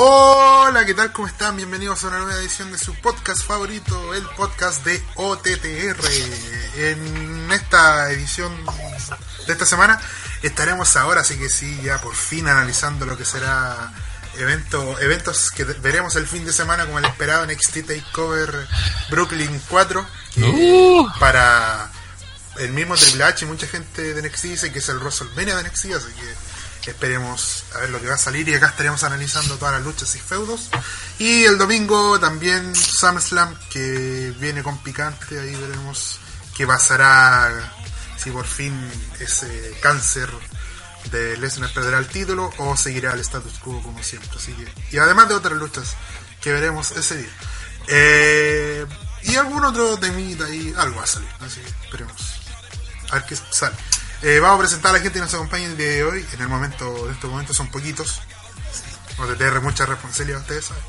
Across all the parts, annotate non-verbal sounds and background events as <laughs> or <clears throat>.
Hola, ¿qué tal? ¿Cómo están? Bienvenidos a una nueva edición de su podcast favorito, el podcast de OTTR. En esta edición de esta semana estaremos ahora, así que sí, ya por fin analizando lo que será evento, eventos que veremos el fin de semana como el esperado NXT Takeover Brooklyn 4, que Uh. para el mismo Triple H y mucha gente de NXT dice que es el WrestleMania de NXT, así que esperemos a ver lo que va a salir y acá estaremos analizando todas las luchas y feudos. Y el domingo también SummerSlam que viene con picante, ahí veremos qué pasará si por fin ese cáncer de Lesnar perderá el título o seguirá el status quo como siempre. Así que, y además de otras luchas que veremos ese día. Eh, y algún otro temita ahí, algo va a salir, así que esperemos a ver qué sale. Eh, vamos a presentar a la gente que nos acompaña el día de hoy. En el momento, en estos momentos son poquitos. OTTR, mucha responsabilidad, ustedes saben.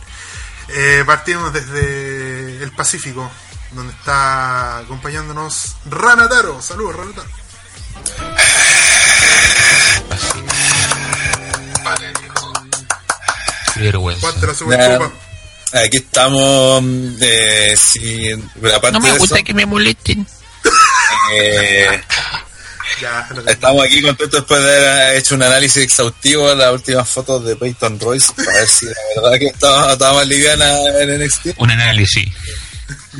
Eh, partimos desde el Pacífico, donde está acompañándonos Ranataro. Saludos, Ranataro. Vale, vergüenza. Nah. Aquí estamos, eh, aparte No me de gusta eso, que me molesten. eh, Ya, que- estamos aquí contentos después de haber hecho un análisis exhaustivo de las últimas fotos de Peyton Royce para ver si la verdad que estaba, estaba más liviana en NXT. Un análisis.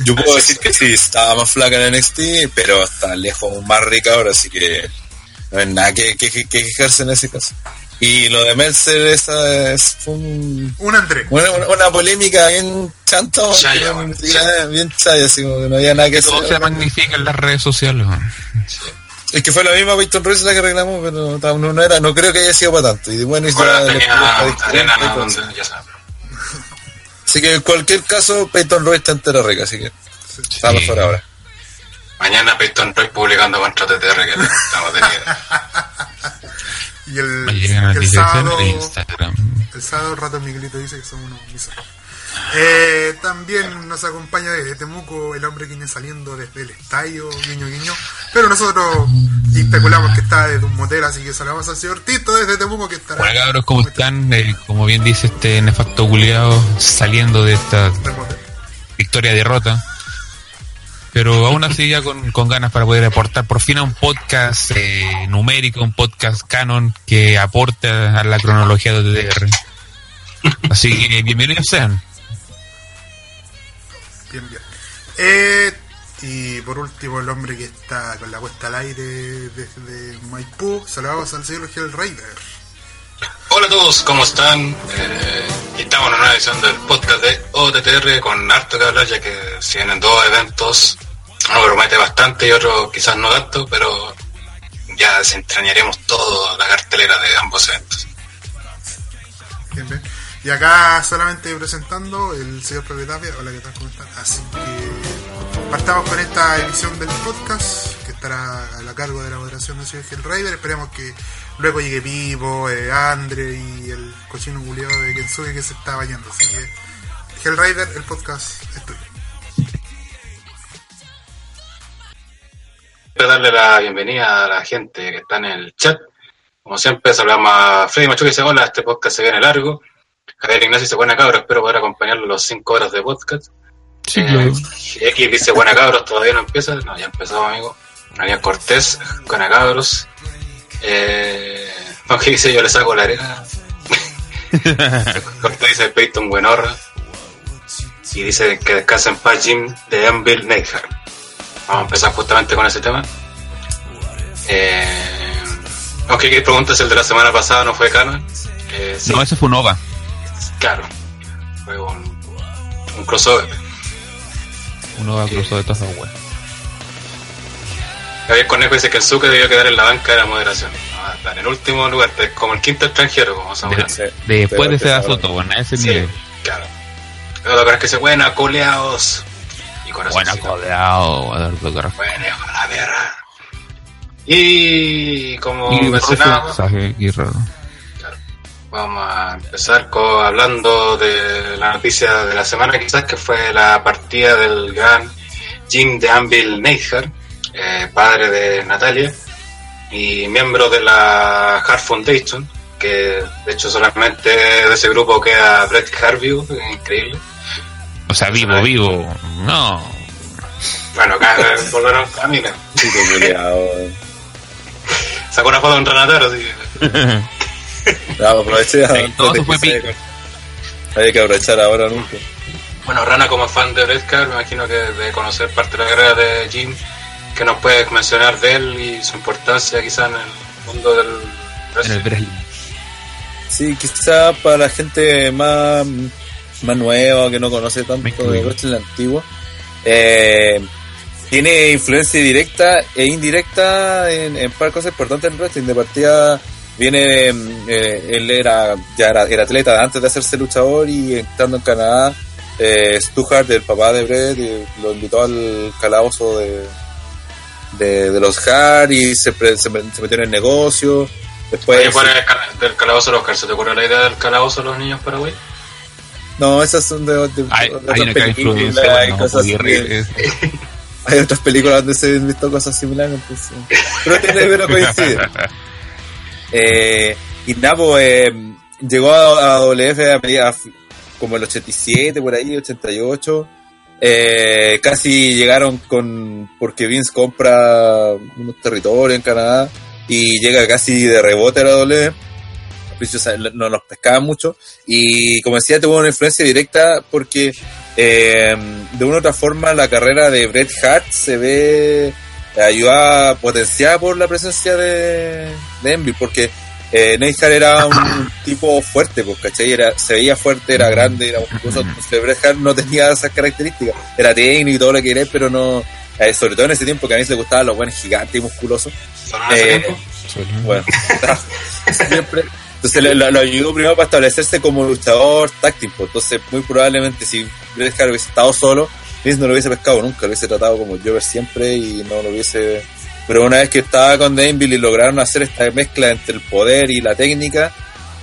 Yo puedo decir que sí, estaba más flaca en NXT, pero está lejos más rica ahora, así que no hay nada que, que, que quejarse en ese caso. Y lo de Mercer esa es un- Un André. una, una- una polémica bien chanta, Chaya, bien, bien chaya, así como que no había nada que Todo se hacer. magnifica en las redes sociales. man. Es que fue la misma Peyton Royce la que reclamó, pero no, era, no creo que haya sido para tanto. Y bueno, ya- tenía arena donde, ya sabes. <laughs> Así que en cualquier caso, Peyton Royce está entera rica, así que está Sí. mejor ahora. Mañana Peyton Roy publicando contra TTR que <laughs> estamos teniendo. Y el, el sábado, de Instagram. el sábado Rato Miguelito dice que son unos misóginos. Eh, también nos acompaña desde Temuco el hombre que viene saliendo desde el estadio, guiño guiño. Pero nosotros especulamos que está desde un motel, así que saludamos al señor Tito desde Temuco que estará. Hola cabros, ¿cómo están? Eh, como bien dice este nefasto culiado, saliendo de esta victoria-derrota. Pero aún así ya con, con ganas para poder aportar por fin a un podcast eh, numérico, un podcast canon que aporte a la cronología de DDR. Así que bienvenidos sean. Bien, bien. Eh, y por último, el hombre que está con la puesta al aire desde Maipú. Saludamos al señor Hell Raider. Hola a todos, ¿cómo están? Eh, estamos en una edición del podcast de OTTR con harto que hablar, ya que se vienen dos eventos. Uno promete bastante y otro quizás no tanto, pero ya desentrañaremos todo la cartelera de ambos eventos. Bien, bien. Y acá solamente presentando el señor propietario. Hola, ¿qué tal? ¿Cómo están? Así que partamos con esta edición del podcast que estará a la cargo de la moderación del señor Hell Raider. Esperemos que luego llegue Pipo, eh, Andre y el cochino culiado de Kensuke que se está bañando. Así que Hell Raider, el podcast es tuyo. Darle la bienvenida a la gente que está en el chat. Como siempre, saludamos a Freddy Machu que dice: Hola, este podcast se viene largo. Javier Ignacio dice: Buena cabros, espero poder acompañarlo los 5 horas de podcast. Sí, Eh, X dice: Buena cabros, todavía no empieza. No, ya empezó, amigo. María Cortés, buena cabros. Eh, aunque dice: Yo le saco la arena. <laughs> Cortés dice: Peyton Buenorra. Y dice que descansa en paz Jim de Anvil Neidhart. Vamos a empezar justamente con ese tema. Eh, aunque hay preguntas, el de la semana pasada no fue canon. Eh, sí, No, ese fue Nova. Claro. Fue un, un crossover. Un Nova cruzó de todas las weas. Javier Conejo dice que el Zucker debió quedar en la banca de la moderación. No, está en el último lugar, como el quinto extranjero, como se. Sí, Después de que Soto, bueno, a ese Sí, nivel. claro. Pero lo que es que se buena, coleados. Y Buena corazoncito. codeado, Eduardo Corazón. Bueno, de la perra. Y como Y mencionábamos, mensaje y raro. Vamos a empezar con, hablando de la noticia de la semana, quizás que fue la partida del gran Jim de Anvil Neidhart, eh, padre de Natalia y miembro de la Heart Foundation, que de hecho solamente de ese grupo queda Brett Harvey, increíble. O sea, vivo, vivo. No. Bueno, volvieron. Chico culiao. Sacó una foto de un ranatero, así que- <laughs> No, aproveché Sí, todo eso fue antes que pico. se- Hay que aprovechar ahora nunca. Bueno, Rana, como fan de Redcar, me imagino que de conocer parte de la carrera de Jim, que nos puedes mencionar de él y su importancia quizá en el mundo del En el wrestling. Sí, quizá para la gente más, más nueva, que no conoce tanto de wrestling antiguo, eh, tiene influencia directa e indirecta en, en par cosas importantes en wrestling. De partida viene, eh, él era ya era, era atleta antes de hacerse luchador y estando en Canadá, eh, Stu Hart, el papá de Brett, eh, lo invitó al calabozo de, de, de los Hart y se, pre- se, se metió en el negocio. Después, Oye, del calabozo de los Oscar, ¿se te ocurrió la idea del calabozo de los niños paraguay? No, esas son de, de- Hay, de hay otras que películas, <laughs> bueno, cosas Aguirre, que- hay otras películas donde se han visto cosas similares, entonces. Pero tiene pero coincide. <laughs> Eh, y Napo eh, llegó a, a WF a medida como el 87, por ahí, 88. Eh, casi llegaron con porque Vince compra unos territorios en Canadá y llega casi de rebote a la W. No nos pescaban mucho y como decía tuvo una influencia directa porque eh, de una u otra forma la carrera de Bret Hart se ve ayudada potenciada por la presencia de, de Envy porque eh, era un <coughs> tipo fuerte pues, ¿cachai? Era, se veía fuerte, era grande era musculoso, entonces Bret Hart no tenía esas características era técnico y todo lo que querés pero no eh, sobre todo en ese tiempo que a mí se le gustaban los buenos gigantes y musculosos ¿Solo en ese Eh, bueno, <laughs> siempre. Entonces lo, lo- ayudó primero para establecerse como luchador táctico. Entonces, muy probablemente si Bret Hart hubiese estado solo, Vince no lo hubiese pescado nunca, lo hubiese tratado como Jover siempre y no lo hubiese. Pero una vez que estaba con Danville y lograron hacer esta mezcla entre el poder y la técnica,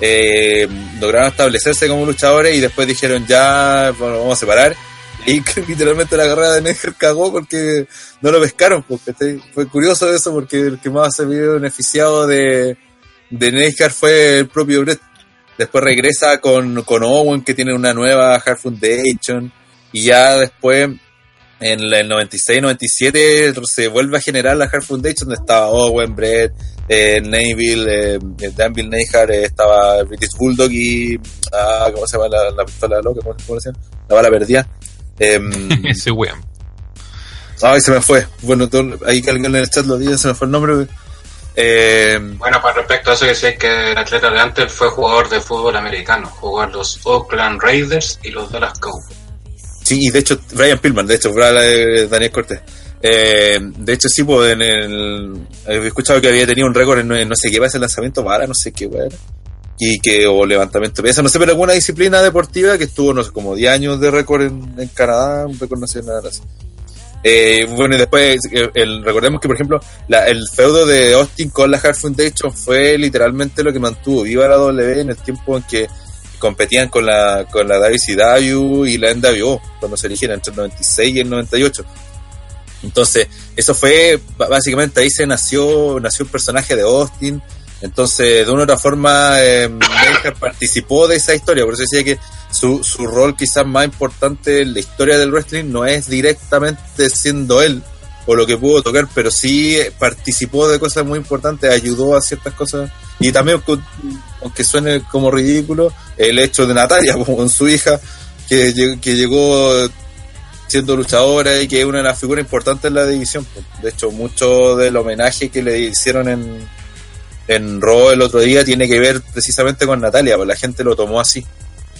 eh, lograron establecerse como luchadores y después dijeron ya, bueno, vamos a separar. <laughs> Y literalmente la carrera de Neger cagó porque no lo pescaron. Porque fue curioso eso porque el que más se vio beneficiado de, de Neidhart fue el propio Brett. Después regresa con, con Owen, que tiene una nueva Hard Foundation. Y ya después, en el 96-97, se vuelve a generar la Hard Foundation, donde estaba Owen, Brett, eh, Neville, eh, Danville Neidhart, eh, estaba British Bulldog y. Ah, ¿Cómo se llama la, la pistola loca? ¿Cómo, cómo se llama? La bala perdida. Em, <laughs> ese weón. Ay, se me fue. Bueno, todo- ahí que alguien en el chat lo diga, se me fue el nombre. Eh, Bueno, para respecto a eso, que sé que el atleta de antes fue jugador de fútbol americano. Jugó en los Oakland Raiders y los Dallas Cowboys. Sí, y de hecho, Brian Pillman, de hecho, eh, Daniel Cortés. Eh, de hecho, sí, pues en el. He escuchado que había tenido un récord en no- sé qué, ese lanzamiento para, no sé qué, güey. Y que, o levantamiento de pesas, no sé, pero alguna disciplina deportiva que estuvo, no sé, como 10 años de récord en, Canadá, un récord nacional así. Eh, bueno, y después, eh, el, recordemos que, por ejemplo, la- el feudo de Austin con la Hard Foundation fue literalmente lo que mantuvo viva la W en el tiempo en que competían con la, con la WCW y la NWO, cuando se eligieron entre el 96 y el 98. Entonces, eso fue, básicamente ahí se nació, nació el personaje de Austin. Entonces, de una u otra forma, eh, <laughs> participó de esa historia. Por eso decía que su, su rol quizás más importante en la historia del wrestling no es directamente siendo él o lo que pudo tocar, pero sí participó de cosas muy importantes, ayudó a ciertas cosas. Y también, aunque suene como ridículo, el hecho de Natalia, <laughs> con su hija, que, que llegó siendo luchadora y que es una de las figuras importantes en la división. De hecho, mucho del homenaje que le hicieron en, en Raw el otro día tiene que ver precisamente con Natalia, pues la gente lo tomó así.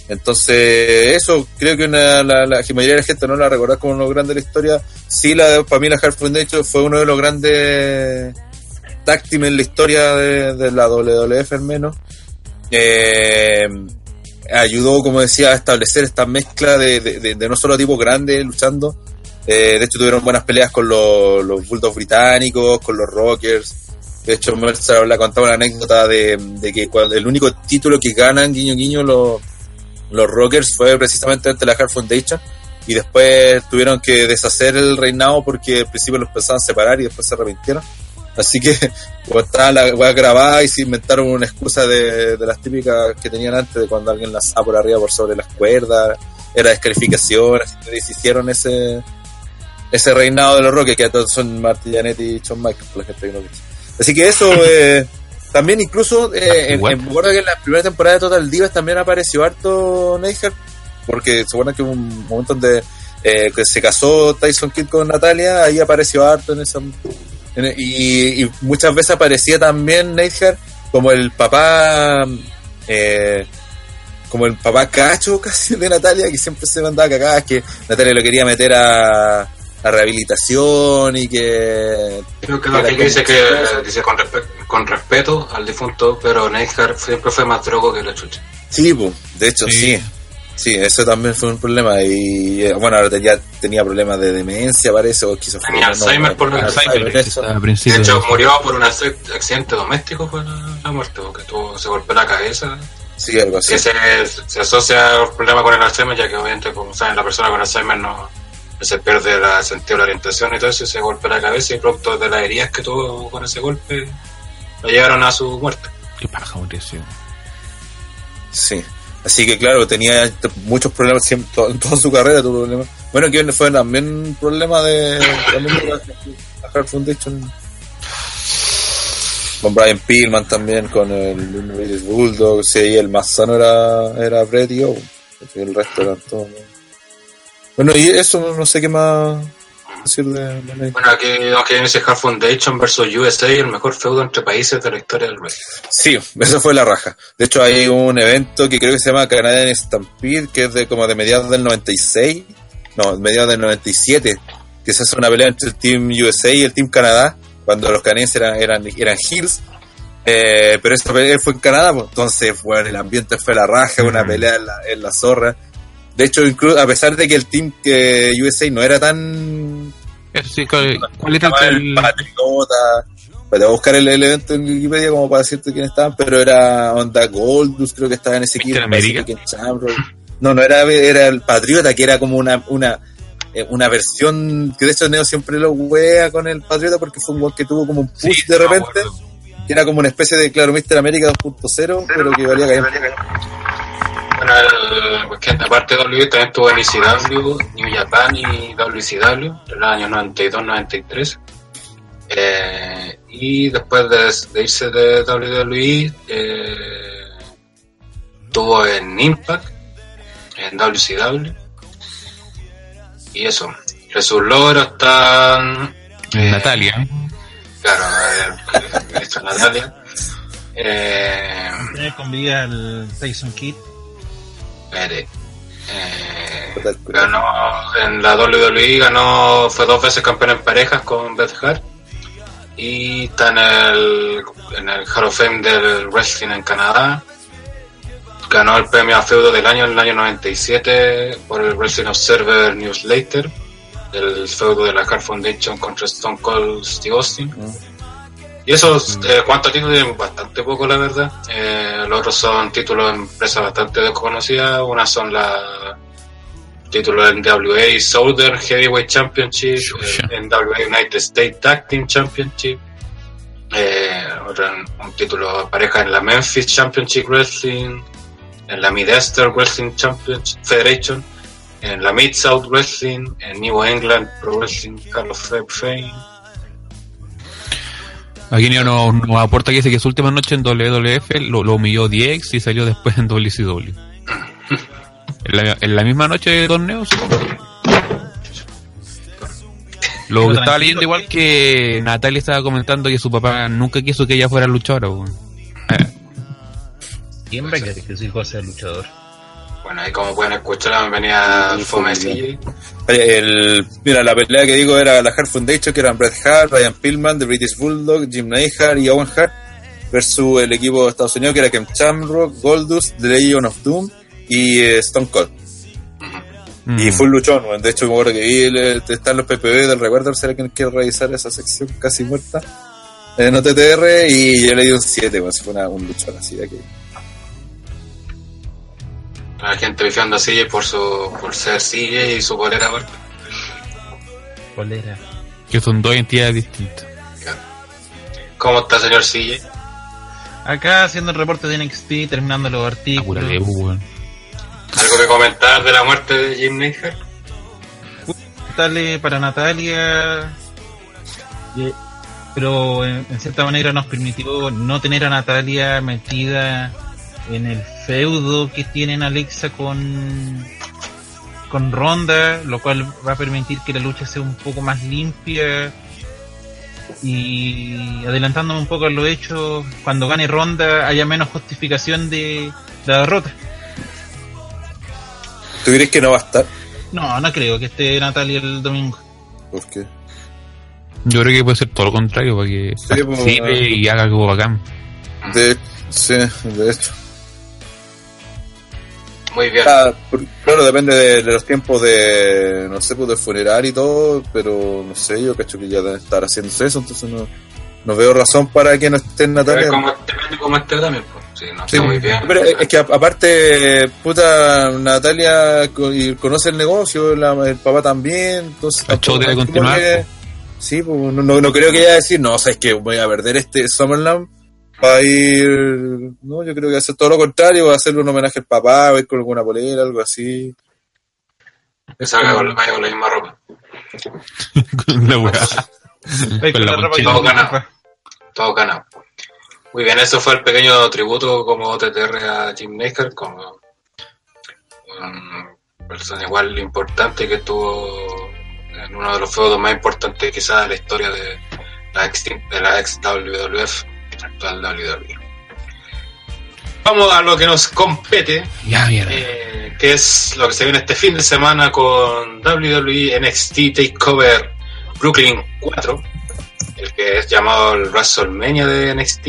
Entonces, eso creo que una, la, la mayoría de la gente no la recuerda como uno grande de la historia. Sí, la, para mí la Hard Foundation fue uno de los grandes tag en la historia de, la WWF al menos. Eh, ayudó, como decía, a establecer esta mezcla de, no solo tipos grandes luchando. Eh, de hecho, tuvieron buenas peleas con los, los Bulldogs británicos, con los Rockers. De hecho, Mercer habla contaba una anécdota de, que el único título que ganan, guiño guiño, los, los Rockers fue precisamente ante la Hard Foundation. Y después tuvieron que deshacer el reinado porque al principio los pensaban separar y después se arrepintieron. Así que <laughs> como estaba la weá grabada y se inventaron una excusa de, de las típicas que tenían antes de cuando alguien lanzaba por arriba por sobre las cuerdas, era descalificación, así que deshicieron ese ese reinado de los Rockets, que todos son Marty Jannetty y Shawn Michaels, por la gente que no. Así que eso, <laughs> eh, también incluso, eh, en, en- me acuerdo que en la primera temporada de Total Divas también apareció harto Neidhart, porque se acuerdan que hubo un momento donde eh, que se casó Tyson Kidd con Natalia, ahí apareció harto en esa... y, y muchas veces aparecía también Neidhart como el papá... Eh, como el papá cacho casi de Natalia, que siempre se mandaba cagadas, que Natalia lo quería meter a, a rehabilitación y que... Creo que lo que dice que dice con, respe- con respeto al difunto, pero Neidhart siempre fue más drogo que la chucha. Sí, po, de hecho Sí. sí. Sí. eso también fue un problema. Y eh, bueno, ahora ya tenía problemas de demencia, parece, o esquizofrenia. Tenía Alzheimer, por lo que- Alzheimer, de hecho. a De principios hecho, de- murió por un acc- accidente doméstico fue la, la muerte, porque tuvo, se golpeó la cabeza. Sí, algo así. Que se, se asocia el problema con el Alzheimer, ya que obviamente, como saben, la persona con Alzheimer no se pierde la, el sentido de la orientación y todo eso, y se golpea la cabeza y producto de las heridas que tuvo con ese golpe, lo llevaron a su muerte. Qué paja. Sí. Así que claro, tenía muchos problemas siempre, to- en <laughs> toda su carrera tuvo problemas. Bueno, que fue también un problema de, también de la, Heart Foundation. Con Brian Pillman también, con el Raiders Bulldog, sí, el más sano era, era Brett y Owen. Y el resto eran todos. Bueno, y eso no sé qué más decir de, de la- Bueno, aquí dice Hard Foundation versus USA, el mejor feudo entre países de la historia del wrestling. Sí, esa fue la raja. De hecho, hay un evento que creo que se llama Canadian Stampede, que es de como de mediados del 96, no, mediados del 97, que se hace una pelea entre el Team USA y el Team Canadá, cuando los canadienses eran, eran, eran heels. Eh, pero esta pelea fue en Canadá, pues, entonces, bueno, el ambiente fue la raja, una Mm. pelea en la, en la zorra. De hecho, incluso a pesar de que el Team que USA no era tan Eso sí, ¿cuál, cuál era el el, Patriota. Voy a buscar el, el evento en Wikipedia como para decirte quién estaban, pero era Onda Goldust, creo que estaba en ese equipo. No, no era, era el Patriota, que era como una, una, eh, una versión que de hecho Neo siempre lo wea con el Patriota porque fue un gol que tuvo como un push Sí, de no repente, que era como una especie de, claro, Mr. América 2.0, pero que valía callar. Bueno, el, porque aparte de WWE también tuvo en ECW, New Japan y WCW en los años 92-93. Eh, y después de, de irse de WWE, eh, tuvo en Impact, en WCW. Y eso. Entre sus logros están. eh, Natalia. Claro, eh, esta <laughs> Natalia. Eh, con vida al Tyson Kidd. Eh, ganó en la WWE, ganó, fue dos veces campeón en parejas con Beth Hart. Y está en el, en el Hall of Fame del Wrestling en Canadá. Ganó el premio a feudo del año en el año 97 por el Wrestling Observer Newsletter. El feudo de la Hart Foundation contra Stone Cold Steve Austin. Y esos, eh, cuántos títulos tienen bastante poco, la verdad. Eh, los otros son títulos de empresas bastante desconocidas. Una son la títulos en WA Southern Heavyweight Championship, eh, en WA United States Tag Team Championship. Eh, otro un título de pareja en la Memphis Championship Wrestling, en la Mid-Eastern Wrestling Championship Federation, en la Mid-South Wrestling, en New England Pro Wrestling Hall of Fame. Aquí nos, nos aporta que dice que su última noche en WWF lo, lo humilló DX y salió después en WCW. en, la, en la misma noche de torneo. Lo que estaba leyendo igual que Natalia estaba comentando que su papá nunca quiso que ella fuera luchadora. weón. ¿Quién va a querer que su hijo sea luchador? Bueno, ahí como pueden escuchar la bienvenida al Fome CJ. El, mira, la pelea que digo era la Hart Foundation, que eran Bret Hart, Ryan Pillman, The British Bulldog, Jim Neidhart y Owen Hart, versus el equipo de Estados Unidos, que era Ken Shamrock, Goldust, The Legion of Doom y eh, Stone Cold. Mm. Y fue un luchón, weón. de hecho me acuerdo que vi, están los PPV del recuerdo, si alguien quiere revisar esa sección casi muerta en OTTR y yo le di un 7, weón, fue una- un luchón así de aquí. La gente vifiando a CJ por su por ser CJ y su bolera aparte. Polera. Que son dos entidades distintas. ¿Cómo está señor CJ? Acá haciendo el reporte de NXT, terminando los artículos. Weón. ¿Algo que comentar de la muerte de Jim Neidhart? Dale para Natalia. Eh, Pero en, en cierta manera nos permitió no tener a Natalia metida en el feudo que tienen Alexa con con Ronda, lo cual va a permitir que la lucha sea un poco más limpia y adelantándome un poco a lo hecho, cuando gane Ronda haya menos justificación de la derrota. ¿Tú crees que no va a estar? No, no creo que esté Natalia el domingo. ¿Por qué? Yo creo que puede ser todo lo contrario, para que Sí, pues, participe y haga algo bacán. De, sí, de hecho. Muy bien. Ah, por- claro, depende de, de los tiempos de, no sé, pues de funeral y todo, pero no sé, yo cacho que ya deben estar haciéndose eso, entonces no, no veo razón para que no esté en Pero Natalia. como, depende cómo esté también. Pues. Sí, no Sí, está muy bien. pero es que aparte, puta, Natalia conoce el negocio, la- el papá también, entonces... El show tampoco debe es como continuar, que-. Sí, pues no, no, no creo que ella decir, no, sabes que voy a perder este Summerland para ir... No, yo creo que hacer todo lo contrario, va a hacerle un homenaje al papá, va a ir con alguna polera, algo así. Que salga con, vaya con la misma ropa. <laughs> Con la weá. Ve Con la ropa Todo ganado. Todo ganado. Muy bien, eso fue el pequeño tributo como OTTR a Jim Neidhart, como una persona igual importante que estuvo en uno de los feudos más importantes quizás de la historia de la ex, de la ex WWF, actual WWE. Vamos a lo que nos compete, Ya, eh, que es lo que se viene este fin de semana con WWE NXT Takeover Brooklyn 4, el que es llamado el WrestleMania de NXT.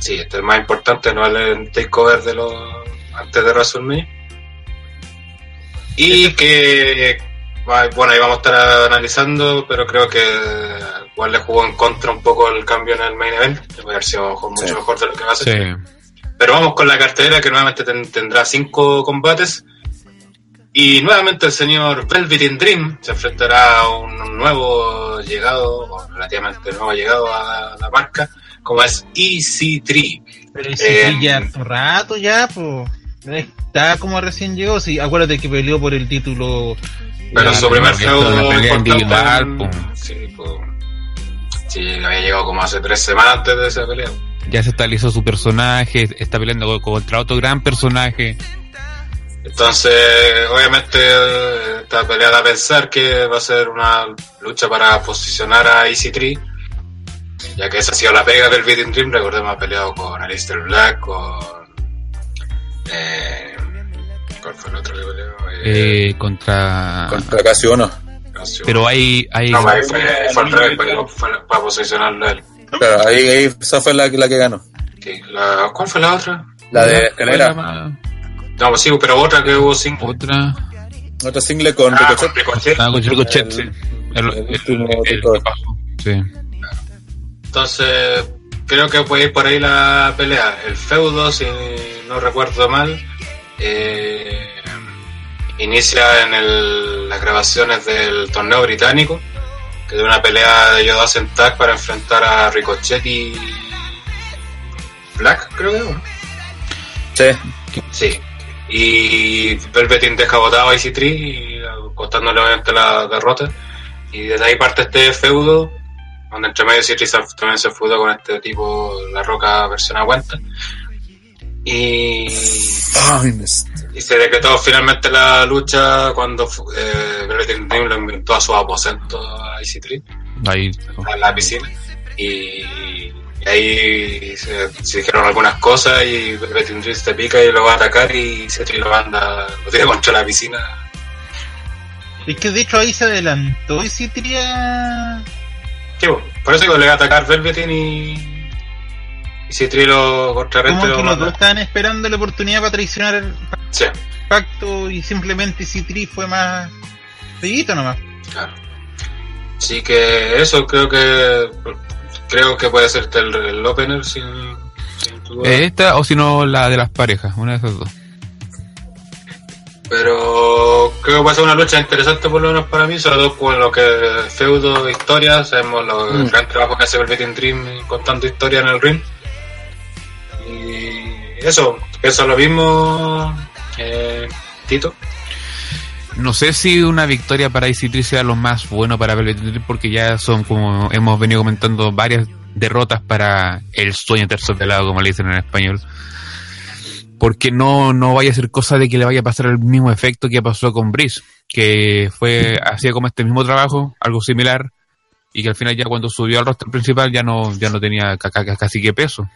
Sí, este es el más importante, no el Takeover de los antes de WrestleMania. Y que, va- bueno, ahí vamos a estar analizando, pero creo que igual le jugó en contra un poco el cambio en el main event, que puede haber sido mucho Sí. mejor de lo que va a ser. Sí. Pero vamos con la cartelera que nuevamente ten- tendrá cinco combates. Y nuevamente el señor Velvet in Dream se enfrentará a un nuevo llegado, o relativamente nuevo llegado a la marca, como es EC3. Pero ese Eh, sí ya harto rato ya, pues. Está como recién llegó, sí, acuérdate que peleó por el título. Pero su primer feudo individual, en-. Sí, po. Sí, había llegado como hace tres semanas antes de esa pelea. Ya se estabilizó su personaje, está peleando contra otro gran personaje. Entonces, obviamente, esta peleada a pensar que va a ser una lucha para posicionar a Easy Tree, ya que esa ha sido la pega del Beating Dream. Recordemos, ha peleado con Alistair Black, con. Eh, ¿Cuál fue el otro que peleó? Eh, contra. Contra casi uno pero hay. hay ahí fue, fue al revés, para, para, posicionarlo él. Claro, ahí, ahí, esa fue la, que ganó. ¿Cuál fue la otra? La de escalera. No, sí, pero otra que hubo single. Otra. Otra single con ah, Ricochet. Ah, con Ricochet, el. El, el, el Entonces, creo que puede ir por ahí la pelea. El feudo, si no recuerdo mal. Eh inicia en el- las grabaciones del torneo británico, que es una pelea de en tag para enfrentar a Ricochet y Black, creo que. Sí. Sí. Y Velveteen deja botado a EC3, y, costándole obviamente la derrota. Y desde ahí parte este feudo, donde entre medio EC3 se- también se feudó con este tipo, La Roca versión aguanta. Y, Finest. y se decretó finalmente la lucha cuando eh, Velveteen Dream lo invitó a su aposento a EC3 Ahí. a la piscina y Y ahí se, se dijeron algunas cosas y Velvet Dream te pica y lo va a atacar y Cetri lo manda, lo tiene contra la piscina. Es que de hecho ahí se adelantó y sí tenía... Sí, po, por eso que le va a atacar Velvetin y, y Cetri lo contrarresta Como que los dos estaban esperando la oportunidad para traicionar el Sí, pacto y simplemente Citri fue más feíto nomás. claro. Así que eso creo que creo que puede ser el, el opener sin, sin duda. Eh, Esta o si no la de las parejas, una de esas dos. Pero creo que va a ser una lucha interesante por lo menos para mí, sobre todo con lo que feudo, historia, sabemos lo, el gran trabajo que hace Velvet Dream contando historia en el ring. Y eso, lo mismo, eh, Tito. No sé si una victoria para IC3 sea lo más bueno para Velvet porque ya son, como hemos venido comentando, varias derrotas para el sueño terciopelado, como le dicen en español. Porque no, no vaya a ser cosa de que le vaya a pasar el mismo efecto que pasó con Brice, que fue, hacía como este mismo trabajo, algo similar, y que al final ya cuando subió al roster principal ya no, ya no tenía ca- ca- casi que peso.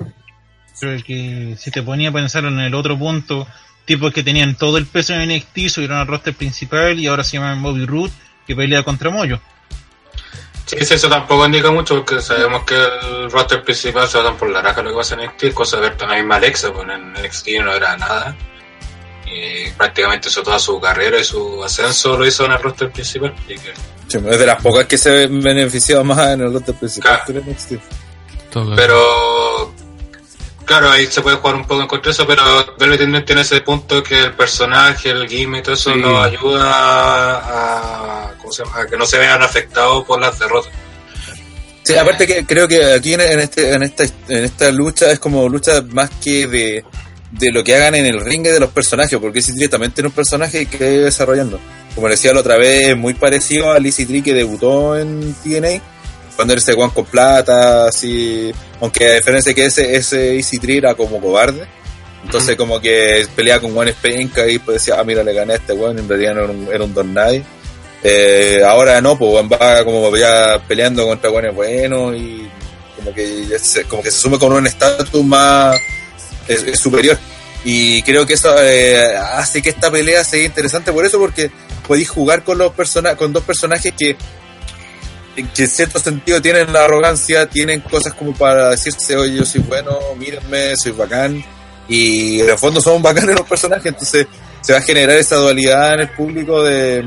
Creo que si te ponía a pensar en el otro punto, tipos que tenían todo el peso en NXT subieron al roster principal y ahora se llaman Bobby Roode que pelea contra Moyo. Sí, sí, eso tampoco indica mucho porque sabemos que el roster principal se va por la raja lo que pasa en NXT, cosa de ver la misma Alexa, pues en NXT no era nada. Y prácticamente hizo toda su carrera y su ascenso lo hizo en el roster principal. Que Sí, Es de las pocas que se beneficiaba más en el roster principal Claro. que en NXT. Pero claro, ahí se puede jugar un poco en contra de eso, pero Velvet tiene ese punto que el personaje, el gimmick y todo eso Sí. nos ayuda a, ¿cómo se llama? a que no se vean afectados por las derrotas. Sí, aparte que creo que aquí en, en este, en, esta, en esta lucha es como lucha más que de, de lo que hagan en el ring y de los personajes, porque Easy Tree también tiene un personaje que desarrollando. Como decía la otra vez, muy parecido a Easy Tree que debutó en TNA, cuando era ese Juan con plata, así, aunque a diferencia de que ese, ese Easy Tree era como cobarde. Entonces como que peleaba con Juan Penca y pues decía, ah mira le gané a este Juan, en realidad no era un, era un don nadie. Eh, ahora no, pues Juan va como ya peleando contra buenos buenos y como que ya se, como que se sube con un estatus más superior. Y creo que eso eh, hace que esta pelea sea interesante por eso, porque podéis jugar con los persona con dos personajes que, que en cierto sentido tienen la arrogancia, tienen cosas como para decirse, oye, yo soy bueno, mírenme, soy bacán. Y en el fondo son bacanes los personajes, entonces se va a generar esa dualidad en el público de,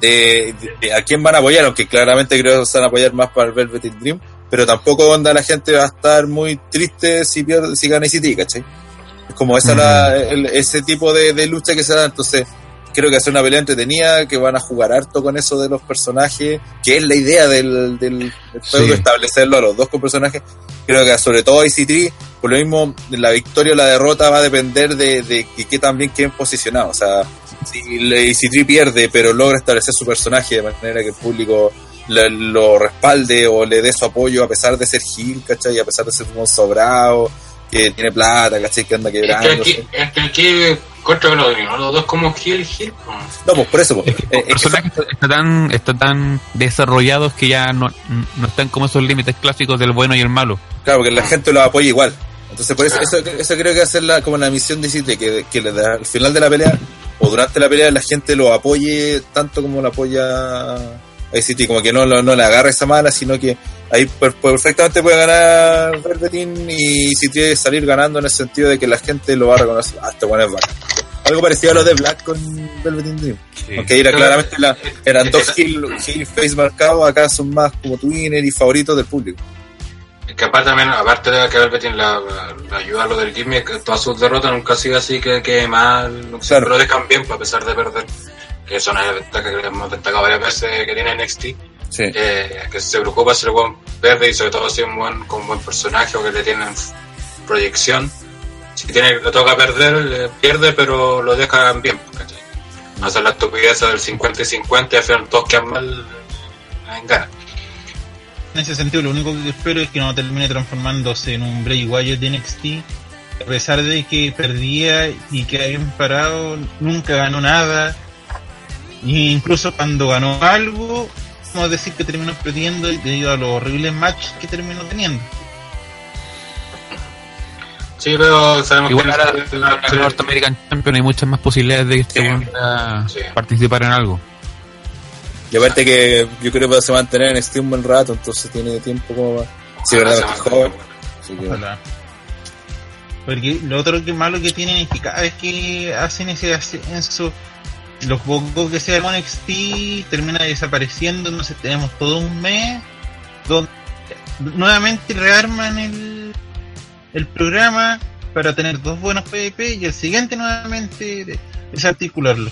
de, de- de a quién van a apoyar, aunque claramente creo que se van a apoyar más para el Velvet Dream, pero tampoco onda la gente va a estar muy triste si pierde, si gana ICT, ¿cachai? Es como esa la- el- ese tipo de, de lucha que se da, entonces creo que hacer una pelea entretenida, que van a jugar harto con eso de los personajes, que es la idea del, del, del Sí. establecerlo a los dos con personajes. Creo que sobre todo IC3, por lo mismo, la victoria o la derrota va a depender de, de, que qué tan bien queden posicionados. O sea, si le- IC3 pierde, pero logra establecer su personaje de manera que el público le- lo respalde o le dé su apoyo a pesar de ser Gil, ¿cachai? A pesar de ser un sobrado, que tiene plata, ¿cachai? Que anda Es que quebrando. aquí, es que aquí contra lo dominó los dos como Gil Gil. pues. No, pues por eso. pues. Es que Eh, el es que personaje está, está tan, está tan desarrollados que ya no, no están como esos límites clásicos del bueno y el malo. Claro, que la gente lo apoya igual. Entonces, por eso, eso, eso creo que va a ser la, como la misión de City, que, que le da- al final de la pelea o durante la pelea la gente lo apoye tanto como lo apoya a City, como que no, lo- no le agarra esa mala, sino que ahí per- perfectamente puede ganar Velveteen y City salir ganando en el sentido de que la gente lo va a reconocer. Ah, este bueno es bacán. Algo parecido a lo de Black con Velveteen Dream. Aunque ahí era claramente la, eran dos heel, heel face marcados, acá son más como twinner y favoritos del público. Es que aparte también, aparte de que Velveteen la, la ayuda a lo del gimmick, que todas sus derrotas nunca ha sido así que quede mal, no sé, Claro. pero lo dejan bien pues, a pesar de perder. Que es la ventaja que hemos destacado varias veces que tiene NXT. Sí. eh, que se preocupa si el buen verde y sobre todo si es un buen, con buen personaje o que le tienen proyección. Si tiene, le toca perder, le pierde, pero lo dejan bien. ¿cachai? No hacer la estupidez del 50 y 50 y al final todos quedan mal en gana. En ese sentido, lo único que espero es que no termine transformándose en un Bray Wyatt de NXT. A pesar de que perdía y que bien parado, nunca ganó nada. E incluso cuando ganó algo, vamos a decir que terminó perdiendo debido a los horribles matches que terminó teniendo. Sí, pero sabemos Igual que ahora con el North American Champion hay muchas más posibilidades de que este Sí. Sí. participar en algo. Y aparte que yo creo que se va a mantener en Steam un buen rato, entonces tiene tiempo como va. Si Ojalá verdad es joven. Así que- Ojalá. Porque lo otro que malo que tienen es que cada vez que hacen ese ascenso, los pocos que se armó en XT termina desapareciendo, entonces tenemos todo un mes donde nuevamente rearman el, el programa para tener dos buenos PvP y el siguiente nuevamente de- desarticularlo.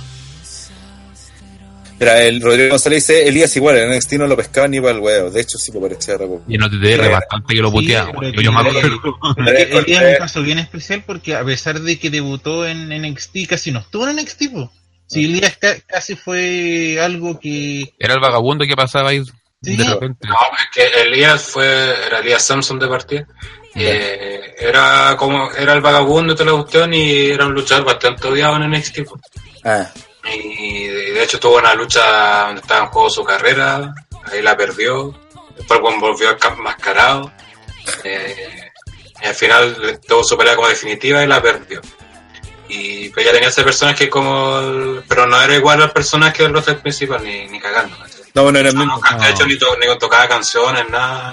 Mira, el Rodrigo González dice, Elías igual, en NXT no lo pescaba ni para el huevo. De hecho, sí me parecía. Y en OTTR Sí. bastante que lo Sí, puteaba. yo, yo me acuerdo. Él es un caso bien especial porque a pesar de que debutó en NXT, casi no estuvo en NXT. po. Si Elías ca- casi fue algo que... Era el vagabundo que pasaba ahí Sí. de repente. No, es que Elías fue, era Elías Samson de partida. Eh, era como, era el vagabundo de toda la cuestión y era un luchador bastante odiado en NXT. Ah, Y de, hecho tuvo una lucha donde estaba en juego su carrera, ahí la perdió, después cuando volvió mascarado, eh, y al final tuvo su pelea como definitiva y la perdió. Y pues ya tenía ese personaje como, el- pero no era igual al personaje del roster principal, ni, ni cagando. ¿cachai? no, bueno, era el No, mismo. no, de hecho ni, to- ni tocaba canciones, nada.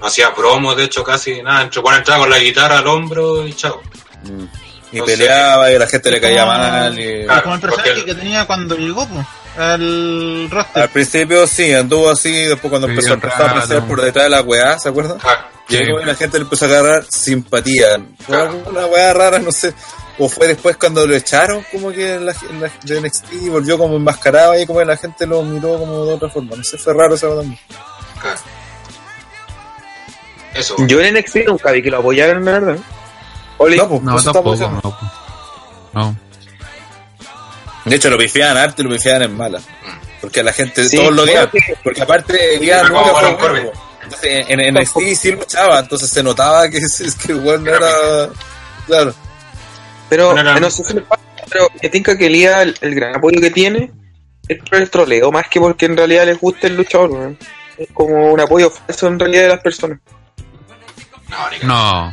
No hacía promos, de hecho casi nada. Entre cuando entraba con la guitarra al hombro y chao. Mm. Y No sé. peleaba y a la gente le caía como- mal. y- Claro, como el personaje porque- que tenía cuando llegó po, al roster. Al principio sí, anduvo así, después cuando Sí, empezó a aparecer por detrás de la weá, ¿se acuerdan? Claro. Llegó Sí. y la gente le empezó a agarrar simpatía. Claro. una weá rara, no sé. O fue después cuando lo echaron como que en la, en la- de NXT y volvió como enmascarado y como que la gente lo miró como de otra forma. No sé, fue raro esa también. Eso. Yo en NXT nunca vi que lo apoyaron, la verdad. Oli, No, pues, No, tampoco. No, no. De hecho, lo pifiaban arte y lo pifiaban en mala. Porque la gente, Sí, todos lo odiaban. bueno. Porque aparte, nunca fue bueno. Entonces, en, en NXT sí luchaba, entonces se notaba que, <laughs> es que el weón no era. Claro. Pero No, no, no. no sé si me pasa, pero me tinca que Elías, el, el gran apoyo que tiene es por el troleo, más que porque en realidad les gusta el luchador, weón. Es como un apoyo falso en realidad de las personas. No. No.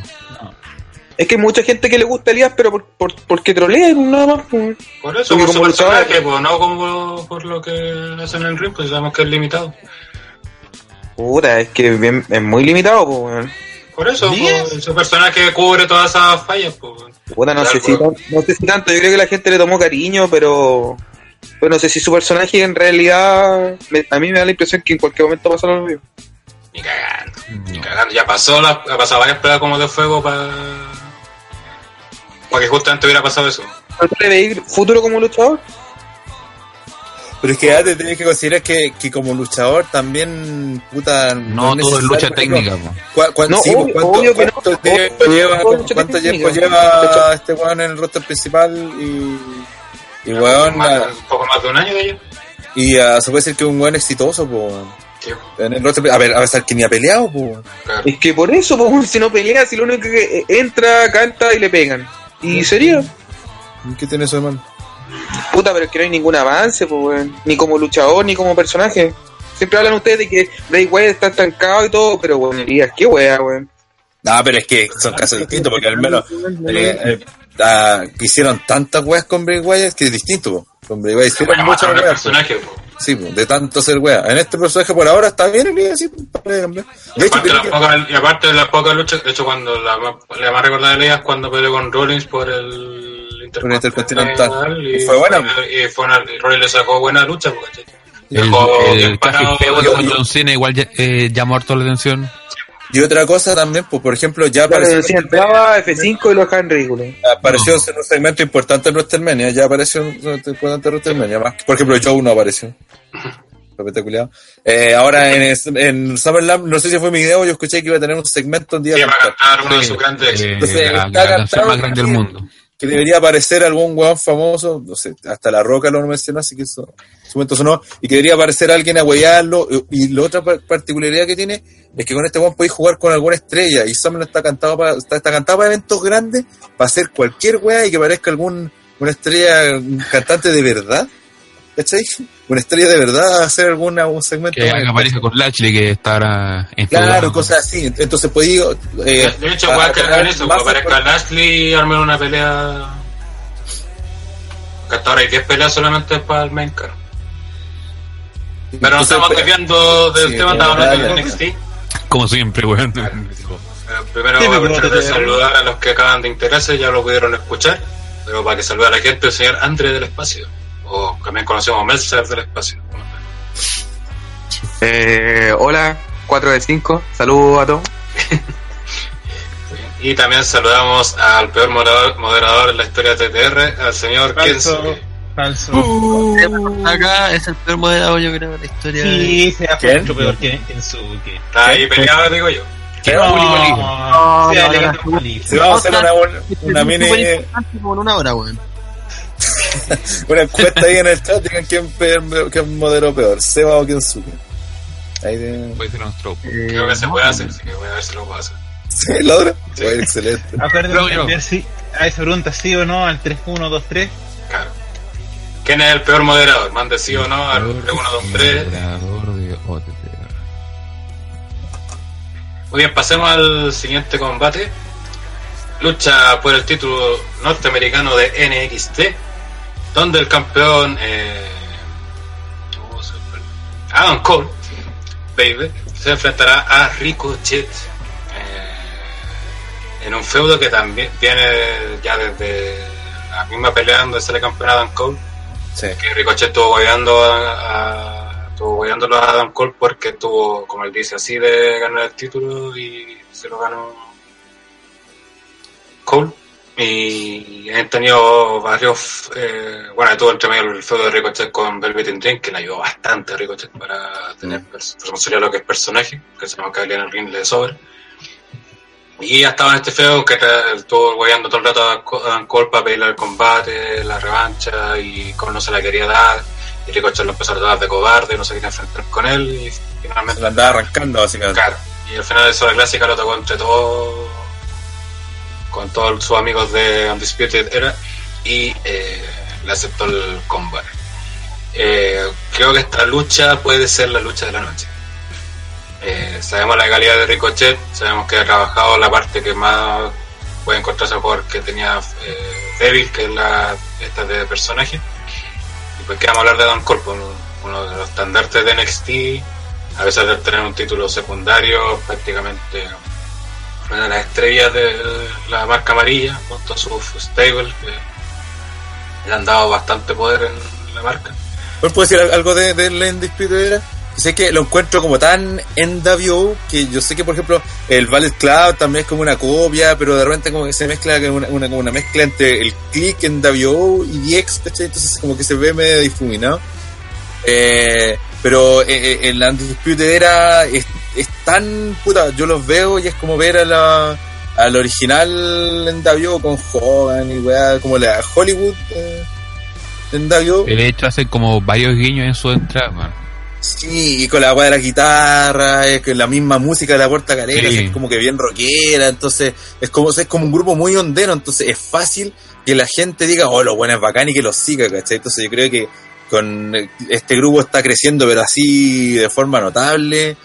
Es que hay mucha gente que le gusta Elías, pero por, por, porque trolea, nada más. pues. Por eso, Porque por su como luchador- personaje, pues, no como por lo que hacen en el ring, pues sabemos que es limitado. Puta, es que bien- es muy limitado, pues, weón. Por eso, pues, su personaje cubre todas esas fallas, pues. Puta, no sé, si, no sé si tanto, yo creo que la gente le tomó cariño, pero... Pero no sé si su personaje en realidad... me- a mí me da la impresión que en cualquier momento pasa lo mismo. Ni cagando. Ni cagando. Ya pasó, la, ha pasado varias pruebas como de fuego para. Para que justamente hubiera pasado eso. ¿Pero tú le veis futuro como luchador? Pero es que ya te tienes que considerar que, que como luchador también, puta. No, todo es lucha técnica. po. ¿cuá- cuán- No, sí, obvio- ¿cuánto, tiempo lleva, este weón en el roster principal y. Y weón, Más- a- un poco más de un año de ello. y ah, se puede decir que es un weón exitoso, pues. Sí, En el roster, a ver, a pesar que ni ha peleado, pues. claro. Es que por eso, pues, si no pelea, si lo único que entra, canta y le pegan. Y sería, ¿Qué tiene eso, hermano? Puta, pero es que no hay ningún avance, pues, weón. Ni como luchador, ni como personaje. Siempre hablan ustedes de que Bray Wyatt está estancado y todo, pero, weón, Elías, qué wea, weón. No, pero es que son casos distintos, porque al menos eh, eh, ah, hicieron tantas weas con Bray Wyatt que es distinto. po. Con Bray Wyatt hicieron Bueno, muchas weas. Sí, po, de tanto ser wea. En este personaje por ahora está bien, Elías, sí, para cambiar. De hecho, Aparte, que- y aparte de las pocas luchas, de hecho, cuando la, más- la más recordada de ella es cuando peleó con Rollins por el Intercontinental. Y Fue buena. Y, fue una, y Rollins le sacó buena lucha, porque El, dejó el con John Cena igual eh, llamó harto la atención. Y otra cosa también, pues por ejemplo, ya Claro, apareció, decía, entraba F5 y lo dejaban ridículo. apareció en un segmento importante en WrestleMania, ya apareció en un importante en WrestleMania, más que- por ejemplo, Joe no apareció. <laughs> Repete, culiao. Eh, ahora en, en no sé si fue mi video, yo escuché que iba a tener un segmento un día Sí, va a cantar, uno de sus grandes eh, éxitos. Entonces, la, está la canción cantado más grande del también. mundo. Que debería aparecer algún weón famoso, no sé, hasta La Roca lo mencionó, así que eso, en su momento sonó, y que debería aparecer alguien a huearlo, y, la otra par- particularidad que tiene es que con este weón podéis jugar con alguna estrella, y SummerSlam está cantado para, está, está cantado para eventos grandes, para hacer cualquier wea y que parezca algún, una estrella, cantante de verdad, ¿cachai? Una estrella de verdad, hacer alguna, un segmento. Que haga pareja con Lashley que estará en Claro, cosas así. Entonces, pues digo. Eh, De hecho, voy a en eso, que aparezca Lashley y armar una pelea. Que hasta ahora hay 10 peleas solamente para el main card. Pero nos estamos pues, desviando del sí, tema, estamos hablando de. NXT. Como siempre, weón. Eh, Primero Sí, voy a aprovechar de saludar a los que acaban de integrarse, ya lo pudieron escuchar. Pero para que salude a la gente, el señor André del Espacio. O también conocido como Melzer del Espacio. Eh, hola, 4 de 5. Saludos a todos. <laughs> Y también saludamos al peor moderador, moderador en la historia de TTR, al señor Falso, Kensuke. falso. Uh. Acá es el peor moderador, yo creo, de la historia. de- Sí, sea ¿Quién? mucho peor que Kensuke. Está ahí peleado, digo yo. ¿qué? No, No, sea no, de. Sí, vamos a hacer una, una, una mini en una hora, weón. <laughs> una encuesta ahí en el chat. Digan quién, quién moderó peor, Seba o quién sube. Ahí de... Puede ser nuestro. Creo que se puede hacer, así que voy a ver si lo puedo hacer. ¿Sí, la otra? Bueno, excelente. <laughs> Acuérdense si a esa pregunta sí o no al 3123. Claro. ¿Quién es el peor moderador? Mande sí o no al 3123. Moderador de OTT. Muy bien, pasemos al siguiente combate. Lucha por el título norteamericano de NXT, donde el campeón eh. Adam Cole, baby, se enfrentará a Ricochet eh, en un feudo que también viene ya desde la misma pelea donde sale campeón Adam Cole Sí. que Ricochet estuvo guayando a, a- estuvo a Adam Cole porque tuvo, como él dice, así de ganar el título y se lo ganó Cole. Y han tenido varios, eh, bueno, tuvo entre medio el feudo de Ricochet con Velvet in Dream, que le ayudó bastante a Ricochet para tener pers- responsabilidad de lo que es personaje, que se llama que en el ring le sobra. Y ha estado en este feo que estuvo guayando todo el rato a Co- a Cole para pedirle el combate, la revancha, y Cole no se la quería dar. Y Ricochet lo empezó a tratar de cobarde, no se quería enfrentar con él, y finalmente Se la andaba arrancando, básicamente. Claro, y al final de esa clásica lo tocó entre todos, con todos sus amigos de Undisputed Era, y eh, le aceptó el combate. Eh, creo que esta lucha puede ser la lucha de la noche. Eh, sabemos la calidad de Ricochet, sabemos que ha trabajado la parte que más puede encontrarse jugador que tenía débil, que es la esta de personaje. Y pues que vamos a hablar de Don pues, uno, de los estandartes de NXT, a pesar de tener un título secundario, prácticamente de las estrellas de la marca amarilla, junto a su stable, que le han dado bastante poder en la marca. ¿Puedo decir algo de, de la Era? Sé que lo encuentro como tan NWO que yo sé que, por ejemplo, el Ballet Club también es como una copia, pero de repente como que se mezcla una, una, como una mezcla entre el click NWO y DX, ¿cachai? Entonces como que se ve medio difuminado. Eh, pero en la Undisputed Era es, tan puta, yo los veo y es como ver a la al original NWO con Hogan y weá, como la Hollywood eh, NWO. De hecho, hace como varios guiños en su entrada, man. Sí, y con la weá de la guitarra, es que la misma música de la puerta calera, Sí. es como que bien rockera, entonces es como, es como un grupo muy hondero, entonces es fácil que la gente diga, oh, lo bueno es bacán y que lo siga, ¿cachai? Entonces yo creo que con eh, este grupo está creciendo, pero así de forma notable,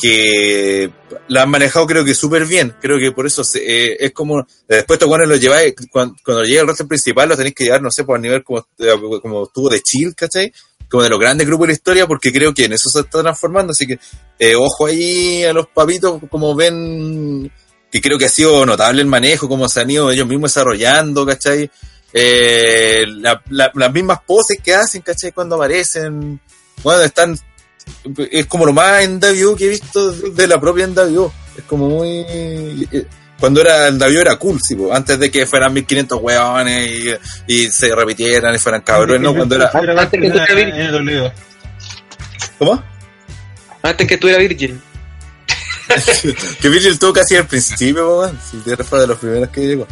que la han manejado creo que súper bien, creo que por eso se- eh, es como, después buenos lo lleváis, cuando, cuando llega el roster principal lo tenéis que llevar, no sé, por el nivel como, como estuvo de chill, ¿cachai? como de los grandes grupos de la historia, porque creo que en eso se está transformando. Así que, eh, ojo ahí a los papitos, como ven, que creo que ha sido notable el manejo, cómo se han ido ellos mismos desarrollando, ¿cachai? Eh, la- las mismas poses que hacen, ¿cachai? Cuando aparecen, bueno, están, es como lo más en NWO que he visto de la propia NWO. Es como muy, eh, cuando era el NWO era cool, sí, po, antes de que fueran 1500 hueones y, y se repitieran y fueran cabrones, ¿no? Cuando era, Antes que el W. ¿cómo? Antes que tú eras Virgin. <laughs> que Virgil tuvo casi al principio, po, weón. Si te fue de los primeros que llegó.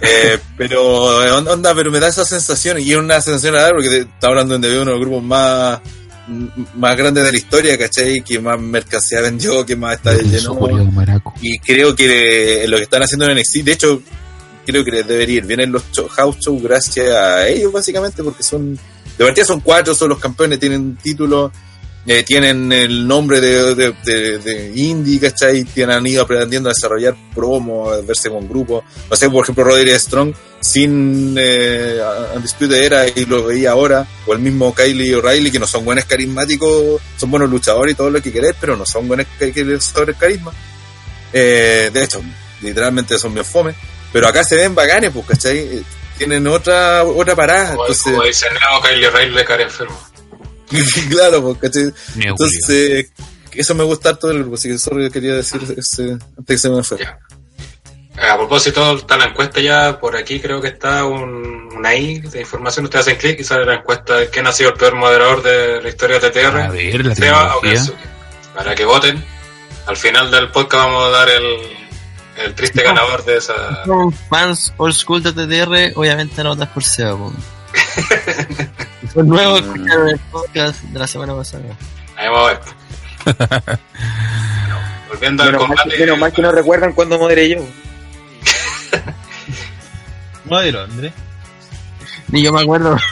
Eh, pero, eh, on- onda, pero me da esa sensación, y es una sensación agradable porque te- está hablando de uno de los grupos más, más grandes de la historia, ¿cachai? Que más mercancía vendió, que más está lleno. Y creo que lo que están haciendo en NXT, de hecho, creo que les debería ir bien en los show- house shows gracias a ellos, básicamente, porque son De partida son cuatro, son los campeones, tienen título, eh, tienen el nombre de, de, de, de indie, ¿cachai? Tienen, han ido aprendiendo a desarrollar promo, a verse con grupos. No sé, por ejemplo, Roderick Strong, sin eh, Undisputed era y lo veía ahora, o el mismo Kylie O'Reilly, que no son buenos carismáticos, son buenos luchadores y todo lo que querés, pero no son buenos que luchadores carisma. Eh, de hecho, literalmente son bien fome. Pero acá se ven bacanes, pues, ¿cachai? Eh, Tienen otra, otra parada, Como, entonces, como dice Neo, Kylie Ray le cara enfermo. <laughs> claro, pues. Neo Entonces, eso me gusta harto del grupo, así que solo quería decir ese, antes que se me fue. Ya. Eh, A propósito, está la encuesta ya, por aquí creo que está un, una I de información, ustedes hacen clic y sale la encuesta de quién ha sido el peor moderador de la historia de TTR. A ver, la Seba o tecnología. Kensuke. Para que voten. Al final del podcast vamos a dar el, el triste ganador de esa... Son fans old school de TTR, obviamente no votas por Seba, <laughs> Si Son nuevos, escucharon el podcast de la semana pasada. Ahí vamos a ver. Volviendo al Menos mal, combate... que, menos mal que no recuerdan cuando moderé yo. <laughs> Modero, Andrés. Ni yo me acuerdo. <laughs>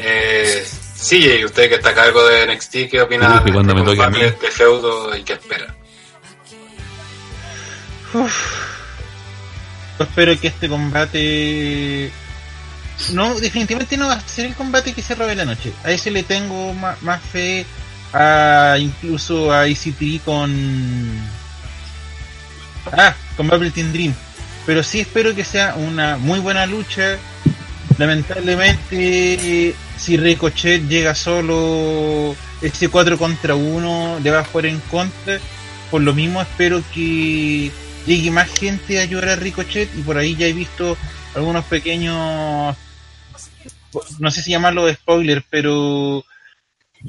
Eh, sí, usted que está a cargo de NXT, ¿qué opina Uy, que cuando me este toque a mí. este feudo y qué espera? Yo espero que este combate. No, definitivamente no va a ser el combate que se robe la noche. A ese le tengo ma- más, fe a incluso a EC3 con. Ah, con Bubble Team Dream. Pero sí espero que sea una muy buena lucha. Lamentablemente, si Ricochet llega solo ese 4 contra 1, le va a jugar en contra. Por lo mismo espero que llegue más gente a ayudar a Ricochet y por ahí ya he visto algunos pequeños no sé si llamarlo spoiler pero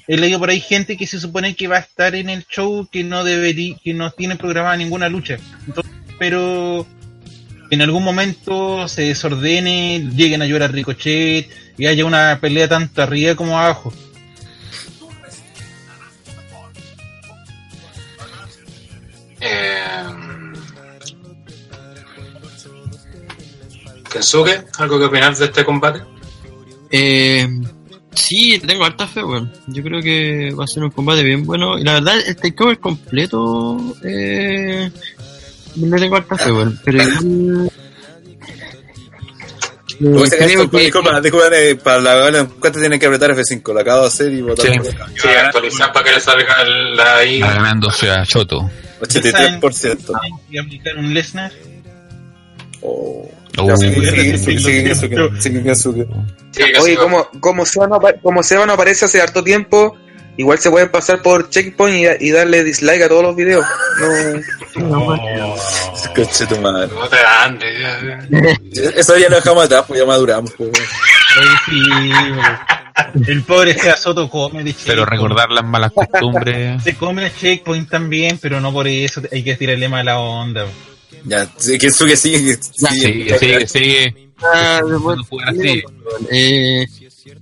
he leído por ahí gente que se supone que va a estar en el show que no debería que no tiene programada ninguna lucha Entonces, pero en algún momento se desordene lleguen a ayudar a Ricochet y haya una pelea tanto arriba como abajo Eh, Kensuke, ¿algo que opinar de este combate? Eh, sí, tengo harta fe, weón. Yo creo que va a ser un combate bien bueno. Y la verdad, el takeover completo, eh, no tengo harta fe, weón. Pero igual, que eh, creo que- disculpa, disculpa, para la la encuesta tienen que apretar F5, lo acabo de hacer y votar Sí. por acá. Sí, actualizar para que le salga la. Está ganándose a Choto. 83%. y aplicar un Lesnar Oh. Oh. Oye, como, como, Seba no, como Seba no aparece hace harto tiempo, igual se pueden pasar por Checkpoint y, da- y darle dislike a todos los videos. No, Coche tu madre. No te ya, ya. Eso ya lo dejamos atrás, pues ya maduramos. Pues. Oye, sí, el pobre Seba Soto come de Pero recordar las malas costumbres. Se come el checkpoint también, pero no por eso hay que tirarle mala onda. Ya, sí, Kensuke sigue. Sigue, sigue, sigue. Ah. Eh,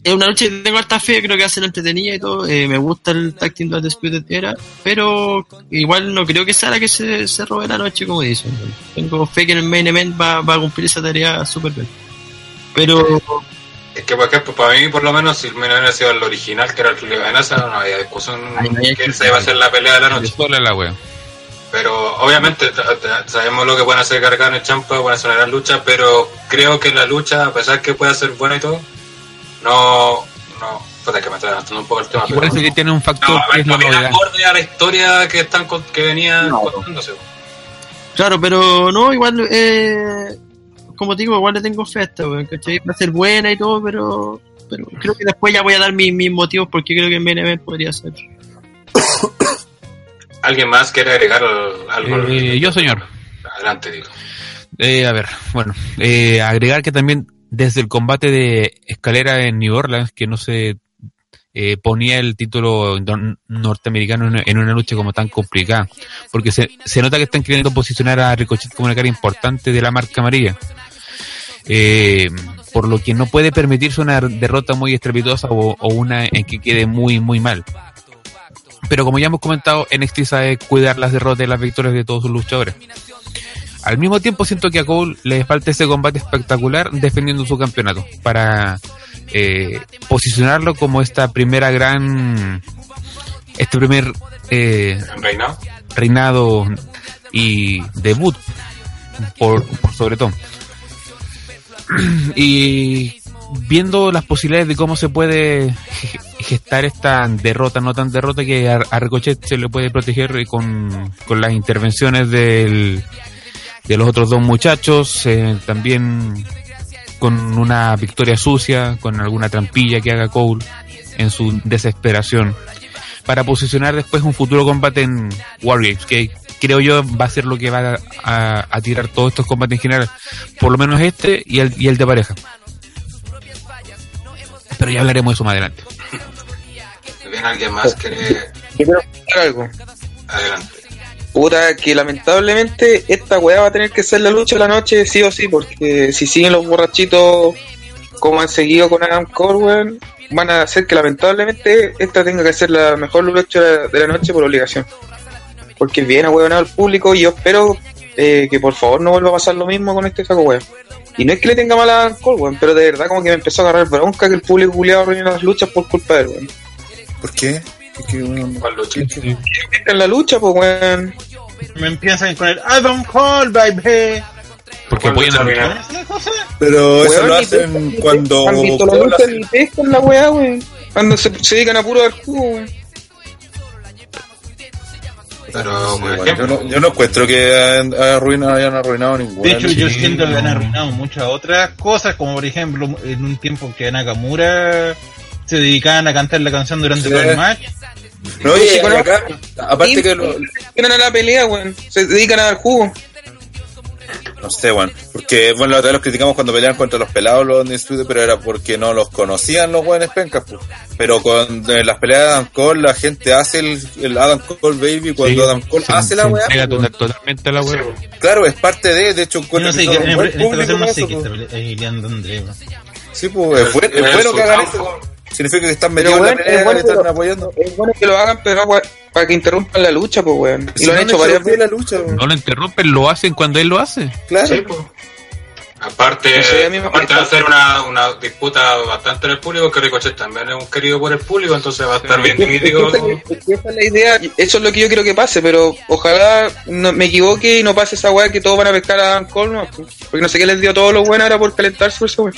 es una que tengo harta fe, creo que va a ser entretenida y todo. Eh, me gusta el tag team de Undisputed Era, pero igual no creo que sea la que se, se robe la noche, como dicen. Tengo fe que en el main event va, va a cumplir esa tarea súper bien. Pero Es que, por ejemplo, para mí, por lo menos, si el main hubiera sido el original, que era el Julio Amenaza, no había discusión Ay, no había que esa iba a ser la pelea de la De noche. sola la wea. Pero obviamente sabemos lo que pueden hacer Gargano y Champa, pueden hacer una gran lucha, pero creo que la lucha, a pesar que pueda ser buena y todo, no. no puta, que me está adelantando un poco el tema. Y por pero eso que tiene un factor no, que es la no acorde a la historia que están con- que venía No. contándose. Claro, pero no, igual, eh, como te digo, igual le tengo fe a esta. Va a ser buena y todo, pero, pero creo que después ya voy a dar mis, mis motivos porque creo que en event podría ser. <coughs> ¿Alguien más quiere agregar al- algo? Eh, yo, señor. Adelante, digo. Eh, a ver, bueno, eh, agregar que también desde el combate de escalera en New Orleans, que no se eh, ponía el título nor- norteamericano en, en una lucha como tan complicada, porque se, se nota que están queriendo posicionar a Ricochet como una cara importante de la marca amarilla. Eh, por lo que no puede permitirse una derrota muy estrepitosa o, o una en que quede muy, muy mal. Pero como ya hemos comentado, NXT sabe cuidar las derrotas y las victorias de todos sus luchadores. Al mismo tiempo siento que a Cole le falta ese combate espectacular defendiendo su campeonato para eh, posicionarlo como esta primera gran, este primer eh, Reinado. reinado y debut por, por sobre todo <clears throat> y viendo las posibilidades de cómo se puede ge- gestar esta derrota no tan derrota que a Ricochet se le puede proteger con, con las intervenciones del, de los otros dos muchachos eh, también con una victoria sucia con alguna trampilla que haga Cole en su desesperación para posicionar después un futuro combate en Wargames, que creo yo va a ser lo que va a, a- a tirar todos estos combates en general, por lo menos este y el, y el de pareja. Pero ya hablaremos de eso más adelante. ¿Bien alguien más quiere...? Quiero algo. Adelante. Puta, que lamentablemente esta weá va a tener que ser la lucha de la noche, sí o sí, porque si siguen los borrachitos como han seguido con Adam Cole, weón, van a hacer que lamentablemente esta tenga que ser la mejor lucha de la noche por obligación. Porque es bien ahueonado el público y yo espero eh, que por favor no vuelva a pasar lo mismo con este saco weón. Y no es que le tenga mal a Adam Cole, weón, pero de verdad como que me empezó a agarrar bronca que el público culiado arruina las luchas por culpa de él, weón. ¿Por qué? ¿Qué- qué, weón? En la lucha, pues weón. Me empiezan con el Adam Cole, baby. Porque ¿Cuál pueden arruinar-. Pero eso Weón, lo hacen cuando pescan. ¿Han visto la Cole lucha hace- ni pescan la weá, weón? Cuando se, se dedican a puro dar jugo, weón. Pero, por ejemplo, yo, no, yo no encuentro que hayan, arruinado- hayan arruinado ninguna. De hecho, yo siento que han arruinado muchas otras cosas, como por ejemplo, en un tiempo que Nakamura se dedicaban a cantar la canción durante Sí. todo el match. No, y Sí, acá, aparte que lo, Vienen a la pelea, weón. Se dedican a dar jugo. No sé, bueno, porque bueno, la otra vez los criticamos cuando peleaban contra los pelados los Undisputed, pero era porque no los conocían los buenos pencas, pues. Pero con en las peleas de Adam Cole, la gente hace el, el Adam Cole Baby cuando Sí, Adam Cole se- hace la se weá. entrega pues, total- totalmente a la weá. Claro, es parte de, de hecho, encuentro no sé, que en, en buen esta ocasión público no con sé qué pues. está peleando. Sí, pues, es, buen- es bueno que hagan eso. Significa que están Pero metidos en bueno, la pelea, es bueno que están que lo- apoyando. Es bueno que lo hagan, pero para que interrumpan la lucha, pues, weón. Y Si lo han no hecho varias veces. la lucha, weón. No lo interrumpen, lo hacen cuando él lo hace. Claro. Sí, pues. Aparte, a aparte de parece- hacer una, una disputa bastante en el público, que Ricochet también es un querido por el público, entonces va a estar bien dividido. Esa es la idea, eso es lo que yo quiero que pase, pero ojalá no me equivoque y no pase esa weá que todos van a pescar a Adam Cole, ¿no? Porque no sé qué les dio a todos los buenos ahora por calentarse por esa weá.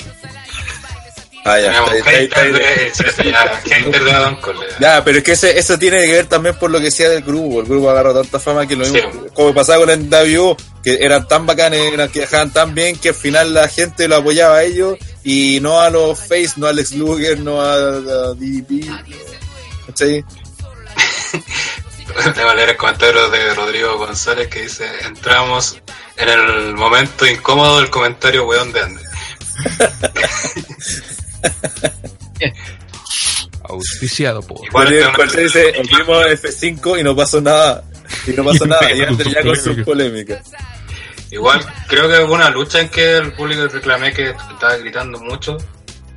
Ah, ya, Tenemos está ahí, está ahí, hater está ahí. <laughs> de, sí, sí, ya, hater de Adam Cole. Ya, pero es que ese, eso tiene que ver también por lo que decía del grupo. El grupo agarró tanta fama que lo Sí. mismo, como pasaba con el NWO, que eran tan bacanes, eran, que dejaban tan bien que al final la gente lo apoyaba a ellos y no a los Face, no a Alex Luger, no a, a DDP. ¿Cachai? Te va a leer el comentario de Rodrigo González que dice: Entramos en el momento incómodo del comentario weón de Andy. <laughs> <laughs> Auspiciado por. Igual Cortés dice, vimos F5 y no pasó nada. Y no pasó <laughs> nada, y Ander ya con sus polémicas. Igual creo que hubo una lucha en que el público reclamé que estaba gritando mucho,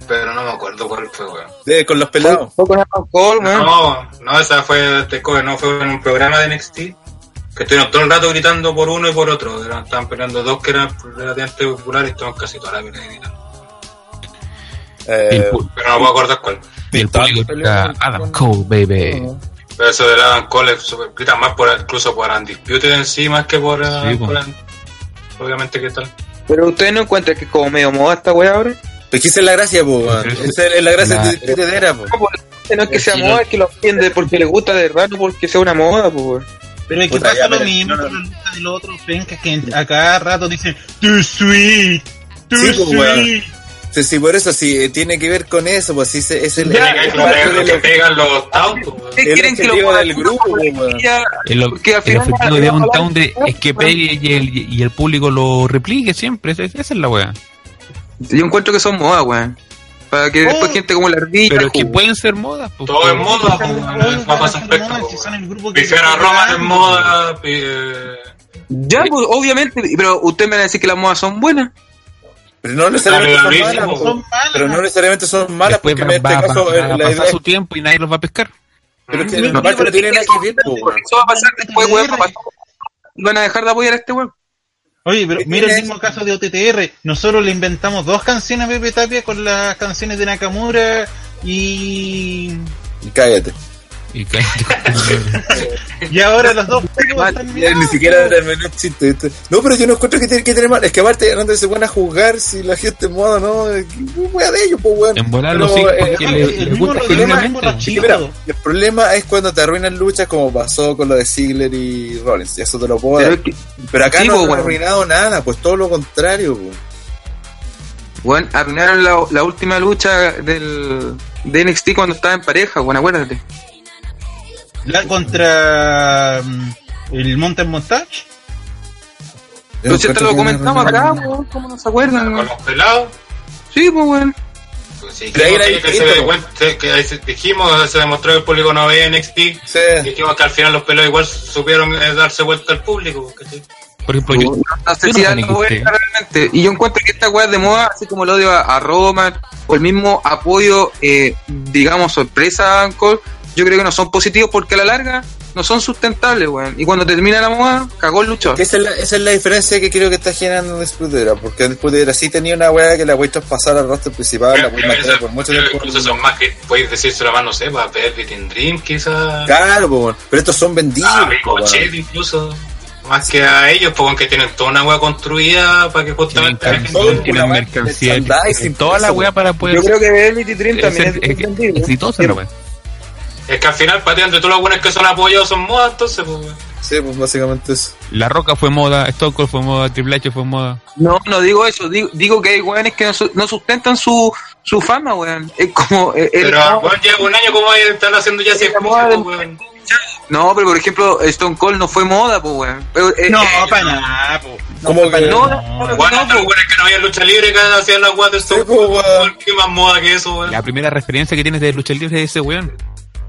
pero no me acuerdo cuál fue, weón. De, con los pelados. Fue con weón. No, no, esa fue de cover, no fue en un programa de NXT. Que estuvieron todo el rato gritando por uno y por otro. Estaban peleando dos que eran relativamente populares y estaban casi toda la pelea gritando. Eh, Pero no puedo acordar cuál. el público Adam Cole, baby. Pero eso de Adam Cole es super- gritan más por, incluso por Undisputed en sí, más que por, eh, po. obviamente que tal. Pero ustedes no encuentran que como medio moda esta weá ahora. Pero que esa es la gracia, po, Esa es la gracia la- de de era, po. No, no es que sea moda, no. es que lo entiende porque le gusta de verdad, no porque sea una moda, pues, weón. Pero es que Puta, pasa ya, lo mismo no, no. con la lucha de los otros pencas que a cada rato dicen Too sweet, too Sí, pues, sweet. Sí, sí, por eso sí, eh, tiene que ver con eso, pues sí, se- es el, Tiene el- que lo pegan los tautos. weón. ¿Ustedes El quieren que lo del grupo, ya- El, Porque al final de de, es que pegue y el, y el público lo replique siempre. Esa, esa es la wea. Yo encuentro que son modas, weón. Para que después Oh. gente como la ardilla. Pero es que pueden ser modas. pues, Todo es moda, a Roma es moda. Ya, pues, obviamente, pero ustedes me van a decir que las modas son buenas. Pero no necesariamente son malas. Son pero no necesariamente son malas Después porque va, en este va- caso va- eh, la idea su tiempo y nadie los va a pescar. pero es que No, tiene nada que ver, weón. Eso va a pasar después, weón. van a dejar de apoyar a este weón. Oye, pero ¿Qué mira el mismo caso de OTTR. Nosotros le inventamos dos canciones a Pepe Tapia con las canciones de Nakamura y. Y cállate. Y ahora los dos están. Ni siquiera terminó el chiste. No, pero yo no encuentro que tiene que tener mal. Es que aparte, no se van a juzgar si la gente moda no. ¿Qué wea de ellos, pues, weón. En volar los eh, porque le, el gusta Es problema es cuando te arruinan luchas como pasó con lo de Ziggler y Rollins. Y eso te lo puedo Pero es que, Pero acá Sí, no pues, han arruinado nada, pues todo lo contrario. pues. weón, arruinaron la, la última lucha del, de NXT cuando estaba en pareja, weón, acuérdate. La contra mm, el Mountain Montage. Pero si te lo comentamos acá, weón, ¿cómo no se acuerdan? Con los pelados. Sí, pues, weón. Pues sí, dijimos que, se cuenta- que dijimos, se demostró que el público no veía NXT. Sí. Dijimos que al final los pelados igual supieron eh, darse vuelta al público. ¿cachai? Por ejemplo, yo, No sé si no vuelta realmente. Y yo encuentro que esta weá de moda, así como el odio a, a Roman, o el mismo apoyo, eh, digamos, sorpresa a yo creo que no son positivos porque a la larga no son sustentables, weón. Y cuando termina la moda, cagó el luchador. Esa es, la, esa es la diferencia que creo que está generando Disputera, porque Disputera sí tenía una weá que la voy a traspasar al rostro principal, la voy a Pero mantener eso- por mucho tiempo. Incluso son más que podéis decírselo más, no sé, para Velvet in Dream, quizás. Claro, po, weón. pero estos son vendidos. A po, Ricochet, weón. incluso. Más que a ellos, porque aunque tienen toda una wea construida para que justamente la gente- tienen mercancía, toda la weá para poder Yo creo que Velvet y Dream también es, exitosa la weá. Es que al final, para ti, entre todos los buenos que son apoyados son modas, entonces, pues, weón. Sí, pues básicamente eso. La Roca fue moda, Stone Cold fue moda, Triple H fue moda. No, no digo eso, digo, digo que hay weones que no, su- no sustentan su, su fama, weón. Es como... eh, el- Pero, weón, lleva un año como estar haciendo ya así La moda del- weón. No, pero por ejemplo, Stone Cold no fue moda, pues, weón. Eh, No, eh, para nada, po. Como que- No, no, no, no, Bueno, no, buenos que no había lucha libre que hacían las weas de Stone pues, Cold. ¿Qué más moda que eso, weón? La primera referencia que tienes de lucha libre es ese weón.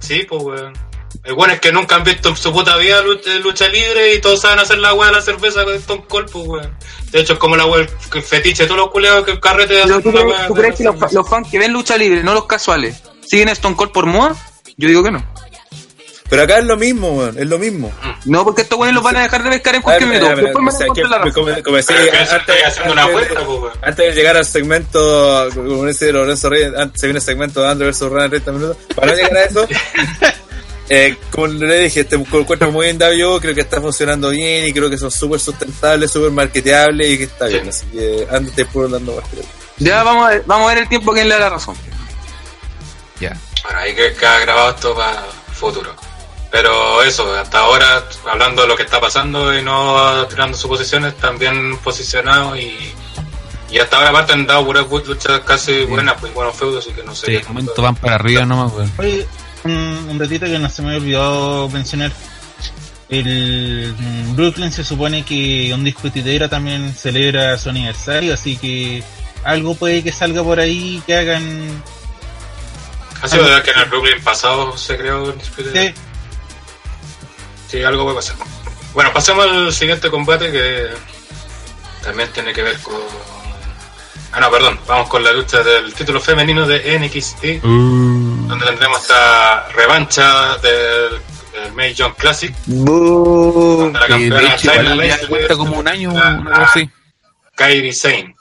Sí, pues, weón. El bueno es que nunca han visto en su puta vida lucha, lucha libre y todos saben hacer la wea de la cerveza con Stone Cold, pues, weón. De hecho, es como la wea, el fetiche de todos los culeados que el carrete hacer ¿tú, crees, tú crees que los, fans que ven lucha libre, no los casuales, siguen a Stone Cold por moda? Yo digo que no. Pero acá es lo mismo, weón, es lo mismo. No, porque estos weones los van a dejar de pescar en cualquier minuto. estoy haciendo una weón. antes de llegar al segmento, como dice Lorenzo Reyes, antes se viene el segmento de Andrew vs. Ryan en 30 minutos. Para no llegar a eso, <laughs> eh, como le dije, este encuentro muy bien yo, creo que está funcionando bien y creo que son súper sustentables, súper marketeables y que está bien. Así que antes puro dando más creo. Ya vamos a, ver, vamos a ver el tiempo que le da la razón. Ya. Bueno, ahí que queda grabado esto para futuro. Pero eso, hasta ahora, hablando de lo que está pasando y no tirando suposiciones, también posicionado y, y hasta ahora aparte han dado puras luchas casi buenas, pues buenos feudos, así que no sé. Sí, de momento van para arriba nomás, weón. Oye, un, un ratito que no se me había olvidado mencionar. El mm, Brooklyn se supone que un discutidera también celebra su aniversario, así que algo puede que salga por ahí que hagan. Ha sido verdad que en el Brooklyn pasado se creó el Dispute. Sí, Sí, algo puede pasar. Bueno, pasemos al siguiente combate que también tiene que ver con... Ah, no, perdón. Vamos con la lucha del título femenino de NXT, Uh, donde tendremos esta revancha del, del May Young Classic. Boo. donde la campeona Baszler cuenta como un año, así. Kairi Sane.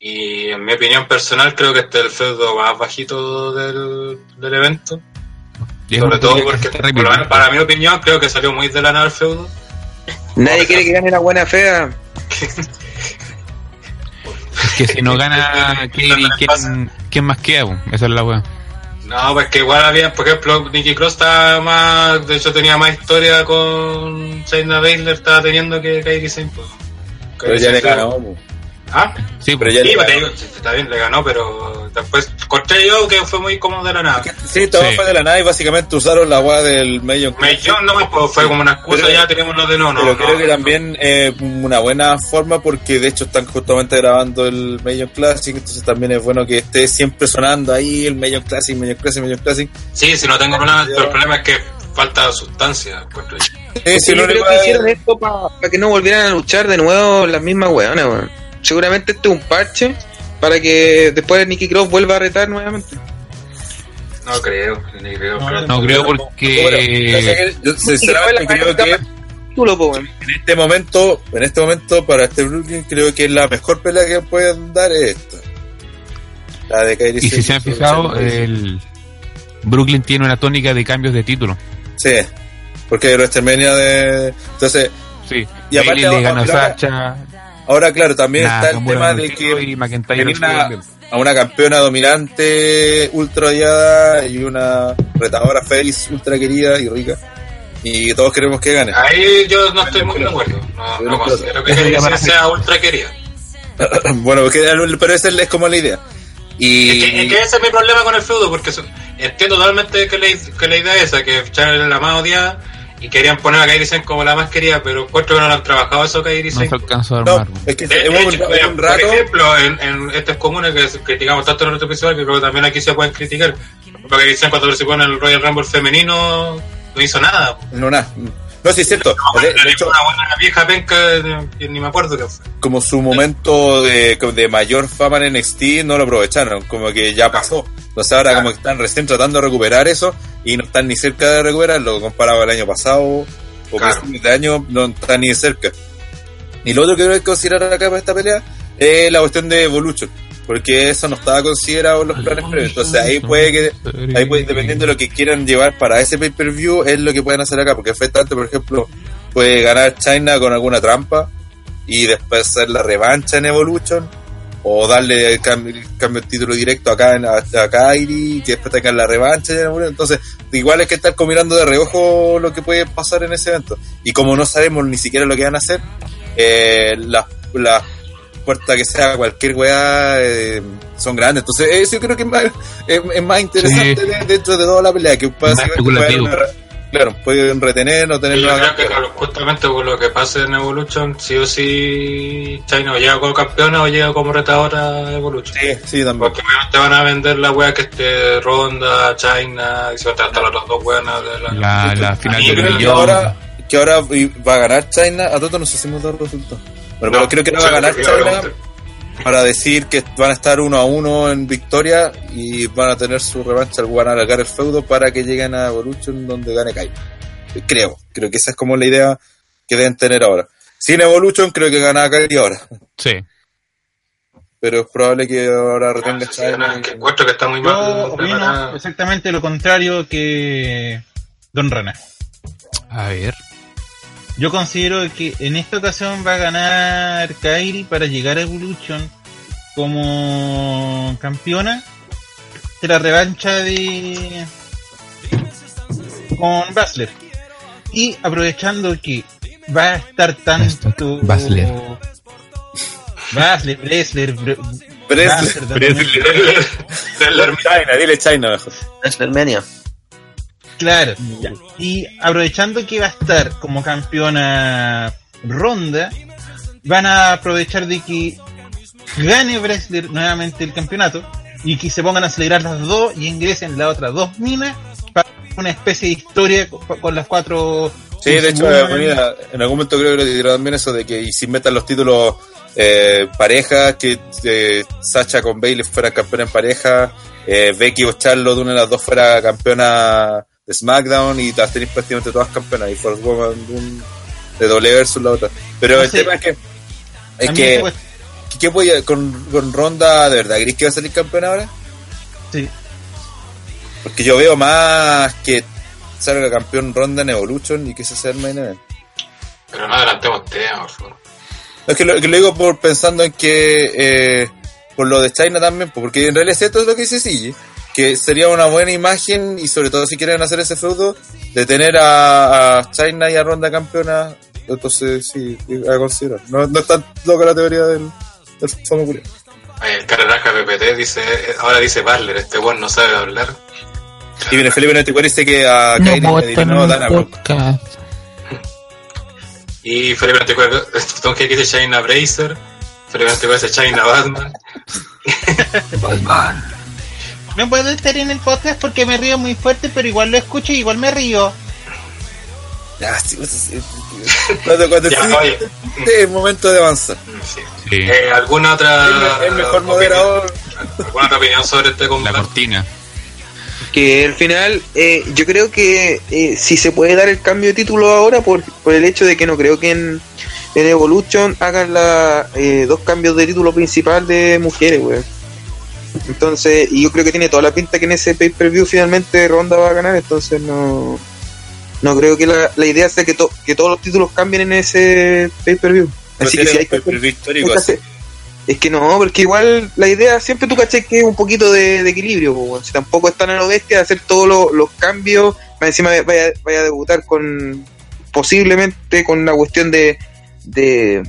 Y en mi opinión personal creo que este es el feudo más bajito del, del evento. Y es Sobre todo que porque, por menos para mi opinión, creo que salió muy de la nada el feudo. Nadie quiere que gane la buena fea. Que si no gana Katie, ¿quién, <laughs> ¿quién más queda? Esa es la weá. No, pues que igual había, por ejemplo, Nicky Cross estaba más, de hecho tenía más historia con Shayna Baszler, estaba teniendo que Kairi Sane. Pero ya le ganó. ¿Ah? Sí, Pero pues, ya Sí, le pues te ganó. digo, sí, está bien, le ganó, pero después corté yo que fue muy como de la nada. Sí, todo Sí. fue de la nada y básicamente usaron la weá del medio. Me yo no, pues fue como una excusa, Pero- ya tenemos lo de no, no. Pero no. creo que también eh, una buena forma porque de hecho están justamente grabando el Major Classic, entonces también es bueno que esté siempre sonando ahí el Major Classic, Major Classic, Major Classic. Sí, si no tengo problema, pero el problema es que falta sustancia. encuentro yo. Sí, sí, yo creo único que hicieron esto para que no volvieran a luchar de nuevo las mismas weonas, weón. Seguramente este es un parche para que después Nicky Cross vuelva a retar nuevamente. No creo, ni creo. No, creo. no creo porque. yo sinceramente creo que. En este momento, en este momento, para este Brooklyn, creo que la mejor pelea que pueden dar es esta. La de Kairi Y si se han fijado, el Brooklyn tiene una tónica de cambios de título. Sí, porque WrestleMania de. Entonces, Sí. Y aparte le ganó a Sacha. Ahora, claro, también está el tema no de que tenía una, a una campeona dominante ultra odiada y una retadora face ultra querida y rica. Y todos queremos que gane. Ahí yo no estoy muy de acuerdo. No, no considero que sea ultra querida. <coughs> bueno, porque, pero esa es como la idea. Y, Es que, es que ese es mi problema con el feudo, porque son- entiendo totalmente que la, que la idea es esa, que Charles es la más odiada y querían poner a Kairi Sane como la más querida, pero encuentro que no lo han trabajado eso Kairi No Sane. se alcanzó a no, armar. es que De, un, por ejemplo, en, en estos comunes que criticamos tanto en nuestro episodio, que creo que también aquí se pueden criticar, porque dicen cuando participó en el Royal Rumble femenino, no hizo nada. No, nada. No, sí, es cierto. No, De, hecho, una buena vieja penca, que ni me acuerdo qué fue. como su momento de, de mayor fama en NXT no lo aprovecharon, como que ya pasó. Entonces ahora como que están recién tratando de recuperar eso y no están ni cerca de recuperarlo comparado al año pasado o Claro. de año no están ni cerca. Y lo otro que hay que considerar acá para esta pelea es la cuestión de Evolution, porque eso no estaba considerado en los planes previos. Entonces ahí puede que Ahí pues, dependiendo de lo que quieran llevar para ese pay-per-view, es lo que pueden hacer acá. Porque efectivamente, por ejemplo, puede ganar China con alguna trampa y después hacer la revancha en Evolution. O darle el cambio, el cambio de título directo acá en, a, a Kairi, que después tengan la revancha en Evolution. Entonces, igual es que estar combinando de reojo lo que puede pasar en ese evento. Y como no sabemos ni siquiera lo que van a hacer, eh, las las puertas que sea cualquier weá eh, son grandes. Entonces, eso yo creo que es más, es, es más interesante Sí. de- dentro de toda la pelea. Que pueden- claro, pueden retener o tener yo creo que claro, justamente por lo que pasa en Evolution, sí o sí, China o llega como campeona o llega como retadora a Evolution. Sí, sí, también. Porque obviamente van a vender la wea que esté Ronda, China, y se van a tratar las dos buenas de la... La, la final que ahora, que ahora va a ganar China. A todos no sé si hemos dado resultados. Bueno, pero creo que no va a ganar China para decir que van a estar uno a uno en victoria y van a tener su revancha, van a alargar el feudo para que lleguen a Evolution donde gane Kai. Creo, creo que esa es como la idea que deben tener ahora. Sin Evolution creo que gana Kai ahora, Sí. pero es probable que ahora retenga Ah, sí, sí, no, China. es que encuentro que está muy Yo mal opino exactamente lo contrario que Don Rana. A ver. Yo considero que en esta ocasión va a ganar Kairi para llegar a Evolution como campeona de la revancha de con Basler. Y aprovechando que va a estar tanto Basler. Basler, Bresler, Bre- Bresler. Basler, también. China, <laughs> dile China mejor. WrestleMania. Claro. ya. Y aprovechando que va a estar como campeona Ronda, van a aprovechar de que gane Bresler nuevamente el campeonato y que se pongan a celebrar las dos y ingresen las otras dos minas para una especie de historia co- con, las cuatro. Sí, de hecho, eh, en algún momento creo que le dirá también eso de que y si metan los títulos eh, parejas, que eh, Sacha con Bailey fuera campeona en pareja, eh, Becky o Charlotte, una de las dos fuera campeona de SmackDown y las tenéis prácticamente todas campeonas y Force Woman un- de doble versus la otra. Pero No el sé. tema es que, es que, ¿qué voy a- con, con Ronda, de verdad, ¿crees que va a salir campeona ahora? sí. Porque yo veo más que salga campeón Ronda en Evolution y que ese sea el main event. Pero no adelantemos tema, por favor. Es que lo, que lo digo por pensando en que eh, por lo de China también, pues, porque en realidad es cierto es lo que dice Sigi, que sería una buena imagen y sobre todo si quieren hacer ese feudo de tener a, a China y a Ronda campeona, entonces sí, a considerar. No, no es tan loca la teoría del, del famo culiao. Ay, el cararaja PPT dice, ahora dice Barler, este weón no sabe hablar. Y viene Felipe 94 dice que a Kairi le eliminó a Dana. Y Felipe 24, Tom que dice China Bracer, Felipe 24 dice China Batman. No puedo estar en el podcast porque me río muy fuerte, pero igual lo escucho y igual me río. Ya, sí, pues, sí, sí. Cuando, cuando <laughs> Ya, es momento de avanzar. Sí. Sí. Eh, ¿Alguna otra El, el mejor opinión- moderador. ¿Alguna otra opinión sobre este La combate? cortina. Que que al final eh, yo creo que eh, si se puede dar el cambio de título ahora por, por el hecho de que no creo que en, en Evolution hagan la, eh, dos cambios de título principal de mujeres, weón. Entonces, y yo creo que tiene toda la pinta que en ese pay-per-view finalmente Ronda va a ganar, entonces no no creo que la, la idea sea que, to- que todos los títulos cambien en ese pay-per-view. Así que si hay que histórico así. es que no, porque igual la idea siempre tú caché que es un poquito de, de equilibrio, po, si tampoco están a lo bestia de hacer todos los, los cambios, más encima vaya, vaya a debutar con posiblemente con la cuestión de de,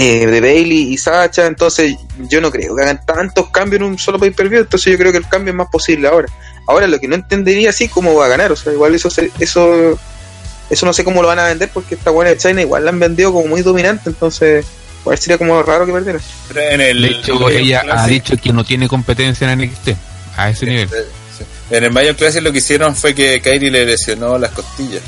eh, de Bailey y Sacha, entonces yo no creo que hagan tantos cambios en un solo pay per view, entonces yo creo que el cambio es más posible ahora. Ahora lo que no entendería así cómo va a ganar, o sea, igual eso se- eso eso no sé cómo lo van a vender porque esta buena de China igual la han vendido como muy dominante, entonces igual sería como raro que perdiera. Pero en el, De hecho, el ella ha dicho que no tiene competencia en NXT a ese nivel. Sí. En el Mayo Classic lo que hicieron fue que Kairi le lesionó las costillas.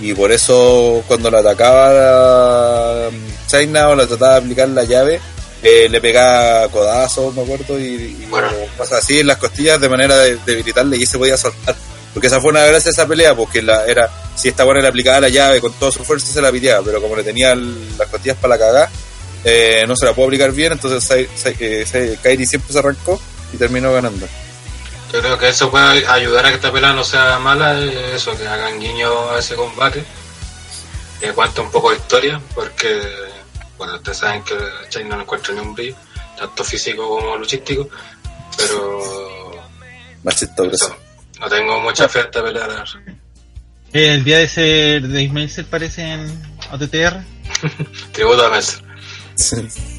Y por eso cuando la atacaba a China o la trataba de aplicar la llave, eh, le pegaba codazos, me acuerdo, y, y Bueno. cosas así en las costillas de manera de debilitarle y se podía soltar. Porque esa fue una gracia de esa pelea, porque la, era si esta buena le aplicaba la llave con toda su fuerza se la piteaba, pero como le tenía el- las costillas para la cagada, eh, no se la pudo aplicar bien, entonces eh, Kairi siempre se arrancó y terminó ganando. Yo creo que eso puede ayudar a que esta pelea no sea mala, eh, eso, que hagan guiño a ese combate, que cuente un poco de historia, porque, bueno, ustedes saben que China no encuentra ni un brillo, tanto físico como luchístico, pero eso, no tengo mucha fe en esta pelea. la verdad. El día de ser de Ismael parece en OTTR. <laughs> Tributo a Mercer. <laughs>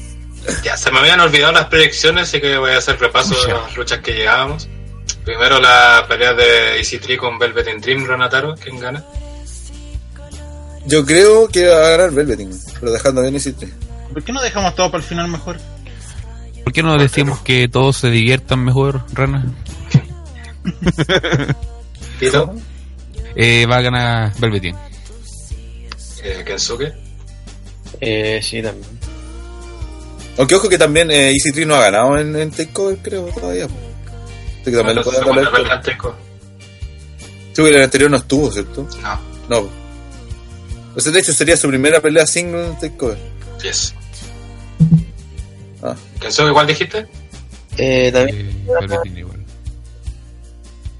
Ya, se me habían olvidado las predicciones, así que voy a hacer repaso de las luchas que llegábamos. Primero la pelea de Easy Tree con Velvet in Dream, Ronataro, ¿quién gana? Yo creo que va a ganar Velveting, pero dejando bien ese tres. ¿Por qué no dejamos todo para el final mejor? ¿Por qué no decimos que todos se diviertan mejor, Rana? <laughs> Tito, Eh, va a ganar Velveteen. eh, Kensuke, Eh, sí, también. Aunque ojo que también eh, Easy Tree no ha ganado en, en Takeover, creo, todavía. Así que también Bueno, pueden segunda dar pelea la en. Sí, porque el anterior no estuvo, ¿cierto? No, No. O sea, de hecho sería su primera pelea single en Takeover. yes. Ah. Kensuke, ¿cuál dijiste? Eh, también. Eh, igual.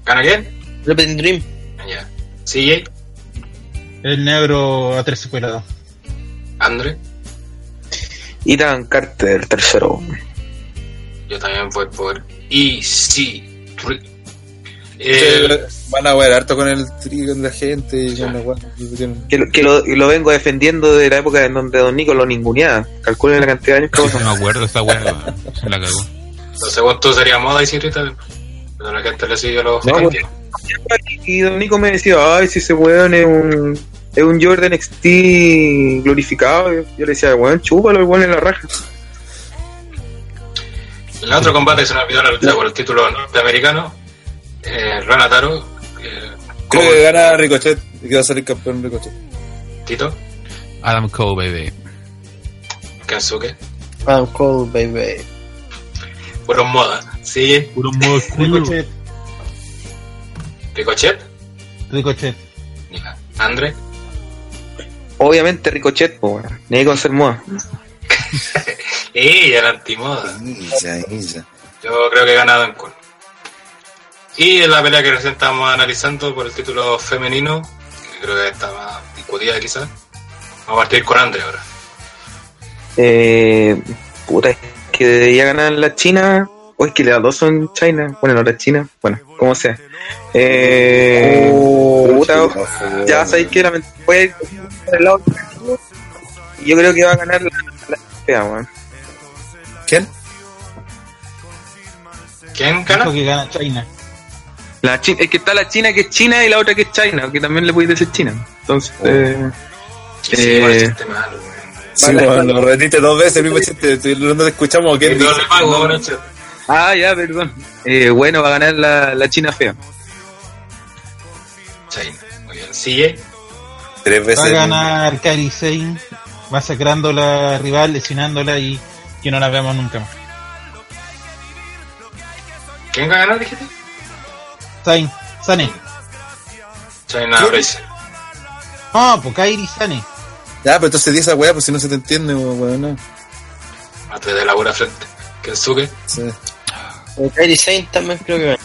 ¿Gana quién? Repeting Dream. Ya. CJ, El negro a tres secuelado. Andre, Ethan Carter, tercero. yo también voy por. Ustedes Eh, Van a ver harto con el tri con la gente y con la. Que, lo- que lo, lo vengo defendiendo de la época en donde Don Nico lo ninguneaba. Calculen la cantidad de años que. No me acuerdo esa weá, se la cagó. lo segundo sería moda Tree también. Pero la gente le sigue los No, cambios. Y Don Nico me decía, ay, si ese weón es un, es un Jordan XT glorificado. Yo yo le decía, weón, chúpalo, el weón en la raja. En el otro combate se nos olvidó la lucha por el título norteamericano. Eh, Ronataro, eh, Creo que gana Ricochet y que va a salir campeón Ricochet. Tito, Adam Cole, baby. Kensuke, Adam Cole, baby. puro moda. Sí, Puro modo <laughs> Ricochet. Ricochet, Ricochet. Andre, Obviamente Ricochet, weón. Ni con ser moda. <laughs> y el antimoda. Illa, illa. Yo creo que he ganado en Cole. Y en la pelea que recién estamos analizando por el título femenino, que creo que está más discutida quizás, vamos a partir con Andre ahora. Eh, puta, es que debería ganar la China. O es que las dos son China. Bueno, no la China. Bueno, como sea. Eh, puta, Oh, ya sabéis que la puede ir por el lado. Yo creo que va a ganar la, la fea, ¿Quién? ¿Quién Dijo gana? que gana China. La Chi- es que está la China que es China y la otra que es China, que también le podéis decir China. Entonces, eh, Sí, Eh, malo. Sí, Vale, bueno, vale. lo repetiste dos veces el mismo chiste. No te escuchamos. ¿Quién dice? le pago, ah, ya, perdón. Eh, bueno, va a ganar la, la China fea. China. Muy bien. CJ, Tres Va veces. a ganar Kairi Sane. Va sacando la rival, lesionándola y que no la veamos nunca más. ¿quién va a ganar, dijiste? Sain, Sane. China Bracer. No, pues Kairi Sane. Ya, pero entonces di esa weá, pues si no se te entiende, weón. No. Antes de la pura frente. Kensuke, Sí. Kairi Sane también creo que va.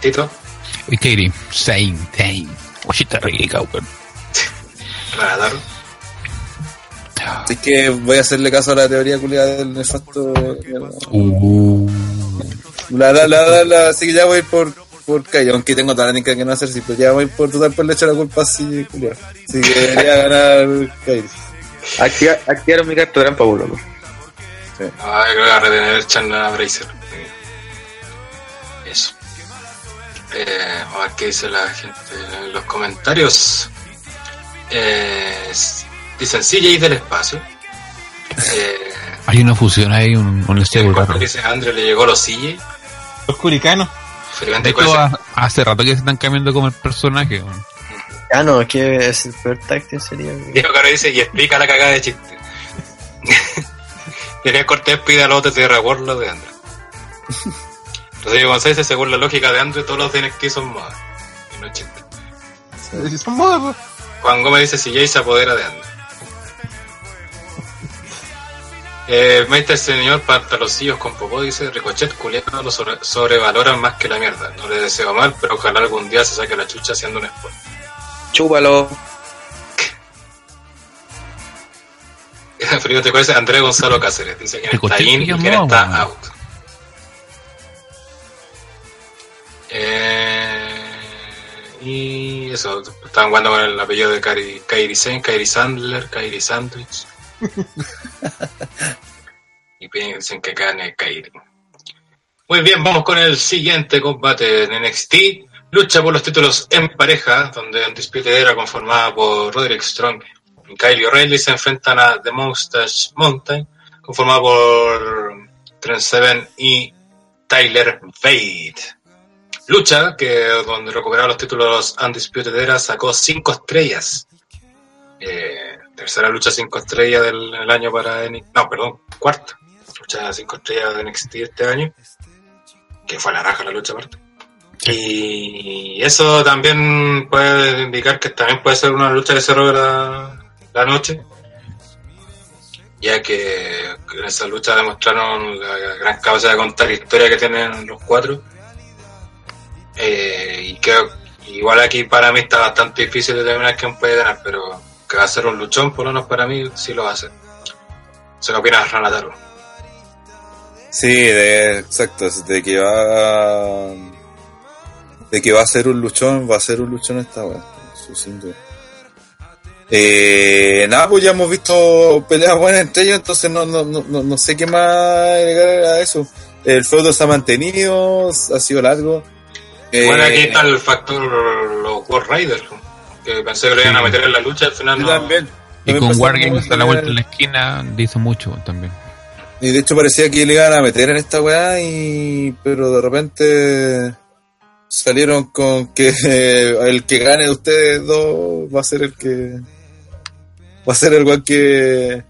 Tito, Y Katie, same, same. Oye, está rica, weón. Radar. Así que voy a hacerle caso a la teoría culiada del nefasto. Uh. La, la, la, la, la, así que ya voy a ir por, por Kai, aunque tengo táctica que no hacer, sí, pues ya voy por total por le echo la culpa así, culiado. Así que debería ganar Kai. Activa- activaron mi carta trampa, loco. Ah, creo que va a retener China Bracer. Eso. Eh, a ver qué dice la gente en los comentarios. Eh, dicen CJ del espacio. Eh, Hay una fusión ahí, un, un cuando raro. dice Andre le llegó los CJ. Los curicanos. Hace rato que se están cambiando como el personaje. weón. Ah, no, es que es el peor táctil sería. Diego Caro dice y explica la cagada de chiste. <laughs> Tenía Cortés pide a los otros de Warlord de Andre. Rodrigo González dice, según la lógica de Andre, todos los de NXT son modas. Y no es chiste. Son modas, pues. Juan Gómez dice si Jay se apodera de Andre. Eh, Mete señor pantaloncillos con popó dice Ricochet culiado lo sobre- sobrevaloran más que la mierda. No le deseo mal, pero ojalá algún día se saque la chucha haciendo un spot. Chúpalo. <laughs> Felipe te dice Andrés Gonzalo Cáceres. Dice quién está in y moda, está out. Eh, y eso, estaban jugando con el apellido de Kairi, Kairi Sen, Kairi Sandler, Kairi Sandwich. <laughs> y piensen que gane Kairi. Muy bien, vamos con el siguiente combate en NXT. Lucha por los títulos en pareja, donde Undisputed era conformada por Roderick Strong y Kyle O'Reilly se enfrentan a The Mustache Mountain, conformada por Trent Seven y Tyler Bate. Lucha que donde recuperaba los títulos Undisputed Era sacó 5 estrellas. Eh, tercera lucha 5 estrellas del, del año para NXT. No, perdón, cuarta. Lucha 5 estrellas de NXT este año. Que fue la raja la lucha aparte. Y eso también puede indicar que también puede ser una lucha que se robe la, la noche. Ya que en esa lucha demostraron la gran capacidad de contar historia que tienen los cuatro. Eh, y creo igual aquí para mí está bastante difícil determinar quién puede ganar, pero que va a ser un luchón, por lo menos para mí sí lo hacer. ¿Se lo opina Ranataro? Sí, de, exacto, de que va de que va a ser un luchón, va a ser un luchón esta weá, eso sin duda. Eh, nada, pues ya hemos visto peleas buenas entre ellos, entonces no, no, no, no, sé qué más agregar a eso. El feudo se ha mantenido, ha sido largo. Eh, Bueno, aquí está el factor los War Raiders, que pensé que lo iban a meter en la lucha, al final yo también. Y con Wargames a la vuelta en la esquina dice mucho también. Y de hecho parecía que le iban a meter en esta weá, y, pero de repente salieron con que eh, <laughs> el que gane de ustedes dos va a ser el que va a ser el weón que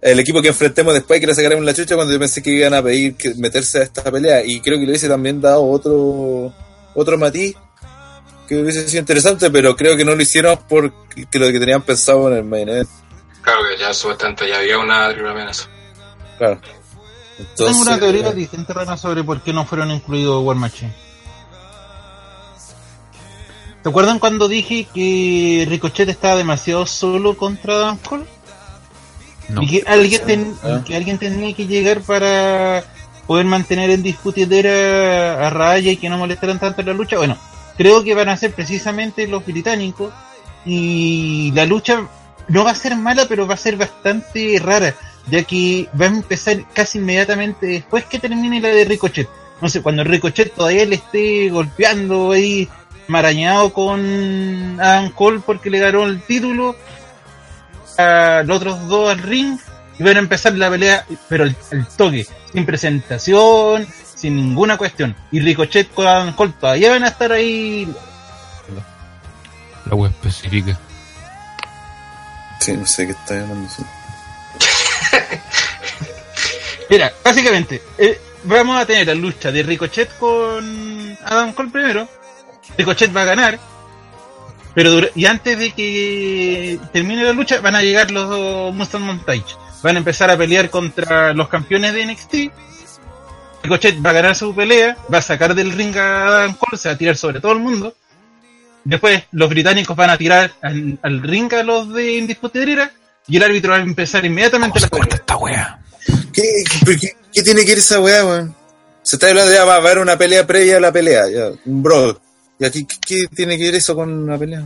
el equipo que enfrentemos después que le sacaremos la chucha cuando yo pensé que iban a pedir que meterse a esta pelea y creo que le hubiese también dado otro otro matiz que hubiese sido interesante pero creo que no lo hicieron porque lo que tenían pensado en el main event Claro que ya supuestamente ya había una triple amenaza. claro Tengo una Entonces, teoría distinta, Rana, sobre por qué no fueron incluidos War Machine. ¿Te acuerdan cuando dije que Ricochet estaba demasiado solo contra Adam Cole? No. Y que alguien, ten- Ah. que alguien tenía que llegar para poder mantener en disputidera a Raya y que no molestaran tanto en la lucha. Bueno, creo que van a ser precisamente los británicos y la lucha no va a ser mala, pero va a ser bastante rara, ya que va a empezar casi inmediatamente después que termine la de Ricochet. No sé, cuando Ricochet todavía le esté golpeando ahí, marañado con Adam Cole porque le ganó el título, a los otros dos al ring y van a empezar la pelea, pero el, el toque, sin presentación, sin ninguna cuestión. Y Ricochet con Adam Cole todavía van a estar ahí. La web específica. sí, no sé qué está hablando sí. <laughs> Mira, básicamente, eh, vamos a tener la lucha de Ricochet con Adam Cole primero. Ricochet va a ganar. Pero dura- y antes de que termine la lucha, van a llegar los dos Mustang Montage. Van a empezar a pelear contra los campeones de NXT. Ricochet va a ganar su pelea, va a sacar del ring a Adam Cole, se va a tirar sobre todo el mundo. Después los británicos van a tirar al, al ring a los de Indiscutible y el árbitro va a empezar inmediatamente la pelea. esta wea? ¿Qué, qué, qué- qué tiene que ir esa weá, weón? Se está hablando ya, va a haber una pelea previa a la pelea, ya, un bro. ¿Y aquí qué, qué tiene que ver eso con una pelea?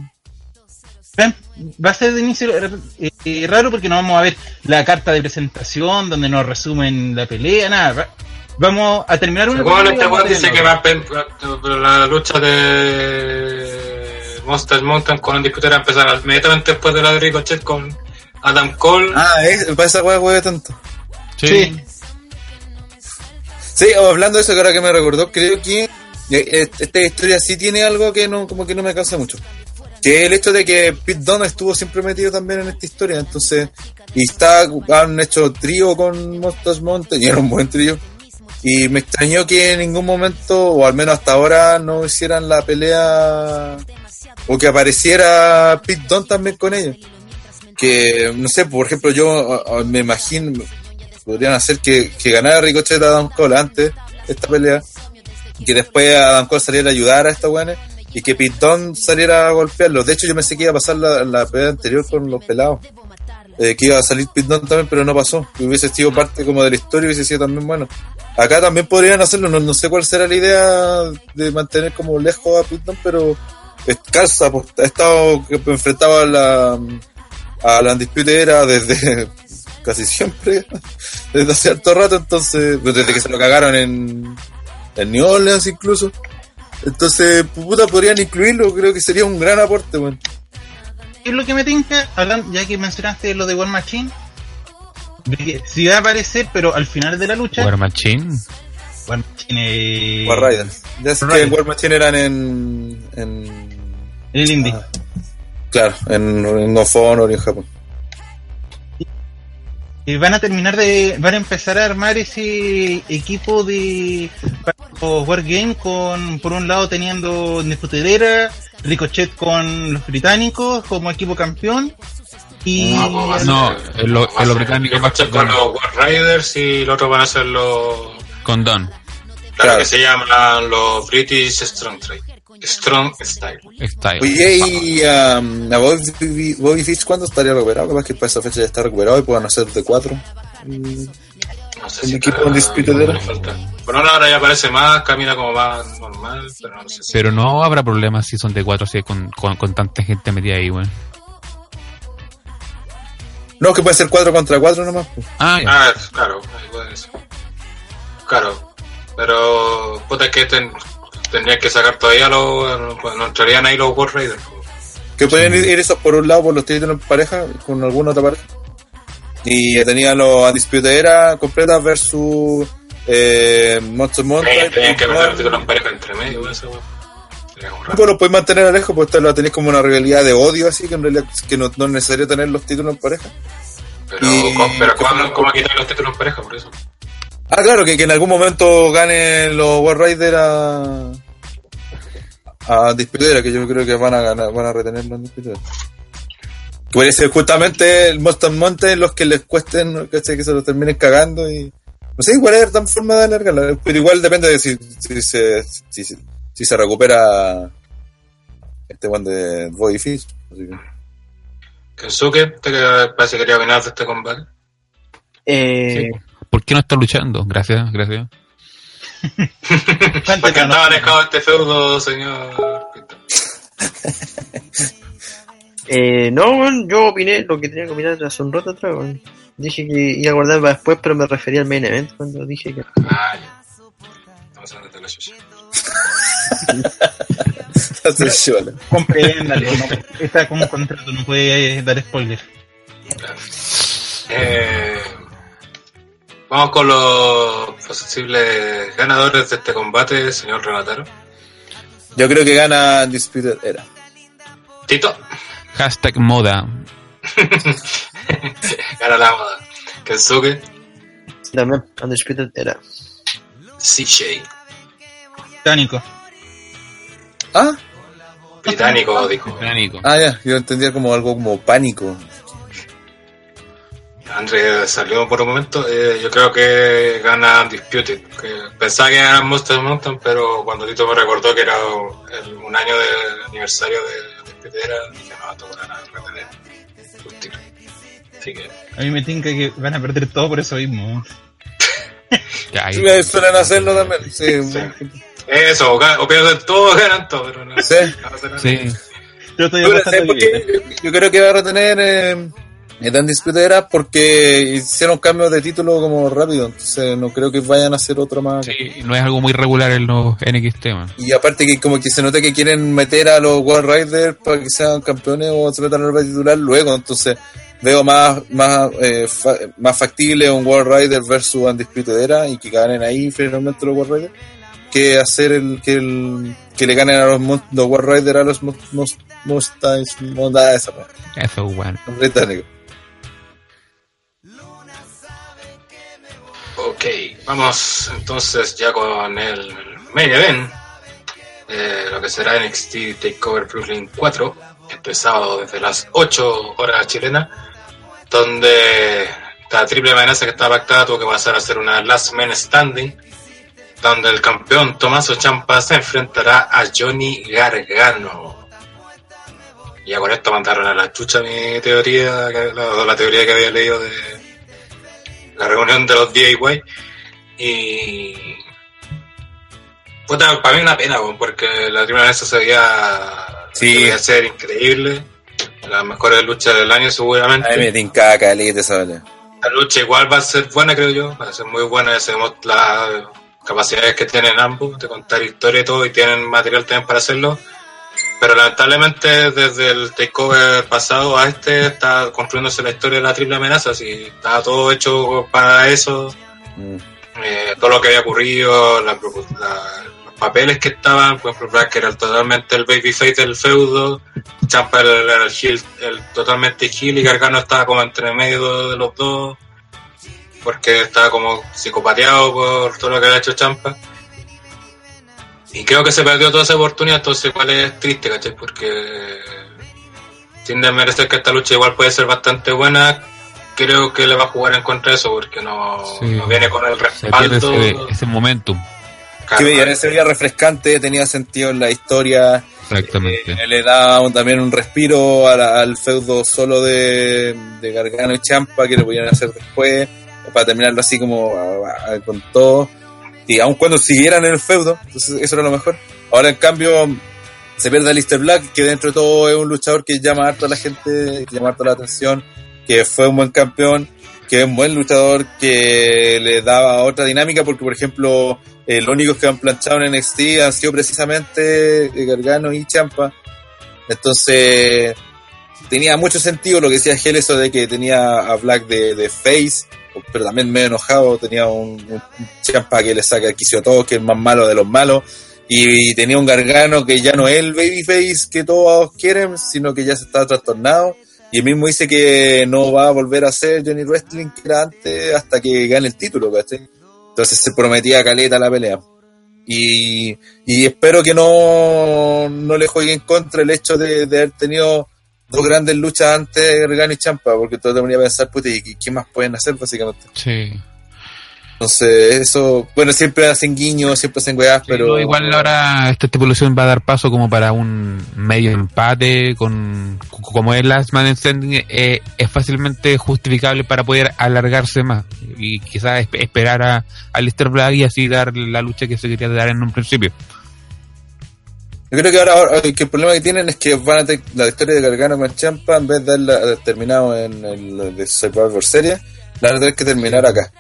Va a ser de inicio eh, eh, raro porque no vamos a ver la carta de presentación donde nos resumen la pelea, nada. Va- Vamos a terminar una y este weón dice que va a la lucha de Monster Mountain con Undisputed va a empezar inmediatamente después de la de Ricochet con Adam Cole. Ah, es, para esa weá, weá, tanto. Sí. Sí, o hablando de eso, que ahora que me recordó, creo que eh, esta historia sí tiene algo que no, como que no me causa mucho. Que es el hecho de que Pete Dunne estuvo siempre metido también en esta historia, entonces, y está, han hecho trío con Monsters Mountain, y era un buen trío. Y me extrañó que en ningún momento, o al menos hasta ahora, no hicieran la pelea, o que apareciera Pete Dunne también con ellos. Que, no sé, por ejemplo, yo me imagino, podrían hacer que, que ganara Ricochet a Adam Cole antes de esta pelea que después Adam Cole saliera a ayudar a esta buena y que Pitón saliera a golpearlo. De hecho, yo pensé que iba a pasar la, la pelea anterior con los pelados. Eh, que iba a salir Pitón también, pero no pasó. Que hubiese sido parte como de la historia, hubiese sido también bueno. Acá también podrían hacerlo, no, sé cuál será la idea de mantener como lejos a Pitón, pero es calza, pues, ha estado que enfrentaba a la, a la Undisputed Era desde <laughs> casi siempre, <laughs> desde hace harto rato, entonces, pues, desde que se lo cagaron en, en New Orleans incluso. Entonces, puta, podrían incluirlo, creo que sería un gran aporte. ¿Qué es lo que me tinca? Hablan- ya que mencionaste lo de War Machine. De que Sí va a aparecer, pero al final de la lucha. War Machine. War Machine. eh, War Riders. Ya sé que. War Machine eran en, en El indie. Ah. claro, en, en Of Honor y en Japón. Eh, van a terminar de. Van a empezar a armar ese equipo de. Wargame con. Por un lado teniendo Disputadera, Ricochet con los británicos como equipo campeón. Y. No, pues ser- No, en lo- va a en lo ser británico va a con ser- los War Riders y los otros van a ser los. Con Don. Claro, Claro. que se llaman los British Strong Trade. Strong Style. Style. Oye, y um, a Bobby, Bobby Fish, ¿cuándo estaría recuperado? Capaz que para esa fecha ya está recuperado y puedan hacer de cuatro. No sé El si equipo le falta. Por ahora ya aparece más, camina como más normal, pero no sé si. Pero no habrá problemas si son de cuatro, si con, con, con tanta gente metida ahí, weón. No, que puede ser cuatro contra cuatro nomás. pues. Ah. Ah, claro, ahí puede ser. Claro, pero puta es que ten- tendrían que sacar todavía los. No, entrarían ahí los War Raiders. Que pueden ir, ir esos por un lado por los títulos en pareja, con alguna otra pareja. Y tenía los Undisputed Era completas versus eh, Monster Mountain. Tenían tenían que meter el título en pareja entre medio, eso, lo podéis mantener alejos, pues esto lo tenéis como una rivalidad de odio, así que en realidad que no, no es necesario tener los títulos en pareja. Pero, y- ¿cómo- pero ¿cómo, cómo quitar los títulos en pareja? Por eso. Ah, claro, que, que en algún momento ganen los War Raiders a. a Disputera, que yo creo que van a ganar, van a retener los Disputera. Que puede ser justamente el Monster Mountain los que les cuesten, ¿cachai? que se los terminen cagando y. No sé, igual es tan forma de alargarla, pero igual depende de si, si, si, si- si se recupera este one de Body Fish. Así que. Kensuke, ¿te que- parece que quería opinar de este combate? Eh, ¿Por qué no está luchando? Gracias, gracias. <laughs> Porque andaba alejado este feudo, señor. <laughs> eh, no, yo opiné lo que tenía que opinar hace un rato atrás, weón. Dije que iba a guardar para después, pero me refería al main event cuando dije que... Ah, ya. Hablando de la no, está un contrato, no puede eh, dar spoiler. Eh, vamos con los posibles ganadores de este combate, señor Renataro. Yo creo que gana Disputed Era. Tito, Hashtag moda. <laughs> gana la moda. Kensuke, También, Undisputed era. CJ. Tánico. Ah, Británico, dijo. Británico. ah, ya, yo entendía como algo como pánico. André salió por un momento. eh, yo creo que gana Disputed. Que pensaba que era Monster Mountain, pero cuando Tito me recordó que era el- un año de aniversario de Disputed, era, dije, no, esto van a retener. Así que, A mí me tinca que van a perder todo por eso mismo. <laughs> Suelen hacerlo también. Sí, Sí. Eso, o, pierden todo <laughs> ganan todo, pero no, Sí. no a. Sí. Yo estoy. Yo, creo que va a retener eh, Dan Dispute era porque hicieron cambios de título como rápido. Entonces no creo que vayan a hacer otro más. Sí, no es algo muy regular en los NXT, man. Y aparte que como que se nota que quieren meter a los World Riders para que sean campeones o se metan al rol titular luego. Entonces veo más más eh, fa- más factible un World Rider versus Undisputed Era y que ganen ahí finalmente los World Riders que hacer el que el que le ganen a los, mon- los World Riders a los Mustangs Monda esa wea, Eso es bueno. los británicos. Ok, vamos entonces ya con el main event, eh, lo que será NXT Takeover Brooklyn 4, este sábado desde las 8 horas chilenas, donde la triple amenaza que estaba pactada tuvo que pasar a ser una Last Man Standing, donde el campeón Tomaso Champa se enfrentará a Johnny Gargano. Y ya con esto mandaron a la chucha mi teoría, la, la teoría que había leído de la reunión de los DIY. Y. Puta, para mí una pena, porque la primera vez se veía. Sí. se ser increíble. Las mejores luchas del año, A mí me seguramente. tinca caleta esa. La lucha igual va a ser buena, creo yo. Va a ser muy buena. Sabemos las capacidades que tienen ambos de contar historia y todo, y tienen material también para hacerlo. Pero lamentablemente desde el takeover pasado a este está construyéndose la historia de la triple amenaza, así estaba todo hecho para eso, Mm. eh, todo lo que había ocurrido, la la- los papeles que estaban, por ejemplo, Black era el- totalmente el babyface del feudo, Champa era el, el el totalmente heel y Gargano estaba como entre medio de los dos, porque estaba como psicopateado por todo lo que había hecho Champa. Y creo que se perdió toda esa oportunidad, entonces igual es triste, ¿cachai? Porque sin desmerecer que esta lucha igual puede ser bastante buena, creo que le va a jugar en contra de eso, porque no, Sí. no viene con el respaldo. ese, ese momentum. Claro, Que ya se veía refrescante, tenía sentido en la historia. Exactamente. Eh, le da un- también un respiro a la- al feudo solo de, de Gargano y Champa que lo podían hacer después para terminarlo así como a- a- con todo y aun cuando siguieran en el feudo entonces eso era lo mejor ahora en cambio se pierde a Lister Black que dentro de todo es un luchador que llama harto a la gente que llama harto la atención que fue un buen campeón que es un buen luchador que le daba otra dinámica porque por ejemplo eh, los únicos que han planchado en NXT han sido precisamente eh, Gargano y Champa. Entonces, tenía mucho sentido lo que decía Gel, eso de que tenía a Black de, de face, pero también medio enojado. Tenía un, un Champa que le saca el quicio a todos, que es el más malo de los malos. Y, tenía un Gargano que ya no es el babyface que todos quieren, sino que ya se está trastornado. Y él mismo dice que no va a volver a ser Johnny Wrestling que era antes hasta que gane el título, ¿cachai? Entonces se prometía caleta la pelea. Y, y espero que no, no le juegue en contra el hecho de, de haber tenido dos grandes luchas antes Gargano y Champa, porque todo te ponía a pensar, puta, ¿y qué- más pueden hacer básicamente? Sí. Entonces, eso, bueno, siempre hacen guiños, siempre hacen weás, pero. Pero igual ahora esta estipulación va a dar paso como para un medio empate con como es Last Man Standing eh, es fácilmente justificable para poder alargarse más y quizás esp- esperar a, a Lister Black y así dar la lucha que se quería dar en un principio. Yo creo que ahora, que el problema que tienen es que van a tener la historia de Gargano con Champa, en vez de haberla terminado en el de Survivor Series, la van a tener que terminar acá.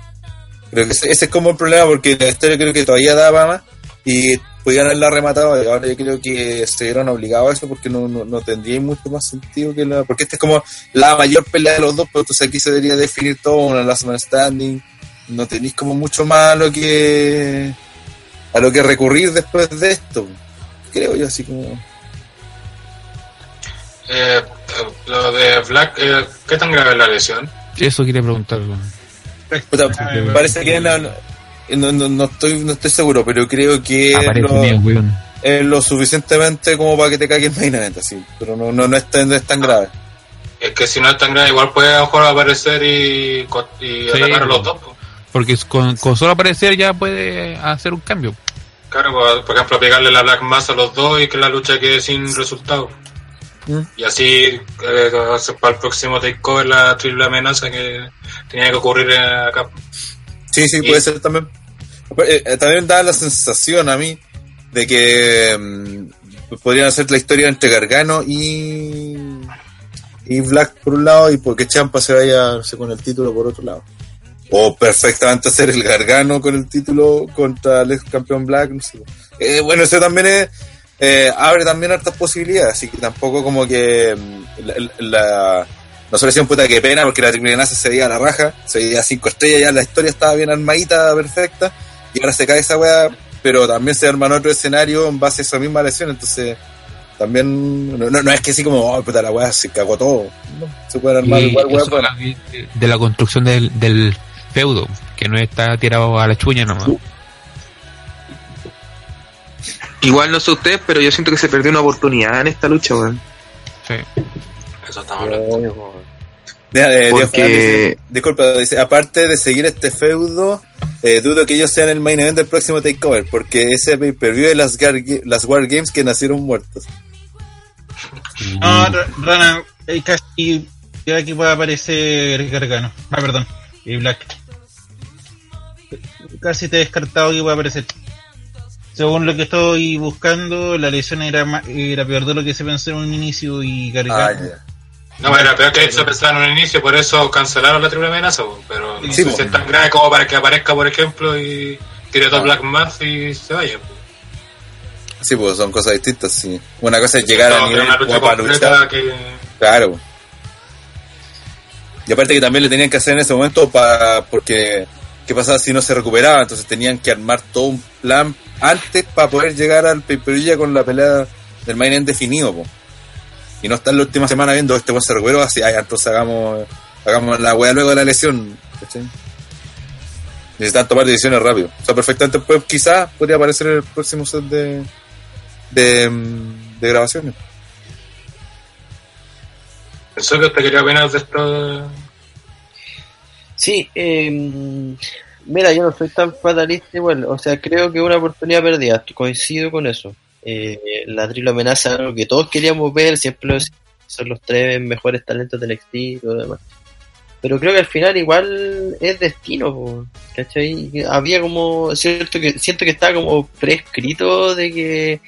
Creo que ese, es como el problema, porque la historia creo que todavía daba más y podían haberla rematado. Y ahora yo creo que se vieron obligados a eso porque no, no, no tendría mucho más sentido que la. Porque esta es como la mayor pelea de los dos, pero entonces aquí se debería definir todo, una last man standing. No tenéis como mucho más a lo que. a lo que recurrir después de esto creo yo, así como. Eh, lo de Black, eh, ¿qué tan grave es la lesión? Eso quería preguntar. Puta, parece que no, no, no, no estoy, no estoy seguro, pero creo que. Lo- bien, es lo suficientemente como para que te caiga <laughs> el main event, así. Pero no, no, no, es, tan, no es tan grave. Es que si no es tan grave, igual puede a lo mejor aparecer y, y Sí, atacar a los dos. po. Porque con, con solo aparecer ya puede hacer un cambio. Claro, por, por ejemplo, pegarle la Black Mass a los dos y que la lucha quede sin resultado. Mm. Y así, eh, para el próximo takeover la triple amenaza que tenía que ocurrir eh, acá. Sí, sí, Y- puede ser también. Eh, también da la sensación a mí de que mm, podrían hacer la historia entre Gargano y y Black por un lado y porque Champa se vaya no sé, con el título por otro lado. O perfectamente hacer el Gargano con el título contra el ex campeón Black. No sé. Eh, bueno, eso también es, eh, abre también hartas posibilidades, así que tampoco como que mm, la, la- nosotros decíamos puta que pena porque la triple amenaza se veía a la raja, se veía cinco estrellas, ya la historia estaba bien armadita, perfecta, y ahora se cae esa weá, pero también se arma en otro escenario en base a esa misma lesión, entonces también no, no, no es que así como, oh, puta la weá se cagó todo, no, se pueden armar Y igual weá de, de la construcción del, del feudo, que no está tirado a la chuña nomás. Igual no sé ustedes, pero yo siento que se perdió una oportunidad en esta lucha, weón. Sí. Eso estamos hablando. Deja de- Dios Porque- dice- disculpa, dice, aparte de seguir este feudo, eh, dudo que ellos sean el main event del próximo takeover, porque ese pay-per-view de las, Gar- las War Games que nacieron muertos. No, Ra- Rana, eh, casi aquí puede aparecer Gargano. Ah, perdón, y Black. Casi te he descartado que puede aparecer. Según lo que estoy buscando, la lesión era, era peor de lo que se pensó en un inicio y Ah, Gargano. ya. No, era peor que se pensaba en un inicio, por eso cancelaron la triple amenaza, pero no Sí, sé po. si es tan grave como para que aparezca, por ejemplo, y tire todo Black Mass y se vaya. Sí, pues son cosas distintas, sí. Una cosa es llegar a nivel una lucha como para luchar. que... Claro. Y aparte que también le tenían que hacer en ese momento para porque qué pasaba si no se recuperaba, entonces tenían que armar todo un plan antes para poder llegar al pay con la pelea del main event definido. Y no estar la última semana viendo este buen se recuperó, así, ay, entonces hagamos hagamos la wea luego de la lesión. Necesitan tomar decisiones rápido. O sea, perfectamente pues quizás podría aparecer el próximo set de de grabaciones. Pensó que usted quería opinar de esto. Sí, eh, mira, yo no soy tan fatalista igual, o sea, creo que una oportunidad perdida, coincido con eso. Eh, la triple amenaza, lo que todos queríamos ver, siempre son los tres mejores talentos del NXT y todo lo demás. Pero creo que al final igual es destino, ¿cachai? Había como, cierto que, siento que estaba como prescrito de que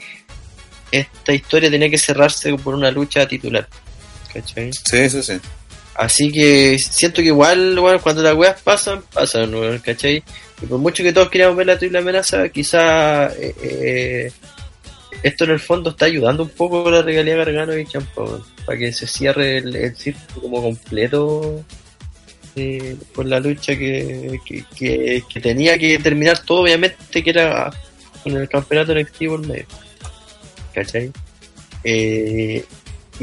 esta historia tenía que cerrarse por una lucha titular, ¿cachai? Sí, sí, sí. Así que siento que igual, cuando las weas pasan, pasan, weón, ¿cachai? Y por mucho que todos queríamos ver la triple amenaza, quizá eh, eh, esto en el fondo está ayudando un poco a la regalía Gargano y Champa, para que se cierre el, el círculo como completo eh, por la lucha que, que, tenía que terminar todo, obviamente, que era con el campeonato NXT por medio. ¿Cachai? Eh,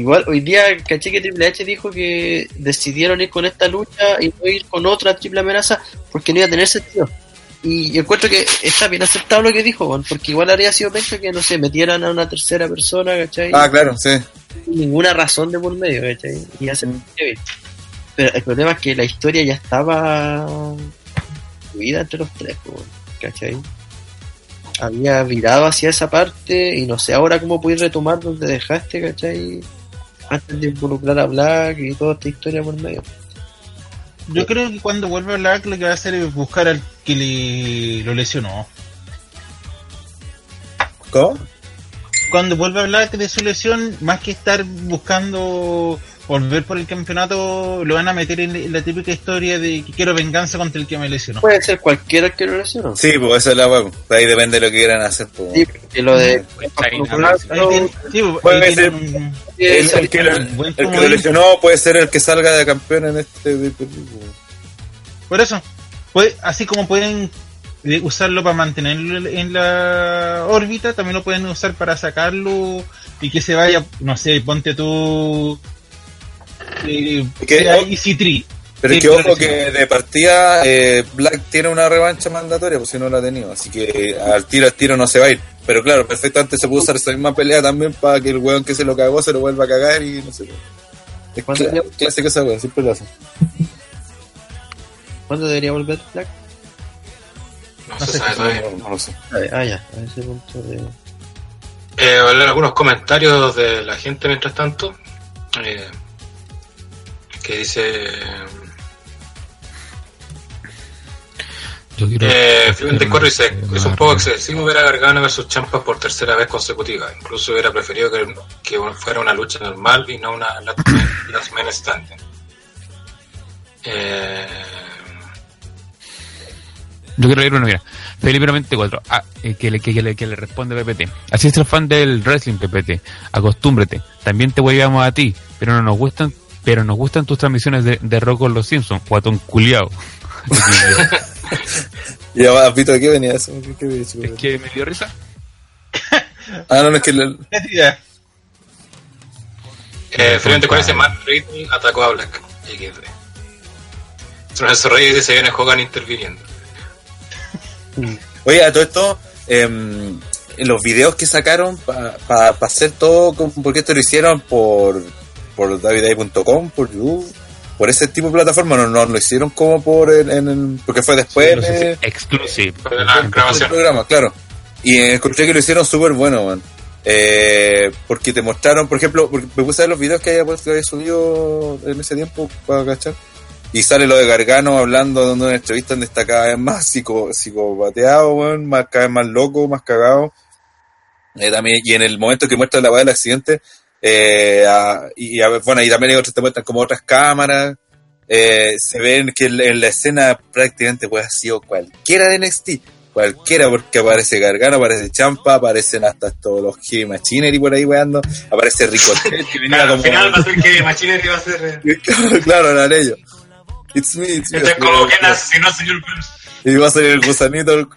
Igual hoy día caché que Triple H dijo que decidieron ir con esta lucha y no ir con otra triple amenaza porque no iba a tener sentido. Y yo encuentro que está bien aceptado lo que dijo, porque igual habría sido penca que, no sé, metieran a una tercera persona, ¿cachai? Ah, claro, sí. Sin ninguna razón de por medio, ¿cachai? Y hace bien. Pero el problema es que la historia ya estaba fluida entre los tres, ¿cachai? Había virado hacia esa parte y no sé ahora cómo puedes retomar donde dejaste, ¿cachai? Antes de involucrar a Black y toda esta historia por medio. Yo creo que cuando vuelva Black lo que va a hacer es buscar al que le lo lesionó. ¿Cómo? Cuando vuelva Black de su lesión, más que estar buscando volver por el campeonato, lo van a meter en la típica historia de que quiero venganza contra el que me lesionó. Puede ser cualquiera que lo lesionó. Sí, pues esa es la web. Ahí depende de lo que quieran hacer. Pues. Sí, porque lo de sí, pues, Puede ser- El, que, lo- que lesionó puede ser el que salga de campeón en este. Por eso, puede- así como pueden eh, usarlo para mantenerlo en la órbita, también lo pueden usar para sacarlo y que se vaya, no sé, ponte tú. Eh, Que- sea oh, Easy Tree. Pero es Sí, que ojo que de partida eh, Black tiene una revancha mandatoria, pues si no la ha tenido. Así que al tiro al tiro no se va a ir. pero claro, perfectamente se puede usar esa misma pelea también para que el weón que se lo cagó se lo vuelva a cagar y no sé. Es ¿Cuándo cla- debería- clásica esa weón, siempre lo. <laughs> ¿Cuándo debería volver Black? No, se sabe todavía. No, no lo sé. Ah, ya, a ese punto de... Eh, voy a leer algunos comentarios de la gente mientras tanto. Eh, que dice. Yo quiero. Eh, Cuero dice: Es un poco excesivo ver a Gargano versus Champa por tercera vez consecutiva. Incluso hubiera preferido que, que fuera una lucha normal y no una Last Man, last man Standing. Eh, Yo quiero leer uno, mira. Felipe 94, ah, eh, que, le, que, que le, que le responde PPT. Así es el fan del wrestling, PPT. Acostúmbrete. También te hueveamos a ti, pero no nos gustan, pero nos gustan tus transmisiones de, de rock con los Simpsons, guatón culiao. <laughs> Y ahora, Vito, ¿de qué venía eso? ¿Qué, qué venía eso? es que me dio risa. Ah, no, no, es que... el- Necesidad. eh, Fluent Cuero dice: Matt Riddle atacó a Black. Nelson Reyes dice: Se viene Hogan interviniendo. Oye, a todo esto, en los videos que sacaron para hacer todo, con- porque esto lo hicieron por, por daviday.com, por YouTube, por ese tipo de plataforma, no, no lo hicieron como por el, en el- porque fue después si- exclusive. De la del grabación. programa, claro. Y encontré que lo hicieron súper bueno, man. Eh, porque te mostraron, por ejemplo, porque me puse a ver los videos que había, que había subido en ese tiempo para cachar. Y sale lo de Gargano hablando, dando una entrevista donde está cada vez más psico, psicopateado, weón, más, cada vez más loco, más cagado. Eh, también, y en el momento que muestra la weá del accidente, eh, a- y, a bueno, y también te muestran como otras cámaras, eh, se ven que en, en la escena prácticamente puede haber sido cualquiera de NXT, cualquiera, porque aparece Gargano, aparece Champa, aparecen hasta estos los Heavy Machinery por ahí weando, aparece Ricochet, que venía Claro, al final va a ser <laughs> que Machinery va a ser. eh, <laughs> claro, eran ellos. It's me, it's me. Es como que asesinó señor Burns. Y va a salir el gusanito. el.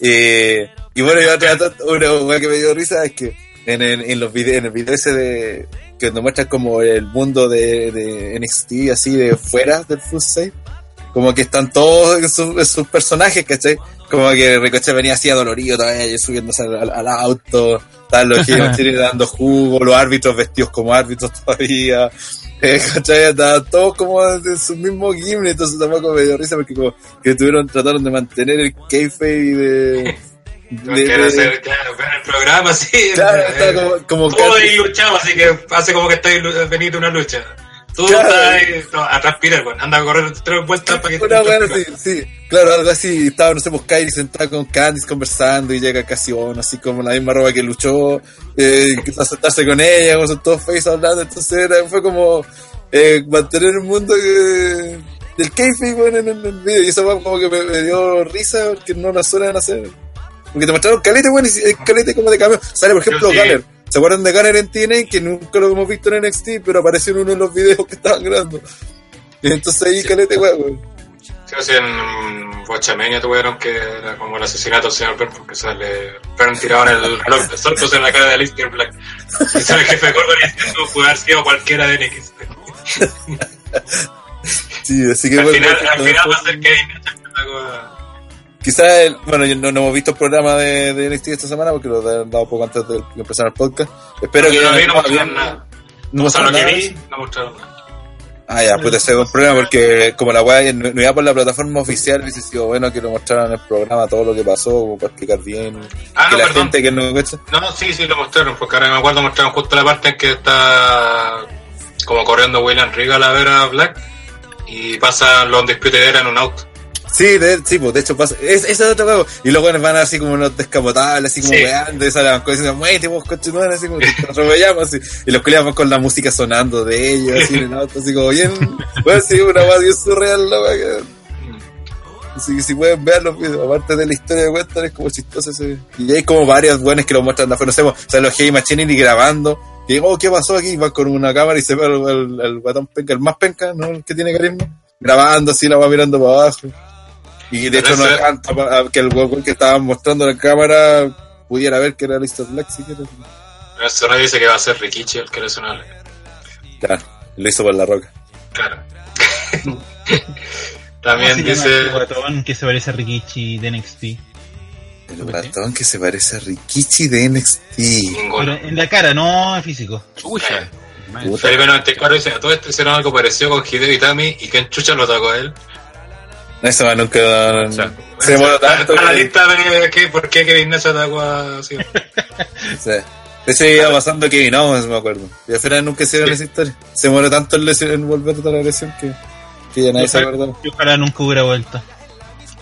Eh, y bueno, y otra, una weá que me dio risa es que en, el- en los videos, en el video ese de que nos muestra como el mundo de, de NXT así de fuera del Full Safe, como que están todos en, su- en sus personajes, ¿cachai? Como que Ricochet venía así adolorido todavía, subiéndose al, al- auto, estaban los Heavy <laughs> dando jugo, los árbitros vestidos como árbitros todavía. <laughs> Eh, ¿cachai? Estaban todos como de su mismo gimnasio, entonces tampoco me dio risa porque como que tuvieron, trataron de mantener el kayfabe de... <laughs> No de- quiero hacer, claro, ver el programa así. Claro, eh, está como, como Todo casi- luchado, así que hace como que estáis venido una lucha. Tú Claro. estás ahí no, a transpirar, bueno, anda a correr tres vueltas para que Una te buena, sí, sí, claro, algo así. Estaba, no sé, pues Kylie sentada con Candice conversando y llega casi bueno, así como la misma ropa que luchó, eh, a sentarse con ella, como son todos face hablando. Entonces era, fue como eh, mantener un mundo que, del kayfabe bueno, en, el- video. Y eso fue como que me, me dio risa porque no lo suelen hacer. Porque te mostraron calete, bueno, y si- calete como de cambio. Sale, por ejemplo, Sí. Galler. ¿Se acuerdan de Galler en TNA? Que nunca lo hemos visto en NXT, pero apareció en uno de los videos que estaban grabando. Y entonces ahí, calete, weón. Sí, o sea, en Bochamenia tuvieron que era como el asesinato del señor Burns porque sale Burn tirado en el reloj de pues en la cara de Alistair Black. Y sale el jefe Gordon diciendo jugar sido cualquiera de NXT. <laughs> Sí, así que Al bueno, final, al final va a ser Kevin Quizás, el- bueno, yo no, no hemos visto el programa de, de NXT esta semana porque lo han dado poco antes de que empezara el podcast. Espero que no vi, no mostraron nada. no mostraron nada. no mostraron nada. Ah, ya, pues ese es un problema porque como la weá no, no iba por la plataforma oficial, hubiese sido bueno que lo mostraran en el programa todo lo que pasó, como para explicar bien. Ah, que no, la perdón. gente que no cacha. No, sí, sí lo mostraron, porque ahora me acuerdo mostraron justo la parte en que está como corriendo William Regal a ver a Black y pasa los Undisputed Era en un auto. Sí, de, sí, pues de hecho pasa. Es, ese es otro juego. Y los weones van así como unos descapotables, así como Sí. weando, y salen cosas diciendo, muévete vos, madre", así como nos atropellamos, así. Y los culiamos con la música sonando de ellos, así en auto, así como bien. <laughs> Bueno, sí, una weá bien surreal la weá que. Así que si pueden ver los videos, aparte de la historia de Weston, es como chistoso ese. Y hay como varios buenos que lo muestran afuera, no sé, o sea, los Heavy Machinery grabando. Y digo, oh, ¿qué pasó aquí? Van con una cámara y se ve el, el, el guatón penca, el más penca, ¿no? El que tiene carisma. Grabando así, la va mirando para abajo. Y de hecho Pero no alcanza que el huevo que estaban mostrando en la cámara pudiera ver que era Lister Black, si quieres. El Sonai dice que va a ser Rikichi el que le suena. Claro, lo hizo por la roca. Claro. <laughs> ¿Cómo También se llama dice. este guatón que se parece a Rikichi de NXT? El ratón que se parece a Rikichi de NXT. Pero en la cara, no en físico. Chucha. Felipe 94 dice, a todo esto hicieron algo parecido con Hideo Itami y que en Chucha lo atacó a él. Eso más nunca. O sea, se demoró tanto. A la lista de que, por qué Kevin Nash atacó a... sí. <laughs> Sí. De hecho, iba pasando Kevin Owens, me acuerdo. Y al final nunca hicieron Sí. esa historia. Se demoró tanto en, lesión- en volver de la lesión que, que ya nadie se acordó. Y ojalá nunca hubiera vuelto.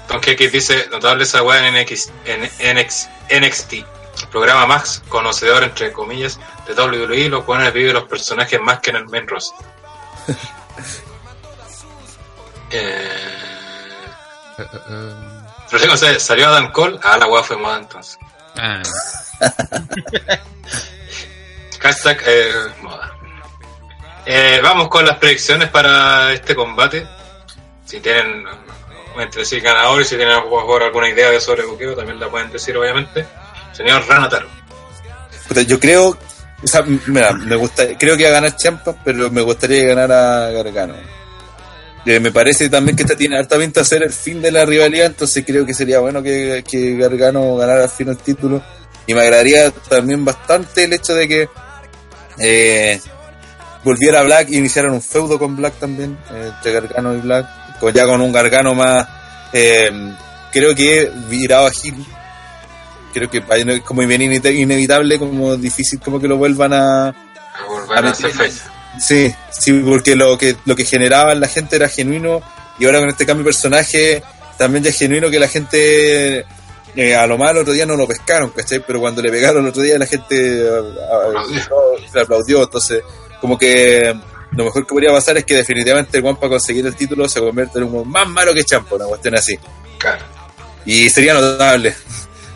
Don Kekis dice, notable esa weá en, NX, en NX, NXT. Programa más conocedor, entre comillas, de WWE, los cuales viven los personajes más que en el main roster. <laughs> eh... Rodrigo González, ¿salió Adam Cole? Ah, la weá fue moda entonces. Ah, <laughs> Hashtag eh, moda. Eh, vamos con las predicciones para este combate. Si tienen entre sí ganadores, si tienen a lo mejor alguna idea de sobre buqueo, también la pueden decir, obviamente. Señor Ranataro. Yo creo. O sea, mira, me gusta, creo que va a ganar Champa, pero me gustaría que ganara Gargano. Eh, me parece también que esta tiene harta pinta ser el fin de la rivalidad, entonces creo que sería bueno que, que Gargano ganara al fin el título. Y me agradaría también bastante el hecho de que eh, volviera Black y iniciaran un feudo con Black también, eh, entre Gargano y Black, con, ya con un Gargano más, eh, creo que virado a Hill. Creo que es como bien inevit- inevitable, como difícil como que lo vuelvan a, A volver a hacer fecha. Sí, sí, porque lo que, lo que generaba en la gente era genuino y ahora con este cambio de personaje también ya es genuino que la gente eh, a lo malo el otro día no lo pescaron, ¿cachai? Pero cuando le pegaron el otro día la gente a- Aplaudió. entonces como que lo mejor que podría pasar es que definitivamente el Juan para conseguir el título se convierte en un más malo que Champa, una cuestión así. Claro. Y sería notable. <laughs>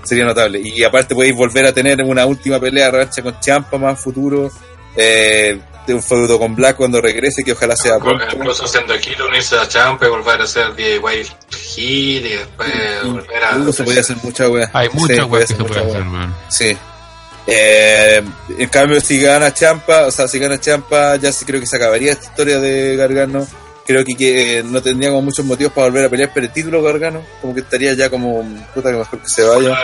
Sería notable. Y aparte podéis volver a tener una última pelea revancha con Champa más futuro. Eh, de un feudo con Black cuando regrese, que ojalá sea pronto. Incluso siendo Hill, unirse a Champa y volver a ser DIY Hill y después volver a. Se podía hacer mucha wea. hay muchas Sí, weas que se pueden wea. hacer, weón. Sí. Eh, en cambio, si gana Champa, o sea, si gana Champa, ya sí creo que se acabaría esta historia de Gargano. Creo que, que no tendría como muchos motivos para volver a pelear por el título Gargano. Como que estaría ya como, puta, que mejor que se vaya.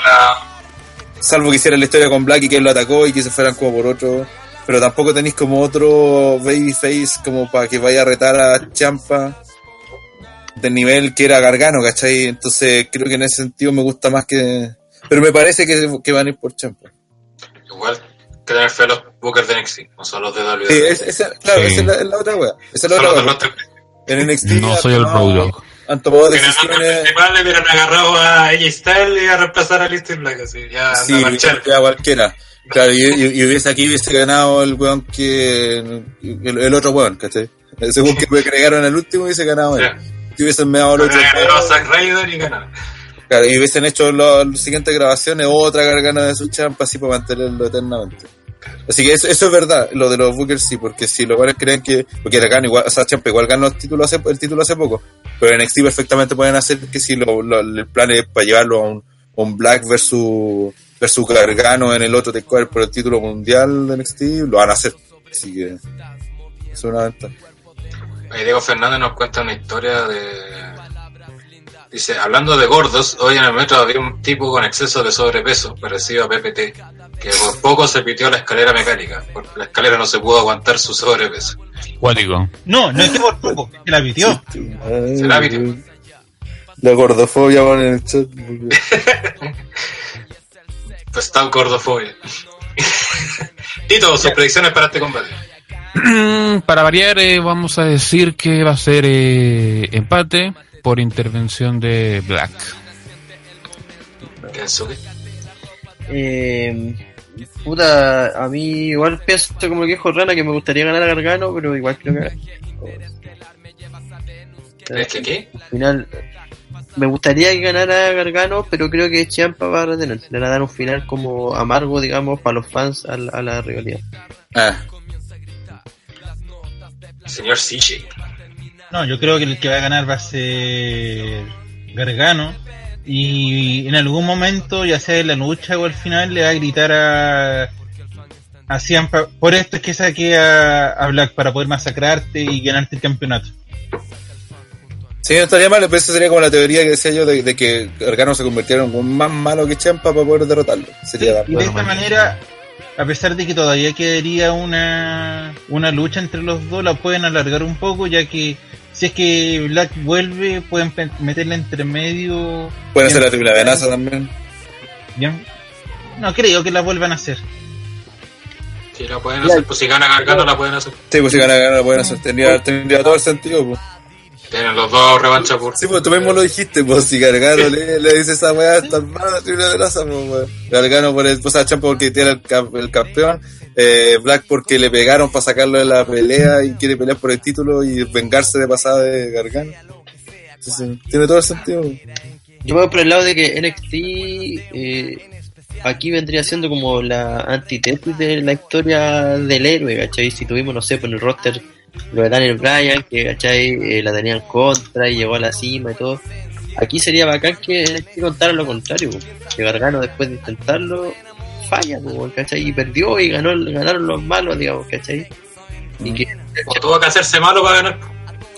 Salvo que hiciera la historia con Black y que él lo atacó y que se fueran como por otro. Pero tampoco tenéis como otro babyface como para que vaya a retar a Champa del nivel que era Gargano, ¿cachai? Entonces creo que en ese sentido me gusta más que... Pero me parece que, que van a ir por Champa. igual que tener fe a los bookers de NXT, no son los de WWE. Sí, esa- claro, Sí. esa es la, es la otra wea. Esa es la otra wea. En NXT No soy el Dogg. Han tomado el decisiones... principal le hubieran agarrado a AJ Styles y a reemplazar a Listy Black, así, ya Sí, a marchar. ya cualquiera. Claro, y, y- y hubiese aquí hubiese ganado el weón que. El, el otro weón, ¿cachai? Según que me agregaron al último, hubiese ganado él. Ya. Si hubiesen meado al otro. Ryder y ganaron. Claro, y hubiesen hecho las siguientes grabaciones otra gargana de su champa así para mantenerlo eternamente. Así que eso, eso es verdad, lo de los Bookers sí, porque si los buenos creen que. Porque Gargano igual, o sea, Champa igual ganó el título hace, el título hace poco. Pero en NXT perfectamente pueden hacer que si lo, lo- el plan es para llevarlo a un, un Black versus, versus Gargano en el otro Takeover por el título mundial de NXT, lo van a hacer. Así que. Es una ventaja. Ahí Diego Fernández nos cuenta una historia de. Dice, hablando de gordos, hoy en el metro había un tipo con exceso de sobrepeso, parecido a PPT, que por poco se pitió la escalera mecánica, porque la escalera no se pudo aguantar su sobrepeso. Cuático. No, no es que por poco, es que la pitió. Se la pitió. La gordofobia van en el chat. <laughs> Pues está gordofobia. <laughs> Tito, sus predicciones para este combate. <clears throat> Para variar, eh, vamos a decir que va a ser eh, empate por intervención de Black. Kensuke. Eh, puta, a mí igual pienso como el viejo Rana que me gustaría ganar a Gargano, pero igual creo que ¿Crees que qué? al final me gustaría que ganara Gargano, pero creo que Champa va a retener. Le van a dar un final como amargo, digamos, para los fans a la, a la rivalidad. Ah, Señor CJ. No, yo creo que el que va a ganar va a ser Gargano. Y en algún momento, ya sea en la lucha o al final, le va a gritar a, a Ciampa, por esto es que saqué a, a Black para poder masacrarte y ganarte el campeonato. Sí, no estaría mal, pero esa sería como la teoría que decía yo de, de que Gargano se convirtiera en un más malo que Champa para poder derrotarlo. Sería Y de esta manera, a pesar de que todavía quedaría una, una lucha entre los dos, la pueden alargar un poco, ya que si es que Black vuelve, pueden meterle entre medio. Puede ser la triple amenaza también. Bien. No creo que la vuelvan a hacer. Si la pueden hacer, pues si gana Gargano la pueden hacer. Sí, pues si gana, gana, pueden hacer. Tendría, tendría todo el sentido, pues. Tienen los dos revancha por. Sí, pues tú mismo lo dijiste, pues si Gargano le, le dice esa weá, está mal la triple amenaza, pues. Gargano por el, pues a Champa porque tiene el, el campeón, eh, Black porque le pegaron para sacarlo de la pelea y quiere pelear por el título y vengarse de pasada de Gargano. Entonces, tiene todo el sentido. pues. Yo voy por el lado de que NXT eh, aquí vendría siendo como la antítesis de la historia del héroe, ¿cachai? Si tuvimos, no sé, por el roster lo de Daniel Bryan, que, ¿cachai? Eh, la tenían contra y llegó a la cima y todo. Aquí sería bacán que contara lo contrario, que Gargano después de intentarlo falla, ¿cachai? Y perdió y ganó, ganaron los malos, digamos, ¿cachai? Y que tuvo que hacerse malo para ganar.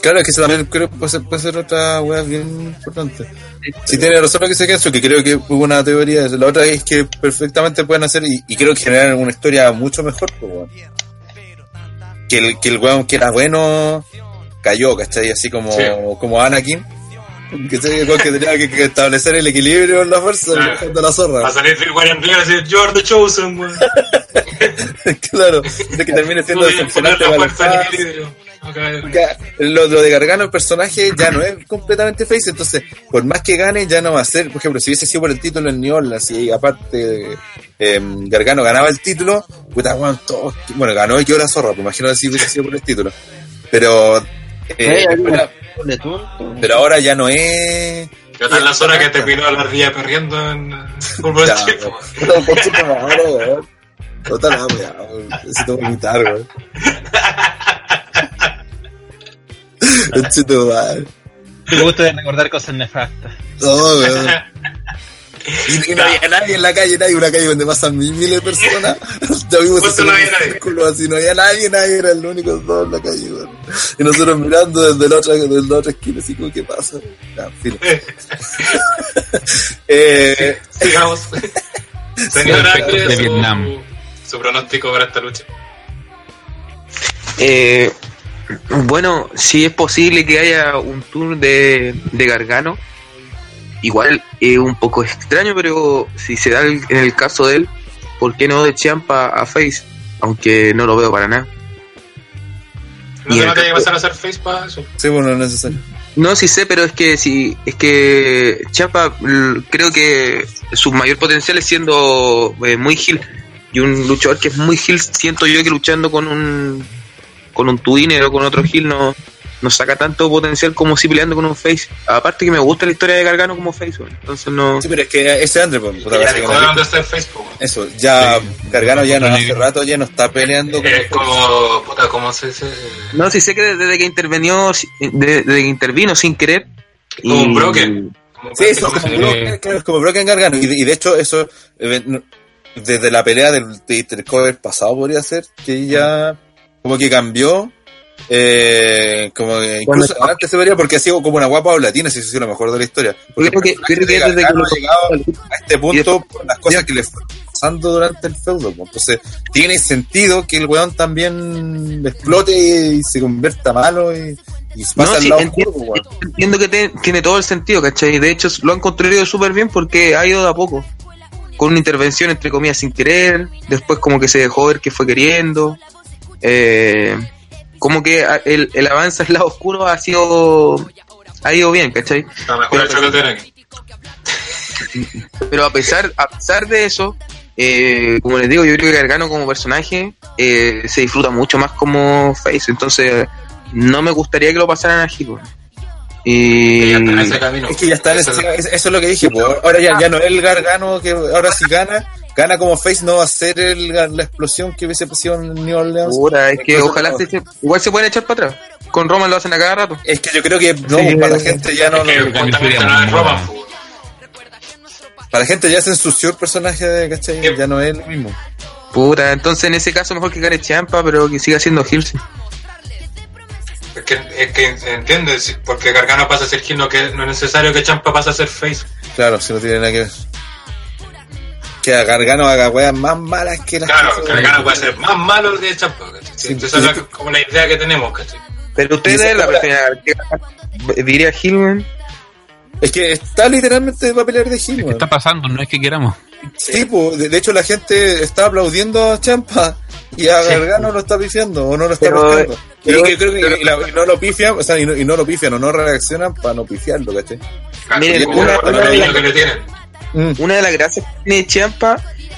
Claro, es que eso también creo que puede ser, puede ser otra weá bien importante. Si tiene razón lo que se eso, que creo que hubo una teoría. La otra es que perfectamente pueden hacer, y, y creo que generan una historia mucho mejor, pues. Que el, que el weón que era bueno cayó, ¿cachai? Así como, Sí. como Anakin. Que que tenía que, que establecer el equilibrio en la fuerza, Claro. dejando la zorra. Va a salir Rick Warren Blair y the chosen, weón. <laughs> claro, de que termine siendo decepcionante la fuerza en equilibrio. Ya, lo, lo de Gargano, el personaje ya no es completamente face, entonces, por más que gane, ya no va a ser. Por ejemplo, si hubiese sido por el título en New Orleans y aparte eh, Gargano ganaba el título, puta, todos- bueno, ganó y quedó la zorra, pues imagino si hubiese sido por el título. Pero, eh, Eh, una- pero, ahora ya no es. Yo está en la zona que te piló la ardilla perriendo en fútbol <laughs> <laughs> Me gusta de recordar cosas nefastas. No, weón. <laughs> Y, y no había nadie en la calle, nadie, una calle donde pasan mil, miles de personas. <laughs> Ya vimos ese no había nadie. círculo así, no había nadie, nadie era el único dos en la calle, weón. Y nosotros mirando desde la otra, desde la otra esquina, así como, ¿qué pasa? Ya, filo. eh, Sigamos. Señora, Perfecto, ¿cuál es de su, Vietnam. su pronóstico para esta lucha? Eh, bueno, si es posible que haya un tour de, de Gargano. Igual es un poco extraño, pero si se da el- en el caso de él, ¿por qué no de Champa a Face? Aunque no lo veo para nada. ¿No Y va a tener que pasar a hacer face para eso? sí, bueno, no es necesario. No, sí sé, pero es que si es que Champa creo que su mayor potencial es siendo eh, muy heel y un luchador que es muy heel siento yo que luchando con un con un twinner o con otro heel no no saca tanto potencial como si peleando con un face. Aparte que me gusta la historia de Gargano como face, weón. entonces no Sí, pero es que ese Andre, pues, dónde está el Facebook. weón. Eso, ya Gargano ya no hace negro. rato ya no está peleando con Es como, puta, ¿cómo se dice? no sí sé que desde que intervenió desde que intervino sin querer Como un broken. Como Sí, eso es como, claro, es como Broken Gargano. Y de, y de hecho, eso, eh, no- desde la pelea del del cover pasado podría ser, que ya como que cambió. Eh, como que incluso Bueno, antes se vería porque ha sido como una guapa latina, si eso es lo mejor de la historia. Porque Creo que- creo que desde que llegado a este punto por las cosas que le fue pasando durante el feudo. pues. Entonces, tiene sentido que el weón también explote y se convierta malo y, y pasa No, al sí, lado entiendo, oscuro, pues, weón. entiendo que te- tiene todo el sentido, ¿cachai? De hecho, lo han construido súper bien porque ha ido de a poco. Con una intervención, entre comillas, sin querer. Después, como que se dejó ver que fue queriendo. Eh, como que a- el, el avance al lado oscuro ha sido. Ha ido bien, ¿cachai? La mejor. <laughs> Pero a pesar, a pesar de eso, eh, como les digo, yo creo que Gargano como personaje eh, se disfruta mucho más como Face. Entonces, no me gustaría que lo pasaran a Hiko. Y Y. ya está en ese camino. Es que ya está en Eso- ese- eso es lo que dije, pues, ahora ya, ya no es el Gargano que ahora si gana, gana como face, no va a ser el, la explosión que hubiese pasado en New Orleans. Puta, es que Entonces, ojalá no. se eche- igual se pueden echar para atrás. Con Roman lo hacen a cada rato. Es que yo creo que no, Sí, para la gente ya no, Es que no- no pues, para la gente ya se ensució el personaje de ¿cachai? Sí. ya no es lo mismo. Puta, entonces en ese caso mejor que gane Champa, pero que siga siendo Hilson. Es que, es que entiendes, Sí, porque Gargano pasa a ser Gil, no, que, no es necesario que Champa pase a ser Face. Claro, si no tiene nada que ver. Que a Gargano haga weas más malas que las Claro, que Gargano puede ser más malo que Champa, ¿cachai? Sí, Esa es la- como la idea que tenemos, ¿cachai? Pero ustedes la prefieren. Diría Hillman. Es que está literalmente para pelear de ¿Qué weón. está pasando? No es que queramos. Sí, pues, de, de hecho la gente está aplaudiendo a Champa y a Gargano lo está pifiando o no lo está Pero, que creo que y la- y no lo pifian, o sea, y no, y no lo pifian o no reaccionan para no pifiarlo, ¿cachai? Miren, una- el una de las- que le tienen. Mm. Una de las gracias que tiene Champa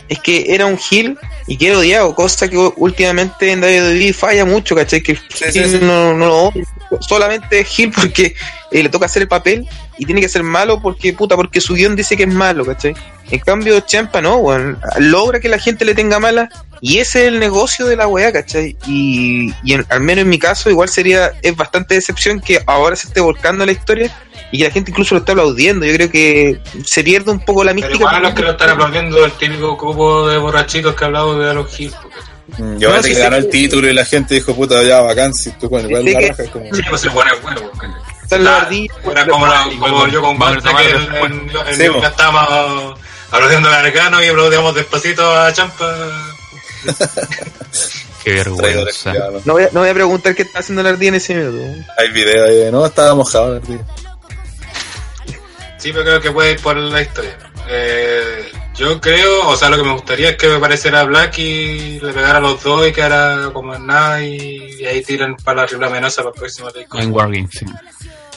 es que era un heel y que era odiado, cosa que últimamente en WWE falla mucho, ¿cachai? Que el Sí, heel sí, sí. No, no lo odia, solamente es heel porque eh, le toca hacer el papel y tiene que ser malo porque, puta, porque su guion dice que es malo, ¿cachai? En cambio, Champa no, weón, logra que la gente le tenga mala y ese es el negocio de la weá, ¿cachai? Y, y en- al menos en mi caso, igual sería, es bastante decepción que ahora se esté volcando la historia y que la gente incluso lo está aplaudiendo. Yo creo que se pierde un poco la Pero mística. igual a los que lo están aplaudiendo el típico grupo de borrachitos que hablamos de los Hills. Mm, Y aparte sí que ganó el título y la gente dijo, puta, ya bacán, si tú con igual sé la que- raja es como... Sí, pues el bueno es bueno. ¿cachai? En la ardilla, Era como, la- como yo con tomar que en, en, en Sí, estábamos aplaudiendo a Gargano y aplaudíamos despacito a Champa. <laughs> Qué vergüenza. ¿no? Voy, a, no voy a preguntar qué está haciendo la ardilla en ese minuto. Hay video ahí, no, estaba mojado el tío. Sí, pero creo que puede ir por la historia. Eh, yo creo, o sea, lo que me gustaría es que me pareciera Black y le pegara a los dos y quedara como en nada y, y ahí tiran para la triple amenaza para el próximo disco. En Wargames, sí.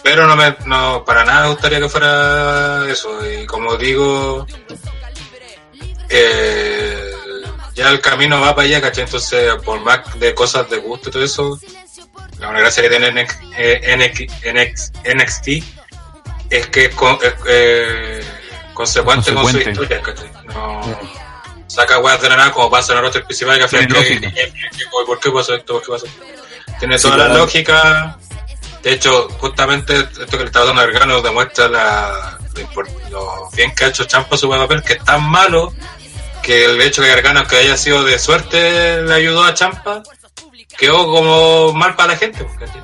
Pero no me, no, para nada me gustaría que fuera eso. Y como digo, eh, ya el camino va para allá, ¿cachai? Entonces, por más de cosas de gusto y todo eso, la única gracia que tiene NX, eh, NX, NX, NXT es que es, con- es, eh, consecuente, con su historia, ¿cachai? No saca weas de la nada como pasa en el roster principal que ¿por qué pasa esto? ¿Por qué esto? Tiene toda la lógica. De hecho, justamente esto que le está dando Gargano demuestra la, lo, bien que ha hecho Champa su papel, que es tan malo que el hecho que Gargano que haya sido de suerte le ayudó a Champa, quedó como mal para la gente. ¿cachai?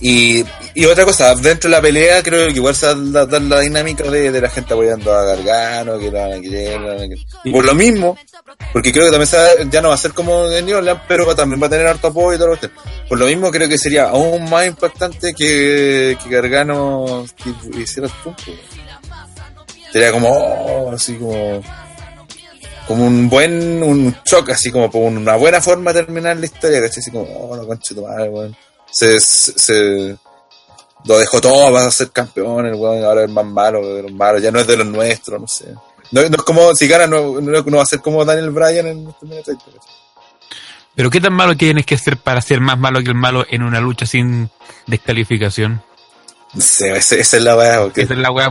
Y, y otra cosa, dentro de la pelea creo que igual se va a dar dar la dinámica de, de la gente apoyando a Gargano, que lo van a querer, van a querer. Y por lo mismo, porque creo que también se ya no va a ser como en New Orleans, pero también va a tener harto apoyo y todo lo que Por lo mismo creo que sería aún más impactante que, que Gargano que hiciera el punto. Sería como, oh, así como, como un buen, un shock, así como una buena forma de terminar la historia, ¿cachai? Así como, oh, no concha de tu madre, weón. Se- lo dejó todo, vas a ser campeón, el weón, ahora es más malo de los malos, ya no es de los nuestros, no sé. No, no es como, si gana, no, no, no va a ser como Daniel Bryan en este. Pero ¿qué tan malo tienes que ser para ser más malo que el malo en una lucha sin descalificación? No sé, esa es la weá, porque Esa es la weá.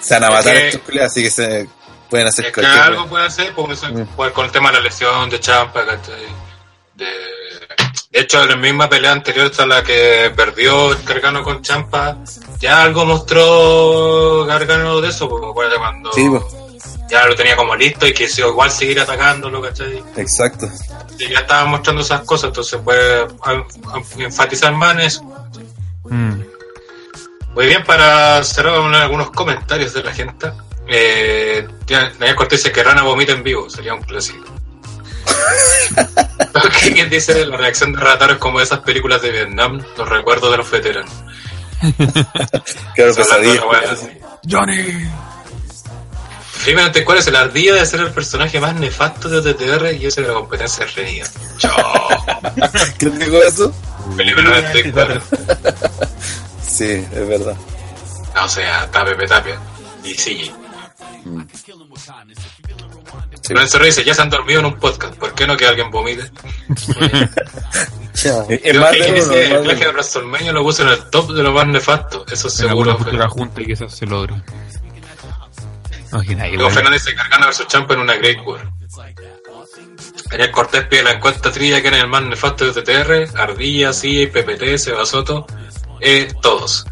se van a Es matar que- estos culiados, así que se pueden hacer Es que cualquier algo weá. puede hacer, porque eso- Mm. con el tema de la lesión de Champa, ¿cachai? De, de hecho, en la misma pelea anterior, hasta la que perdió el Gargano con Champa, ya algo mostró Gargano de eso, porque cuando Sí, pues, ya lo tenía como listo y quiso igual seguir atacándolo, ¿cachai? exacto. Y ya estaban mostrando esas cosas, entonces puede a- a- enfatizar más en eso. Mm. Muy bien, para cerrar con algunos comentarios de la gente. Eh, Daniel Cortés dice que Rana vomita en vivo, sería un clásico. <laughs> ¿Quién dice la reacción de Rataro es como esas películas de Vietnam, los recuerdos de los veteranos? <laughs> Claro, pesadilla. Johnny. Primeramente, ¿cuál es el ardilla de ser el personaje más nefasto de OTTR y ese de la competencia reñida? Chao. <laughs> ¿Quién dijo eso? Felipe 94. Sí, es verdad. No, o sea, Pepe Tapia. Y sí. Sí. Lorenzo Rey dice, ya se han dormido en un podcast, ¿por qué no que alguien vomite? <laughs> Es es más de Creo que es el más de viaje de. WrestleMania lo puso en el top de lo más nefasto, eso En seguro. futura junta y que eso se logre. Imagina, Luego Fernández dice, Gargano versus Champa en una Great War. Daniel Cortés pide la encuesta trilla quién es el más nefasto de TTR, Ardilla, CIA, PPT, Seba Soto, eh, todos.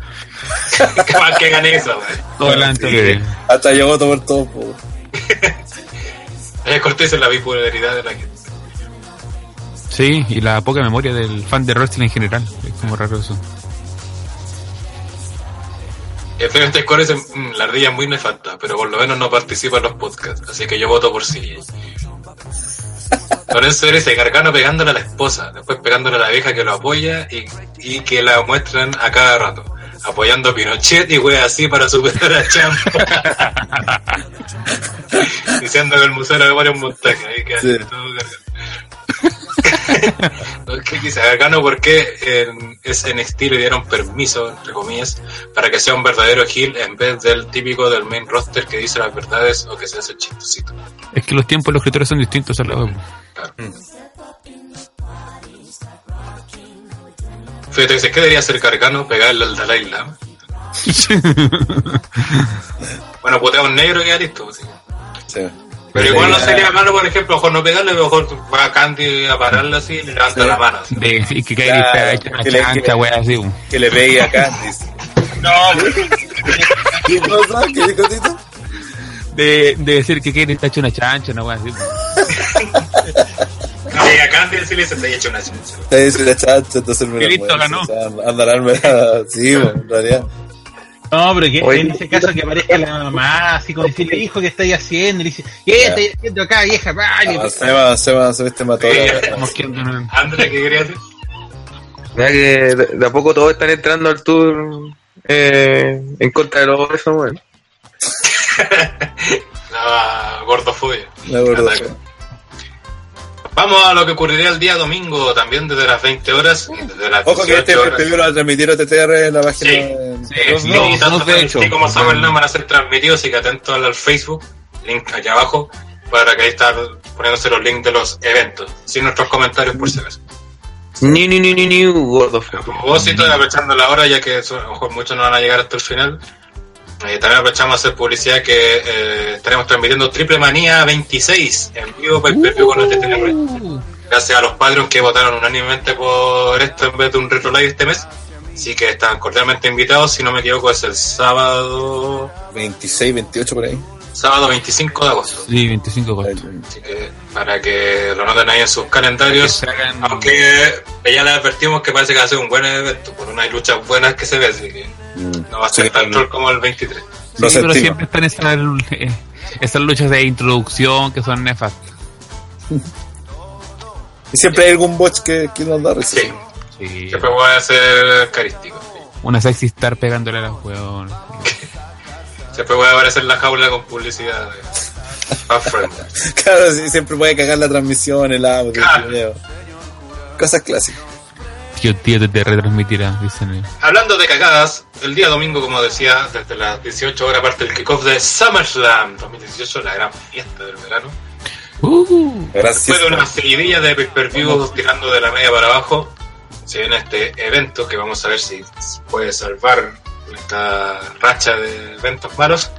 <laughs> Qué mal que gané eso, wey. Todo adelante. Hasta llegó a tomar todo, <laughs> <laughs> Daniel Cortés es la bipolaridad de la gente. Sí, y la poca memoria del fan de wrestling en general. Es como raro eso. Efectivamente, Score dice, "Mm, la ardilla es muy nefasta, pero por lo menos no participa en los podcasts, así que yo voto por sí. Lorenzo dice, Gargano pegándole a la esposa, después pegándole a la vieja que lo apoya y, y que la muestran a cada rato, apoyando a Pinochet y wea así para superar a Champ. <laughs> Diciendo que el museo era de varios montajes, ahí queda Sí. todo Gargano. ¿Qué <laughs> dice Gargano? ¿Por qué en SNXT le dieron permiso, entre comillas, para que sea un verdadero heel en vez del típico del main roster que dice las verdades o que se hace chistosito? Es que los tiempos de los escritores son distintos al lado. Claro. Fíjate, dice, ¿qué debería hacer Gargano? Pegarle al Dalai Lama. <laughs> Bueno, putea un negro y ya listo. sí. Sí. Pero igual no sería malo, por ejemplo, mejor no pegarle, mejor va a Candy a pararla así y le levanta Sí. la mano. así. De, y que cae Claro, está hecha una que que chancha, le- wea, así. Que le pegue a Candice. No, <laughs> ¿Qué cosa? ¿Qué dijo Tito? De, de decir que Kane está hecho una chancha, una wea así. <laughs> bo. no, y le dice, te he hecho una chancha. Te dice la chacha, entonces me listo, ganó. Sí, en realidad. No, pero que Oye. en ese caso que aparezca la mamá, así como decirle, hijo, ¿qué estáis haciendo? Y le dice, ¿qué estáis haciendo acá, vieja? Vale, Avancemos, avancemos, avancemos este mató. Sí. Estamos quedando en un- André, ¿qué querías? Mira que de, a poco todos están entrando al tour eh, en contra de los eso, weón. <laughs> La gordofobia. La verdad. Vamos a lo que ocurriría el día domingo, también desde las 20 horas y desde las Ojo que 18 este va a transmitir OTTR en la página. Sí. de- Sí. Y tanto de hecho. Como SummerSlam van a ser transmitidos, así que atento al Facebook, link aquí abajo, para que ahí están poniéndose los links de los eventos, sin nuestros comentarios por si acaso. Ni, ni, ni, ni, ni. A propósito, aprovechando la hora, ya que a lo mejor muchos no van a llegar hasta el final, eh, también aprovechamos a hacer publicidad que eh, estaremos transmitiendo Triple Manía 26 en vivo pay per view con el TTR. Gracias a los padres que votaron unánimemente por esto en vez de un retro live este mes. Así que están cordialmente invitados, si no me equivoco es el sábado 26, 28 por ahí. sábado 25 de agosto. Sí, 25 cosas. Así que para que lo noten ahí en sus calendarios. Que se hagan- Aunque ya les advertimos que parece que va a ser un buen evento, por unas luchas buenas que se ve, así que no va a ser Sí, tan troll como el 23. Lo Sí, pero sentimos. siempre están esas, eh, esas luchas de introducción que son nefastas. Y siempre hay algún bot que, que nos da risa. Sí, Sí. siempre voy a ser carístico. Una sexy star pegándole a las hueones. <laughs> Siempre voy a aparecer en la jaula con publicidad. <laughs> Claro, sí, siempre puede cagar la transmisión, el audio, Claro. el video. Cosas clásicas. Tío, tío, te, te retransmitirá, dicen. eh. Hablando de cagadas, el día domingo, como decía, desde las 18 horas parte el kickoff de SummerSlam 2018, la gran fiesta del verano. Uh, Gracias. Después de una seguidilla de pay-per-views tirando de la media para abajo, se viene este evento que vamos a ver si puede salvar esta racha de eventos malos.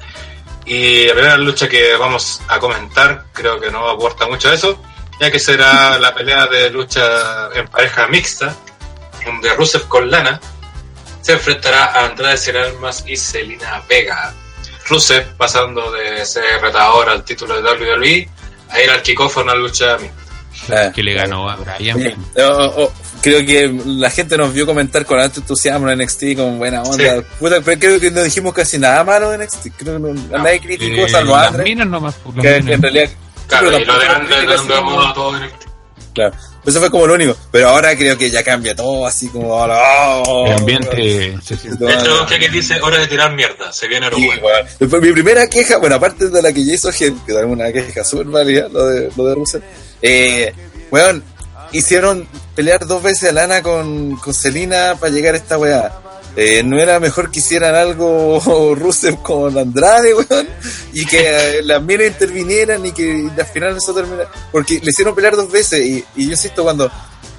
Y la primera lucha que vamos a comentar, creo que no aporta mucho a eso, ya que será la pelea de lucha en pareja mixta, donde Rusev con Lana se enfrentará a Andrade Sin Armas y Selina Vega. Rusev pasando de ser retador al título de WWE a ir al kickoff a una lucha mixta. Ah. que le ganó a Brian. Oye, oh, oh, creo que la gente nos vio comentar con alto entusiasmo en NXT, con buena onda. Sí. Puta, pero creo que no dijimos casi nada malo de NXT. Creo que no, nadie criticó, Eh, salvo a las Andre. minas nomás. pues, las Que, que minas. en realidad. Claro, pero y lo de no lo todo en el- Claro. Eso fue como lo único. Pero ahora creo que ya cambia todo, así como ahora. oh, El ambiente se siente. De hecho, que dice hora de tirar mierda, se viene Sí, bueno. mi primera queja, bueno, aparte de la que ya hizo Gen, que también una queja súper válida, lo de, lo de Rusev, eh, weón, hicieron pelear dos veces a Lana con, con Selina para llegar a esta weá. Eh, ¿No era mejor que hicieran algo <laughs> Rusev con Andrade, weón? Y que eh, las minas intervinieran y que al final eso termina. Porque le hicieron pelear dos veces y, y yo insisto cuando...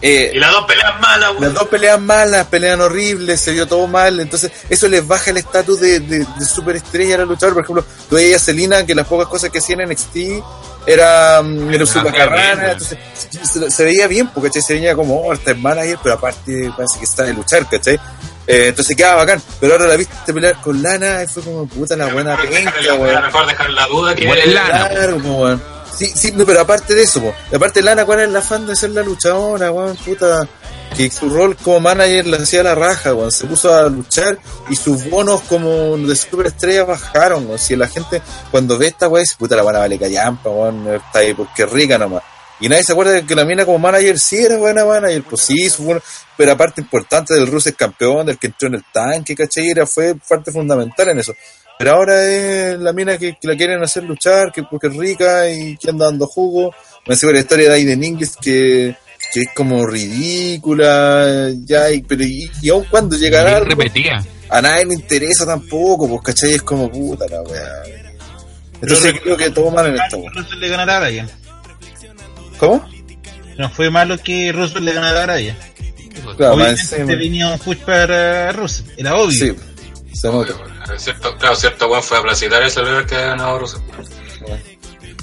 eh, Y las dos peleas malas, las weón. dos pelean malas, pelean horribles, se vio todo mal, entonces eso les baja el estatus de, de, de superestrella a la luchadora. Por ejemplo, tú veías a Selina, que las pocas cosas que hacía en NXT era, mm, era carrana, entonces se, se veía bien, porque ¿cachai? se veía como, oh, esta es manager, pero aparte parece que está de luchar, ¿cachai? Eh, entonces quedaba bacán, pero ahora la viste pelear con Lana y fue como puta la buena Mejor penca, la- weón. Mejor dejar la duda que es Lana. Claro, weón. Sí, sí, no, pero aparte de eso, po, aparte Lana, ¿cuál es el afán de ser la luchadora, weón? Puta, que su rol como manager le hacía la raja, weón. Se puso a luchar y sus bonos como de superestrella bajaron, weón. Si la gente cuando ve esta weón dice, puta, la buena vale callampa, weón, está ahí porque es rica nomás. Y nadie se acuerda de que la mina como manager sí era buena manager, pues sí, su bueno, pero aparte importante del Russo es campeón, del que entró en el tanque, ¿cachai? Era, fue parte fundamental en eso. Pero ahora es la mina que, que la quieren hacer luchar, que porque es rica y que anda dando jugo. Me sigo la historia de Aiden English que, que es como ridícula, ya, y, pero y, y aun cuando llegará repetía. a nadie le interesa tampoco, pues cachai, es como puta la weá. Entonces creo que todo mal en weá. Russell le ganara a Araya. ¿Cómo? No fue malo que Russell le ganara a Araya. Claro, Obviamente encima. venía un push para Russell, era obvio. Sí, se nota. Cierto, claro, cierto weón fue a placitar ese celebrar que ha ganado Russo.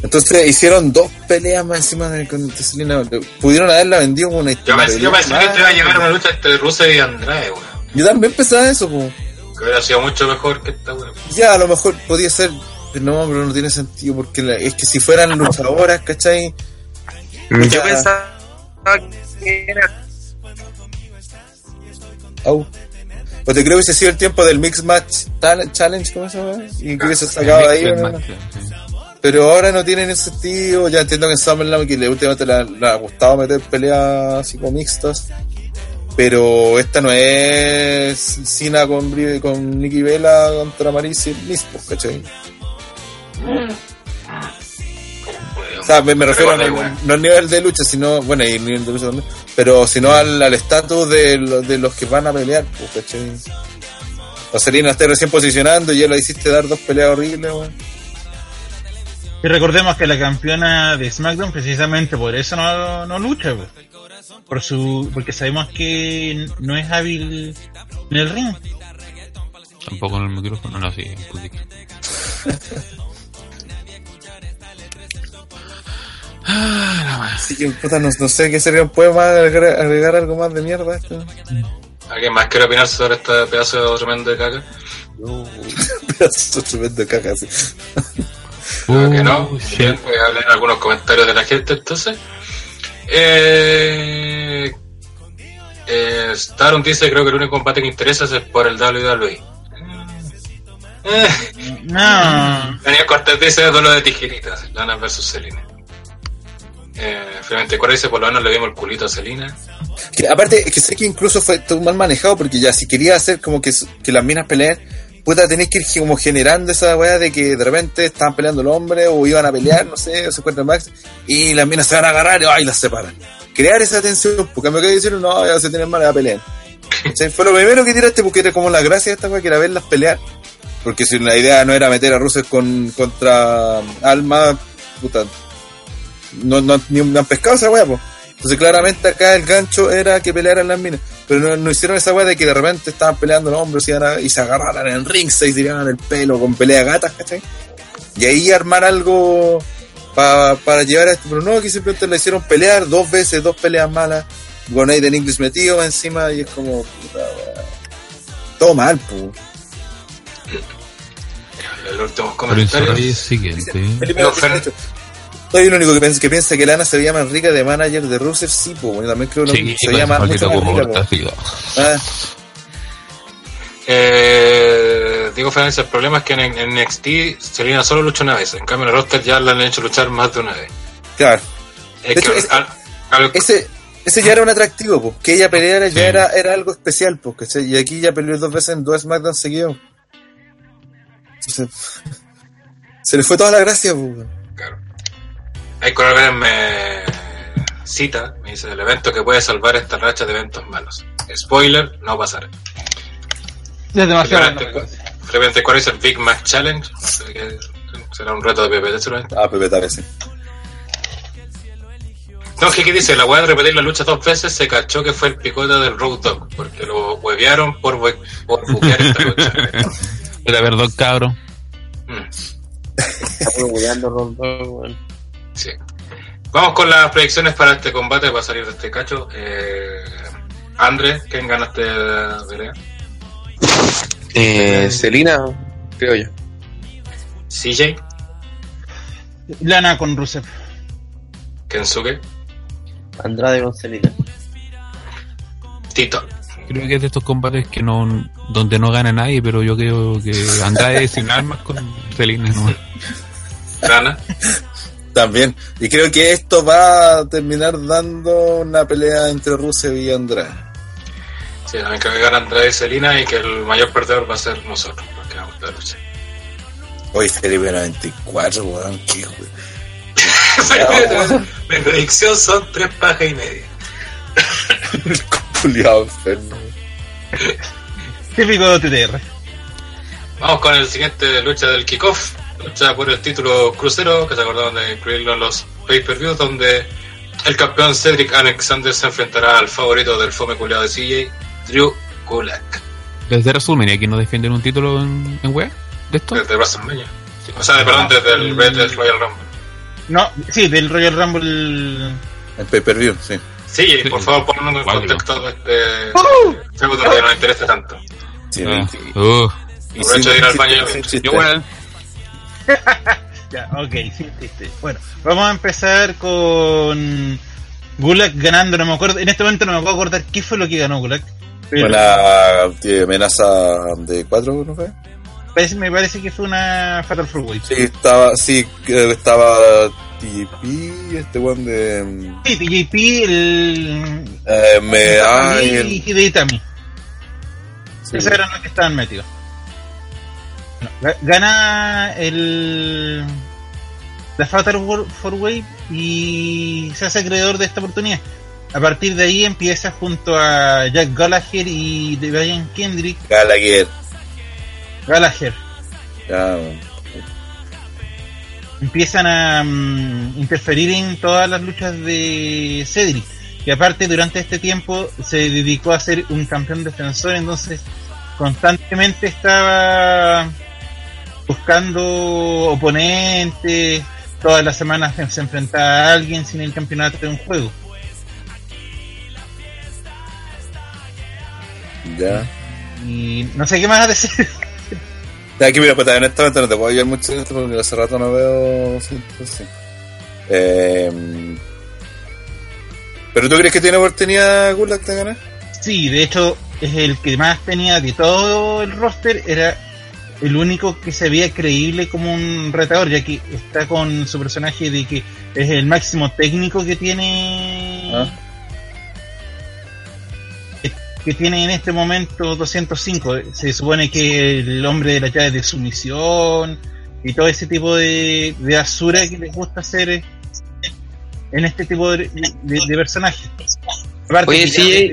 Entonces hicieron dos peleas más encima de con Selena. Pudieron haberla vendido como una Yo pensé, yo pensé que esto iba a llegar a una lucha entre Russo y Andrade, weón. Yo también pensaba eso, po. Que hubiera sido mucho mejor que esta weón. Ya, a lo mejor podía ser. pero No, pero no tiene sentido porque la- es que si fueran luchadoras, ¿cachai? Yo pensaba que era Au. O te creo que hubiese sido el tiempo del Mix Match Challenge, ¿cómo se llama? Y que hubiese sacado ahí. Pero ahora no tienen ese sentido. Ya entiendo que en SummerSlam que le últimamente le, ha- le ha gustado meter peleas así como mixtas. Pero esta no es Cena con, con Nikki Vela contra Marisa mismo, ¿cachai? O sea, me, me refiero a, no, no al nivel de lucha, sino, bueno, y el nivel de lucha también, pero sino al al estatus de, lo- de los que van a pelear, pues, ¿cachai? O está recién posicionando y ya la hiciste dar dos peleas horribles, weón. Y recordemos que la campeona de SmackDown precisamente por eso no, no lucha, pues. por su porque sabemos que no es hábil en el ring. Tampoco en el micrófono, no, sí, <laughs> poquito. Así que, puta, no, no sé qué sería. ¿Puede más agregar, agregar algo más de mierda a esto? ¿Alguien más quiere opinar sobre este pedazo de tremendo de caca? <laughs> Pedazo tremendo de caca, sí. <laughs> Creo que no. Uh. Bien, voy a leer algunos comentarios de la gente entonces. Eh, eh, Staron dice creo que el único combate que interesa es por el WWE. Eh, No, Daniel Cortés dice duelo de tijeritas, Lana versus Selena. Eh, finalmente dice por lo menos le vimos el culito a Selena. Que, aparte, es que sé que incluso fue todo mal manejado, porque ya, si quería hacer como que, que las minas peleen, puta, tenéis que ir como generando esa weá de que de repente estaban peleando los hombres o iban a pelear, no sé, o se encuentran Max, y las minas se van a agarrar y las separan. Crear esa tensión, porque me quedé diciendo, no, ya se tienen mal a pelear. ¿Cachai? Fue lo primero que tiraste porque era como la gracia de esta weá, que era verlas pelear. Porque si la idea no era meter a Russell con, contra Alma, puta, no, no, ni han pescado esa weá, pues. Entonces claramente acá el gancho era que pelearan las minas. Pero no, no hicieron esa weá de que de repente estaban peleando los hombres y, a- y se agarraran en el ring, se tiraban el pelo con pelea gatas, ¿cachai? Y ahí armar algo pa- para llevar a esto. Pero no, que simplemente le hicieron pelear dos veces, dos peleas malas. Con Aiden English metido encima y es como, puta weá. Todo mal, pues. El último Pero en su comentario. raíz siguiente. Felipe No, Fer- Soy el único que piensa, que piensa que Lana se veía más rica de manager de Russell, sí, pues, bueno, también creo que Sí, se veía más, pues, mucho más rica. Ah, Eh, Diego Fernández, el problema es que en, en NXT Selena solo lucha una vez. En cambio en el roster ya la han hecho luchar más de una vez. claro. Es De que hecho, es- al- al- Ese, ese ya era un atractivo, pues, que ella peleara ya Sí. era, era algo especial, pues. Y aquí ya peleó dos veces en dos SmackDown seguidos. Entonces, <laughs> se le fue toda la gracia, pues. Claro. Hay que me cita, me dice, el evento que puede salvar esta racha de eventos malos. Spoiler, no pasará. es demasiado. Frecuente, ¿cuál es el Big Mac Challenge? No sé qué- Será un reto de PPT seguramente. Ah, Tare, sí. No, que dice, la weá de repetir la lucha dos veces se cachó que fue el picote del Road Dog, porque lo huevearon por, por buquear esta lucha. Era verdad, cabro. Mm, Estamos hueveando, Roldán, weón. Sí. Vamos con las predicciones para este combate, para salir de este cacho. Eh, André, ¿quién gana este pelea? Eh, Selina, creo yo. CJ, Lana con Rusev. Kensuke, Andrade con Selena. Tito. Creo que es de estos combates que no donde no gana nadie, pero yo creo que Andrade <laughs> sin armas con Celina no. Gana. <laughs> También. Y creo que esto va a terminar dando una pelea entre Rusev y Andrade. Sí, también que gana Andrade y Selina y que el mayor perdedor va a ser nosotros, los que vamos a lucha. Hoy Felipe 94, weón. Qué Mi <laughs> predicción son tres pajas y media. <laughs> culiado enfermo. Típico de TTR. Vamos con el siguiente lucha del kickoff. Lucha por el título crucero, que se acordaron de incluirlo en los pay-per-views, donde el campeón Cedric Alexander se enfrentará al favorito del fome culiado de CJ, Drew Gulak, Desde resumen, ¿y aquí no defienden un título en, en web de esto? desde WrestleMania. O sea, perdón, desde el Red Dead Royal Rumble. No, sí, del Royal Rumble. El pay-per-view, sí. Sí, Sí. por favor, ponnos en Cuatro. contexto de este ¡Uh! feudo que nos interesa tanto. sí Ah, uh, y aprovecho de ir al baño. sin chiste. <laughs> Ya, ok, sí, sí, sí. Bueno, vamos a empezar con Gulak ganando, no me acuerdo, en este momento no me puedo acordar qué fue lo que ganó Gulak. Pero Una eh, amenaza de 4, ¿no fue? parece- me parece que fue una Fatal Four Way. Sí, estaba, sí, estaba TP, este weón de. Sí, TJP, el. Eh, me, ah, y el, y de Itami. sí, Esos eran los que estaban metidos. Gana el. La Fatal Four Way y se hace acreedor de esta oportunidad. A partir de ahí empieza junto a Jack Gallagher y Brian Kendrick. Gallagher. Gallagher empiezan a mm, interferir en todas las luchas de Cedric. Y aparte, durante este tiempo se dedicó a ser un campeón defensor, entonces constantemente estaba buscando oponentes. Todas las semanas se enfrentaba a alguien sin el campeonato de un juego. ya. Y no sé qué más decir. Ya, Aquí, mira, pues honestamente no te puedo ayudar mucho en esto porque hace rato no veo. Sí, pues sí. Eh, ¿Pero tú crees que tiene oportunidad Gulak de ganar? Sí, de hecho, es el que más tenía de todo el roster, era el único que se veía creíble como un retador, ya que está con su personaje de que es el máximo técnico que tiene Ah. que, que tiene en este momento 205. Se supone que el hombre de la llave de sumisión y todo ese tipo de, de asura que les gusta hacer en este tipo de, de, de personajes. Aparte Oye, sí.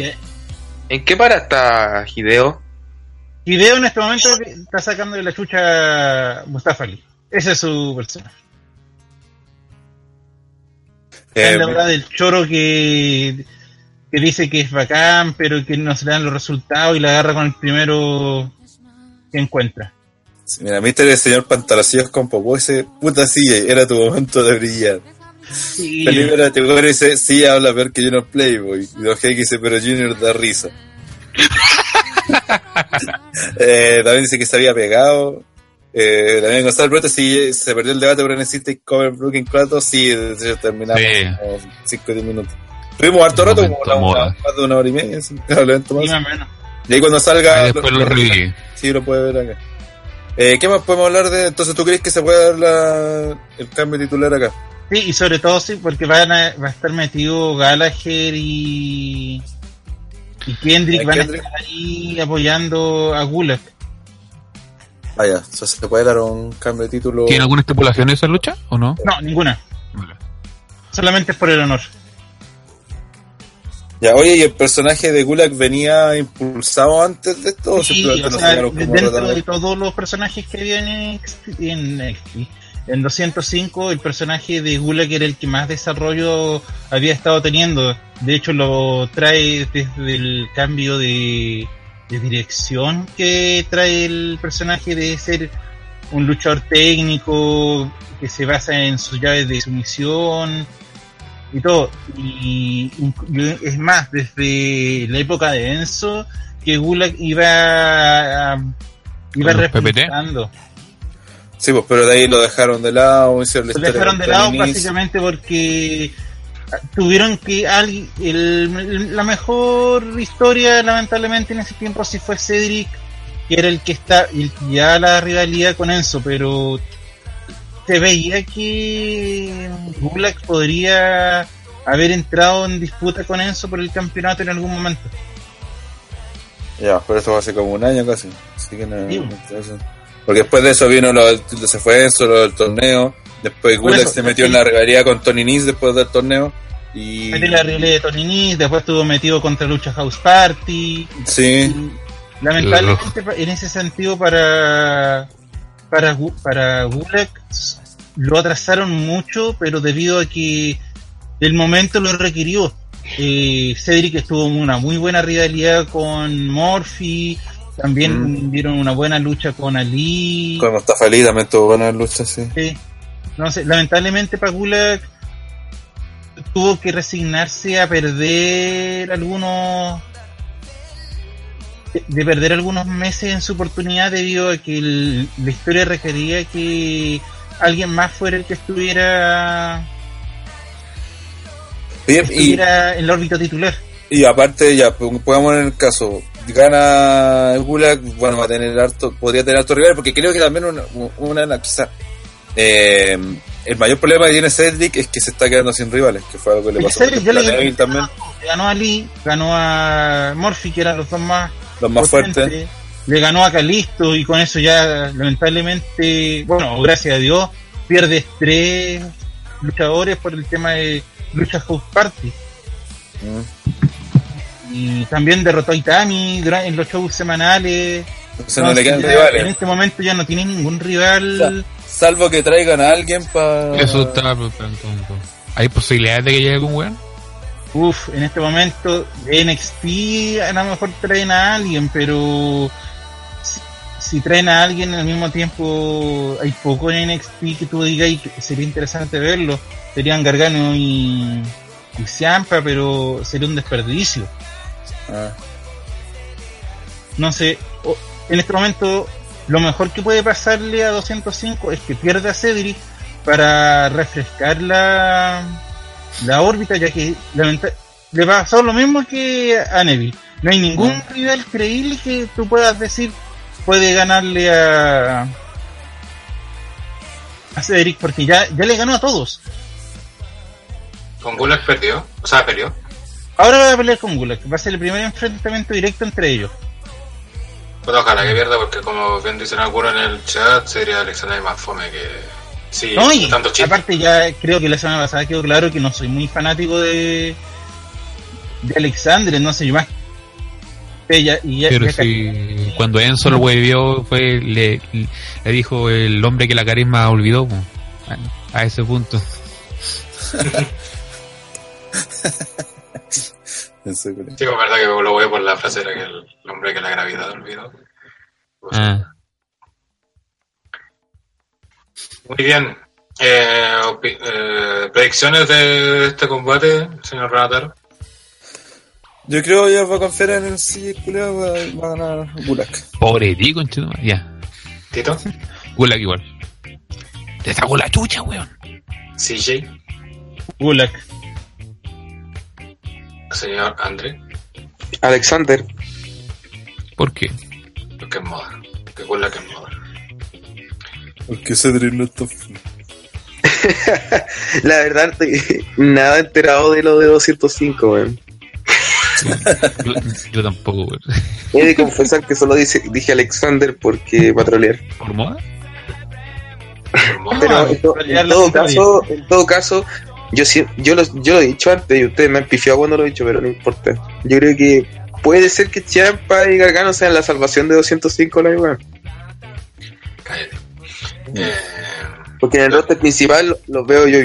¿En qué para está Hideo? Hideo en este momento está sacando de la chucha Mustafa Ali. Ese es su personaje. Eh, la verdad del choro que, que dice que es bacán, pero que no se le dan los resultados y la agarra con el primero que encuentra. mira, Mister el señor Pantalacillos con Popó ese puta silla, era tu momento de brillar. Sí, era te dice, sí habla peor que Junior Playboy. Y Don G dice, pero Junior da risa. <laughs> <laughs> eh, también dice que se había pegado. Eh, también Gonzalo sí, se perdió el debate por NXT Cover Brooklyn 4, sí, terminamos Sí. como 5 o 10 minutos. Tuvimos harto rato, como una, más de una hora y media, sí, <laughs> probablemente más. sí, más o menos. Y ahí cuando salga... Ahí después lo reviví. Sí, lo puede ver acá. Eh, ¿Qué más podemos hablar de...? Entonces, ¿tú crees que se puede dar la, el cambio titular acá? Sí, y sobre todo sí, porque van a, va a estar metido Gallagher y, y Kendrick ¿A van Kendrick? a estar ahí apoyando a Gulak. Vaya, o sea, se puede dar un cambio de título... ¿Tiene alguna estipulación esa lucha o no? No, ninguna. Solamente es por el honor. Ya, oye, ¿y el personaje de Gulag venía impulsado antes de esto? ¿O Sí, simplemente o lo sea, sacaron como dentro de todos los personajes que vienen en, en, en 205, el personaje de Gulak era el que más desarrollo había estado teniendo. De hecho, lo trae desde el cambio de, de dirección que trae el personaje de ser un luchador técnico que se basa en sus llaves de sumisión y todo. Y, es más, desde la época de Enzo, que Gulag iba iba ¿Con los PPT? Sí, pues, pero de ahí lo dejaron de lado, hicieron Lo dejaron de lado básicamente porque tuvieron que alguien, el- la mejor historia lamentablemente en ese tiempo sí fue Cedric que era el que está el que ya la rivalidad con Enzo pero se veía que Gulak podría haber entrado en disputa con Enzo por el campeonato en algún momento Ya, pero eso fue hace como un año casi. Así que no, Sí. no interesa. Porque después de eso vino lo, del- se fue eso, lo del torneo. Después Gulak eso, se metió sí. en la rivalidad con Tony Nese después del torneo. Y. metió la rivalidad de Tony Nese, después estuvo metido contra Lucha House Party Sí, Lamentablemente en ese sentido para para para lo atrasaron mucho, pero debido a que el momento lo requirió. Eh, Cedric estuvo en una muy buena rivalidad con Morphy, también dieron una buena lucha con Ali. con Mustafa Ali también tuvo buenas luchas, sí. Sí. No sé, lamentablemente para Gulak tuvo que resignarse a perder algunos de- de perder algunos meses en su oportunidad debido a que el- la historia requería que alguien más fuera el que estuviera, Bien, y, estuviera en la órbita titular. y aparte, ya, pongamos en el caso, gana Gulak, bueno, va a tener harto, podría tener harto rival, porque creo que también una, una quizá, eh, el mayor problema que tiene Cedric es que se está quedando sin rivales, que fue algo que le pasó Cedric le- Neville también, Ganó a Lee, ganó a Morphy, que eran los dos más los más fuertes. Le ganó a Calisto y con eso ya lamentablemente, bueno, gracias a Dios, pierdes tres luchadores por el tema de Lucha House Party. Mm. Y también derrotó a Itami en los shows semanales. Entonces no le quedan rivales. En este momento ya no tiene ningún rival. O sea, Salvo que traigan a alguien para. Eso estaba preguntando. ¿Hay posibilidades de que llegue algún weón? Uf, en este momento NXT a lo mejor traen a alguien, pero si, si traen a alguien al mismo tiempo hay poco en NXT que tú digas y que sería interesante verlo. Serían Gargano y, y Ciampa, pero sería un desperdicio. Ah, No sé, en este momento lo mejor que puede pasarle a 205 es que pierda a Cedric para refrescar la, la órbita, ya que le pasó lo mismo que a Neville. No hay ningún rival creíble que tú puedas decir puede ganarle a, a Cedric, porque ya, ya le ganó a todos. Con Gulak perdió, o sea, perdió. Ahora va a pelear con Gulak, va a ser el primer enfrentamiento directo entre ellos. Pues ojalá que pierda, porque como bien dicen algunos en el chat, sería Alexander más fome que. Sí, No, y tanto chiste. aparte ya creo que la semana pasada quedó claro que no soy muy fanático de de Alexander, no sé, yo más ella y ya, Pero ya si cuando Enzo lo huevió, fue, le, le dijo el hombre que la carisma olvidó, a ese punto. <laughs> Sí, es verdad que lo voy por la frase era que el hombre que la gravedad olvidó. Pues, Ah, Muy bien. Eh, eh, predicciones de este combate, señor Renatar. Yo creo que va a confiar en el sí, culiao, va, va a ganar Gulak. pobre de conchetumare. Ya, Tito, Gulak igual. Te sacó la chucha, weón. CJ, Gulak. Señor André, Alexander, ¿Por qué? porque es moda. Que Gulak es moda. Porque Cedric no está. <laughs> la verdad, estoy nada enterado de lo de 205, weón. Yo, yo tampoco, weón. He de confesar que solo dice, dije Alexander porque patrolear. ¿Por moda? Por moda. Pero en, to- en la todo caso, en todo caso, yo yo lo, yo lo he dicho antes y ustedes me han pifiado cuando lo he dicho, pero no importa. Yo creo que puede ser que Champa y Gargano sean la salvación de 205 la weón. Cállate. Eh, Porque en el roster principal los veo yo,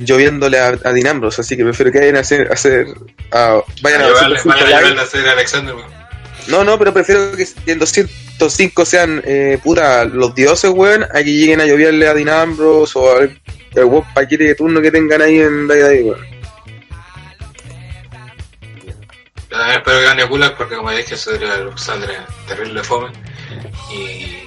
lloviéndole a, a Dean Ambrose, así que prefiero que vayan a hacer, hacer a- vayan a, vaya a llevarle- 205 vaya a a hacer a Alexander. weón. No, no, pero prefiero que en 205 sean eh, puta los dioses, weón, a que lleguen a lloviarle a Dean Ambrose o al el weón paquete de turno que tengan ahí en Dai weón. También espero que gane Gulak porque como dije, sería Alexander terrible fome. Y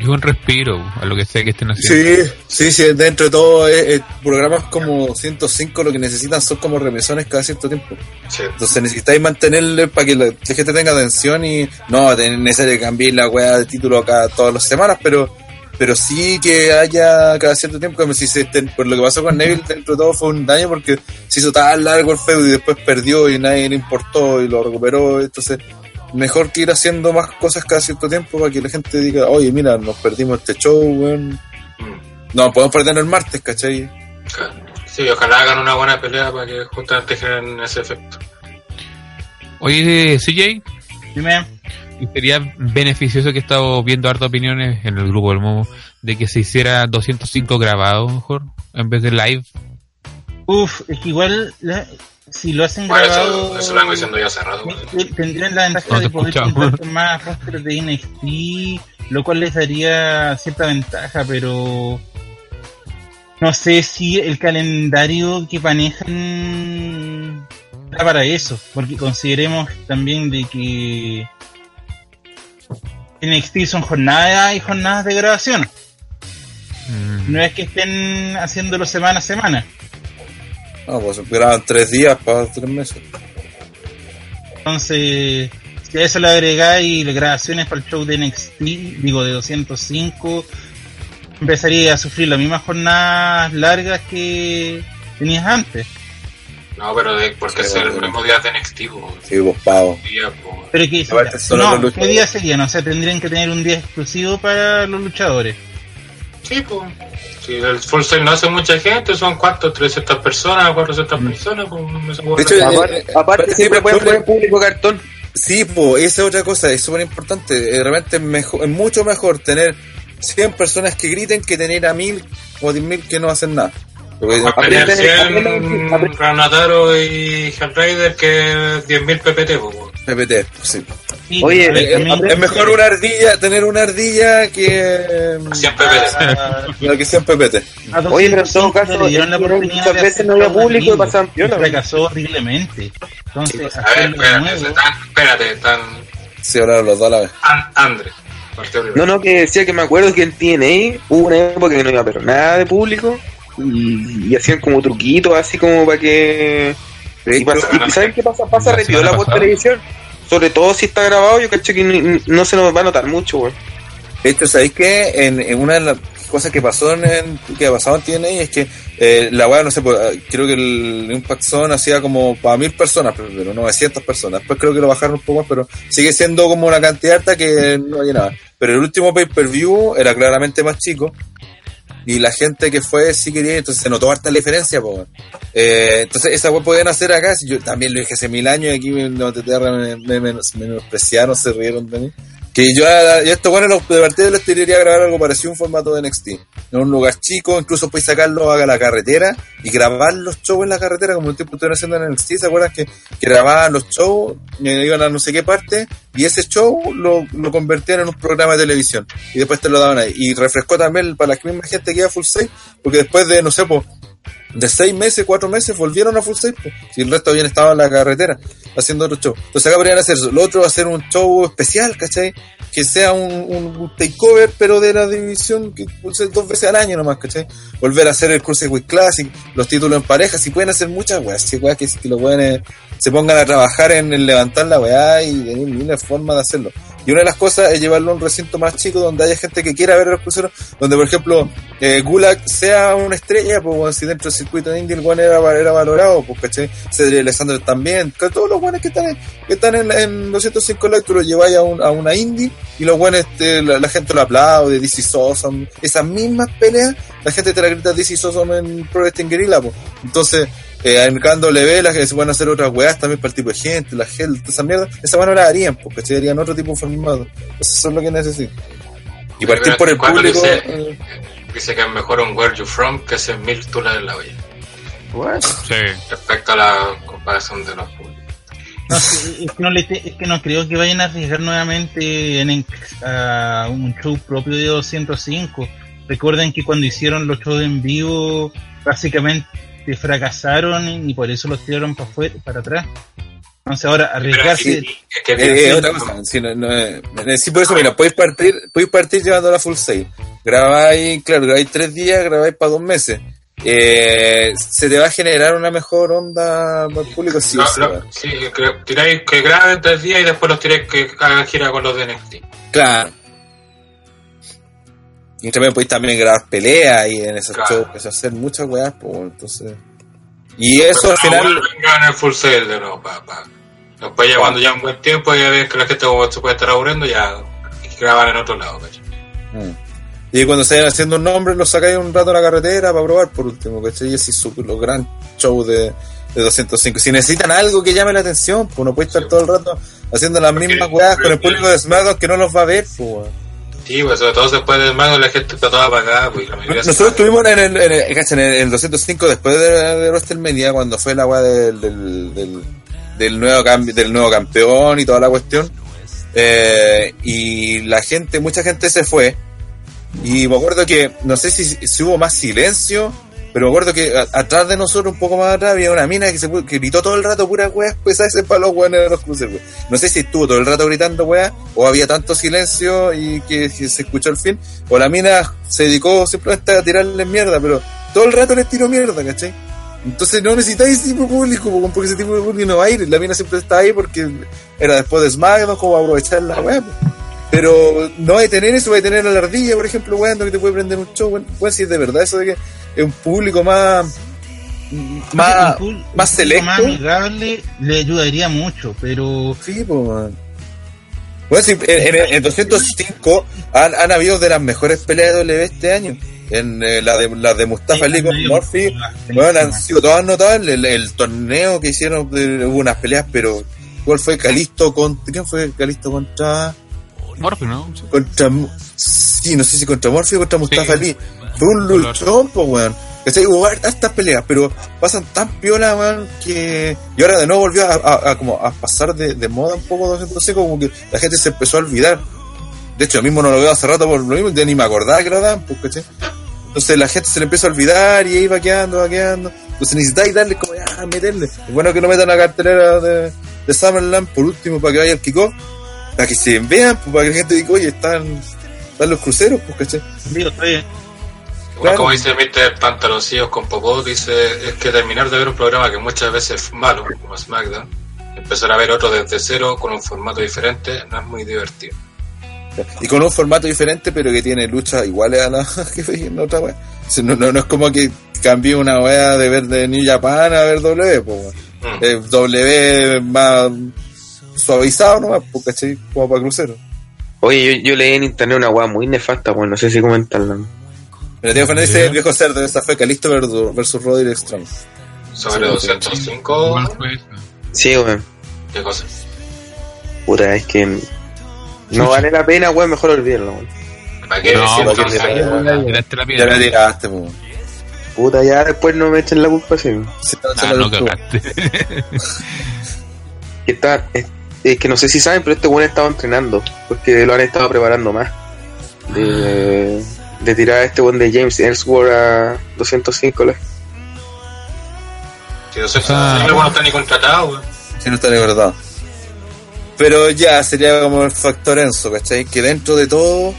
Es un respiro a lo que sea que estén haciendo. Sí, sí, sí, dentro de todo, eh, eh, programas como 105 lo que necesitan son como remesones cada cierto tiempo. Sí. Entonces necesitáis mantenerle para que la, la gente tenga atención y no es necesario cambiar la weá de título cada todas las semanas, pero pero sí que haya cada cierto tiempo, como si se estén- por lo que pasó con Neville dentro de todo fue un daño porque se hizo tan largo el feudo y después perdió y nadie le importó y lo recuperó, entonces mejor que ir haciendo más cosas cada cierto tiempo para que la gente diga, oye mira, nos perdimos este show, weón. Mm, No, podemos perdernos el martes, ¿cachai? claro. Sí, ojalá hagan una buena pelea para que justamente generen ese efecto. Oye, CJ, Dime, y sería beneficioso que he estado viendo hartas opiniones en el grupo del Momo de que se hiciera 205 grabado mejor en vez de live. uff, es que igual la- si lo hacen Bueno, grabado. eso, eso lo vengo diciendo ya hace rato. te- Tendrían la ventaja No de poder con más rosters de NXT, lo cual les daría cierta ventaja, pero no sé si el calendario que manejan da para eso, porque consideremos también de que NXT son jornadas y jornadas de grabación. Mm, No es que estén haciéndolo semana a semana. No, pues graban tres días para tres meses. Entonces, si a eso le agregáis las grabaciones para el show de NXT, digo de 205, empezaría a sufrir las mismas jornadas largas que tenías antes. No, pero de, porque Sí, es el bueno. mismo día de NXT, po. Sí, pavo. Día, po. Pero que no. ¿qué día serían? O sea, tendrían que tener un día exclusivo para los luchadores. Sí, pues. Si el Full Sail no hace mucha gente, son cuántos, 300 personas, 400 personas, pues no De hecho, eh, Aparte, eh, aparte siempre pueden poner público cartón. Sí, pues esa es otra cosa, es súper importante. De repente es, mejor, es mucho mejor tener 100 personas que griten que tener a 1000 o 10.000 que no hacen nada. Porque- Más pelear Aprende- 100 aprende- aprende- Ranataro y Hellraider que 10.000 PPT, pues. PPT, sí. Sí, Oye, a ver, Eh, es mejor una ardilla, tener una ardilla que. 100 PPT. a- La que 100 PPT. a Oye, pero en todo 205 caso, le dieron la muchas oportunidad de veces hacer no había público y pasaban piola, fracasó horriblemente. Entonces, A ver, espérate, nuevo- están, espérate, están. Sí, hablaron los dos a la vez. An- Andre. partió primero. No, no, que decía que me acuerdo que en TNA hubo una época que no iba pero nada de público y, y hacían como truquitos así como para que... Y, pasa- y ¿saben qué pasa? Pasa La repiola por televisión. Sobre todo si está grabado, yo cacho que ni- no se nos va a notar mucho, güey. De hecho, ¿sabéis que en, en una de las cosas que pasó en, que ha pasado en TNA es que eh, la weá, no sé, pues, eh, creo que el Impact Zone hacía como para mil personas, pero, pero 900 personas. Después creo que lo bajaron un poco más, pero sigue siendo como una cantidad alta que no llenaba. Pero el último pay-per-view era claramente más chico. Y la gente que fue sí quería, entonces se notó harta la diferencia, po. Eh, entonces esa weá podían hacer acá, yo también lo dije hace mil años y aquí te- te- me, me, me menospreciaron, se rieron de mí. Que yo, a- yo esto bueno, de partida les quería grabar algo parecido a un formato de NXT. En un lugar chico, incluso puedes sacarlo a la carretera y grabar los shows en la carretera, como el tiempo estuvieron haciendo en NXT. ¿Se acuerdan que, que grababan los shows, eh, iban a no sé qué parte, y ese show lo, lo convertían en un programa de televisión? Y después te lo daban ahí. Y refrescó también para la misma gente que iba a Full Sail, porque después de, no sé, pues, de seis meses, cuatro meses, volvieron a Full Sail. Si el resto habían estado en la carretera haciendo otro show. Entonces acá podrían hacer eso. Lo otro, hacer un show especial, ¿cachai? Que sea un, un takeover, pero de la división que pulse dos veces al año nomás, ¿cachai? Volver a hacer el Cruiserweight Classic, los títulos en pareja, si pueden hacer muchas weas, si weas que, que weones se pongan a trabajar en, levantar la weá y de formas de hacerlo. Y una de las cosas es llevarlo a un recinto más chico donde haya gente que quiera ver a los cruceros, donde por ejemplo eh, Gulag sea una estrella, pues bueno, si dentro del circuito de Indy el weón era, era valorado, pues caché, Cedric Alexander también, todos los buenos que están en, que están en, en 205 likes, tú los lleváis a, un- a una Indy y los buenos, este, la, la gente lo aplaude, DC Awesome, esas mismas peleas, la gente te la grita DC Awesome en Pro Wrestling Guerrilla, pues. Entonces, eh, en KW las que se pueden hacer otras weas también para el tipo de gente, la gente, esa mierda, esa weá no la harían, porque se harían otro tipo de formato. Eso es lo que necesito. Y partir por el público. Dice, eh, dice que es mejor un Where You From que hacer mil tulas en la olla. Sí. Respecto a la comparación de los públicos. No, sí, es, que no le te- es que no creo que vayan a arriesgar nuevamente en, en- a un show propio de 205. Recuerden que cuando hicieron los shows en vivo, básicamente fracasaron y por eso los tiraron para, afuera, para atrás. Entonces ahora arriesgarse. Es que eh, sí, otra cosa, sí, no, no, sí, por eso, mira, podéis partir, podéis partir llevando la full sale. Grabáis, claro, grabáis tres días, grabáis para dos meses. Eh, se te va a generar una mejor onda para el público, sí, No, sí, no, weón. sí, que tiráis que graben tres días y después los tiráis que hagan gira con los de NXT. Claro. Y también podéis también grabar peleas y en esos Claro. shows, pues, hacer muchas weas, pues, entonces. Y eso al final. vengan el full sale de nuevo, pa, pa. Después ya cuando ya un buen tiempo ya ven que la gente se puede estar aburriendo, ya graban en otro lado, ¿cachai? Mm. Y cuando se vayan haciendo un nombre, los sacáis un rato a la carretera para probar por último, ¿cachai? Y así los gran shows de, de 205. Si necesitan algo que llame la atención, pues no puede estar todo el rato haciendo las mismas weas con el público de SmackDown que no los va a ver, pues. Sí, pues sobre todo después del mago la gente está toda apagada, pues la Nosotros estuvimos en el, en el, cacha, en el, en el 205 después de, de WrestleMania cuando fue la weá del, del, del, del nuevo cambio, del nuevo campeón y toda la cuestión. Eh, y la gente, mucha gente se fue. Y me acuerdo que, no sé si, si hubo más silencio, pero me acuerdo que atrás de nosotros, un poco más atrás, había una mina que, se, gritó todo el rato pura weá, pues a ese para los weones de los cruces. No sé si estuvo todo el rato gritando weá, o había tanto silencio y que, se escuchó el fin, o la mina se dedicó simplemente a tirarle mierda, pero todo el rato les tiró mierda, ¿cachai? Entonces no necesitáis ese tipo de público, po, porque ese tipo de público no va a ir. La mina siempre está ahí porque era después de SmackDown, como aprovechar la weá. Pero no hay tener eso, hay tener a la ardilla, por ejemplo, weón, que te puede prender un show, weón. Weón, si es de verdad eso de que es un público más. más, Un más selecto. más amigable le ayudaría mucho, pero Sí, pues, man. Bueno, sí, en, en- en 205 han, han habido de las mejores peleas de W este año. En eh, la, de, la de Mustafa Sí, Ali con Murphy, bueno, han sido todas notables. El, el torneo que hicieron, de- hubo unas peleas, pero ¿cuál fue Calisto contra. ¿Quién fue Calisto contra.? Morphy, ¿no? contra sí, no sé si contra Morphy o contra Mustafa Sí. Ali. Fue un luchón, pues, weón. ¿Cachai? Hubo hartas peleas, pero pasan tan piola, weón, que... Y ahora de nuevo volvió a, a- a como a pasar de, de moda un poco 205, como que la gente se empezó a olvidar. De hecho, yo mismo no lo veo hace rato por lo mismo, ya ni me acordaba que lo daban, pues, ¿cachai? Entonces la gente se le empieza a olvidar y ahí va quedando, va quedando. Entonces necesitáis darle como ya, meterle. Es bueno que no metan la cartelera de, de Summerland por último para que vaya el kickoff, para que se vean, pues, para que la gente diga, oye, están, están los cruceros, pues, ¿cachai? digo, está bien. Igual Claro. como dice Mr. Pantaloncillos con Popó, dice, es que terminar de ver un programa que muchas veces es malo, como SmackDown, empezar a ver otro desde cero con un formato diferente, no es muy divertido. Y con un formato diferente, pero que tiene luchas iguales a la <laughs> que veía en otra wea. O sea, No, no, no es como que cambié una wea de ver de New Japan a ver W, pues. Mm. Eh, W más suavizado nomás, pues, ¿cachai? Como para crucero. Oye, yo, yo leí en internet una weá muy nefasta, weón, no sé si comentarla. Pero Diego Fernández dice el viejo cerdo, esta fue Calisto versus, versus Roderick Strong. Sobre Sí, 205, Igual fue eso. Sí, weón. ¿qué cosa? Puta, es que no vale la pena, weón, mejor olvidarlo, weón. ¿Para qué No, porque weón? Tiraste la Ya la tiraste, pues. Puta, ya después no me echen la culpa weón. Sí, no, se Ah, la no gustó. cagaste. <laughs> Que está, es, que no sé si saben, pero este weón estaba entrenando, porque lo han estado preparando más. De, de tirar a este weón de James Ellsworth a 205 la- Si 205 Ah. no está ni contratado, weón. Si no está ni verdad. Pero ya sería como el factor Enzo, ¿cachai? Que dentro de todo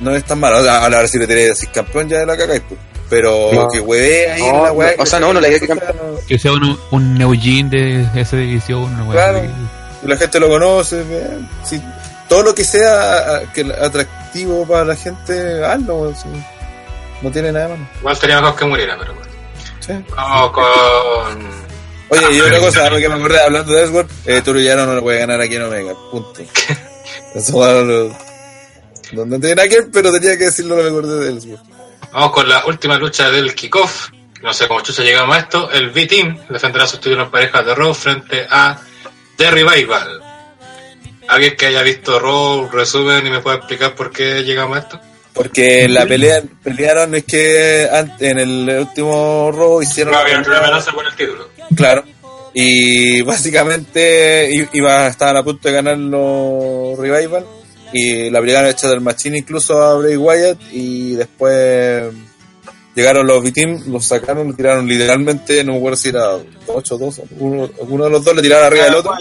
no es tan malo. O sea, ahora si le tiré así campeón ya la cagáis, pues. Pero No. que hueve ahí No, en la weá. no, o sea, no, no le diga que campeón. Que sea un, un Neujin de esa división. Una Claro. Y la gente lo conoce. Sí, todo lo que sea que atractivo para la gente, hazlo, sí. No tiene nada malo. Igual sería mejor que muriera, pero bueno. Sí. Vamos con... Oye, y otra cosa, ahora que me acordé hablando de Ellsworth, eh, Toruyano no lo puede ganar aquí en Omega, punto. Eso bueno, no, no, no tiene nada que ver, pero tenía que decirlo, me acordé de Ellsworth. Vamos con la última lucha del kickoff. No sé cómo chucha llegamos a esto. El B-Team defenderá sus títulos en parejas de Raw frente a The Revival. ¿Alguien que haya visto Raw, resumen y me pueda explicar por qué llegamos a esto? Porque la pelea, pelearon, es que antes, en el último Raw hicieron... No había una amenaza por el título. Claro. Y <laughs> básicamente iba, estaban a punto de ganar los Revival y la obligaron a echar del machine incluso a Bray Wyatt y después llegaron los B-Team, los sacaron, lo tiraron literalmente, no me acuerdo si era 8 o 2, uno, uno de los dos le tiraron arriba del otro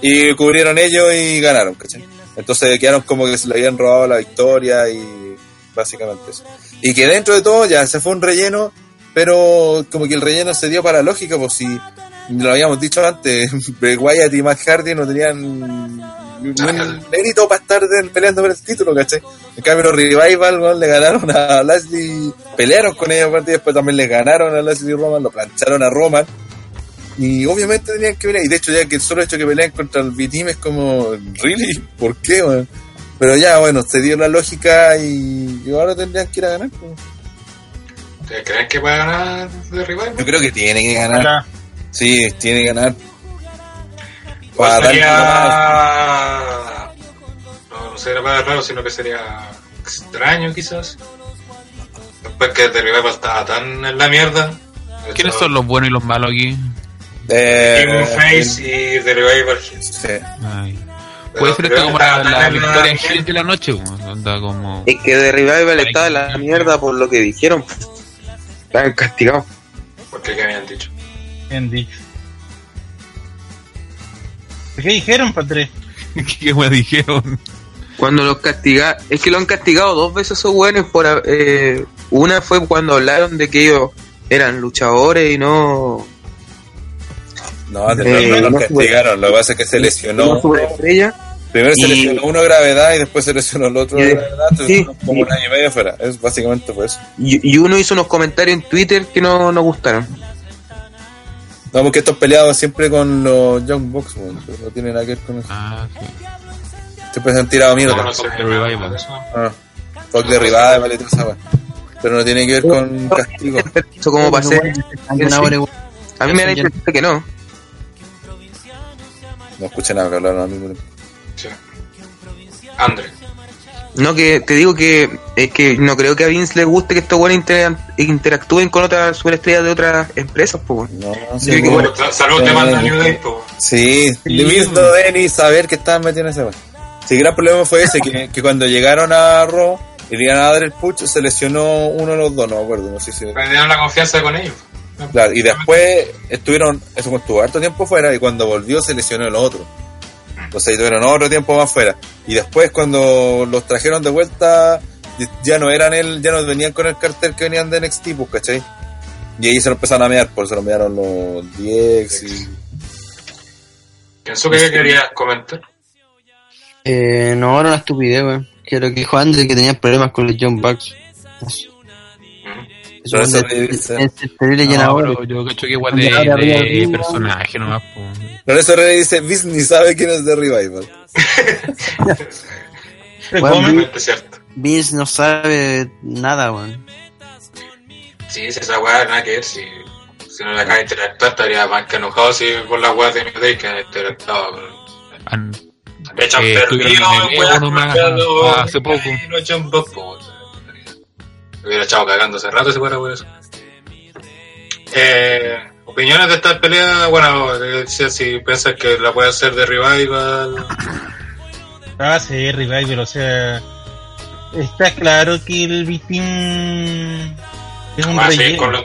y cubrieron ellos y ganaron, ¿cachai? Entonces quedaron como que se le habían robado la victoria y básicamente eso. Y que dentro de todo ya se fue un relleno, pero como que el relleno se dio para la lógica, pues si lo habíamos dicho antes, <laughs> Bray Wyatt y Matt Hardy no tenían un mérito para estar de- peleando por el título, ¿cachai? En cambio los Revival le ganaron a Lashley, pelearon con ellos y después también le ganaron a Lashley y Roman, lo plancharon a Roman. Y obviamente tenían que pelear, y de hecho ya que el solo hecho que pelean contra el B-Team es como, ¿really? ¿Por qué, weón? Pero ya, bueno, se dio la lógica y, y ahora tendrían que ir a ganar. pues. ¿Ustedes creen que puede ganar de rival? Yo creo que tiene que ganar. Ojalá. Sí, tiene que ganar. Para sería... No, no sería para raro, sino que sería extraño quizás. Después que The Revival estaba tan en la mierda. ¿Quiénes son los buenos y los malos aquí? Eh, Demon Face y The Revival. sí. Ay. Puede ser creo como la, la en de la noche, como. Es que de Revival estaba en la mierda por lo que dijeron. Estaban castigados. Porque qué habían dicho. Bien dicho. ¿Qué dijeron, padre? <laughs> ¿Qué me dijeron? Cuando los castiga, es que lo han castigado dos veces esos buenos por eh, una fue cuando hablaron de que ellos eran luchadores y no No, de Eh, no no lo castigaron. Lo que pasa es que se lesionó. no. Primero se Y- lesionó uno de gravedad y después se lesionó el otro Y de gravedad. Entonces, sí. como un año y medio fuera. Es básicamente fue eso. Y, y uno hizo unos comentarios en Twitter que no nos gustaron. No, porque estos peleados siempre con los Young Bucks, weón, pero no tiene nada que ver con eso. Ah, sí. Siempre se han tirado mierda. No, no sé The Revival. Ah, fuck de Revival y weá. Pero no tiene que ver con castigo. Eso como para ser. A mí me da la impresión que no. No escuché nada que hablaron a mí. weón. Sí. Andre. No, que te digo que es que no creo que a Vince le guste que estos buenos inter- interactúen con otras superestrellas de otras empresas, pues. No, Sí, bueno. Sa- Salud te manda New Day, po. Sí, de mismo de ni saber que estaban en ese weá. Sí, el gran problema fue ese, que, que cuando llegaron a Raw y le iban a dar el push, se lesionó uno de los dos, no me acuerdo, no sé si... Perdieron la confianza con ellos. Claro, y después estuvieron, eso estuvo harto tiempo fuera y cuando volvió se lesionó el otro. Entonces ahí tuvieron otro tiempo más fuera. Y después cuando los trajeron de vuelta, ya no eran él, ya no venían con el cartel que venían de NXT, pues, ¿cachai? Y ahí se lo empezaron a mear, por eso lo mearon los DX y... Pienso que querías comentar. Eh, no, era una estupidez, weón. Que lo que dijo Andre, que tenía problemas con los John Bucks. Eso es debe ser. es terrible llenador. yo cacho que igual de, arriba de ring, personaje nomás, eso Rey dice, Vince ni sabe quién es de Revival. Totalmente <laughs> cierto. Vince no sabe nada, weón. Sí, si esa weá nada que ver, si, si no le acaba de interactuar, estaría más que enojado si por la weá de New Day que han interactuado. pero- Han- De hecho, Eh, perdido estuvieron en el weá, con hace poco. Me hubiera echado cagando hace rato si fuera por eso. Eh, opiniones de esta pelea, bueno, eh, si, si piensas que la puede hacer de Revival. Ah, sí, Revival, o sea. Está claro que el Vitín es un a seguir relleno. con, lo-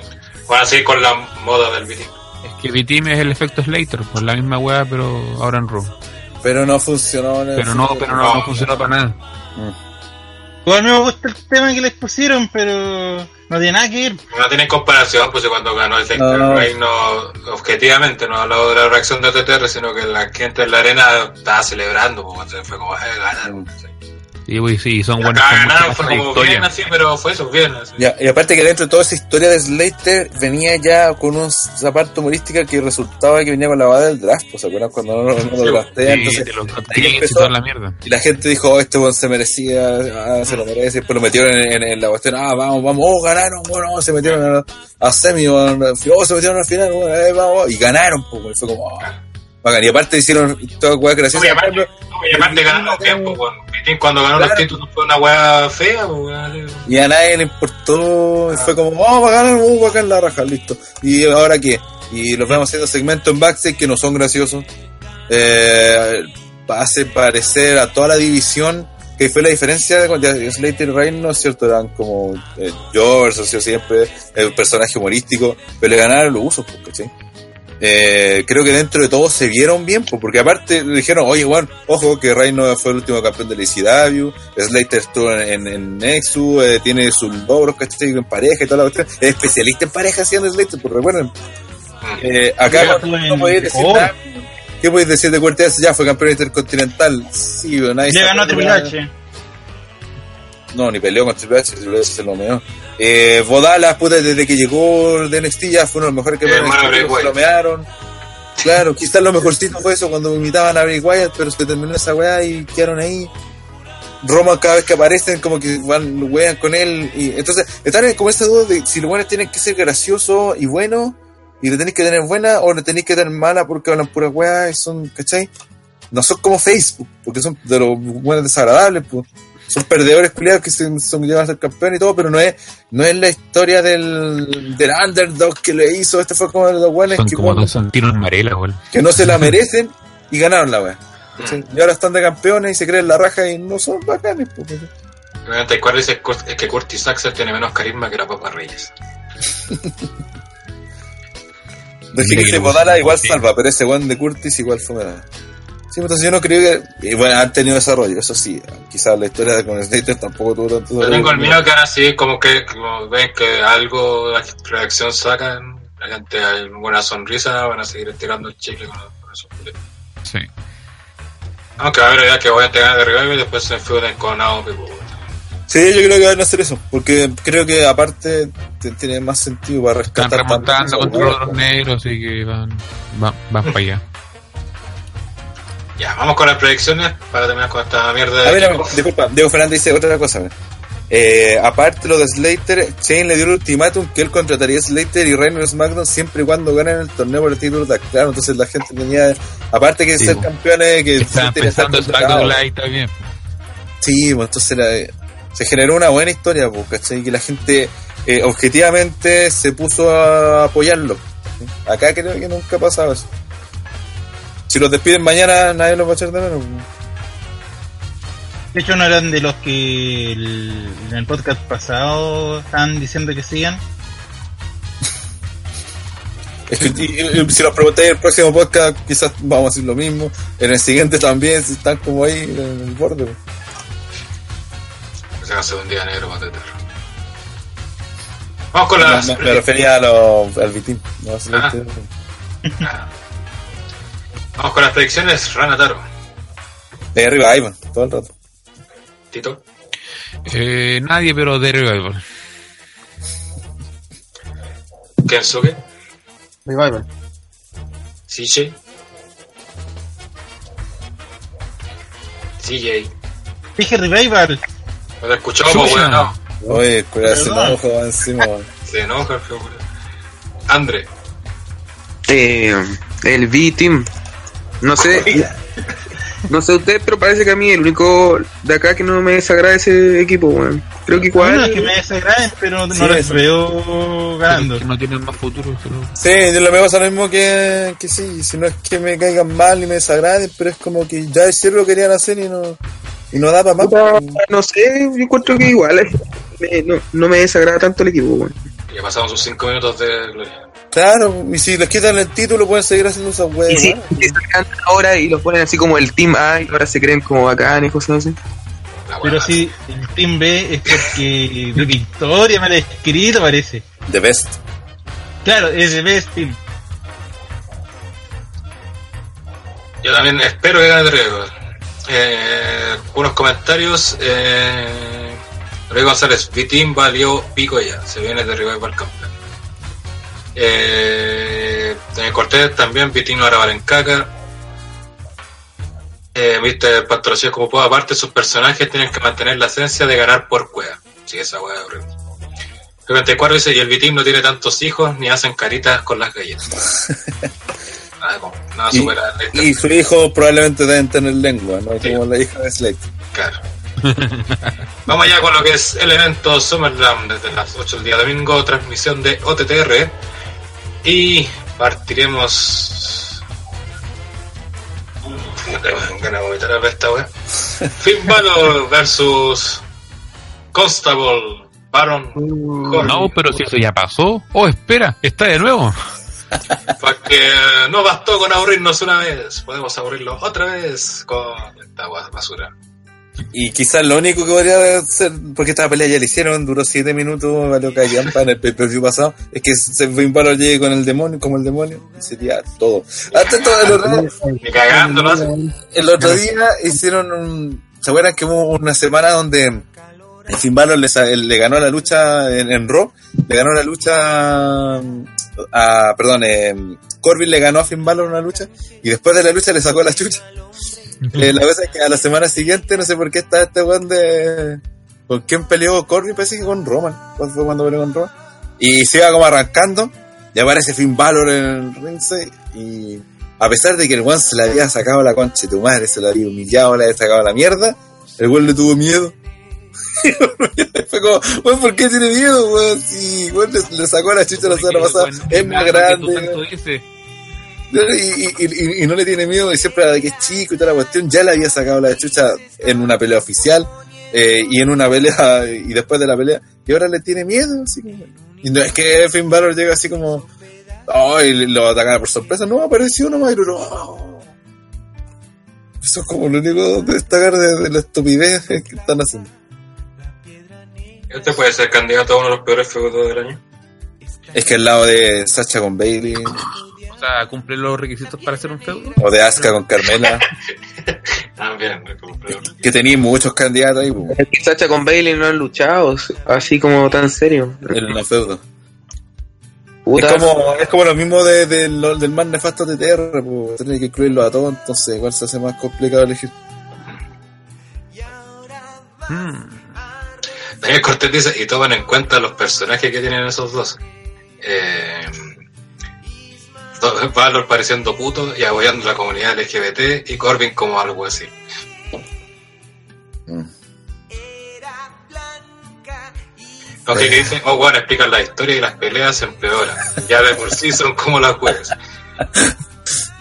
van a seguir con la moda del BT. Es que B-Team es el efecto Slater, pues la misma weá, pero ahora en Raw. Pero no funcionó. en el Pero no, pero no, no funcionó para nada. Igual me gusta el tema que les pusieron, pero no tiene nada que ver. No tienen comparación, pues cuando ganó el Dexter No. Reign, no, objetivamente, no he hablado de la reacción de TTR, sino que la gente en la arena estaba celebrando, pues, fue como, eh, ganaron. Sí, güey, sí, son buenos mucha ganaron, fue como bien así, pero fue eso, bien así. Ya, y aparte que dentro de toda esa historia de Slater venía ya con un zapato humorística que resultaba que venía con la bada del draft, ¿se acuerdan cuando no, no lo draftean? Sí, Entonces, y empezó- la mierda. y la gente dijo, oh, este buen se merecía, ah, se lo merece, después lo metieron en, en- en la cuestión, ah, vamos, vamos, oh, ganaron, bueno, se metieron a, a semi, oh, se metieron al final, bueno, eh, vamos, y ganaron, pues, y fue como, oh, bacán. y aparte hicieron toda weá graciosa, Oye, aparte, oye, aparte ganaron tiempo, Vitín cuando ganó los Claro. títulos fue una weá fea. Y a nadie le importó, y fue como, vamos a ganar, uh, bacán la raja, listo. Y ahora qué? Y los vemos haciendo segmentos en backstage que no son graciosos. Eh, hace parecer a toda la división que fue la diferencia de cuando Slater y Reigns, ¿no es cierto? Eran como eh, sido siempre el personaje humorístico, pero le ganaron los usos, pues, ¿cachai? Eh, creo que dentro de todo se vieron bien, pues, porque aparte dijeron, oye, bueno, ojo que Reino fue el último campeón de la ICW, Slater estuvo en, en Nexus, eh, tiene sus logros, ¿cachai? En pareja y toda la cuestión, es especialista en pareja haciendo Slater, pues recuerden. Eh, acá no, no podéis decir nada. ¿Qué podéis decir de Cortés? Ya fue campeón intercontinental. Sí, nadie Le ganó Triple. H. No, ni peleó con Triple H, Triple H se lo meó. Eh, Vodala, puta, desde que llegó de NXT ya fue uno de los mejores que Eh, hermano Bray se Wyatt. lo mearon. Claro, quizás lo mejorcito fue eso cuando imitaban a Bray Wyatt, pero se terminó esa weá y quedaron ahí. Roman cada vez que aparecen como que van, wean con él y entonces están como esa duda de si los buenos tienen que ser graciosos y buenos y le tenéis que tener buena o le tenéis que tener mala porque hablan pura weá y son, ¿cachai? No son como Facebook, porque son de los buenos desagradables, pues son perdedores culiados que se, son, llevan a ser campeón y todo, pero no es, no es la historia del, del underdog que le hizo, este fue como de los buenos Son que, como bueno, santinos en Marela, que no se la merecen y ganaron la weá. ¿cachai? Y ahora están de campeones y se creen la raja y no son bacanes, pues. El 94 dice Curt- es que Curtis Axel tiene menos carisma que la Papa Reyes. <laughs> De Mira que se Bodala puso igual salva, pero ese one de Curtis igual fue nada. Sí, pues, entonces yo no creo que. Y bueno, han tenido desarrollo, eso sí. Quizás la historia de con Slater tampoco tuvo tanto Yo desarrollo. tengo el miedo que ahora sí, como que como ven que algo, la reacción sacan, la gente hay buena sonrisa, van a seguir estirando el chicle con, con eso. Sí. Aunque va a haber ya que voy a tener de revival y después se enfuden con Naomi. pues, Sí, yo creo que van a hacer eso, porque creo que aparte te- tiene más sentido para Están rescatar. remontando también contra los negros, así que van, van, van para allá. <laughs> Ya, vamos con las predicciones para terminar con esta mierda de A ver, a ver, equipo. disculpa, Diego Fernández dice otra cosa. Eh, aparte lo de Slater, Shane le dio el ultimátum que él contrataría a Slater y Reynolds SmackDown siempre y cuando ganen el torneo por el título de claro, entonces la gente tenía, aparte que Sí, ser campeones, que Estaban pensando en. SmackDown Live también. Sí, pues entonces era- se generó una buena historia, pues, ¿cachai? Que la gente eh, objetivamente se puso a apoyarlo. Acá creo que nunca pasaba eso. Si los despiden mañana, nadie los va a echar de menos. De hecho, no eran de los que el- en el podcast pasado estaban diciendo que sigan. Es que y- y- si los preguntáis en el próximo podcast, quizás vamos a decir lo mismo. En el siguiente también, si están como ahí en el borde. pues. Que se hace un día negro para. Vamos con Me, las me- me refería a los, al Vitín. No, a Slater. Ah. Vamos con las predicciones, Rana Taro. De arriba, Ivan, todo el rato. Tito, Eh, nadie, pero de Revival. Kensuke, Revival. CJ, CJ. Dije Revival. No te escuchó, pues, weón, no. Oye, cuidado, se enoja encima. Se enoja el. André, Eh, el V-Team. No sé. No sé usted, pero parece que a mí el único de acá que no me desagrada ese equipo, weón. Creo que Igual. igual. que me desagraden, pero no Sí, les veo ganando. Que no tienen más futuro. solo- Sí, yo lo veo lo mismo que, que sí, si no es que me caigan mal y me desagraden, pero es como que ya de cierto lo querían hacer y no, y no da para más. No sé, yo encuentro que igual. eh, me- no, no me desagrada tanto el equipo, weón. Ya pasamos sus 5 minutos de gloria. Claro, y si les quitan el título pueden seguir haciendo esas Y weas. si weón. si sacan ahora y los ponen así como el Team A y ahora se creen como bacanes, cosas así. Pero si el Team B es porque de Victoria me lo ha escrito, parece. The best. Claro, es de Best Team. Yo también espero que gane Drego. Eh, unos comentarios. Eh, Luis González, Vitín valió pico ya. Se viene de Revival campeón. Eh, Cortés también, Vitín ahora vale en caca. Eh, Viste patrocinio como puedo. Aparte, sus personajes tienen que mantener la esencia de ganar por cueva. Sí, esa wea es horrible. 94 dice, y el Vitín no tiene tantos hijos ni hacen caritas con las galletas. <laughs> Nada, como- nada Y, supera y su hijo probablemente deben tener lengua, ¿no? Sí. Como la hija de Slate. Claro. <laughs> Vamos allá con lo que es el evento Summerland desde las 8 del día domingo, transmisión de OTTR. Y partiremos ganas vomitar a esta wea. Finn Balor versus Constable Baron Corbin. No, pero si eso ya pasó. Oh, espera, está de nuevo. Porque no bastó con aburrirnos una vez, podemos aburrirlo otra vez con esta basura. Y quizás lo único que podría hacer, porque esta pelea ya la hicieron, duró 7 minutos, valió callampa en el pay-per-view pasado, es que se Finn Balor llegue con el demonio, como el demonio, y sería todo. Hasta todo el otro, Ni cagando, ¿no? el otro día hicieron un, ¿se acuerdan que hubo una semana donde Finn Balor le, sa- le ganó la lucha en, en Raw? Le ganó la lucha a, perdón, eh, Corbin le ganó a Finn Balor una lucha, y después de la lucha le sacó la chucha. Eh, la cosa es que a la semana siguiente, no sé por qué está este weón de. ¿Con quién peleó Corbin? Parece que con Roman. ¿Cuándo fue cuando peleó con Roman? Y se iba como arrancando. Y aparece Finn Balor en el ringside. Y a pesar de que el weón se le había sacado la concha de tu madre, se lo había humillado, le había sacado la mierda, el weón le tuvo miedo. <laughs> fue como, weón, ¿por qué tiene miedo, weón? Si weón le, le sacó la chucha la semana pasada, es más grande. Y, y- y- y no le tiene miedo, y siempre a que es chico y toda la cuestión, ya le había sacado la chucha en una pelea oficial eh, y en una pelea, <laughs> y después de la pelea, y ahora le tiene miedo, así como. Y no es que Finn Balor llega así como. ¡Ay! lo atacan por sorpresa, no apareció nomás, y no. Eso es como lo único de destacar de, de la estupidez que están haciendo. Este puede ser candidato a uno de los peores feudos del año. Es que al lado de Sacha con Bailey, sea, cumple los requisitos para hacer un feudo. o de Asuka con Carmela, <laughs> También, que tenía muchos candidatos ahí, pues, Es que Sacha con Bailey no han luchado así como tan serio. en la feudo. Puta, Es como, es como lo mismo de, de del más nefasto TTR, pues tener que incluirlo a todos, entonces igual se hace más complicado elegir. Daniel Cortés dice, y toman en cuenta los personajes que tienen esos dos. Eh, Valor pareciendo puto y apoyando la comunidad LGBT y Corbin como algo así. Mm. Ok, que dicen, oh bueno, explican la historia y las peleas se empeoran. Ya de por sí son como las weas.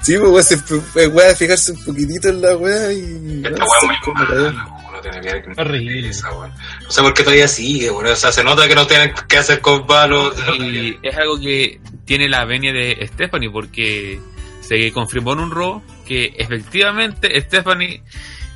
Sí, pues weón, de fijarse un poquitito en la weá y. Esta wea es muy mala, uno tiene que Horrible. esa wea. No sé por qué todavía sigue, bueno, o sea, se nota que no tienen que hacer con Valor. Y es algo que tiene la venia de Stephanie, porque se confirmó en un robo que efectivamente Stephanie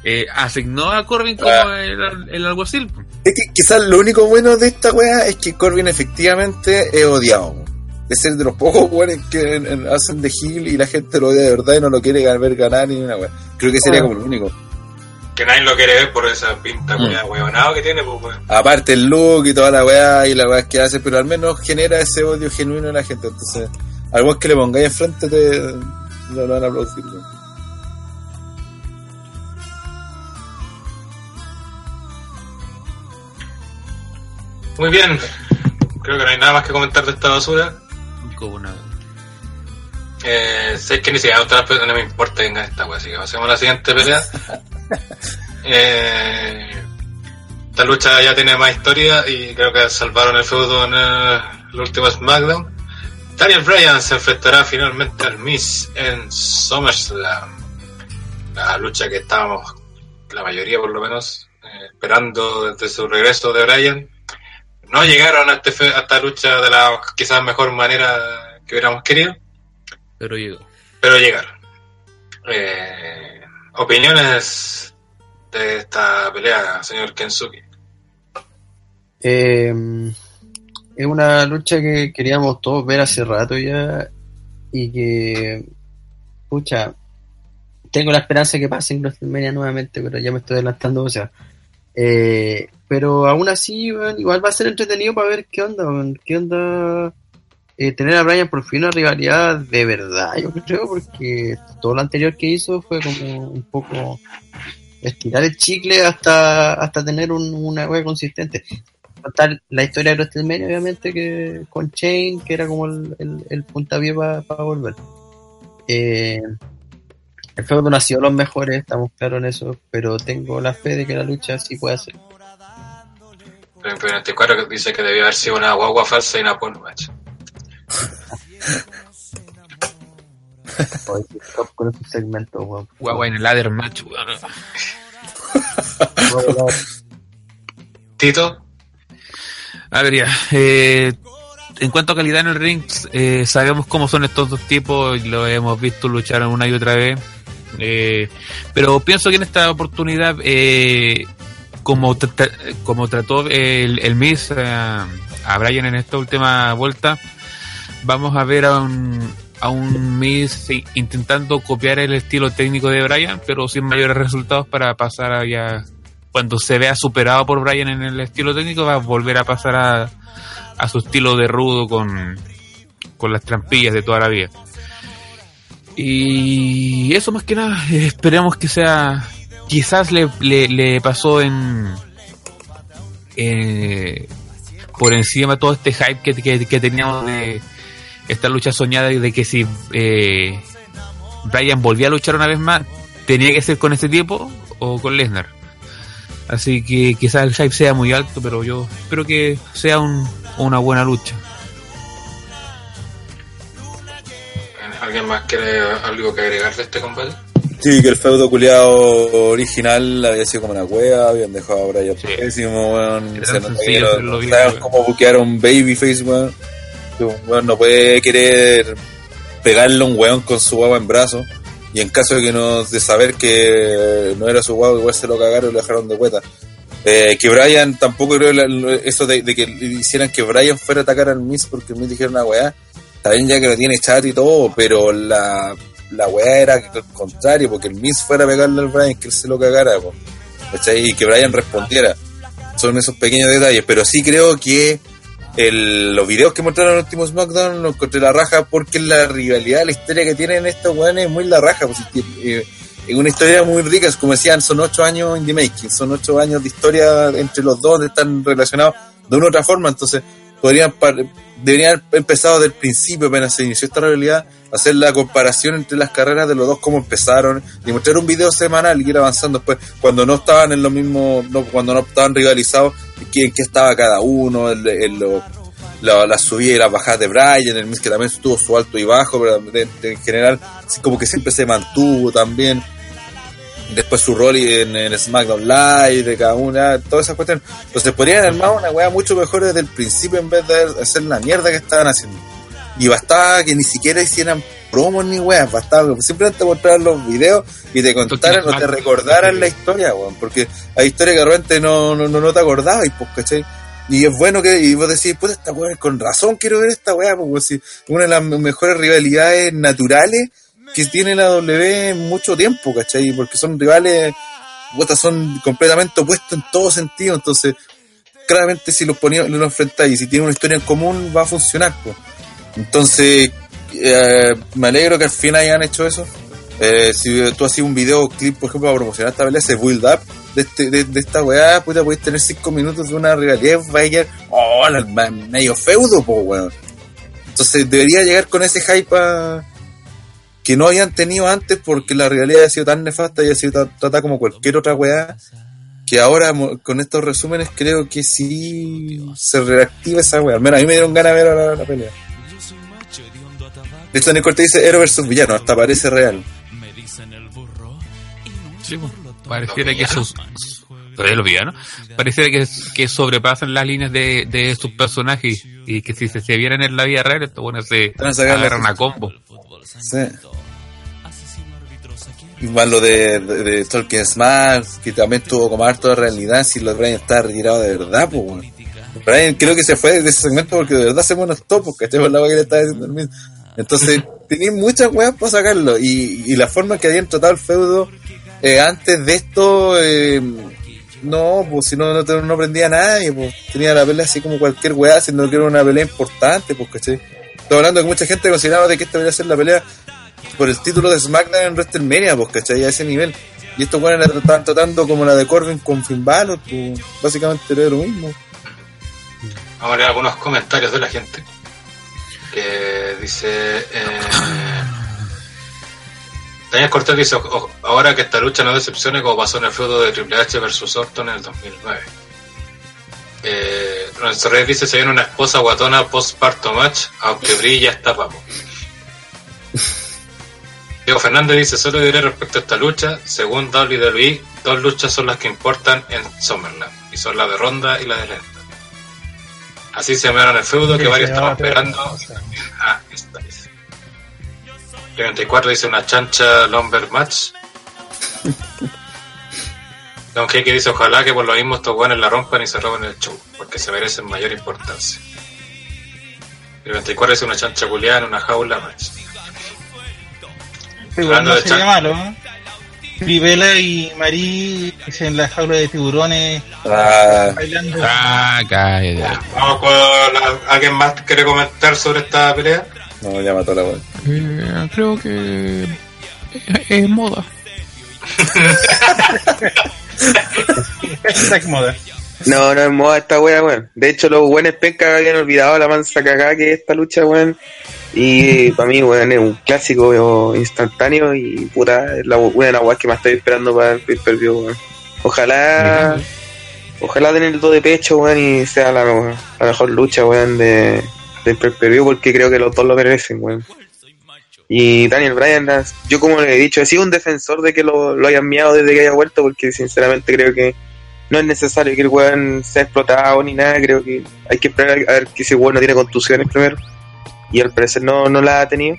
eh, asignó a Corbin como Ah. el, el alguacil. Es que quizás lo único bueno de esta weá es que Corbin efectivamente es odiado. weón. De ser de los pocos weones que en- en- hacen de Gil y la gente lo odia de verdad y no lo quiere ver ganar ni una weá. Creo que sería como lo único. Que nadie lo quiere ver por esa pinta Mm. huevonado que tiene, pues weón. Aparte el look y toda la weá y la weá que hace, pero al menos genera ese odio genuino en la gente. Entonces, al weón que le pongáis enfrente te lo, lo van a aplaudir. weón. Muy bien. Creo que no hay nada más que comentar de esta basura. Como una- Eh, sé que ni siquiera otra pelea, no me importa que venga esta wea, así que pasemos a la siguiente pelea. <laughs> <laughs> Eh, esta lucha ya tiene más historia y creo que salvaron el feudo en eh, el último SmackDown. Daniel Bryan se enfrentará finalmente al Miss en SummerSlam. La lucha que estábamos, la mayoría por lo menos, eh, esperando desde su regreso de Bryan. No llegaron a, este fe- a esta lucha de la quizás mejor manera que hubiéramos querido Pero llegó. pero llegaron. Eh, opiniones de esta pelea, señor Kensuke. Eh, es una lucha que queríamos todos ver hace rato ya y que, pucha, tengo la esperanza de que pase en WrestleMania nuevamente, pero ya me estoy adelantando, o sea, eh, pero aún así, igual va a ser entretenido para ver qué onda, qué onda eh, tener a Bryan por fin una rivalidad de verdad, yo creo, porque todo lo anterior que hizo fue como un poco estirar el chicle hasta, hasta tener un- una wea consistente contar la historia de WrestleMania, obviamente, que con Chain, que era como el, el, el puntapié para volver. Eh, el feudo no ha sido los mejores, estamos claros en eso, pero tengo la fe de que la lucha sí puede ser. El 24 que dice que debió haber sido una guagua falsa y una porno match. Stop con esos segmentos, weón. Guagua en el ladder match, weón. Tito, A ver, ya. eh, en cuanto a calidad en el ring, eh, sabemos cómo son estos dos tipos, y lo hemos visto luchar una y otra vez. Eh, pero pienso que en esta oportunidad, eh, como, tra- como trató el, el Miz a, a Brian en esta última vuelta, vamos a ver a un, a un Miz intentando copiar el estilo técnico de Brian, pero sin mayores resultados para pasar allá. Cuando se vea superado por Brian en el estilo técnico, va a volver a pasar a, a su estilo de rudo con, con las trampillas de toda la vida. Y eso más que nada, eh, esperemos que sea. Quizás le, le, le pasó en. eh, por encima todo este hype que, que, que teníamos de esta lucha soñada de que si eh, Brian volvía a luchar una vez más, tenía que ser con este tipo o con Lesnar. Así que quizás el hype sea muy alto, pero yo espero que sea un, una buena lucha. ¿alguien más quiere algo que agregar de este combate? Sí, que el feudo culiado original había sido como una cueva, habían dejado a Brian Sí. pésimo, weón. Se no- weón. cómo buquear a un babyface, weón. Un no puede querer pegarle a un weón con su guagua en brazos. Y en caso de que no, de saber que no era su guagua, igual se lo cagaron y lo dejaron de cueta. Eh, que Brian tampoco creo eso de, de que hicieran que Brian fuera a atacar al Miz porque el Miz dijera una weá. Bien ya que lo tiene chat y todo, pero la, la weá era al contrario, porque el Miz fuera a pegarle al Brian, que él se lo cagara, po. Y que Brian respondiera. Son esos pequeños detalles, pero sí creo que el- los videos que mostraron en el último SmackDown los encontré la raja porque la rivalidad, la historia que tienen estos weones es muy la raja. Pues, eh, es una historia muy rica, como decían, son ocho años in the making, son ocho años de historia entre los dos, están relacionados de una u otra forma, entonces podrían deberían haber empezado desde el principio, apenas se inició esta rivalidad, hacer la comparación entre las carreras de los dos, cómo empezaron, y mostrar un video semanal y ir avanzando después, cuando no estaban en lo mismo, no, cuando no estaban rivalizados, en qué estaba cada uno, el- lo- la, la subida y las bajadas de Brian, el Miz que también tuvo su alto y bajo, pero en general como que siempre se mantuvo también. Después su rol en, en SmackDown Live, de cada una, todas esas cuestiones. Entonces podrían armar una weá mucho mejor desde el principio en vez de hacer la mierda que estaban haciendo. Y bastaba que ni siquiera hicieran promos ni weas, bastaba que simplemente mostrar los videos y te contaran o te recordaran la historia, weón. Porque hay historias que de repente no, no, no, no te acordabas, y pues, ¿cachai? Y es bueno que, y vos decís, puta, esta weá, con razón quiero ver esta weá, porque si una de las mejores rivalidades naturales que tiene la W mucho tiempo, ¿cachai? Porque son rivales, puta, son completamente opuestos en todo sentido, entonces, claramente si los ponías, los enfrentáis y si tienen una historia en común, va a funcionar, pues. Entonces, eh, me alegro que al fin hayan hecho eso. Eh, si tú hacías un video clip, por ejemplo, para promocionar esta pelea, ese build up de, este, de, de esta weá, puta, podéis tener 5 minutos de una rivalidad, vaya, oh, la- medio feudo, po, weón. Entonces debería llegar con ese hype a- que no habían tenido antes porque la realidad ha sido tan nefasta y ha sido tra- tratada como cualquier otra weá que ahora con estos resúmenes creo que sí se reactiva esa weá. Al menos a mí me dieron ganas de ver la, la pelea. En el corte dice héroe versus villano, hasta parece real. Sí, pues, pareciera que sus los villanos pareciera que, que sobrepasan las líneas de, de sus personajes y que si se, se vieran en la vida real estos bueno se agarran a combo Sí. Igual lo de, de, de Tolkien Smart, que también tuvo como harto de realidad, si lo de Brian está retirado de verdad, pues weón. Brian creo que se fue de ese segmento porque de verdad se molestó, porque por la que le estaba diciendo el mismo. Entonces, <laughs> tenía muchas weas para sacarlo. Y, y la forma que habían tratado el feudo eh, antes de esto, eh, no, pues si no, no, no prendía a nadie, pues tenía la pelea así como cualquier weá, siendo que era una pelea importante, pues ¿cachai? Estoy hablando que mucha gente consideraba de que esta debería ser la pelea por el título de SmackDown en WrestleMania, pues, ¿cachai? A ese nivel. Y estos weones la estaban tratando como la de Corbin con Finn Balor, pues, básicamente era lo mismo. Vamos a leer algunos comentarios de la gente. Que dice. Eh, Daniel Cortés dice: "O- Ahora que esta lucha no decepcione, como pasó en el feudo de Triple H versus Orton en el 2009. Eh, Reyes dice: Se viene una esposa guatona post-parto match, aunque brilla esta papo. <laughs> Diego Fernández dice, solo diré respecto a esta lucha, según WWE, dos luchas son las que importan en Summerland, y son la de Ronda y la de Lesnar. Así se llamaron el feudo que varios estaban esperando. Ah, esta es. 34 dice una chancha Lumber Match. <laughs> Don que dice, ojalá que por lo mismo estos guanes la rompan y se roben el show, porque se merecen mayor importancia. El 24 dice una chancha culiada en una jaula match. Pero Hablando no de malo, ¿eh? Y Marí en la jaula de tiburones Ah, bailando. Ah, cállate. Vamos con la- ¿Alguien más quiere comentar sobre esta pelea? No, ya mató la weá. Eh, creo que es, es moda. Hashtag moda. No, no es moda esta wea, weón. De hecho, los buenos pencas habían olvidado la mansa cagada que es esta lucha, weón. Y <laughs> para mí, weón, es un clásico weón, instantáneo y puta, es la, las weas que más estoy esperando para el pay-per-view, weón. Ojalá, ojalá den el do de pecho, weón, y sea la, la mejor lucha, weón, de, del porque creo que los dos lo merecen, weón. Y Daniel Bryan, yo como le he dicho, he sido un defensor de que lo, lo hayan miado desde que haya vuelto porque sinceramente creo que no es necesario que el weón sea explotado ni nada, creo que hay que esperar a ver que ese weón no tiene contusiones primero. Y al parecer no, no la ha tenido.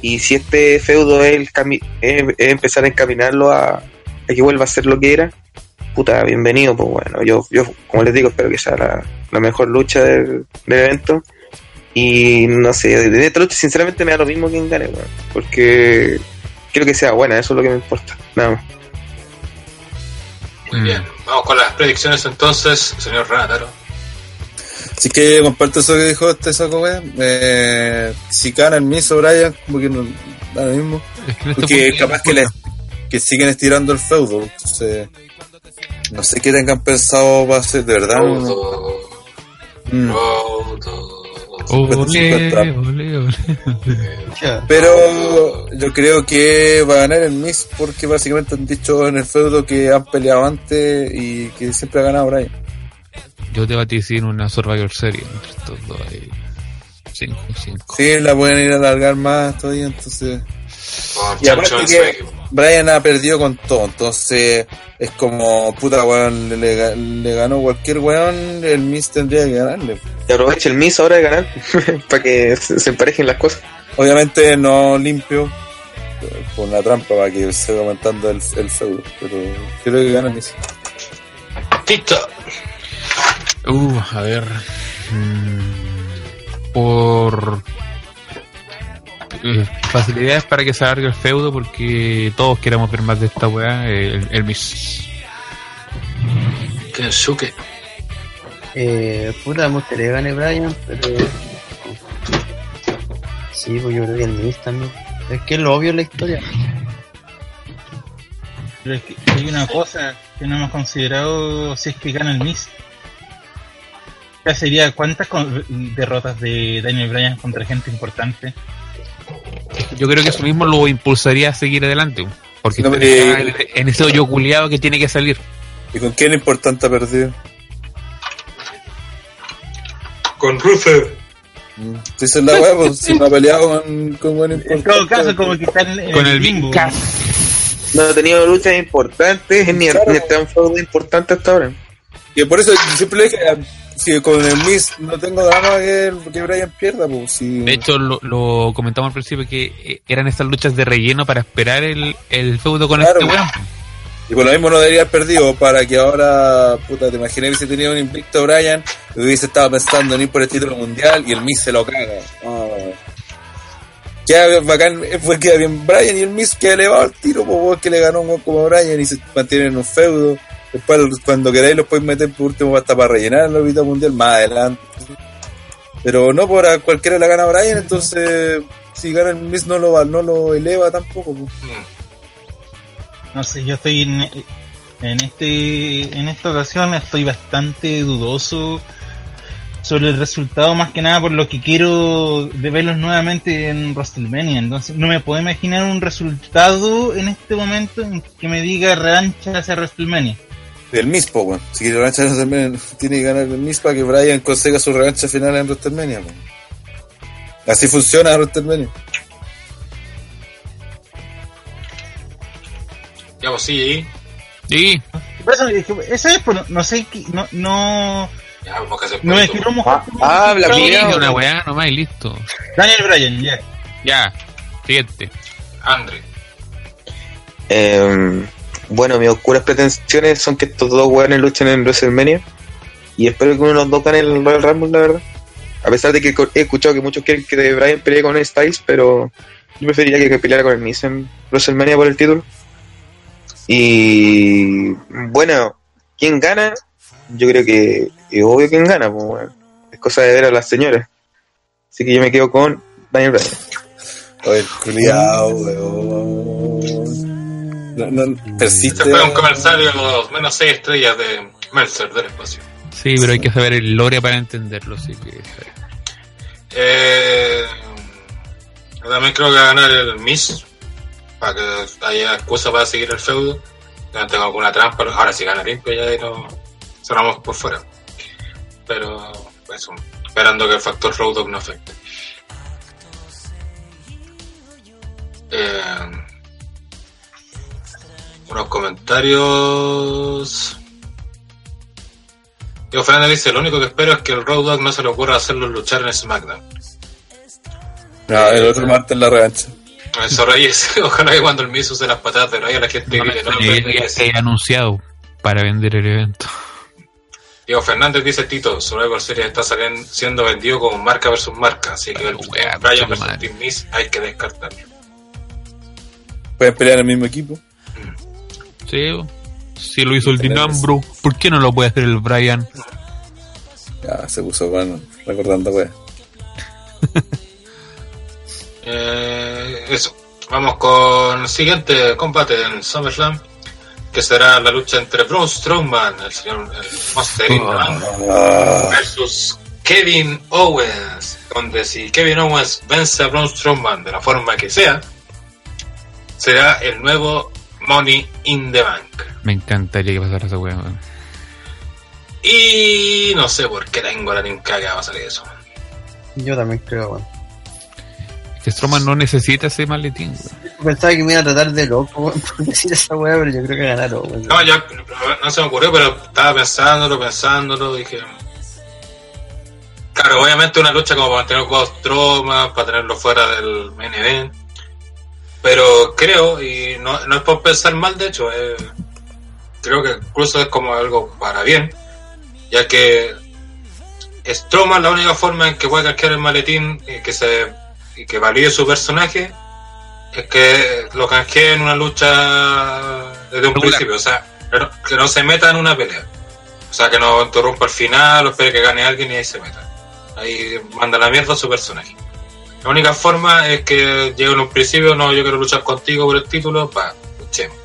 Y si este feudo es, el es, empezar a encaminarlo a, a que vuelva a ser lo que era, puta, bienvenido, pues bueno, yo, yo como les digo, espero que sea la, mejor lucha del evento. Y no sé, de, esta lucha sinceramente me da lo mismo quien gane, weón, porque quiero que sea buena, eso es lo que me importa, nada más. Muy bien. Vamos con las predicciones entonces, señor Renataro. Así que comparto eso que dijo este saco, weón. Eh, si gana el Miss o Brian, como que no da lo mismo. Es que en este Porque capaz que, le, que siguen estirando el feudo. Entonces, no sé qué tengan pensado para hacer, de verdad. no- Rodo, Mm. Rodo. Ole, 50. ole, ole. Pero yo creo que va a ganar el Miss porque básicamente han dicho en el feudo que han peleado antes y que siempre ha ganado Brian. Yo te vaticino una Survivor Series entre estos dos ahí. 5, 5. Sí, la pueden ir a alargar más todavía, entonces... Con Y aparte que. Brian ha perdido con todo, entonces es como, puta weón, le, le- le ganó cualquier weón, el Miss tendría que ganarle. Y aprovecha el Miss ahora de ganar <laughs> para que se, se emparejen las cosas. Obviamente no limpio, por una trampa para que se vaya aumentando el, el feudo, pero creo que gana el Miss. Tito. Uh, a ver. mm, por eh, facilidades para que se alargue el feudo, porque todos queremos ver más de esta weá, eh, el, el Miss. Kensuke. Eh, puta, me gustaría que gane Brian, pero. Sí, pues yo creo que el Miz también. Es que es lo obvio en la historia. Pero es que hay una cosa que no hemos considerado si es que gana el Miss. Ya sería cuántas con- derrotas de Daniel Bryan contra gente importante. Yo creo que eso mismo lo impulsaría a seguir adelante, porque No, está eh, en, en ese hoyo culiado que tiene que salir. ¿Y con quién importante ha perdido? Con Rusev. Mm, Si es la weá, pues si no ha peleado con, con buen En importante. todo caso, como que están en Con el. Big Cass. No ha tenido luchas importantes ni, Claro. ni feudo importante hasta ahora. Y por eso siempre le dije, si con el Miss no tengo drama que, que Brian pierda, pues si... De hecho, lo, lo comentamos al principio que eh, eran estas luchas de relleno para esperar el, el feudo con Claro. este weón. Y por lo mismo no debería haber perdido para que ahora, puta, te imaginé hubiese tenido un invicto Brian hubiese estado pensando en ir por el título mundial y el Miss se lo caga. Ah. Queda bacán, fue queda bien Brian y el Miss que elevado al tiro, pues que le ganó un como Brian y se mantienen en un feudo. Después, cuando queráis, los podéis meter por último hasta para rellenar la órbita mundial más adelante. Pero no por a cualquiera le gana Brian, entonces si gana el Miss no lo, no lo eleva tampoco. pues. No sé, yo estoy en, en este en esta ocasión estoy bastante dudoso sobre el resultado más que nada por lo que quiero de verlos nuevamente en WrestleMania. Entonces no me puedo imaginar un resultado en este momento en que me diga revancha hacia WrestleMania. El Miss, po, weón. Si quiere revancha WrestleMania, tiene que ganar el Miss para que Brian consiga su revancha final en WrestleMania, po. Así funciona WrestleMania. Ya, pues sí, Sí, Por eso, es pues, no, no sé, qué- no, no, ya, hacer no que no mojamos. Ah, habla, No, dije una weá nomás y listo. Daniel Bryan, ya. Ya, siguiente. Andre. Eh, bueno, mis oscuras pretensiones son que estos dos weones luchen en WrestleMania. Y espero que uno de los dos gane el Royal Rumble, la verdad. A pesar de que he escuchado que muchos quieren que Bryan pelee con Styles, pero yo preferiría que, peleara con el Miz en WrestleMania por el título. Y bueno, ¿quién gana? Yo creo que es obvio quién gana, pues, es cosa de ver a las señoras. Así que yo me quedo con Daniel Bryan. Oye, culiao, weón. No, no, persiste. Este fue un comercial de los menos 6 estrellas de Mercer del espacio. Sí, pero hay que saber el lore para entenderlo, así que... Eh, también creo que va a ganar el Miss para que haya excusa para seguir el feudo. Ya tengo alguna trampa, ahora si gana limpio ya ahí no cerramos por fuera. Pero eso, esperando que el factor Road no afecte. Eh, unos comentarios. Diego Fernández dice, lo único que espero es que el Road Dogg no se le ocurra hacerlo luchar en SmackDown. No, el otro martes en la revancha. Eso Reyes, <laughs> ojalá que cuando el Miz use las patatas de Reyes la gente grite, no, Eh, no, no, se ha anunciado para vender el evento. Diego Fernández dice Tito, Survivor Series está saliendo, siendo vendido como marca versus marca, así que el Brian versus. Team Miz hay que descartarlo. Pueden pelear en el mismo equipo. Sí, si lo hizo el Dinambro, ¿por qué no lo puede hacer el Brian? Ya, se puso bueno, recordando, weón. <laughs> Eh, eso, vamos con el siguiente combate en SummerSlam, que será la lucha entre Braun Strowman, el señor el Monster. Ah, versus Kevin Owens, donde si Kevin Owens vence a Braun Strowman de la forma que sea, será el nuevo Money in the Bank. Me encantaría que pasara esa weá. Y no sé por qué tengo la tinca que va a salir eso. Yo también creo, weón. Es que Strowman no necesita ese maletín, weón. Pensaba que me iba a tratar de loco, weón, <laughs> por decir esa weá, pero yo creo que ganaron, weón. No, ya no se me ocurrió, pero estaba pensándolo, pensándolo, dije. Claro, obviamente una lucha como para mantener jugados tromas, para tenerlo fuera del main event. Pero creo, y no, no es por pensar mal, de hecho, eh, creo que incluso es como algo para bien, ya que Strowman la única forma en que puede canjear el maletín y que se y que valide su personaje es que lo canjee en una lucha desde un Regular. principio, o sea, que no se meta en una pelea. O sea, que no interrumpa el final o espere que gane alguien y ahí se meta. Ahí manda la mierda a su personaje. La única forma es que llegue en un principio, no, yo quiero luchar contigo por el título, pa, luchemos.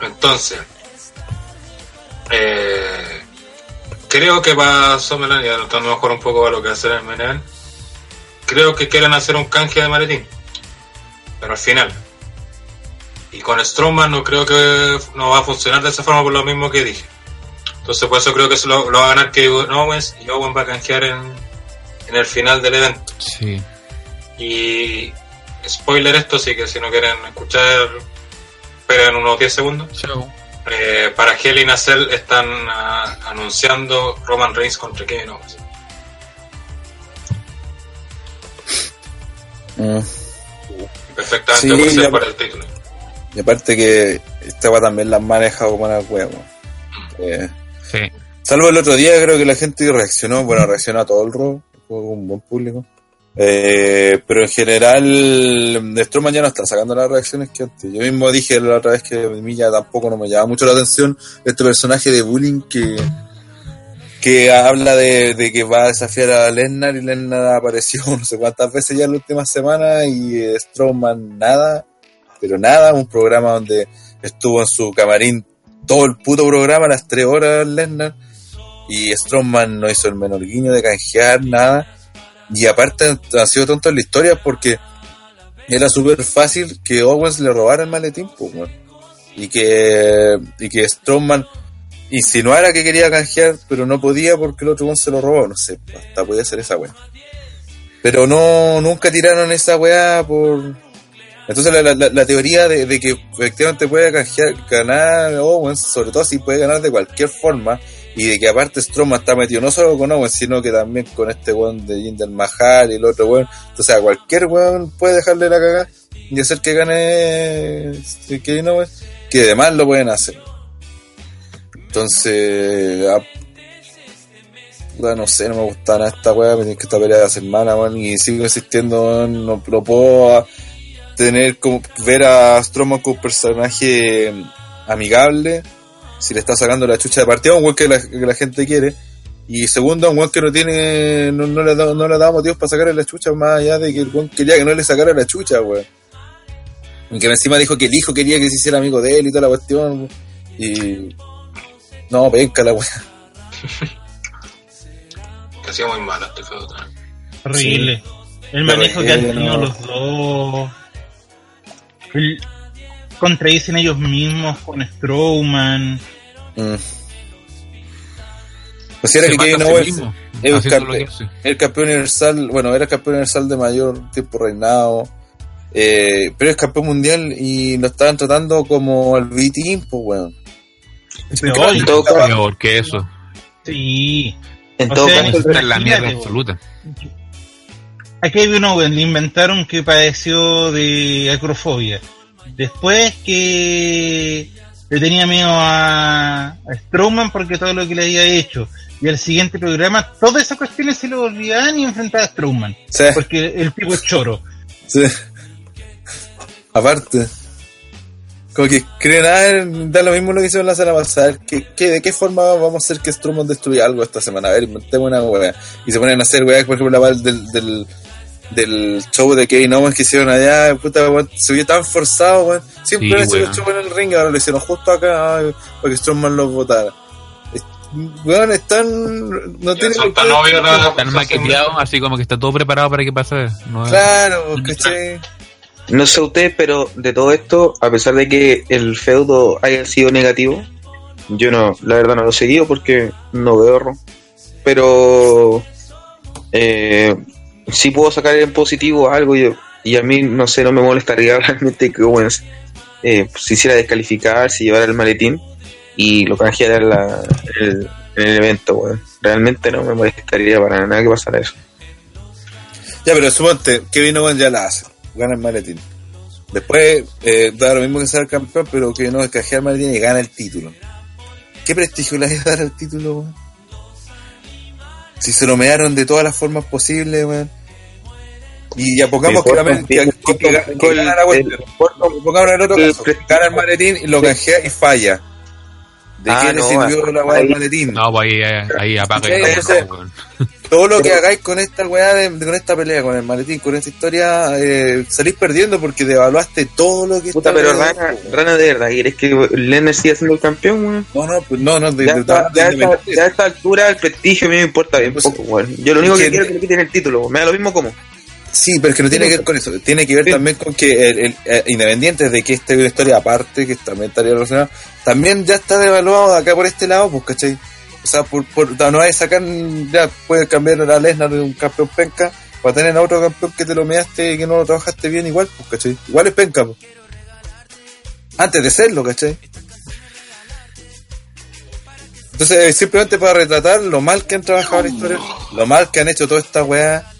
Entonces, eh, creo que para Summerland, ya notando mejor un poco a lo que hacer en Menel, creo que quieren hacer un canje de maletín. Pero al final. Y con Strowman no creo que no va a funcionar de esa forma por lo mismo que dije. Entonces por eso creo que se lo, va a ganar Kevin Owens y Owen va a canjear en, en el final del evento. Sí. Y spoiler esto, sí que si no quieren escuchar, esperen unos 10 segundos. Chao. Eh, para Hell Cell están ah, anunciando Roman Reigns contra Kevin Owens. mm. Perfectamente Sí, puede ser ya- para el título. Y aparte que esta weá también la maneja como una weá, weón. Eh, Sí. salvo el otro día, creo que la gente reaccionó, bueno, reaccionó a todo el robo, un buen público. Eh, pero en general, Strowman ya no está sacando las reacciones que antes. Yo mismo dije la otra vez que a mí ya tampoco no me llama mucho la atención este personaje de bullying que, que habla de, que va a desafiar a Lesnar y Lesnar apareció <laughs> no sé cuántas veces ya en las últimas semanas y eh, Strowman nada, pero nada, un programa donde estuvo en su camarín todo el puto programa, las tres horas Lesnar y Strowman no hizo el menor guiño de canjear nada. Y aparte ha sido tonto en la historia porque era súper fácil que Owens le robara el maletín pues, y que y que Strowman insinuara que quería canjear pero no podía porque el otro se lo robó. No sé hasta podía ser esa weá. Pero no nunca tiraron esa weá por Entonces la- la- la teoría de, de que efectivamente puede canjear, ganar Owens, sobre todo si puede ganar de cualquier forma, y de que aparte Strowman está metido no solo con Owens, sino que también con este weón de Jinder Mahal y el otro weón. Entonces a cualquier weón puede dejarle la cagada y hacer que gane Kevin Owens, que además lo pueden hacer. Entonces, a- puta, no sé, no me gusta nada esta weá, me que esta pelea de la semana, weón, y sigo insistiendo, no lo puedo a- tener como ver a Strowman como personaje amigable, si le está sacando la chucha de partida, un weón que la, que la gente quiere, y segundo, un weón que no tiene, no, no le, da, no le da motivos para sacarle la chucha, más allá de que el weón quería que no le sacara la chucha, weón. Y que encima dijo que el hijo quería que se hiciera amigo de él y toda la cuestión, y... No, penca la weá. Que ha sido muy malo este feudo también. Horrible. El Pero manejo que han tenido no. los dos. El- contradicen ellos mismos con Strowman. Mm. Pues si era Se que Kevin Owens es campe- hace. el campeón universal, bueno, era campeón universal de mayor tiempo reinado, eh, pero es campeón mundial y lo estaban tratando como el B-Team, pues weón. Todo caso, Peor que eso. Sí. en O todo sea, caso, Está en la mierda absoluta. A Kevin Owens le inventaron que padeció de acrofobia. Después que le tenía miedo a, a Strowman porque todo lo que le había hecho. Y al siguiente programa, todas esas cuestiones se le olvidaban y enfrentaba a Strowman. Sí, Porque el tipo es choro. sí. Aparte, como que creen, da lo mismo lo que hicieron la semana pasada. ¿Qué, qué, ¿De qué forma vamos a hacer que Strowman destruya algo esta semana? A ver, inventemos una weá. Y se ponen a hacer weá, por ejemplo, la del, del, del show de Kevin Owens que hicieron allá, puta, weón, se vio tan forzado, weón. Siempre Sí, han hecho weón. los shows en el ring, ahora lo hicieron justo acá ay, para que Strowman los votara. Weón, están. No tienen. son tan obvios Están maqueteados, así como que está todo preparado para que pase. No, Claro, ¿cachai? no sé ustedes, pero de todo esto, a pesar de que el feudo haya sido negativo, yo no, la verdad no lo he seguido porque no veo. Pero eh, sí puedo sacar en positivo algo y, y a mí, no sé, no me molestaría <laughs> realmente que Owens eh, se hiciera descalificar, se llevara el maletín y lo canjeara en, la- el, en el evento, weón. Realmente no me molestaría para nada que pasara eso. Ya, pero suponte, Kevin Owens ya la hace, gana el maletín. Después eh, da lo mismo que ser el campeón, pero Kevin Owens canjea el maletín y gana el título. ¿Qué prestigio le hay a dar al título? Si se lo mearon de todas las formas posibles, weón. Y ya pongamos Me que, importa que, que, que, el- vuelta. Pongamos en el otro el caso, gana el maletín y lo canjea y falla. ¿De Ah, qué le no, sirvió la weá del maletín? No, pues ahí, ahí, ahí apaga <laughs> todo lo que hagáis con esta weá, de, con esta pelea, con el maletín, con esta historia, eh, salís perdiendo porque devaluaste todo lo que Puta, pero Rana. Rana de verdad, ¿quieres que Lennon siga siendo el campeón, weón? No, no, pues no, no, de, Ya, de- está- de- ya, de- está- ya a esta altura el prestigio a mí me importa bien Pues, poco, weón. Yo lo único que que- quiero es que le quiten el título, weón. me da lo mismo como. Sí, pero es que no tiene que ver con eso, tiene que ver Sí. también con que, el, el- eh, independiente de que esta es una historia aparte, que también estaría relacionada, también ya está devaluado acá por este lado, pues, ¿cachai? O sea, por, por, no hay sacar, ya puedes cambiar a Lesnar de un campeón penca para tener a otro campeón que te lo measte y que no lo trabajaste bien igual, pues, ¿cachai? Igual es penca, pues. Antes de serlo, ¿cachai? Entonces, eh, simplemente para retratar lo mal que han trabajado la historia, lo mal que han hecho toda esta weá,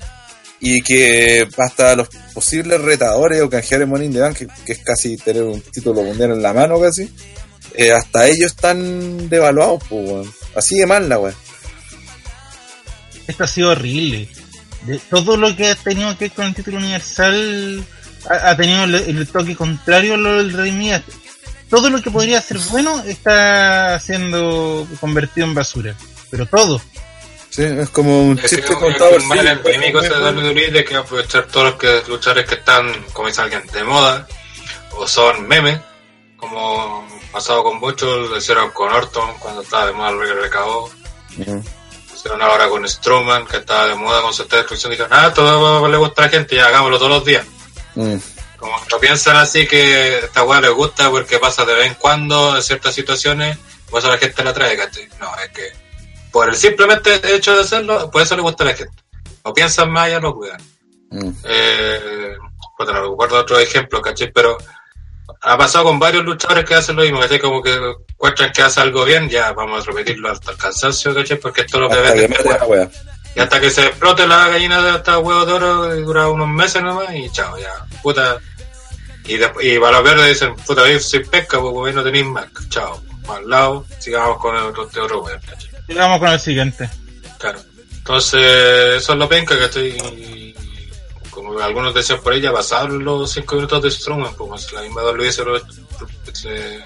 y que hasta los posibles retadores o canjeadores Money in the Bank, que, es casi tener un título mundial en la mano casi, eh, hasta ellos están devaluados, pues, weón. Así de mal la weá. Esto ha sido horrible. De todo lo que ha tenido que ver con el título universal ha, tenido el, toque contrario a lo del Rey Mías. Todo lo que podría ser bueno está siendo convertido en basura. Pero todo. Sí, es como un Es chiste contado el al mal endémico de. WWE de que aprovechar todos los que, luchadores que están, como dice alguien, de moda, o son memes, como pasado con muchos, lo hicieron con Orton cuando estaba de moda el recabó, lo hicieron ahora con Strowman, que estaba de moda con su destrucción, dijeron, ah, todo le gusta a la gente, ya hagámoslo todos los días. Mm. Como que piensan así que esta weá les gusta porque pasa de vez en cuando en ciertas situaciones, por eso la gente la trae, ¿cachai? No, es que por el simplemente hecho de hacerlo, por eso le gusta a la gente. No piensan más, ya lo cuidan. Mm. Eh, no recuerdo otro ejemplo, ¿cachai? Pero ha pasado con varios luchadores que hacen lo mismo, ¿cachai? Como que encuentran que hace algo bien, ya vamos a repetirlo hasta el cansancio, ¿cachai? Porque esto es lo que vende. Y hasta que se explote la gallina de hasta huevos de oro, y dura unos meses nomás, y chao, ya, puta. Y, después, y para los verdes dicen, puta, yo soy pesca, pues vos no tenéis más, chao. Al lado, sigamos con el otro, este otro weón, ¿cachai? Sigamos con el siguiente. Claro. Entonces, eso es lo penca que estoy. Como algunos decían por ella, pasaron los 5 minutos de Strowman, como si la misma WWE se lo. Se,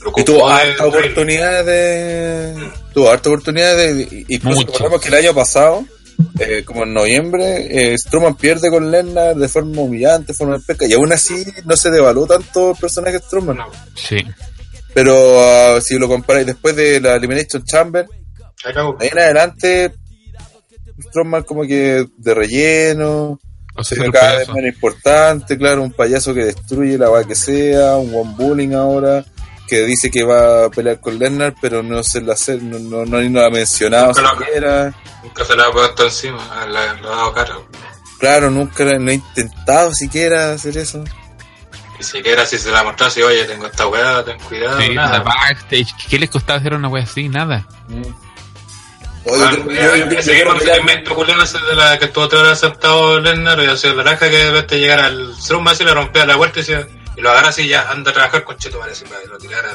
lo Y tuvo harta oportunidad de. Tuvo harta oportunidad de. Incluso recordamos que el año pasado, eh, como en noviembre, eh, Strowman pierde con Lennar de forma humillante, de forma pesca, y aún así no se devaluó tanto el personaje de Strowman. No, Sí. Pero ah, si lo comparáis después de la Elimination Chamber. De ahí en adelante, Strowman como que de relleno, O sea, cada vez menos importante, claro, un payaso que destruye la va que sea, un one bullying ahora, que dice que va a pelear con Lennar, pero no se la hace, no, no, no, ni lo ha mencionado Nunca lo- siquiera. Nunca se la ha puesto encima, le, ha dado cara. Claro, nunca no ha intentado siquiera hacer eso. Ni siquiera si se la mostrase, oye, tengo esta weá, ten cuidado, Sí, nada. backstage. ¿Qué les costaba hacer una wea así? Nada. Oye, Ah, eh, mismo yo- segmento ese de la que estuvo tres horas sentado Lennar y hacía la naranja que de llegara al Strowman así le rompía la puerta y, decía- y lo agarra así ya anda a trabajar con Cheto parece para que lo tirara.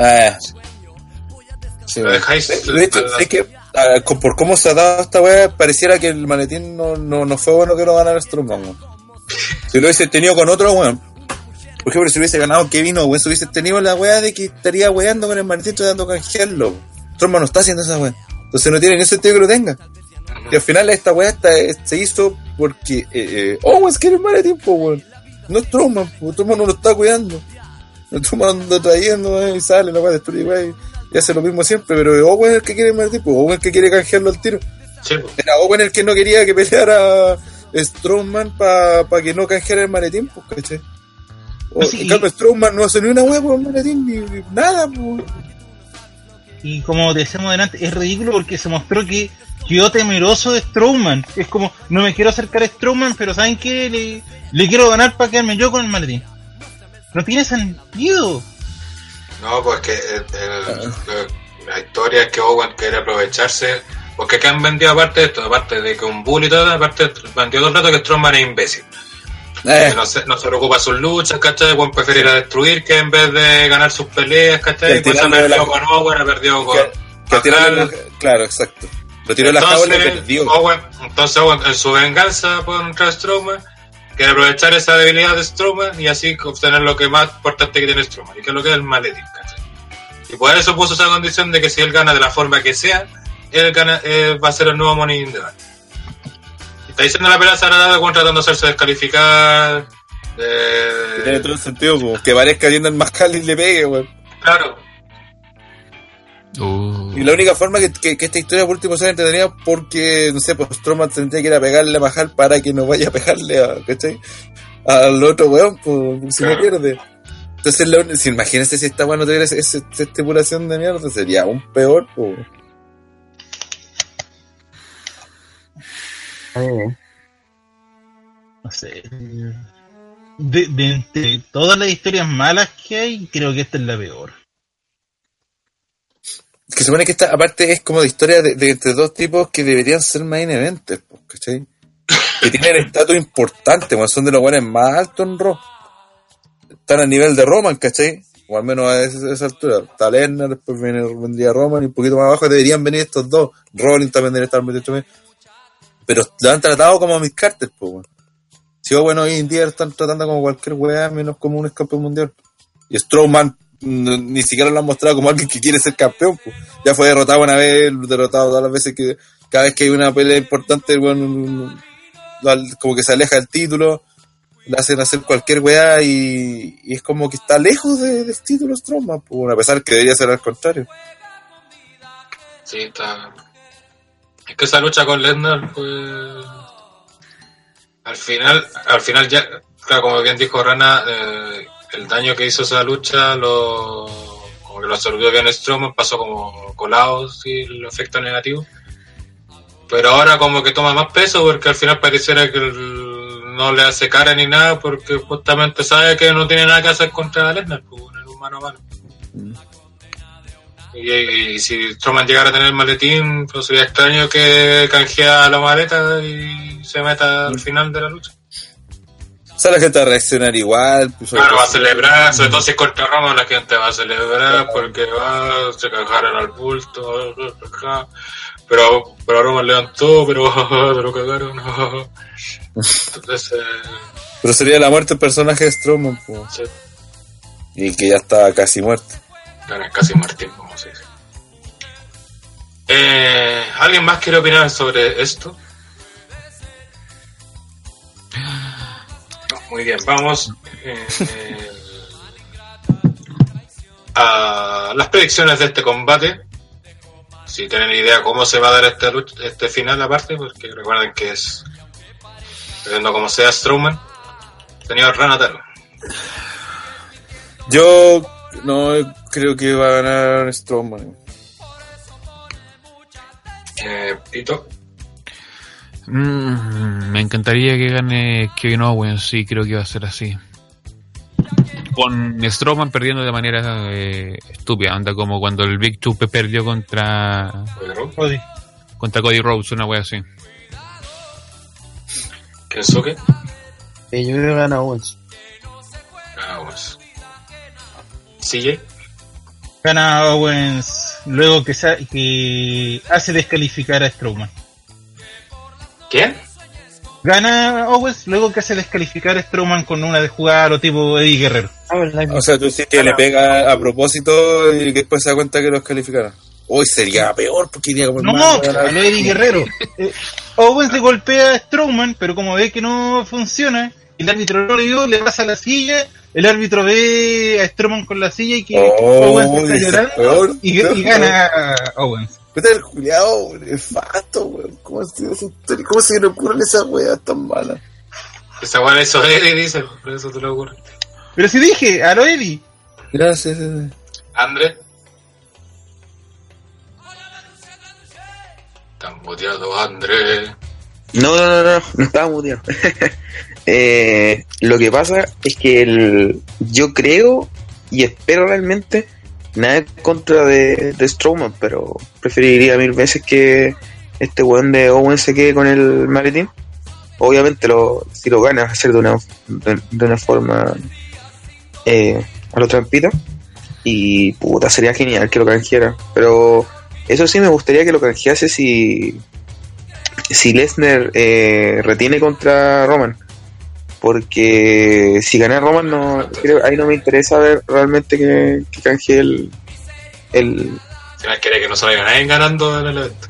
Sí, Lo dejáis- de, de hecho, es que por cómo se ha dado esta weá, pareciera que el maletín no, no, no fue bueno que lo ganara Strowman. weón. Si lo hubiese tenido con otro weón, por ejemplo, si hubiese ganado Kevin Owens, hubiese tenido la weá de que estaría weando con el maletín tratando de canjearlo. No está haciendo esa weá. Entonces no tiene ni sentido que lo tenga. Y al final esta weá está- se hizo porque eh, eh, Owens quiere el maletín, po, weón. No Strowman, po. Strowman no lo está cuidando. Strowman anda trayendo eh, y sale, la weá destruye, weá, y, y hace lo mismo siempre. Pero Owen es el que quiere el maletín, po. Owen es el que quiere canjearlo al tiro. Sí, pues. Era Owen el que no quería que peleara Strowman para que no canjeara el maletín, pues, ¿cachai? O, Sí, en cambio, Strowman no hace ni una hueá por el maletín, ni, ni nada, pues. Y como decíamos delante, es ridículo porque se mostró que quedó temeroso de Strowman. Es como, no me quiero acercar a Strowman, pero ¿saben qué? Le, quiero ganar para quedarme yo con el maletín. No tiene sentido. No, pues que eh, el- la historia es que Owen quiere aprovecharse. Porque que han vendido aparte de esto, aparte de que un bully y todo, aparte vendió todo el rato que Strowman es imbécil. Eh, no se, no se preocupa sus luchas, ¿cachai? Juan prefiere ir a destruir que en vez de ganar sus peleas, ¿cachai? Pues la- con Owen, ha perdido con... que, que claro, exacto. Lo tiró la jaula y perdió. Owen, entonces Owen, en su venganza contra Strowman, quiere aprovechar esa debilidad de Strowman y así obtener lo que más importante que tiene Strowman, y que es lo que es el maletín, ¿cachai? Y por eso puso esa condición de que si él gana de la forma que sea, él gana, eh, va a ser el nuevo Money in the Bank. Está diciendo la pelea con tratando de hacerse descalificar. eh, Tiene todo el sentido, pues, que parezca yendo el Mascal y le pegue, weón. claro, Uh, Y la única forma que, que, que esta historia por último sea entretenida porque, no sé, pues Strowman tendría que ir a pegarle a Mahal para que no vaya a pegarle a, ¿cachai? Al otro weón, pues, si no Claro. pierde. Entonces, la uni- si imagínate si esta weón no tuviera esa estipulación de mierda, sería aún peor, pues. Eh, No sé. De, de entre todas las historias malas que hay, creo que esta es la peor. Que se supone que esta, aparte, es como de historia de, de entre dos tipos que deberían ser main events, pues, ¿cachai? Que tienen estatus importante, weón, son de los weones más altos en Raw. Están a nivel de Roman, ¿cachai? O al menos a esa, a esa altura. Está después viene, vendría Roman y un poquito más abajo deberían venir estos dos. Rollins también debería estar metido también. Pero lo han tratado como a mis cartas, pues. Si bueno, hoy en día lo están tratando como cualquier weá, menos como un campeón mundial. Y Strowman no- ni siquiera lo han mostrado como alguien que quiere ser campeón. pues. Ya fue derrotado una vez, derrotado todas las veces que cada vez que hay una pelea importante, el lo- como que se aleja del título, le hacen hacer cualquier weá y, es como que está lejos de- del título Strowman, bueno, a pesar que debería ser al contrario. sí, está. Es que esa lucha con Lesnar fue. Al final, al final ya, claro, como bien dijo Rana, eh, el daño que hizo esa lucha lo, como que lo absorbió bien Strowman, pasó como colado, sí, el efecto negativo. Pero ahora como que toma más peso porque al final pareciera que no le hace cara ni nada porque justamente sabe que no tiene nada que hacer contra Lesnar, pues, en el mano a mano. Y, y si Strowman llegara a tener el maletín, pues sería extraño que canjea la maleta y se meta al final de la lucha. O sea, la gente va a reaccionar igual. pues, Claro, va a celebrar, sobre todo si es contra Roma, la gente va a celebrar porque va, se cagaron al bulto, pero, pero Roma levantó, pero <laughs> se lo cagaron. Entonces, eh, Pero sería la muerte del personaje de Strowman, pues. sí, Y que ya está casi muerto. claro, es casi dice. Eh, ¿Alguien más quiere opinar sobre esto? No, muy bien, vamos eh, <laughs> a las predicciones de este combate. Si tienen idea cómo se va a dar este, luch- este final aparte, porque recuerden que es dependiendo cómo sea Strowman. Señor Ranataro. Yo no creo que va a ganar Strowman. Eh, Pito. Mm, me encantaría que gane Kevin Owens, sí, creo que va a ser así. Con Strowman perdiendo de manera eh, estúpida, anda como cuando el Big Two perdió contra Cody. contra Cody Rhodes, una wea así. Kensuke. Eh, yo creo que gana Owens. Vamos. CJ. Gana Owens luego que, sa- que hace descalificar a Strowman. ¿Quién? Gana Owens luego que hace descalificar a Strowman con una de jugada a lo tipo Eddie Guerrero. Ah, O sea, tú dices que le pega a propósito y que después se da cuenta que los calificaron. Hoy sería peor porque iría como el No, ganar. lo Eddie Guerrero. <laughs> Eh, Owens le golpea a Strowman, pero como ve que no funciona, y el árbitro no le dio, le pasa la silla, el árbitro ve a Strowman con la silla y que Oh, Owens está llorando peor, y, peor, y gana a Owens. Puta el culiao, nefasto, weón. ¿Cómo, se- ¿Cómo se le ocurren esas weas tan malas? Esa weá eso Eddie dice, por eso te lo ocurre. Pero si dije, a lo Eddie. Gracias. André. Están boteado, André. No, no, no, no, no estaba muteado. <laughs> Eh, lo que pasa es que el, yo creo y espero realmente nada en contra de, de Strowman, pero preferiría mil veces que este weón de Owen se quede con el maletín. Obviamente lo, si lo gana va de una, de, una forma eh, a lo trampito. Y puta, sería genial que lo canjeara. Pero eso sí me gustaría que lo canjease si, si Lesnar eh, retiene contra Roman. Porque si gana Roman, no, creo, ahí no me interesa ver realmente que, que canjee el, el. No quiere que no salga nadie ganando en el evento.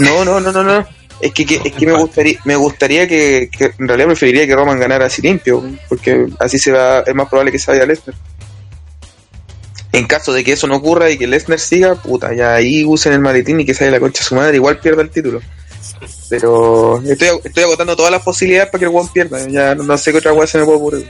No, no, no, no, no. Es que, que- es que me gustaría, me gustaría que, que en realidad preferiría que Roman ganara así limpio, porque así se va, es más probable que se vaya Lesnar. En caso de que eso no ocurra y que Lesnar siga, puta, ya ahí usen el maletín y que vaya la concha a su madre, igual pierda el título. Pero estoy, estoy agotando todas las posibilidades para que el One pierda. Ya no, no sé qué otra cosa se me puede ocurrir.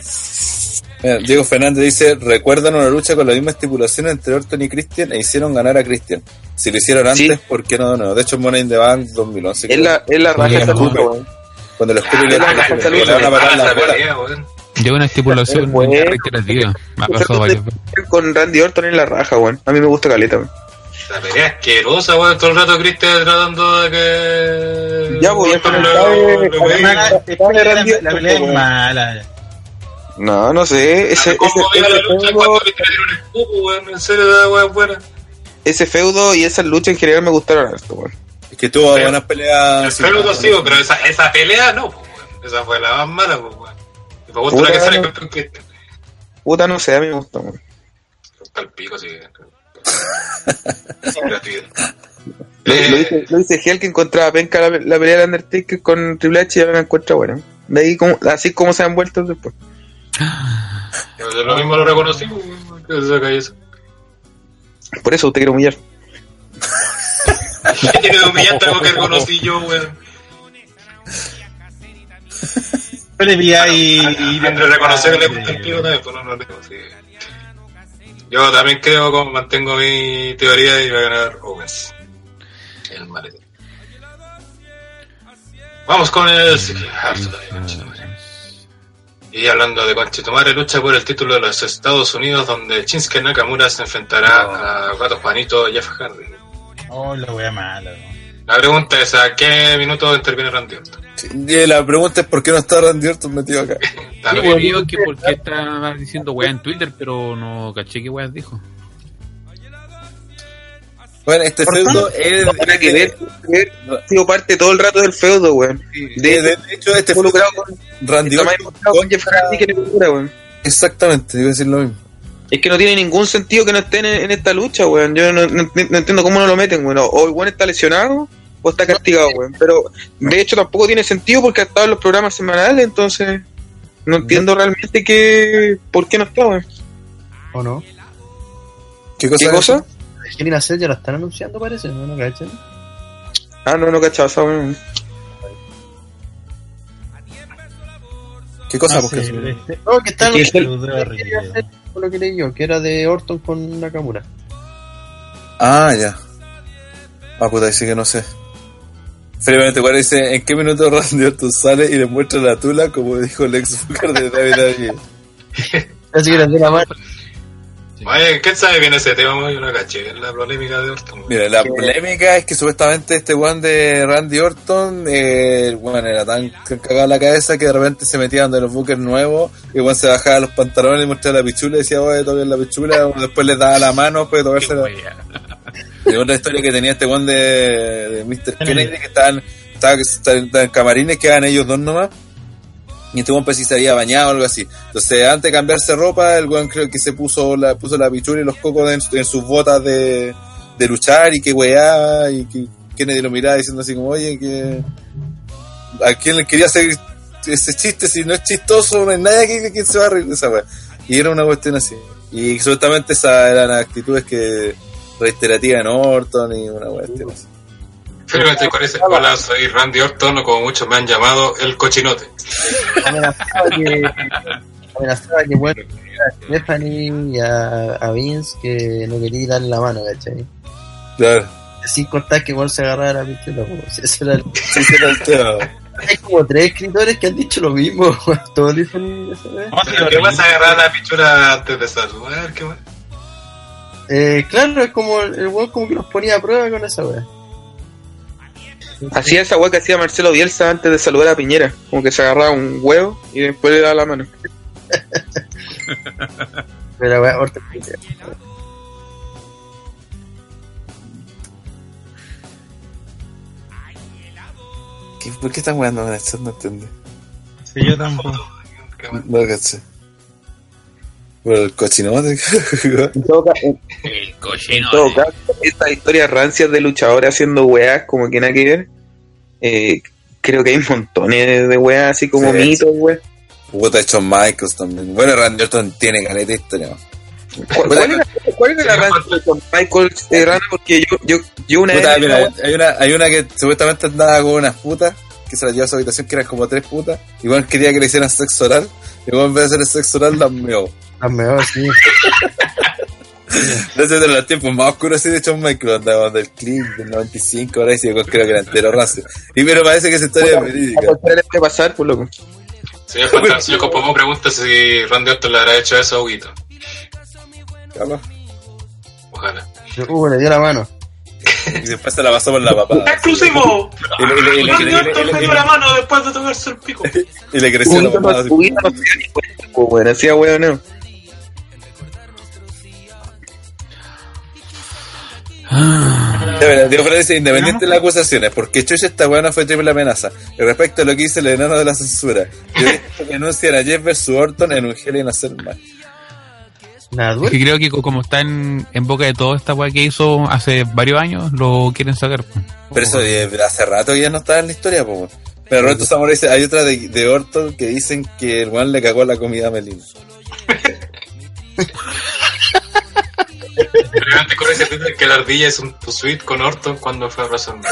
Mira, Diego Fernández dice, recuerdan una lucha con la misma estipulación entre Orton y Christian e hicieron ganar a Christian. Si lo hicieron antes, Sí. ¿por qué no? no? De hecho, Money in the Bank 2011. Es la, es la raja esta lucha, weón. Cuando lo escupe y le, Ah, van a parar la bola. Lleva una estipulación Bueno. reiterativa. Me ha pasado varias veces. Con Randy Orton en la raja, weón. A mí me gusta caleta, weón. La pelea asquerosa, weón. Todo el rato Cristian tratando de que. Ya, pues. Mala- Randy después la, pelea es mala. No, no sé. Ese, ¿Cómo ese, veía la ese lucha feudo, cuando Cristian le tiró un escupo, weón? En serio, la weón buena. ese feudo y esas luchas en general me gustaron harto, weón. Es que tuvo Pero- buenas peleas. El feudo sí, pero esa, esa pelea no, pues, weón. Esa fue la más mala, pues, weón. Y me gusta la que Puta, sale no. campeón Cristian. Puta, no sé, a mí me gustó, weón. Está el pico, sí. Gratuito. Lo, Eh, lo dice, lo dice Hell que encontraba penca la, la pelea de Undertaker con Triple H y ahora la encuentra buena. De ahí como, así como se han vuelto después. Yo lo mismo lo reconocí, eso. Por eso usted quiere humillar. <laughs> ¿Qué tiene de humillante algo que reconocí yo, weón? Yo le vi ahí. y- Entre reconocer que le gusta el pues no, no digo, sí. Yo también creo, como mantengo mi teoría y va a ganar Owens. El maletín. Vamos con el. Y hablando de Conchetumare, lucha por el título de los Estados Unidos, donde Shinsuke Nakamura se enfrentará a Gato Juanito y Jeff Hardy. Oh, la wea mala. ¿No? La pregunta es: ¿a qué minuto interviene Randy Orton? Sí, Y la pregunta es por qué no está Randy Orton metido acá. <laughs> Sí, bien. pues, digo que porque está diciendo weá en Twitter, pero no caché qué weá dijo. Bueno, este feudo es. Nada que ver, sido parte todo el rato del feudo, weón. De, de hecho, este feudo con, Randy Orton. con Jeff Hardy que Nakamura, weón. Exactamente, iba a decir lo mismo. Es que no tiene ningún sentido que no estén en, en esta lucha, weón. Yo no, no- no entiendo cómo no lo meten, weón. O el weón está lesionado o está castigado, weón. Pero de hecho tampoco tiene sentido porque ha estado en los programas semanales, entonces no entiendo realmente que, por qué no está, weón. ¿O no? ¿Qué cosa? ¿Qué cosa? Quieren hacer, ya lo están anunciando, parece, ¿no? ¿No cachan? Ah, no, no cachaba esa, weón. ¿Qué cosa? Ah, Porque sí, este- No, que están Es que es el- lo que leí yo, que era de Orton con Nakamura. Ah, ya. Ah, puta, ahí sí que no sé. Previamente, igual dice, ¿en qué minuto <laughs> Randy Orton sale y le muestra la tula como dijo Lex Booker de David <laughs> Así que de la mano. Oye, ¿quién sabe bien ese tema? Yo no caché. Es la polémica de Orton. Mira, la polémica es que supuestamente este one de Randy Orton, eh, el weón era tan cagado en la cabeza que de repente se metía donde los bookers nuevos y el weón se bajaba los pantalones y mostraba la pichula y decía, oye, toquen la pichula, después le daba la mano, puede tocarse la... Y otra historia que tenía este one de, de Mr. Kennedy, que estaban, estaban, camarines, que eran ellos dos nomás. Y este weón pues si se había bañado o algo así. Entonces, antes de cambiarse ropa, el weón creo que se puso la, puso la pichula y los cocos en, en sus botas de, de luchar y que weá, y que Kennedy lo miraba diciendo así como, oye, que a quién le quería hacer ese chiste, si no es chistoso, no hay nadie aquí que se va a reír de esa weá. Y era una cuestión así. Y supuestamente esas eran actitudes que reiterativas en Orton y una weá así. Finalmente con ese escuela soy Randy Orton, o como muchos me han llamado, el cochinote. Amenazaba que, amenazaba que bueno, a Stephanie y a, a Vince que no quería darle la mano, ¿cachai? Claro. Sin contar que igual se agarrara la pistola, ese era el- ese era el tema. Hay como tres escritores que han dicho lo mismo, <laughs> todos dicen ¿Qué vas a agarrar la pichura antes de saludar? ¿Qué más? Eh, claro, es como el weón como que los ponía a prueba con esa wea. Hacía esa weá que hacía Marcelo Bielsa antes de saludar a Piñera. Como que se agarraba un huevo y después le daba la mano. <laughs> Pero Orton, ¿Qué- ¿Por qué están con esto? No entiendo. Sí, yo tampoco. No caché. Por el cochinote. <laughs> En todo, ca- en- El en cochino. todo caso, estas historias rancias de luchadores haciendo weas como que nada que ver. eh, creo que hay montones de weas así como Sí, mitos, weas. Puta, hecho Michaels también. Bueno, Randy Orton tiene caleta de historia. ¿Cuál, cuál era, cuál era la rancia de Shawn Michaels eh? Porque yo, yo, yo una Puta, vez. mira, hay una, hay una que supuestamente andaba con unas putas que se las llevó a su habitación que eran como tres putas. Igual quería que le hicieran sexo oral. Y igual en vez de hacer el sexo oral, las meó. Las mejor, sí. De los tiempos más oscuros así de Shawn Michaels, andaba del clip del 95, ahora y sí, yo creo que era entero rancio. Y pero parece que esa historia es verídica. puede pasar, por loco. Señor Fantasma, señor Copomó pregunta si Randy Orton le habrá hecho eso a Huguito. Capaz. Ojalá. Uh, le dio la mano. Y después se la pasó por la papada. ¡Exclusivo! Y le, y le- y le- mano después de tocarse el pico. y le creció la papada. Huguito no se dio ni cuenta, pues, weón. Hacía weón, no. Diego Fernández dice, independiente de las acusaciones, porque Chucha esta weá fue triple amenaza. Y respecto a lo que dice el enano de la censura, yo he visto que anuncian a Jeff vs Orton en un in a Cell match. Nada, Es que creo que co- como está en, en boca de toda esta weá que hizo hace varios años, lo quieren sacar. pues. Pero eso hace rato que ya no estaba en la historia, pues. Pero Roberto Zamora dice, hay otra de, de Orton que dicen que el weón le cagó la comida a Melina. <laughs> Antes con ese Twitter que la ardilla es un suite con Orton cuando fue a WrestleMania.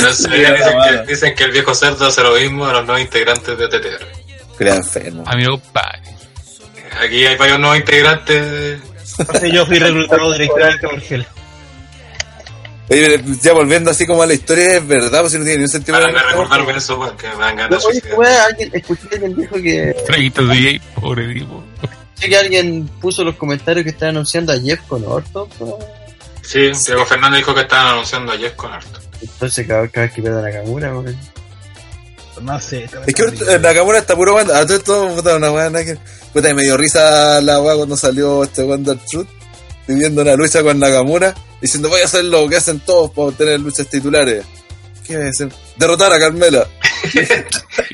No sé, dicen, que, dicen que el viejo cerdo hace lo mismo a los nuevos integrantes de TTR. Crea enfermo. Amigo, compadre. Aquí hay varios nuevos integrantes. Yo fui reclutado directamente por Gel. Oye, ya volviendo así como a la historia, es verdad, pues si no tiene ningún sentido. Para que recordarme eso, que me dan ganas de Oye, suicidar. alguien, escuché que alguien dijo que, Freguito DJ, pobre tipo. Escuché que alguien puso los comentarios que estaba anunciando a Jeff con Orton. Sí, Diego Fernández dijo que estaban anunciando ayer con harto. Entonces cada, cada vez que pierda Nakamura. No sé. Es que Nakamura está puro banda. A todo esto, puta, una weá, que- Puta, y me dio risa la weá cuando salió este Wonder Truth, viviendo una lucha con Nakamura, diciendo voy a hacer lo que hacen todos para obtener luchas titulares. ¿Qué a decir? Derrotar a Carmela. <laughs> Sí,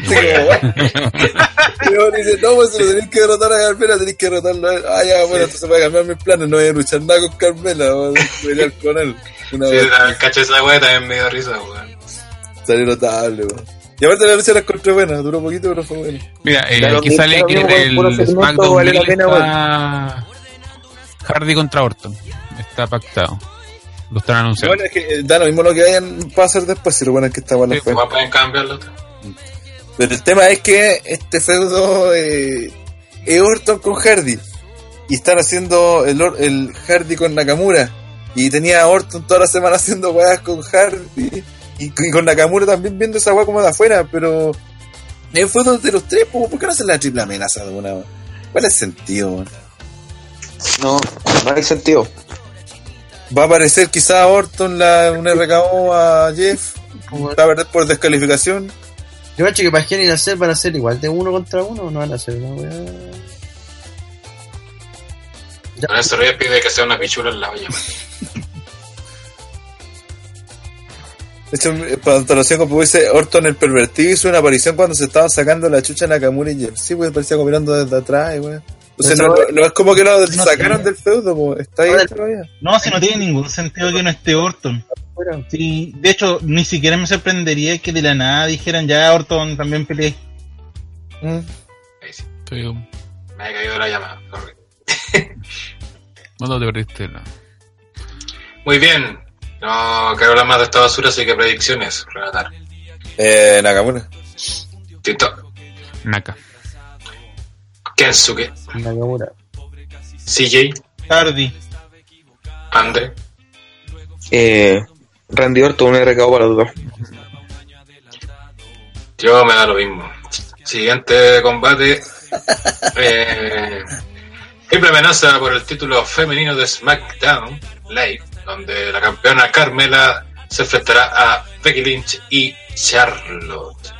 como, weá. <laughs> Y luego dice, no, pues si lo tenéis que derrotar a Carmela, tenéis que derrotarlo a él. Ah, ya, bueno, entonces voy a cambiar mis planes, no voy a luchar nada con Carmela, voy a pelear con él. Una Sí, vez. el cacho de esa weá también me dio risa, weón. Salió notable, weón. Y aparte la lucha la encontré buena, duró poquito, pero fue buena. Mira, eh, Claro, aquí sale que el segmento SmackDown vale la 1000 pena, está Hardy contra Orton. Está pactado. Lo están anunciando. Bueno, es que eh, da lo mismo lo que vayan a hacer después, si lo bueno es que está bueno Sí, pueden cambiarlo. Pero el tema es que este feudo eh, es Orton con Hardy. Y están haciendo el, el Hardy con Nakamura. Y tenía a Orton toda la semana haciendo weas con Hardy. Y, y con Nakamura también viendo esa wea como de afuera. Pero es feudo de los tres. po, ¿Por qué no hacen la triple amenaza de una? ¿Cuál es el sentido? No, no hay sentido. Va a aparecer quizá Orton la, un RKO a Jeff. Va a perder por descalificación. Yo cacho que para Gen y hacer van a ser igual de uno contra uno o no van a ser una weá. Reyes pide que sea una pichula en la olla. De hecho, eh, para antología, como dice Orton el pervertido, hizo una aparición cuando se estaban sacando la chucha Nakamura y Jeff. Sí, pues parecía como mirando desde atrás, güey. O sea, no, no- no es como que lo sacaron del feudo, pues, está ahí todavía. No, si no tiene ningún sentido que no esté Orton. Sí, de hecho, ni siquiera me sorprendería que de la nada dijeran ya Orton también pelee. Mm. Ahí sí. Estoy- Me ha caído la llamada. sorry. <laughs> ¿Cuándo te perdiste? la- Muy bien. No quiero hablar más de esta basura, así que predicciones. Relatar. Eh, Nakamura. Tito. Naka. Kensuke. Nakamura. CJ. Hardy. Andre. Eh, Randy Orton, un RKO para los dos. Yo me da lo mismo. Siguiente combate. <laughs> Eh, triple amenaza por el título femenino de SmackDown Live, donde la campeona Carmela se enfrentará a Becky Lynch y Charlotte.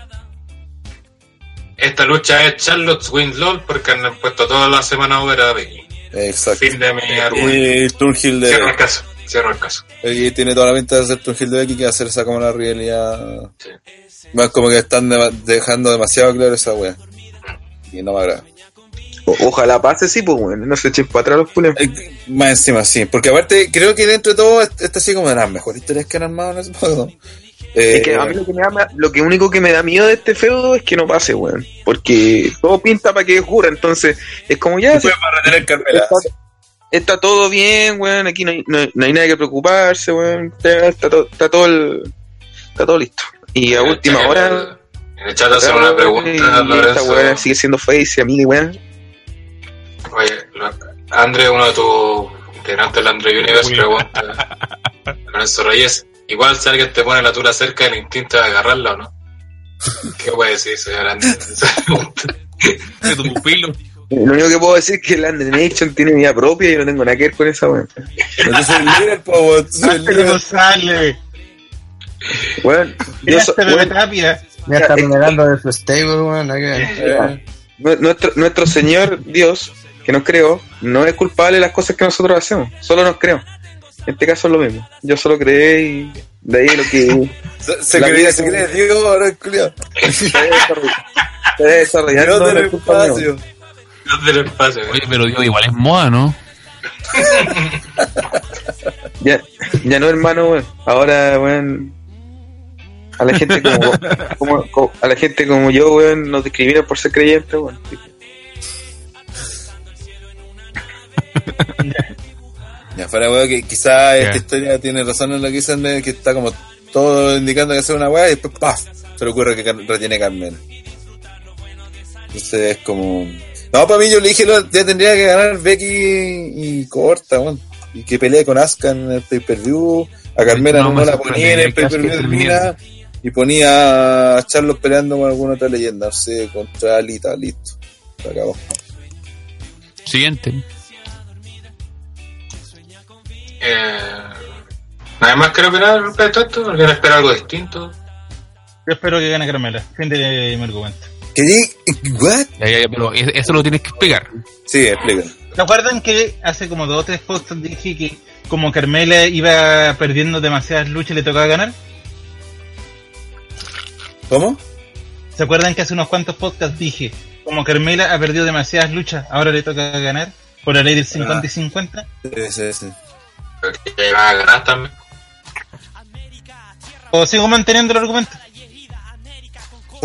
Esta lucha es Charlotte's Win LOL porque han puesto toda la semana over a Becky. Exacto. Fin de mi argumento. Y Turnhill de Cierro el caso. Cierro el caso. Y tiene toda la pinta de ser Turnhill de Becky que hacer esa como la realidad. Sí. Más como que están dema- dejando demasiado claro esa wea. Y no me agrada. O- ojalá pase, sí, pues, bueno, no se echen para atrás los pulen. Eh, Más encima, sí. Porque aparte, creo que dentro de todo, esta así como de las mejores historias que han armado en ese modo. Eh, Es que a mí lo que, me da, lo que único que me da miedo de este feudo es que no pase, weón. Porque todo pinta para que ocurra, entonces es como ya. Después va a retener Carmela. Está, está todo bien, weón. Aquí no hay, no hay- no hay nada que preocuparse, weón. Está, está todo, está todo el- está todo listo. Y a última hora. En el chat hacen una pregunta, y esta weón sigue siendo face y a mí, weón. Oye, Andre, uno de tus integrantes del Andre Universe, pregunta <laughs> Lorenzo Reyes, igual si alguien te pone la tula cerca, el instinto de agarrarla o no. <laughs> ¿Qué puede decir, señor. <laughs> De tu pupilo. Lo único que puedo decir es que la Nation tiene vida propia y yo no tengo nada que ver con esa weón. Entonces el líder, po, Hasta que líder- no sale. Weón, yo este Tapia. Ya está renegando de su stable, weón. <laughs> nuestro, nuestro Señor Dios, que nos creó, no es culpable de las cosas que nosotros hacemos, solo nos creó. En este caso es lo mismo. Yo solo creé y de ahí lo que <laughs> Se, se vida se como- cree Dios, ahora es culiao. se debe desarrollar. Dios no, del espacio. Dios del espacio. Oye, pero Dios igual es moda, ¿no? <laughs> Ya, ya no, hermano, weón. Ahora, weón. A la gente como, como- como- a la gente como yo, weón, nos discriminan por ser creyentes, weón. <laughs> Ya fuera, weón, que quizá esta historia tiene razón en lo que dicen que está como todo indicando que hace una weá y después ¡paf! se le ocurre que retiene Carmela. Entonces es como. No, para mí yo le dije lo- ya tendría que ganar Becky y corta, weón. Y que pelee con Asuka en el pay per view. A Carmela No, no, la ponía en el pay-per-view y ponía a Charlos peleando con alguna otra leyenda, no sé, contra Alita, listo. Se acabó. Siguiente. Eh, Nada más quiero opinar respecto a esto, alguien espera algo distinto. Yo espero que gane Carmela. Fin de mi argumento. ¿Qué di? ¿What? Ya, ya, ya, pero es- eso lo tienes que explicar. Sí, explica. ¿Se acuerdan que hace como dos o tres podcasts dije que como Carmela iba perdiendo demasiadas luchas le tocaba ganar? ¿Cómo? ¿Se acuerdan que hace unos cuantos podcasts dije como Carmela ha perdido demasiadas luchas, ahora le toca ganar por la ley del 50 y 50? Sí, sí, sí. Ya iban a ganar también. ¿O sigo manteniendo el argumento?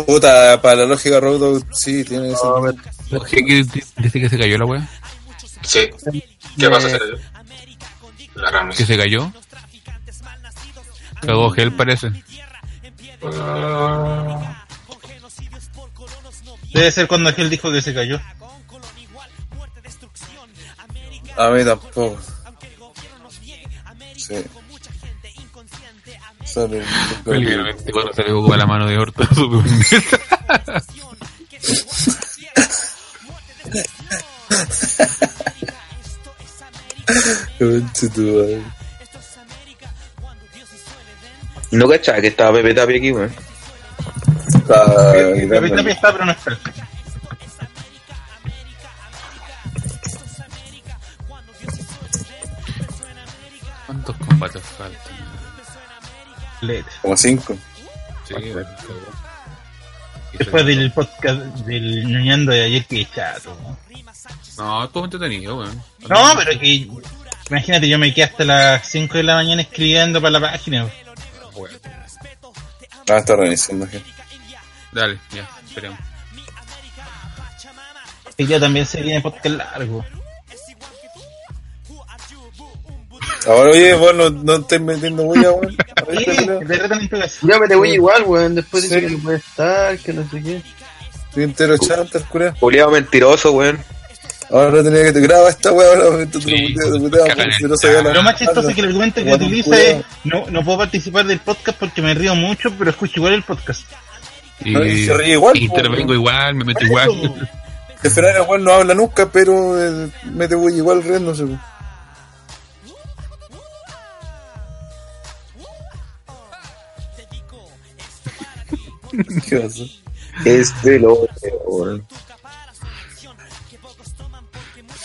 Puta, para la lógica Road sí, tiene ese. ¿Qué, qué- dice que se cayó la weá? Sí. ¿Qué pasa? La Ramos. ¿Que se cayó? Cagó gel parece. Ah, Debe ser cuando aquel dijo que se cayó. A mí tampoco. Sí. Sale Literalmente <laughs> cuando se le ocupa la mano de Horta. <laughs> No cachaba que estaba Pepe Tapia aquí, weón. Pepe. Tapia está, pero no está. ¿Cuántos combates faltan? Como cinco. Sí, bueno, Después del podcast del ñoñando de ayer, que chato. ¿no? No, estuvo entretenido, weón. No, pero que. Imagínate, yo me quedé hasta las 5 de la mañana escribiendo para la página. Bueno, Ah, está reiniciando aquí. dale, ya, esperemos. Y ya también se viene podcast largo. Ahora, oye, vos no, <laughs> no estés metiendo bulla, weón. Ya me te voy igual, weón. Después dice que no puede estar, que no sé qué. Estoy entero chanta, el cura. Juliado mentiroso, weón. Ahora tenía que te graba esta weá, ahora me te no la- Lo más chistoso es que el argumento que utiliza es: no, no puedo participar del podcast porque me río mucho, pero escucho igual el podcast. Y, No, se ríe igual, Intervengo igual, me meto igual. El Ferrari igual no habla nunca, pero eh, mete bulla igual riéndose. Este lo weón.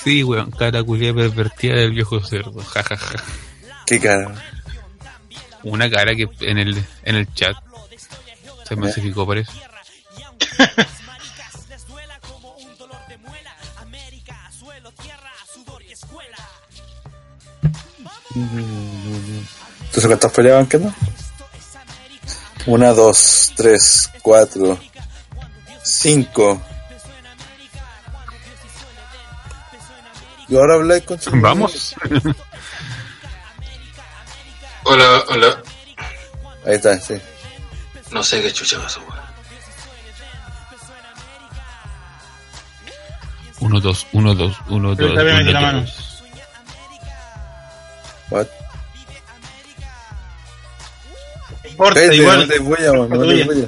Sí, weón, cara culia pervertida del viejo cerdo, jajaja. ¿Qué cara? Una cara que en el, en el chat se masificó, parece. <laughs> ¿Tú peleaban, qué no? Una, dos, tres, cuatro, cinco. Y ahora habláis con su- Vamos. <laughs> Hola, hola. Ahí está, sí. No sé qué chucha pasó, weón. Uno, dos, uno, dos, uno, dos. uno, la mano. dos. What? Importa, igual. no te voy a, no te voy a.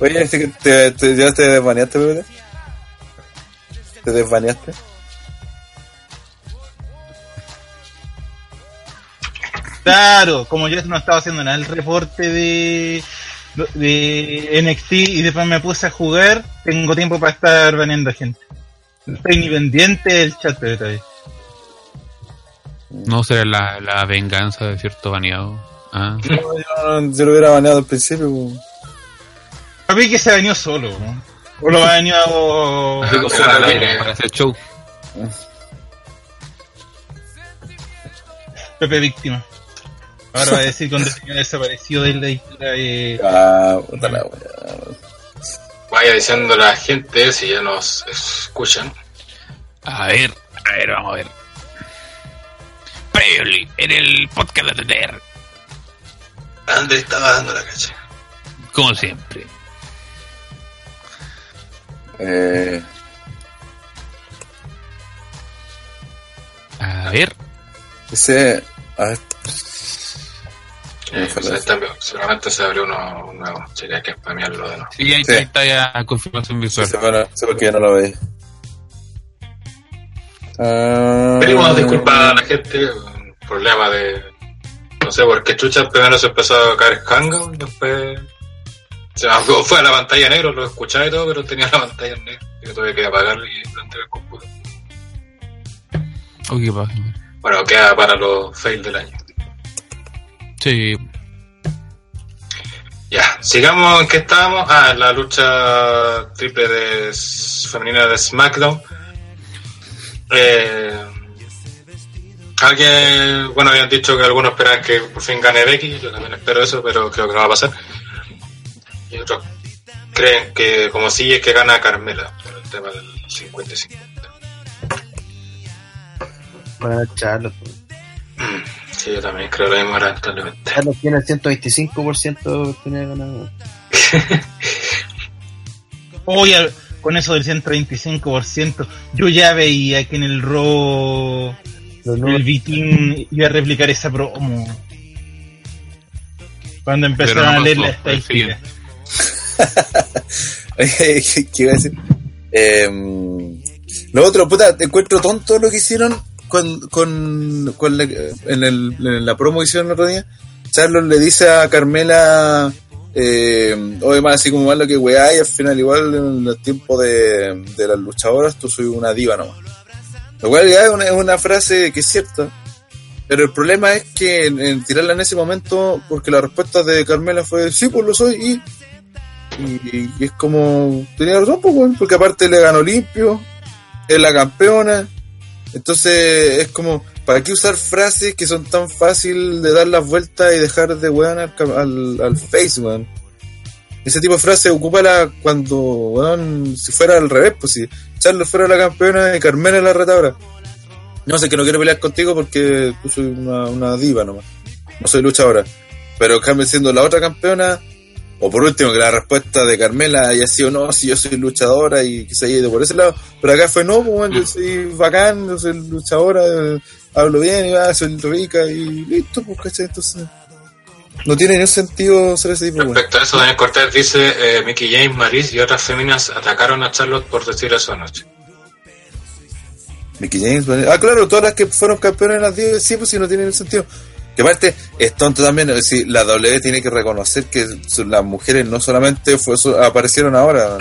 Oye, ¿este que te, te, ya te desbaneaste, bebé? ¿Te desbaneaste? Claro, como yo no estaba haciendo nada el reporte de, de NXT y después me puse a jugar, tengo tiempo para estar baneando gente. No estoy ni pendiente del chat de todavía. No será la, la venganza de cierto baneado. Ah, <laughs> No, yo, no- yo lo hubiera baneado al principio. po. Papi que se baneó solo, ¿no? O lo pero para, hacer show. Pepe Víctima. Ahora va a decir cuando se desaparecido de la isla. Eh, Ah, puta la wea. Vaya diciendo la gente si ya nos escuchan. A ver, a ver, vamos a ver. Previously, en el podcast de TTR, ¿Dónde estaba dando la cacha? como siempre. Eh, A ver, Dice, a ver, Eh, pues, está, seguramente se abrió uno un nuevo. Sería que spamearlo de nuevo. Sí, ahí, Sí. ahí está ya confirmación visual. se van a- sé por qué ya no lo veis. Ah, Pedimos disculpas a la gente, un problema de. No sé, porque Chucha primero se empezó a caer Hangout, después. Se bajó- fue a la pantalla negra, lo escuchaba y todo, pero tenía la pantalla negra. Yo tuve que apagarlo y prender el computador. Pasa. Bueno, queda para los fails del año. Sí, Ya, sigamos en que estábamos. Ah, en la lucha triple de femenina de SmackDown. Eh, alguien, bueno, habían dicho que algunos esperaban que por fin gane Becky. Yo también espero eso, pero creo que no va a pasar. Y otros creen que, como es que gana Carmela por el tema del 55. Para Charlotte. Mm, Sí, yo también creo lo mismo, lamentablemente. Charlotte tiene el 125% de oportunidad de ganar. Oye, con eso del 125%, yo ya veía que en el Raw Los el Viking iba a replicar esa promo. Cuando empezaron no a leer la estadística. ¿Qué <laughs> qué iba a decir? Eh, lo otro, puta, te encuentro tonto lo que hicieron con, con, con la, en, el, en la promo que hicieron el otro día. Charlos le dice a Carmela, eh, oye, más así como malo que weá, y al final, igual en el tiempo de, las luchadoras, tú soy una diva nomás. Lo cual ya es una, es una frase que es cierta. Pero el problema es que en, tirarla en ese momento, porque la respuesta de Carmela fue, sí, pues lo soy, y es como, tenía razón, pues, porque aparte le ganó limpio, es la campeona. Entonces es como, ¿para qué usar frases que son tan fácil de dar las vueltas y dejar de weón al, al, al face, weón? Ese tipo de frase, ocúpala cuando, weón, si fuera al revés, pues si Charles fuera la campeona y Carmela la retadora. No sé, que no quiero pelear contigo porque tú soy una, una diva nomás. No soy luchadora. Pero Carmen siendo la otra campeona, o por último, que la respuesta de Carmela haya sido, no, si yo soy luchadora y que se haya ido por ese lado. Pero acá fue, no, pues, bueno, yo soy bacán, yo soy luchadora, hablo bien y va, soy rica y listo, pues, ¿cachai? Entonces, no tiene ningún sentido ser ese tipo. Respecto a eso, Daniel Cortés dice, eh, Mickey James, Maris y otras féminas atacaron a Charlotte por decir eso anoche. Mickey James, ¿vale? Ah, claro, todas las que fueron campeonas en las 10, sí, pues sí, no tiene ningún sentido. Que aparte, es tonto también, es decir, la W tiene que reconocer que las mujeres no solamente fue, aparecieron ahora,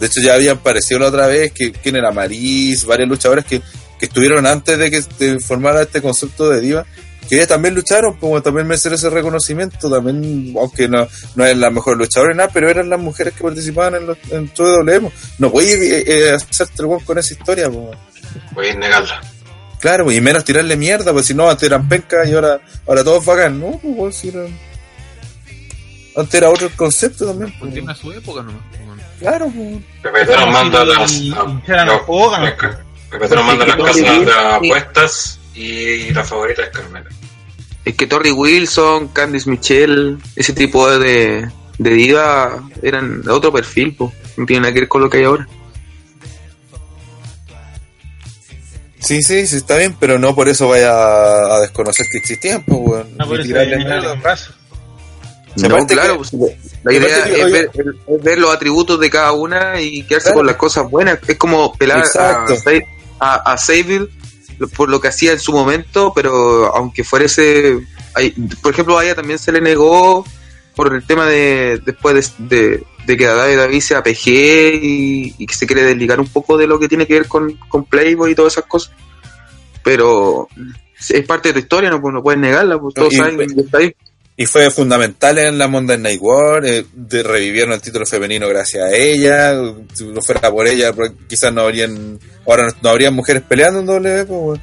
de hecho ya habían aparecido la otra vez, que quién era Maris, varias luchadoras que, que estuvieron antes de que se formara este concepto de diva, que ellas también lucharon, como también merecer ese reconocimiento, también, aunque no, no eran las mejores luchadoras ni nada, pero eran las mujeres que participaban en, los, en todo W. No voy a hacerte el weón con esa historia. Voy a negarla. Claro, y menos tirarle mierda, pues si no, antes eran penca y ahora, ahora todos bacán, ¿no? Pues si eran... Antes era otro concepto también, pues. tiene su época nomás. Claro, pues. Nos manda las, y Sharon no, Hogan. las ca- Pepe nos manda las Sí, casas de apuestas y la favorita es Carmela. Es que Torrey Wilson, Candice Michelle, ese tipo de, de diva eran de otro perfil, po. no tiene nada que ver con lo que hay ahora. Sí, sí, sí, está bien, pero no por eso vaya a, desconocer que existían, pues, weón. No, por Ni eso tirarle. Y No, aparte claro, que- pues, la idea que, es oye- ver, es ver los atributos de cada una y quedarse Claro. con las cosas buenas. Es como pelar a, Exacto. A, a Sable por lo que hacía en su momento, pero aunque fuera ese... por ejemplo, a ella también se le negó por el tema de después de, de, de que David David sea PG y, y que se quiere desligar un poco de lo que tiene que ver con, con Playboy y todas esas cosas. Pero es parte de tu historia, no, pues, no puedes negarla, pues todos Y- saben que está ahí. Y fue fundamental en la Monday Night War, eh, de revivieron el título femenino gracias a ella, si no fuera por ella, pues, quizás no habrían, ahora no, habrían mujeres peleando en W, pues, weón.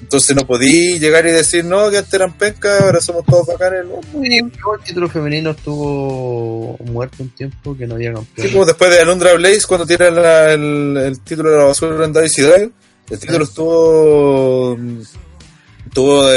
Entonces no podí llegar y decir, no, que antes eran pencas, ahora somos todos bacanes, no. Pero el título femenino estuvo muerto un tiempo que no había campeón. Sí, como después de Alundra Blaze, cuando tiene la- el, el título de la basura en Drive, el título estuvo, estuvo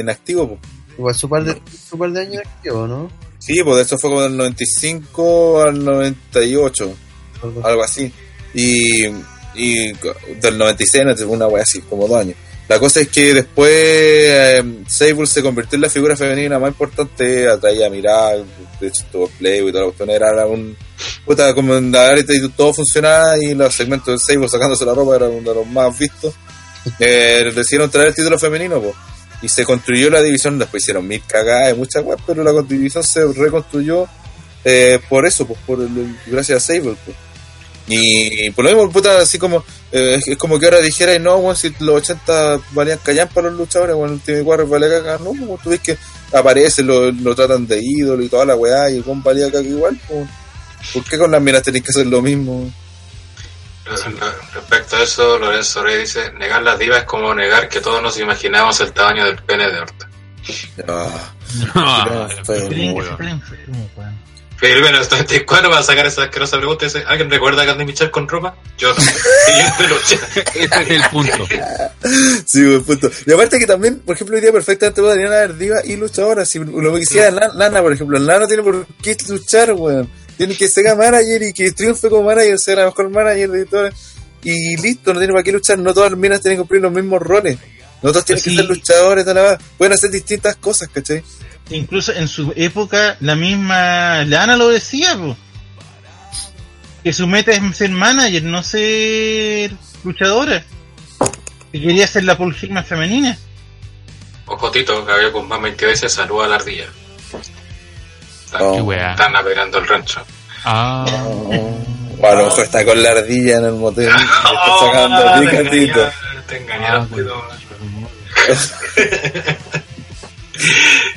inactivo, pues. Igual su par de, su par de años activo, ¿no? Sí, pues eso fue como del 95 al 98. Algo así. algo así. Y, y del 96, no, una wea así, como dos años. La cosa es que después eh, Sable se convirtió en la figura femenina más importante, atraía a mirar, de hecho tuvo Play y toda la cuestión, era un puta como en la área y todo funcionaba y los segmentos de Sable sacándose la ropa era uno de los más vistos. <laughs> Eh, decidieron traer el título femenino, pues. Y se construyó la división, después hicieron mil cagadas y muchas weas, pero la división se reconstruyó eh, por eso, pues, por el- gracias a Sable, pues. Y por lo mismo, puta, así como, eh, es como que ahora dijera, no, bueno, si los 80 valían callan para los luchadores, bueno, el Ultimate Warrior vale caca, no, como tú ves que aparece, lo, lo tratan de ídolo y toda la weá, y con valía caca igual, pues. ¿Por qué con las minas tenéis que hacer lo mismo? Respecto a eso, Lorenzo Rey dice, negar las divas es como negar que todos nos imaginamos el tamaño del pene de Horta. Ah, <laughs> fue Felipe, en el 94 va a sacar esa asquerosa pregunta y dice, ¿alguien recuerda a Candy Michel con ropa? Yo no. Siguiente lucha. Ese es el punto. Sí, buen punto. Y aparte que también, por ejemplo, hoy día perfectamente podrían haber divas y luchadoras. Si lo que quisiera Lana, Lana, por ejemplo, Lana no tiene por qué luchar, weón. Tiene que ser manager y que triunfe como manager, ser la mejor manager de todas. Y listo, no tiene para qué luchar. No todas las minas tienen que cumplir los mismos roles. No todas tienen Sí. que ser luchadores, tal, tal. Pueden hacer distintas cosas, ¿cachai? Incluso en su época, la misma Lana lo decía, po. que su meta es ser manager, no ser luchadora. Que quería ser la Paul femenina. Ojo Tito, Gabriel Guzmán 20 veces saluda a la ardilla. Están, Oh. Están navegando el rancho. Ah, a lo mejor está con la ardilla en el motel. <laughs> está sacando Oh, te engañaron, te engañaron, Ah. <laughs>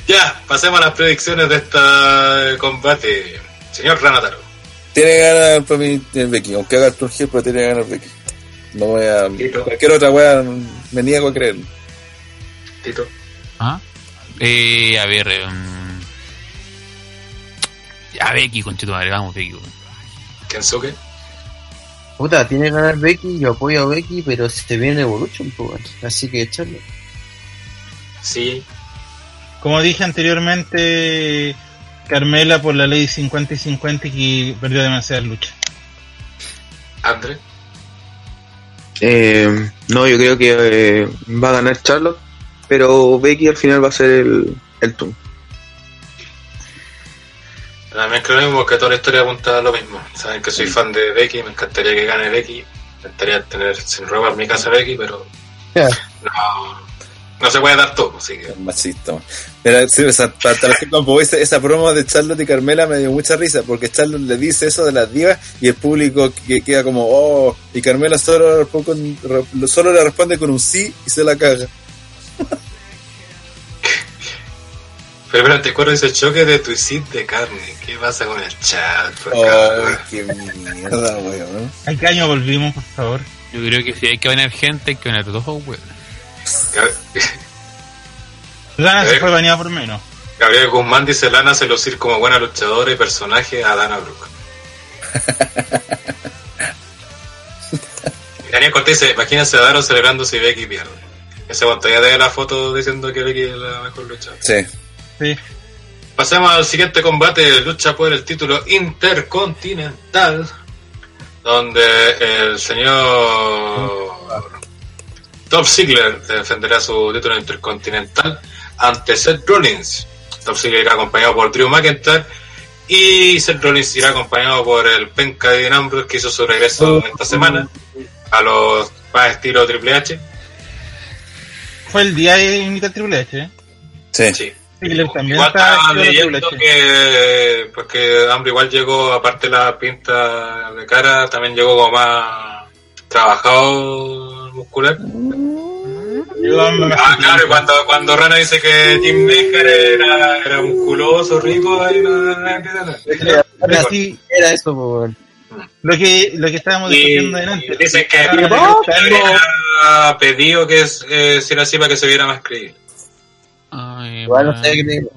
Ya, pasemos a las predicciones de este combate. Señor Ranataro. Tiene que ganar para mí el Becky, aunque haga el Turgil, pero tiene que ganar Becky. No voy a. Tito. Cualquier otra wea me niego a creer. Tito. ¿Ah? Eh, a ver. em, ya, Becky, conchito madre, vamos, Becky. Kensuke. Puta, tiene que ganar Becky, yo apoyo a Becky, pero se viene Evolution, pues, así que echarlo. Sí. Como dije anteriormente, Carmela por la ley 50 y 50 que perdió demasiadas luchas. Andre. Eh, no, yo creo que eh, va a ganar Charlotte, pero Becky al final va a ser el, el turno. También creo lo mismo que toda la historia apunta a lo mismo. Saben que soy fan de Becky, me encantaría que gane Becky. Me encantaría tener sin ropa en mi casa Becky, pero Ya. no, no se puede dar todo, así que Es machista. man. Mira, sí, o sea, para esa, esa promo de Charlotte y Carmela me dio mucha risa, porque Charlotte le dice eso de las divas y el público que queda como, oh, y Carmela solo, solo le responde con un sí y se la caga. Pero espera, te acuerdas ese choque de tu sit de carne. ¿Qué pasa con el chat? Por Oh, qué mierda, weón. ¿A qué año volvimos, por favor? Yo creo que si hay que venir gente, hay que venir dos, weón. Lana se fue baneada por menos. Gabriel Guzmán dice Lana hace lucir como buena luchadora y personaje a Dana Brooke. <laughs> Daniel Cortés dice, imagínense a Daro celebrando si Becky pierde. Ese pantalla de la foto diciendo que Becky es la mejor luchadora. Sí. Sí. Pasemos al siguiente combate, lucha por el título intercontinental, donde el señor Top Ziggler defenderá su título intercontinental ante Seth Rollins. Top Ziggler irá acompañado por Drew McIntyre y Seth Rollins irá acompañado por el Penca de Ambrose que hizo su regreso esta semana a los más estilo Triple H. Fue el día de imitar Triple H, ¿eh? Sí. Sí. Ziggler también Igual está leyendo que, pues que Hambre igual llegó, aparte de la pinta de cara, también llegó como más trabajado muscular. Me Ah, claro, cuando, cuando Rana dice que Jim Necker era, era musculoso, rico, ahí sí, Era eso, lo que, lo que estábamos Y, discutiendo delante. dicen que luchando- había pedido que es, eh, si era así para que se viera más creíble. Ay, Igual no sé qué te digo.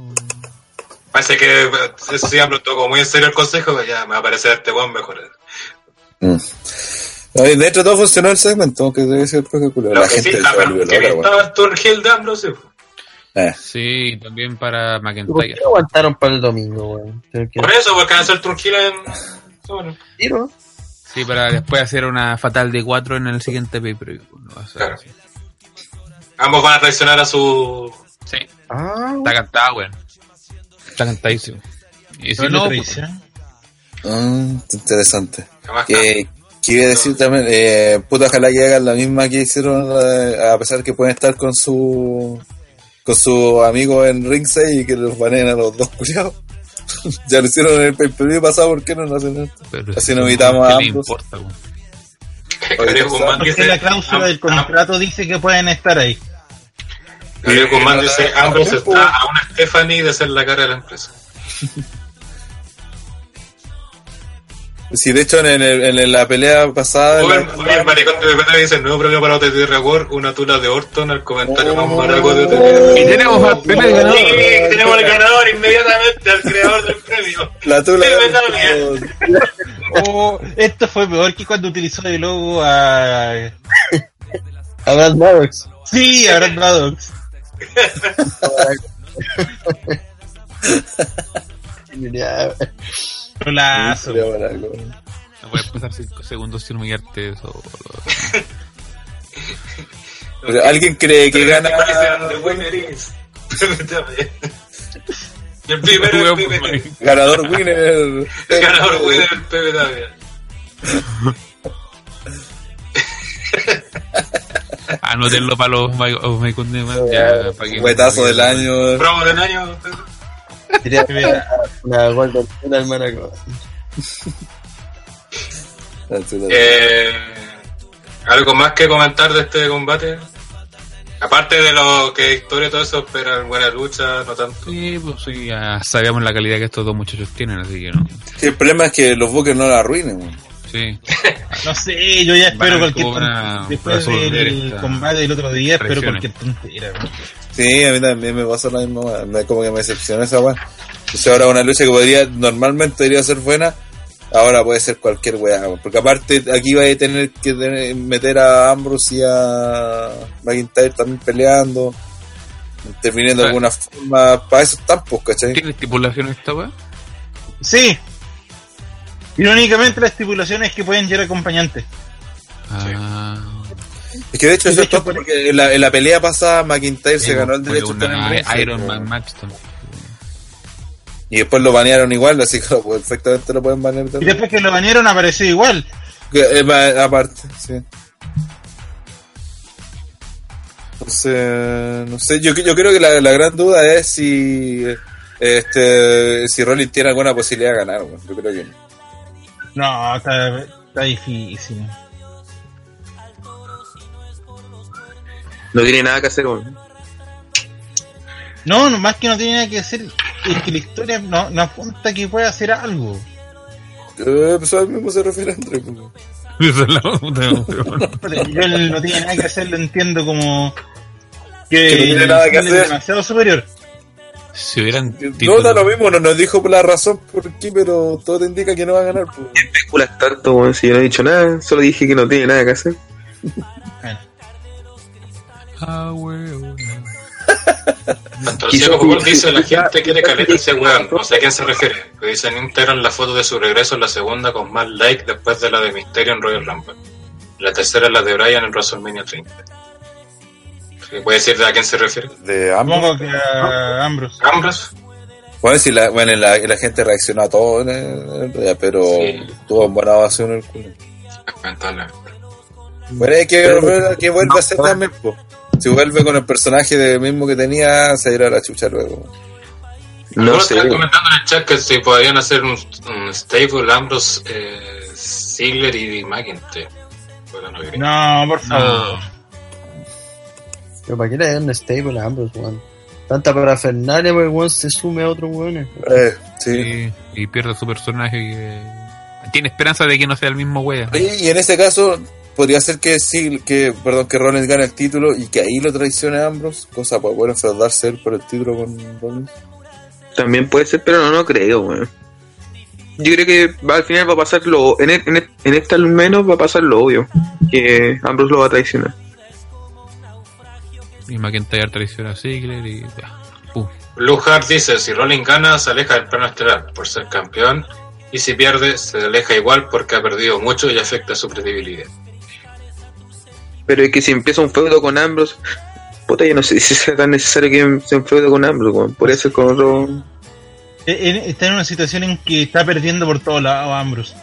Parece que eso sí Hambre tocó muy en serio el consejo, pues ya me va a parecer este buen mejor. Mm. De hecho todo funcionó el segmento, aunque debe ser espectacular. Lo La que gente sí, ah, que estaba Arthur Hill de Ambrose, sí. Eh, Sí, también para ¿Por qué McIntyre. aguantaron para el domingo, que Por eso, porque van a hacer Turquía en. Tiro. Sí, para después hacer una fatal de 4 en el siguiente pay-per-view. no va a ser Claro. Ambos van a traicionar a su. Sí, Ah, está cantado, weón. Está cantadísimo. Y si no, pues, Ah, interesante. Que, que iba a decir también, eh, puta, ojalá que hagan la misma que hicieron, eh, a pesar que pueden estar con su con su amigo en ringside y que los baneen a los dos culiados. <laughs> ya lo hicieron en el pay pasado, ¿por qué no lo hacen esto? pero Así no, evitamos ¿qué a ambos. importa, Porque la cláusula del Am- contrato dice que pueden estar ahí. Gabriel Guzmán dice: Ah, Ambrose tiempo. está a una Stephanie de ser la cara de la empresa. <laughs> Sí, de hecho, en, el- en la pelea pasada. Oye, la- oye, el maricón de PPT dice: Nuevo premio para OTT Record, una tula de Orton, el comentario Oh. más maraco de OTT. Y tenemos al primer Sí, ganador. tenemos al ganador inmediatamente, al creador del premio. la tula Sí, de Oh, esto fue peor que cuando utilizó de logo a. <laughs> a Brad Maddox. Sí, a Brad Maddox. Trolazo. No puedes pasar 5 segundos sin humillarte eso. <laughs> ¿Alguien cree que gana? The winner <laughs> el primero Tapia. <laughs> Ganador winner. El ganador winner Pepe Tapia. Anotenlo para los Huetazo del año. Promo del año. Sería una, una Golden Tuna al Manaco. Eh, ¿Algo más que comentar de este combate? Aparte de lo que historia y todo eso, esperan buena lucha, no tanto. Sí, pues sí, ya sabíamos la calidad que estos dos muchachos tienen, así que no. Sí, el problema es que los Bookers no la arruinen. Sí. <laughs> No sé, yo ya espero cualquier una- Después del combate del otro día, espero cualquier tontera. ¿no? Sí, a mí también me pasó la misma. Como que me decepcionó esa weá. Entonces ahora una lucha que podría, normalmente debería ser buena, ahora puede ser cualquier weá. Porque aparte aquí va a tener que tener- meter a Ambrose y a McIntyre también peleando. Interviniendo de Sí. alguna forma. Para eso están, pues, ¿cachai? ¿Tiene estipulación esta weá? Sí. Irónicamente, la estipulación es que pueden ser acompañantes. Ah. Es que de hecho eso es hecho, tonto por- porque en la, en la pelea pasada McIntyre se ganó el derecho a estar en una ringside, Iron. Man Maxton. Y después lo banearon igual, así que <laughs> perfectamente lo pueden banear Y también. después que lo banearon apareció igual. Que, eh, aparte, sí. Entonces, no sé, yo, yo creo que la, la gran duda es si este si Rollins tiene alguna posibilidad de ganar, yo creo que no. No, está, está difícil. No tiene nada que hacer. No, no, más que no tiene nada que hacer, es que la historia no, no apunta que pueda hacer algo. Eh, pues a mismo se refiere a Andre, pues. <laughs> Esa es la puta, weón. <laughs> Yo el no tiene nada que hacer, lo entiendo como que, Que no tiene nada que él es hacer. demasiado superior. Si hubieran No, da lo mismo, no nos dijo la razón por qué, pero todo te indica que no va a ganar. Pues. Especulas tanto, weón, si yo no he dicho nada, solo dije que no tiene nada que hacer. Bueno, Ah, weón. Tanto el Quiso- ciego Fútbol dice la gente quiere caleta ese weón. No sé a quién se refiere. Que dicen integran la foto de su regreso en la segunda con más like después de la de Misterio en Royal Rumble. La tercera es la de Bryan en WrestleMania 30. ¿Puede decir a quién se refiere? De ambos. supongo que a Ambrose. Ambrose. Bueno, si la, bueno, la, la gente reaccionó a todo, eh, pero Sí. tuvo buena ovación el culo. Bueno, hay que, volver- que vuelva a ser también, po. Si vuelve con el personaje de mismo que tenía, se irá a la chucha luego. No sé, están weón. comentando en el chat que si podrían hacer un, un stable Ambrose, eh, Ziggler y McIntyre. Bueno, no, No, por favor. No. Pero para qué le dan un stable a Ambrose, weón. Tanta parafernalia, pues, weón, se sume a otros weones. Eh, sí. Sí, y pierde su personaje. y, eh, tiene esperanza de que no sea el mismo. Oye, Y en ese caso, podría ser que sí, que, perdón, que Rollins gane el título y que ahí lo traicione a Ambrose, cosa para poder enfrentarse él por el título con Rollins. También puede ser, pero no, no creo, weón. Yo creo que va, al final va a pasar lo. En, e- en, e- en esta al menos va a pasar lo obvio. Que Ambrose lo va a traicionar. Y McIntyre traiciona a Ziggler y ya. Hart dice, si Rollins gana, se aleja del plano estelar por ser campeón. Y si pierde, se aleja igual porque ha perdido mucho y afecta su credibilidad. Pero es que si empieza un feudo con Ambrose, Puta, yo no sé si sea tan necesario que se enfrente con Ambrose. Por eso es con otro. Eh, Está en una situación en que está perdiendo por todos lados Ambrose.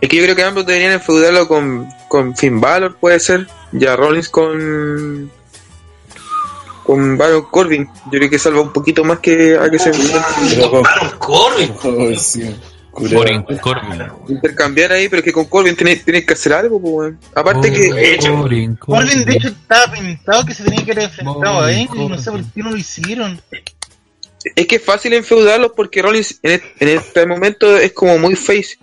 Es que yo creo que Ambrose deberían enfeudarlo con, con Finn Balor, puede ser. Ya Rollins con. Con Baron Corbin. Yo creo que salva un poquito más que a que se con- Baron Corbin. Ay, sí. Corbin, Corbin. intercambiar ahí, pero es que con Corbin tenés, tenés que hacer algo, pues, weón. Aparte que. Corbin, Corbin, de hecho, estaba pintado que se tenía que haber enfrentado a Angle y no sé por qué no lo hicieron. Es que es fácil enfeudarlos porque Rollins en, este- en este momento es como muy face.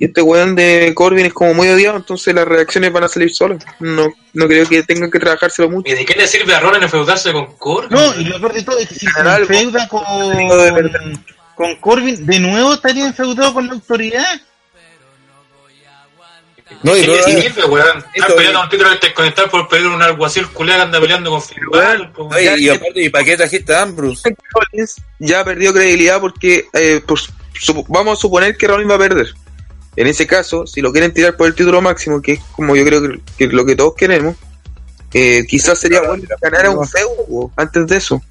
Y este weón de Corbin es como muy odiado, entonces las reacciones van a salir solas. No, no creo que tengan que trabajárselo mucho. ¿Y de qué le sirve a Rollins enfeudarse con Corbin? No, y lo peor de todo es que si se enfeuda con, con Corbin, de nuevo estaría enfeudado con la autoridad. No, y ¿Qué no, le sirve, weón? Están peleando un título interconectar por pedir un alguacil culé que anda peleando con no, y, aparte, ¿y para qué trajiste a Ambrose? Ya perdió credibilidad porque eh, pues, vamos a suponer que Rollins va a perder. En ese caso, si lo quieren tirar por el título máximo, que es como yo creo que, que lo que todos queremos, eh, quizás sería bueno ganar a un feudo po, antes de eso.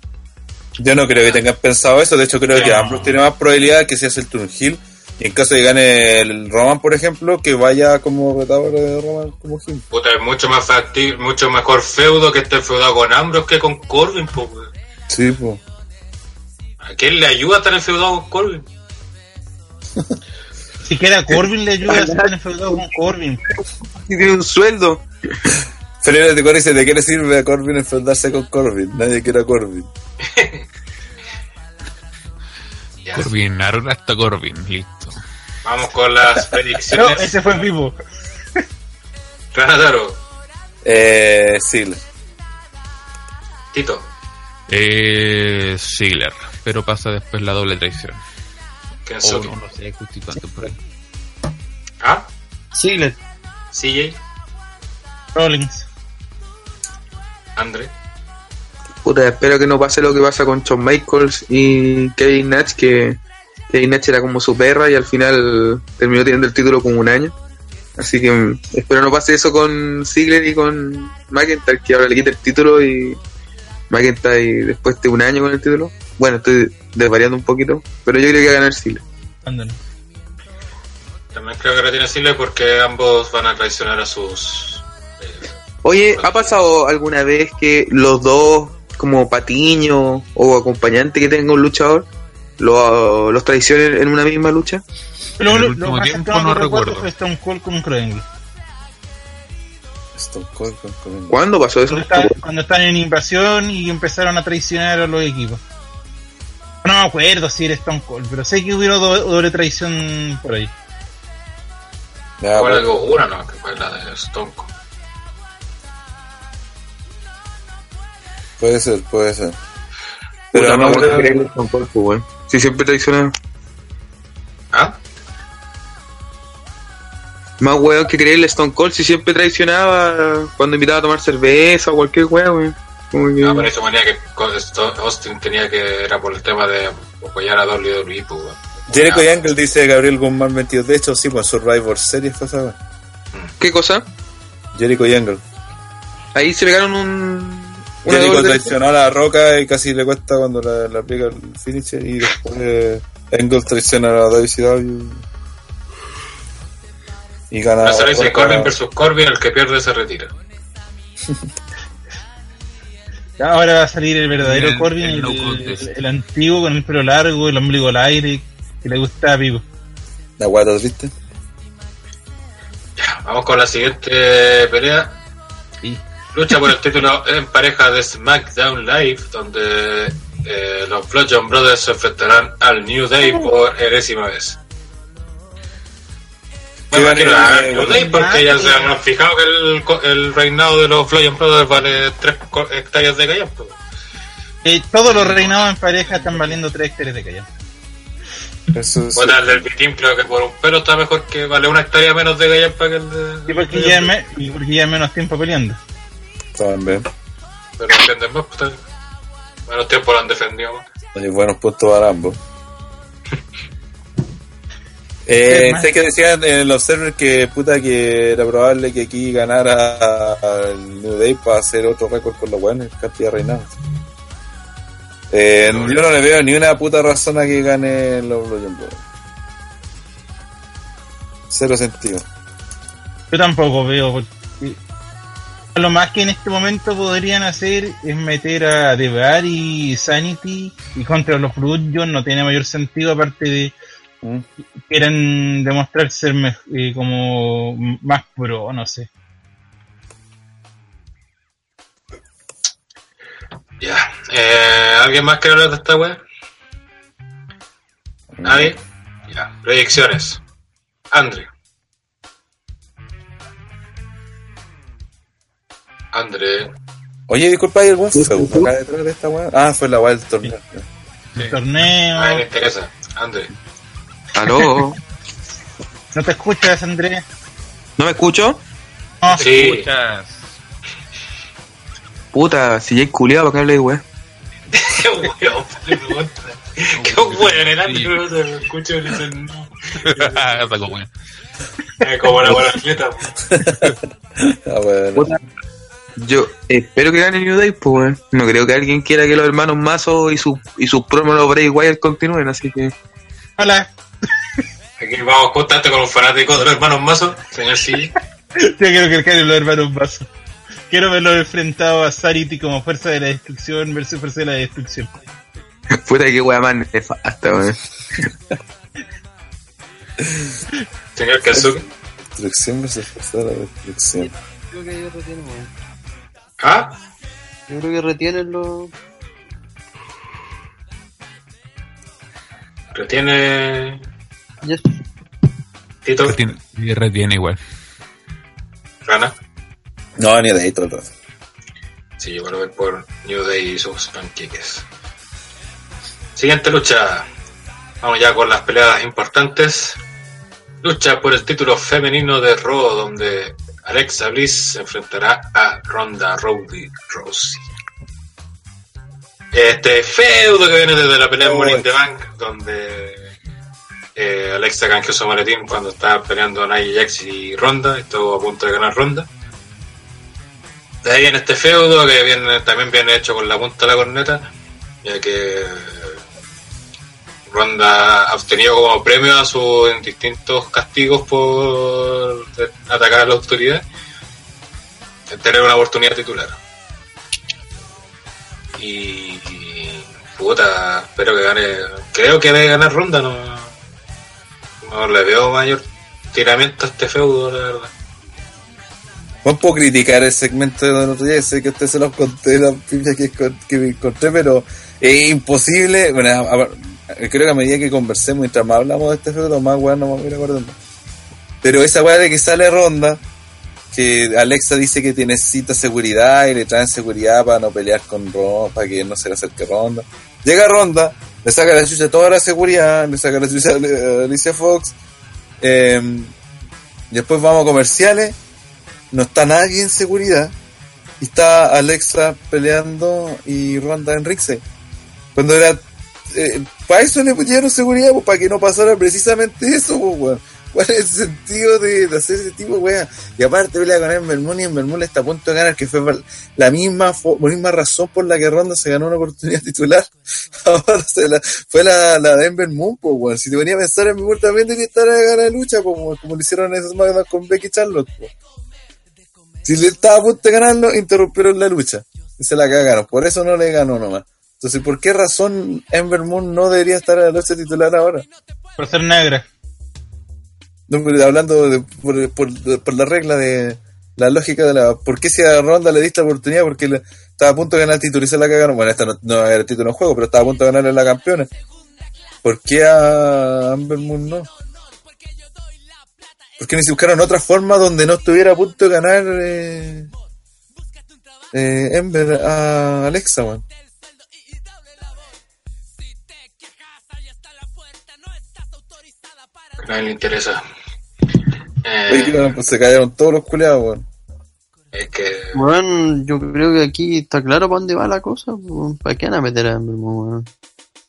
Yo no creo que tengan pensado eso. De hecho, creo que Ambrose tiene más probabilidad que si hace el turn heel. Y en caso de que gane el Roman, por ejemplo, que vaya como retador de Roman como heel. Puta, es mucho más factible, mucho mejor feudo que esté enfeudado con Ambrose que con Corbin, po. Sí, pues. ¿A quién le ayuda a estar enfeudado con Corbin? <laughs> Siquiera Corbin le ayuda a estar enfeudado con Corbin. Y tiene un sueldo. Ferreira de Cora dice: ¿de qué le sirve a Corbin enfrentarse con Corbin? Nadie quiere a Corbin. <laughs> Corbin, ahora hasta Corbin, listo. Vamos con las <laughs> No, predicciones. ese fue vivo. <laughs> Ranataro, Eh, sí. Tito, Eh, Ziggler, pero pasa después la doble traición. O Kensuke. no, no sé, por ahí. ¿Ah? Sigler. CJ, Rollins. André. Puta, espero que no pase lo que pasa con Shawn Michaels y Kevin Nash, que Kevin Nash era como su perra y al final terminó teniendo el título como un año. Así que mm, espero no pase eso con Ziggler y con McIntyre, que ahora le quita el título y McIntyre después de un año con el título. Bueno, estoy desvariando un poquito, pero yo creo que va a ganar Ziggler. Ándale. También creo que retiene Ziggler porque ambos van a traicionar a sus. eh, Oye, ¿ha pasado alguna vez que los dos, como patiño o acompañante que tenga un luchador, lo- los traicionen en una misma lucha? Pero En el lo, último lo más tiempo cercano no recuerdo fue Stone Cold con. Stone Cold con Corbin. ¿Cuándo pasó eso? Cuando, estaban- cuando estaban en invasión y empezaron a traicionar a los equipos. No me acuerdo si era Stone Cold, pero sé que hubo do- doble traición por ahí. Ya, pues, algo una, ¿no? Que fue la de Stone Cold. puede ser, puede ser. Pero Pero no, no, no pues. Si siempre traiciona. ¿Ah? Más weón que creerle a Stone Cold si siempre traicionaba cuando invitaba a tomar cerveza o cualquier weón, weón. Como que- No, pero eso ponía que Austin tenía que. Era por el tema de apoyar a WWE, pues, weón. Jericho Yankel dice Gabriel Guzmán 22. De hecho, sí, pues Survivor Series esa. weá. ¿Qué cosa? Jericho Yankel. Ahí se pegaron un. Jericho traicionó a la roca y casi le cuesta cuando le, le aplica el finisher. Y después eh, Engel traiciona a WCW. Y gana. Le dice. Corbin versus Corbin, el que pierde se retira. <laughs> Ahora va a salir el verdadero El- Corbin, el el, antiguo con el pelo largo, el ombligo al aire, que le gusta a Vivo. La guata triste. Ya, vamos con la siguiente pelea. Sí. Lucha por el <laughs> título en pareja de SmackDown Live, donde eh, los Bludgeon Brothers se enfrentarán al New Day por enésima vez. Me ¿Qué imagino gana al el- New Day porque ya se han fijado que el, reinado de los Bludgeon Brothers vale 3 hectáreas de callampa. Eh, todos los reinados en pareja están valiendo 3 hectáreas de callar. Eso es. Bueno, el del Vitim creo que por un pelo está mejor que vale una hectárea menos de callampa que el de... Y porque ya, me- y porque ya menos tiempo peleando. También. Pero defienden más, pues, menos tiempo lo han defendido más. Hay buenos puntos para ambos. <laughs> Eh, sé que decían en los servers que puta que era probable que aquí ganara al New Day para hacer otro récord con los buenos, cantidad reinado. Eh, yo no le veo ni una puta razón a que gane los Blue. Cero sentido. Yo tampoco veo. porque Lo más que en este momento podrían hacer es meter a Devar y Sanity y contra los Bludgeon no tiene mayor sentido aparte de ¿Mm? quieren demostrar ser eh, como más pro, no sé. Ya. Eh, ¿Alguien más quiere hablar de esta wea? ¿Nadie? Ya. Proyecciones. Andre. Andre. Oye, disculpa, ¿hay algún feudo acá detrás de esta weá? Ah, fue la weá del torneo. El torneo. A mí me interesa. Andre. ¿Aló? <laughs> ¿No te escuchas, Andrés? ¿No me escucho? No. Sí. Escuchas. Puta, si ya hay culiado, ¿para qué hable, weón? Qué weón, pregunta. Qué weón, el Andre no se me escucha y le dicen no. Weón. Eh, como la buena atleta. Ah, bueno. Puta, Yo espero que gane New Day, pues, weón. No creo que alguien quiera que los hermanos Mazo y sus y sus promos los Bray Wyatt continúen, así que. Hola. Aquí vamos a contarte con un fanático de los hermanos Mazo, señor Silly. <laughs> Yo quiero que el cambio los hermanos Vaso. Quiero verlo enfrentado a Sarity como fuerza de la destrucción versus fuerza de la destrucción. <laughs> Puta que weá más nefasta, weón. Señor Kazuki. Destrucción versus fuerza de la destrucción. Creo que ellos retienen, weón. ¿Ah? Yo creo que retienen los. Retiene. Yes. Tito. Retiene, igual. Rana. No, ni de ahí todo el rato. Sí, yo voy por New Day y sus panqueques. Siguiente lucha. Vamos ya con las peleas importantes. Lucha por el título femenino de Raw, donde Alexa Bliss se enfrentará a Ronda Rousey. Rousey. Este feudo que viene desde la pelea en Money in the Bank, donde eh, Alexa canjeó su maletín cuando estaba peleando Nia Jax y Ronda, estuvo a punto de ganar Ronda. De ahí viene este feudo que viene, también viene hecho con la punta de la corneta, ya que Ronda ha obtenido como premio a sus distintos castigos por atacar a la autoridad, tener una oportunidad titular. Y, puta, espero que gane, creo que debe ganar Ronda, no, no le veo mayor tiramiento a este feudo, la verdad. No puedo criticar el segmento de día, sé que usted se los conté, la piña que, que me encontré, pero es imposible. Bueno, creo que a medida que conversemos, mientras más hablamos de este feudo, más weón no me voy a ir. Pero esa weá de que sale Ronda, que Alexa dice que necesita seguridad y le traen seguridad para no pelear con Ronda, para que no se le acerque Ronda. Llega Ronda, le saca la chucha toda la seguridad, le saca la chucha a Alicia Fox. eh, después vamos a comerciales no está nadie en seguridad y está Alexa peleando y Ronda en Rixey. Cuando era eh, para eso le pusieron seguridad, pues, para que no pasara precisamente eso, pues. ¿Cuál es el sentido de, hacer ese tipo de weá? Y aparte pelea con Ember Moon y Ember Moon está a punto de ganar, que fue la misma, misma razón por la que Ronda se ganó una oportunidad titular. <laughs> Ahora se la, fue la, la de Ember Moon, pues, weón. Si te venía a pensar, Ember Moon también debería estar a ganar lucha, pues, weón, como lo hicieron en esos SmackDown con Becky Charlotte, pues. Si le estaba a punto de ganarlo, interrumpieron la lucha. Y se la cagaron. Por eso no le ganó nomás. Entonces, ¿por qué razón Ember Moon no debería estar en la lucha titular ahora? Por ser negra. No, hablando de- por, por- por la regla de la lógica de la. ¿Por qué si a Ronda le diste la oportunidad? Porque le- estaba a punto de ganar el título y se la cagaron. Bueno, esta no, no era el título en juego, pero estaba a punto de ganarle la campeona. ¿Por qué a Ember Moon no? Porque ni si buscaron otra forma donde no estuviera a punto de ganar eh, eh, Ember a Alexa, man. A nadie le interesa. <laughs> Eh, pues se cayeron todos los culiados, weón. es que Bueno, yo creo que aquí está claro para dónde va la cosa. weón. ¿Para qué van a meter a Moon, weón?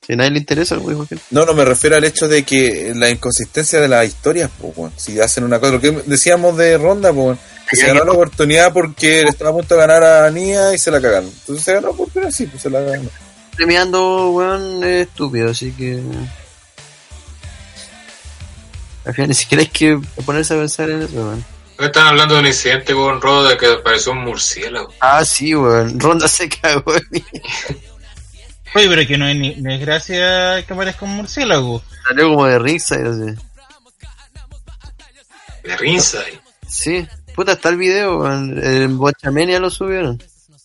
Que a nadie le interesa, porque No, no, me refiero al hecho de que la inconsistencia de las historias, pues, weón. Si hacen una cosa, lo que decíamos de Ronda, pues, weón, que se ganó la oportunidad porque estaba a punto de ganar a Nia y se la cagaron. Entonces se ganó la oportunidad, sí, pues se la ganó. premiando, weón, es estúpido, así que. Al final ni siquiera hay que ponerse a pensar en eso, weón. Están hablando de un incidente con Rodo de que apareció un murciélago. Ah, sí, weón. Ronda se cagó. Oye, pero que no es, ni, no es gracia que aparezca un murciélago. Salió como de ringside, así. De Ringside. Sí, puta, está el video, weón. En Bochamenia lo subieron.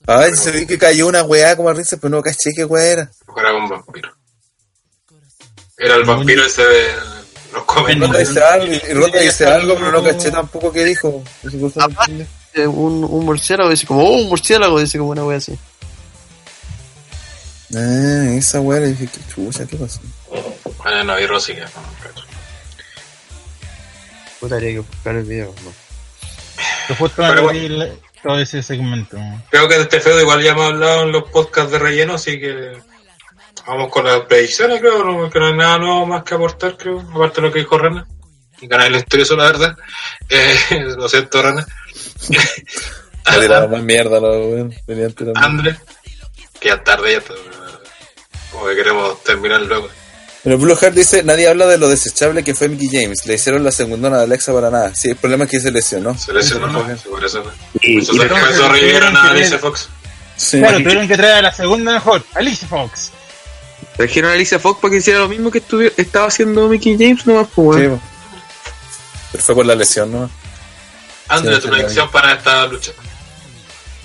Ay, se vi que cayó una weá como a risa, pero no caché qué weá era. Era un vampiro. Era el vampiro ese de los. Ronda dice algo, y Ronda dice algo, pero no caché tampoco qué dijo. Entiende. Eh, Un, un murciélago dice como, oh, un murciélago, dice como una wea así. Ah, esa weá le dije, qué chucha, ¿qué pasó? Ah, no, vi Rosy. que- Puta, habría que buscar el video, no. Que justo Pero bueno. vi todo ese segmento. Creo que de este feudo igual ya hemos hablado en los podcasts de relleno, así que vamos con las predicciones, creo, ¿no? que no hay nada nuevo más que aportar, creo, aparte de lo que dijo Rana. Y a nadie le interesó, la verdad. Eh, <laughs> lo siento, Rana. <laughs> Más mierda, tirando. André, que ya tarde, ya pero, como que queremos terminar luego. Pero Blue Heart dice, nadie habla de lo desechable que fue Mickey James. Le hicieron la segundona de Alexa para nada. Sí, el problema es que se lesionó. Se lesionó, ¿no? Sí, por eso. Y, Eso, revivieron a pero- Alicia Fox. Sí. Claro, tuvieron que traer a la segunda mejor, Alicia Fox. Trajeron a Alicia Fox para que hiciera lo mismo que estaba haciendo Mickey James, nomás, pues, Sí, po. Pero fue por la lesión, ¿no? André, Sí, tu predicción para esta lucha.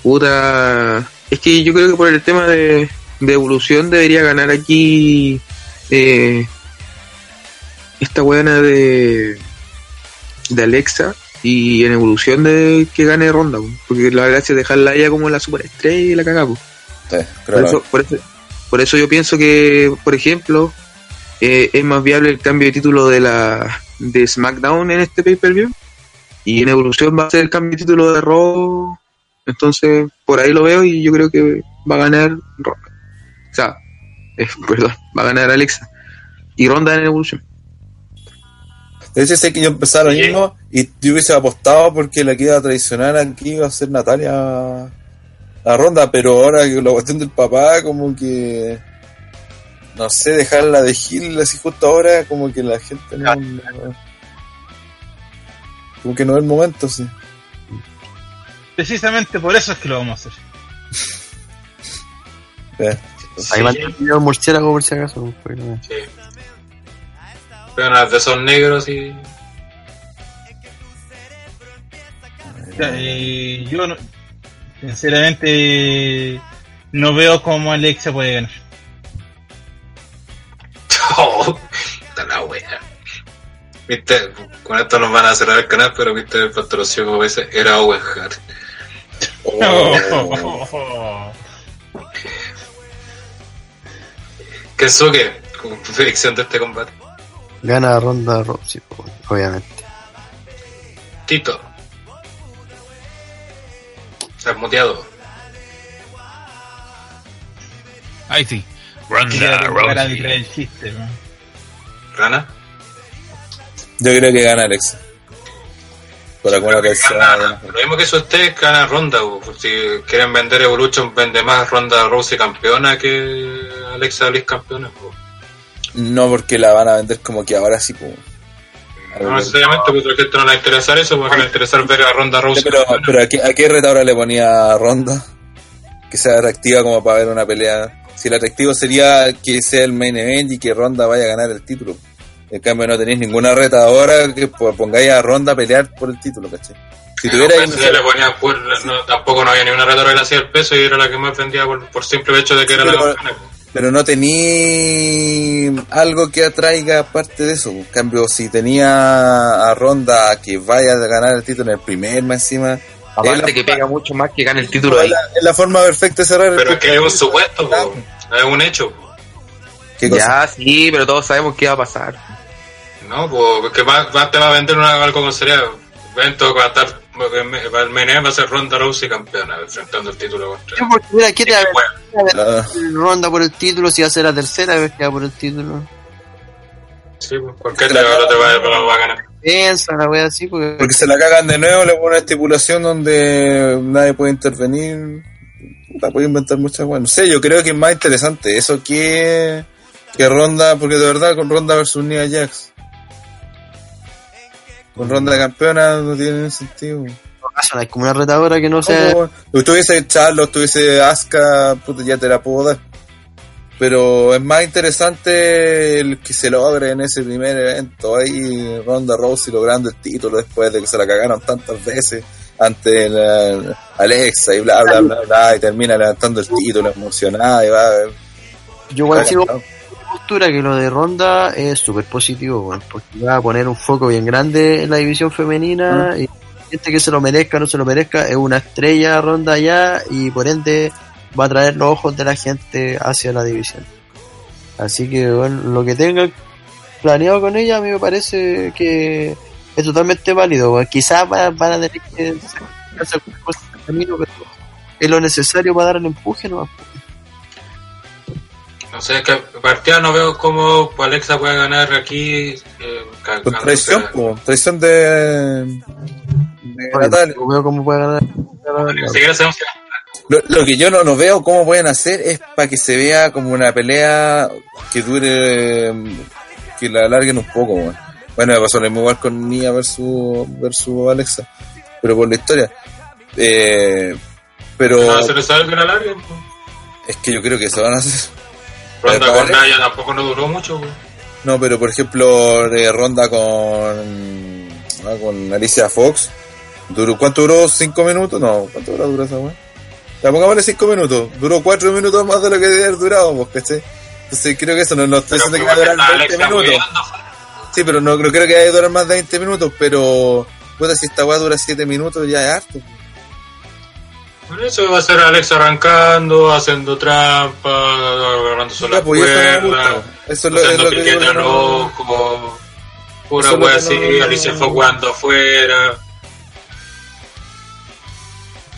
Puta. Es que yo creo que por el tema de, de evolución debería ganar aquí eh, esta buena de, de Alexa y en evolución de que gane Ronda, po. porque la gracia es dejarla a ella como la superestrella y la cagamos. Sí, Por creo eso, por, eso, por eso yo pienso que, por ejemplo, eh, es más viable el cambio de título de la de SmackDown en este pay-per-view y en evolución va a ser el cambio de título de Raw. Entonces, por ahí lo veo y yo creo que va a ganar Ronda. O sea, eh, <laughs> perdón, va a ganar Alexa. Y Ronda en evolución. De hecho, sé que yo empezaba lo mismo y yo hubiese apostado porque la que iba a traicionar aquí iba a ser Natalia a Ronda, pero ahora que la cuestión del papá, como que. No sé, dejarla de Gil así justo ahora, como que la gente no. no- como que no es el momento, sí. Precisamente por eso es que lo vamos a hacer. Eh, Ahí mandé el video murciélago por si acaso. pero- Sí. Pero de esos negros y. Eh, yo no- sinceramente no veo cómo Alexa puede ganar. <laughs> Oh, está la wea. Viste, con esto nos van a cerrar el canal, pero viste el patrocinio como ese, era Owen Hart. oh, Kensuke, con tu predicción de este combate. Gana Ronda Rousey, obviamente. Tito. Se ha muteado. Ahí sí. Ronda Rousey. el. Rana. yo creo que gana Alexa. Por alguna gana- razón. Lo mismo que eso usted gana Ronda. bo. Si quieren vender Evolution, vende más Ronda Rousey campeona que Alexa Bliss campeona. No, porque la van a vender como que ahora sí, pues. No necesariamente, porque a la gente no le va a interesar eso, porque le va a interesar ver a Ronda Rousey. Pero, campeona. pero ¿a qué, a qué retadora le ponía Ronda? Que sea atractiva como para ver una pelea. Si el atractivo sería que sea el main event y que Ronda vaya a ganar el título. En cambio no tenéis ninguna retadora que po- pongáis a Ronda a pelear por el título, ¿cachai? Si No, tuviera pues, si le ponía, pues, no, tampoco no había ni una retadora que le hacía el peso y era la que más vendía por, por simple hecho de que era la pero- campeona. Pero no tenía algo que atraiga aparte de eso. En cambio, si tenía a Ronda que vaya a ganar el título en el primer más encima, Aparte la- que pega mucho más que gane el título es ahí. la, es la forma perfecta de cerrar el Pero es que es un supuesto, es un hecho. bo. ¿Qué cosa? Ya, sí, pero todos sabemos qué va a pasar. No, pues que va, va- te va a vender una, algo con seriedad. Evento que va a estar para el MNE va a ser Ronda Rousey campeona, enfrentando el título contra. Porque, mira, ¿qué te va ronda por el título si va a ser la tercera vez que va por el título? sí, pues, cualquier legado te va, a- va a ganar. Piensa la wea así, porque, porque se la cagan de nuevo, le ponen una estipulación donde nadie puede intervenir. La puede inventar muchas weas. No sé, yo creo que es más interesante eso que, que Ronda, porque de verdad con Ronda versus Nia Jax. Con Ronda de campeona no tiene sentido. acaso no hay como una retadora que no sea. Como, si tuviese Charlos, tuviese Asuka, puta, ya te la puedo dar. Pero es más interesante el que se logre en ese primer evento. Ahí Ronda Rousey logrando el título después de que se la cagaron tantas veces ante la- Alexa y bla bla bla bla y termina levantando el título emocionada y va Yo sigo con mi postura que lo de Ronda es súper positivo, porque va a poner un foco bien grande en la división femenina y gente que se lo merezca o no se lo merezca es una estrella Ronda ya y por ende va a traer los ojos de la gente hacia la división. Así que bueno, lo que tengan planeado con ella a mí me parece que es totalmente válido. Quizás van, van a tener que hacer cosas en el camino, pero es lo necesario para dar el empuje, ¿no? No sé, es que partida no veo cómo Alexa puede ganar aquí. Eh, con traición, po, traición de, de Natalia. No veo cómo puede ganar. Lo, lo que yo no, no veo cómo pueden hacer es para que se vea como una pelea que dure, que la alarguen un poco. Bueno, me pasó lo mismo igual con Nia versus, versus Alexa, pero por la historia. Eh, pero se le sabe que la larga. es que yo creo que se van a hacer. Ronda con Naya tampoco no duró mucho. güey. No, pero por ejemplo, de ronda con, ah, con Alicia Fox. Duró, ¿Cuánto duró? ¿Cinco minutos? No, ¿cuánto hora dura esa weá? Ya pongámosle cinco minutos. Duró cuatro minutos más de lo que debe haber durado, pues, ¿cachai? Entonces creo que eso no, no estoy diciendo que va a durar 20 Alexa minutos. Sí, pero no, creo que vaya a durar más de 20 minutos, pero puta, si esta weá dura 7 minutos ya es harto. Por eso va a ser Alexa arrancando, haciendo trampa, agarrándose la Ya, pues, cuerda. Eso es lo, es usando lo que yo rojo, pura es wea así, no- Alicia jugando afuera.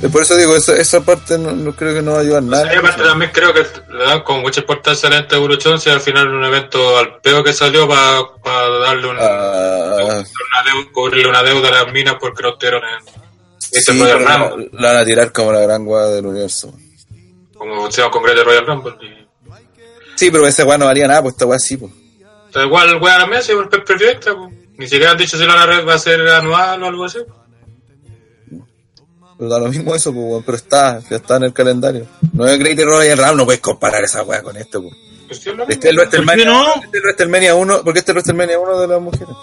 Eh, Por eso digo, esa, esa parte no, no creo que no va a ayudar nada. Y aparte también creo que le dan con mucha importancia a la esta Evolution si al final un evento al peo que salió para darle un, Ah, una deuda, cubrirle una deuda a las minas porque no tuvieron en este sí, Royal la, Rumble, la van a tirar como la gran weá del universo. como se llama con Great Royal Rumble. Y, Sí, pero esa weá no valía nada, pues esta weá sí, pues. Entonces, igual, weón, a la mesa, es perfecta, pues. Ni siquiera han dicho si la red va a ser anual o algo así. Pero da lo mismo eso, pues, pero está, ya está en el calendario. No es Great Royal Rumble, no puedes comparar esa weá con esto, pues. Pues es lo Este es el. WrestleMania, no? este es el WrestleMania 1, porque este es el WrestleMania 1 de las mujeres.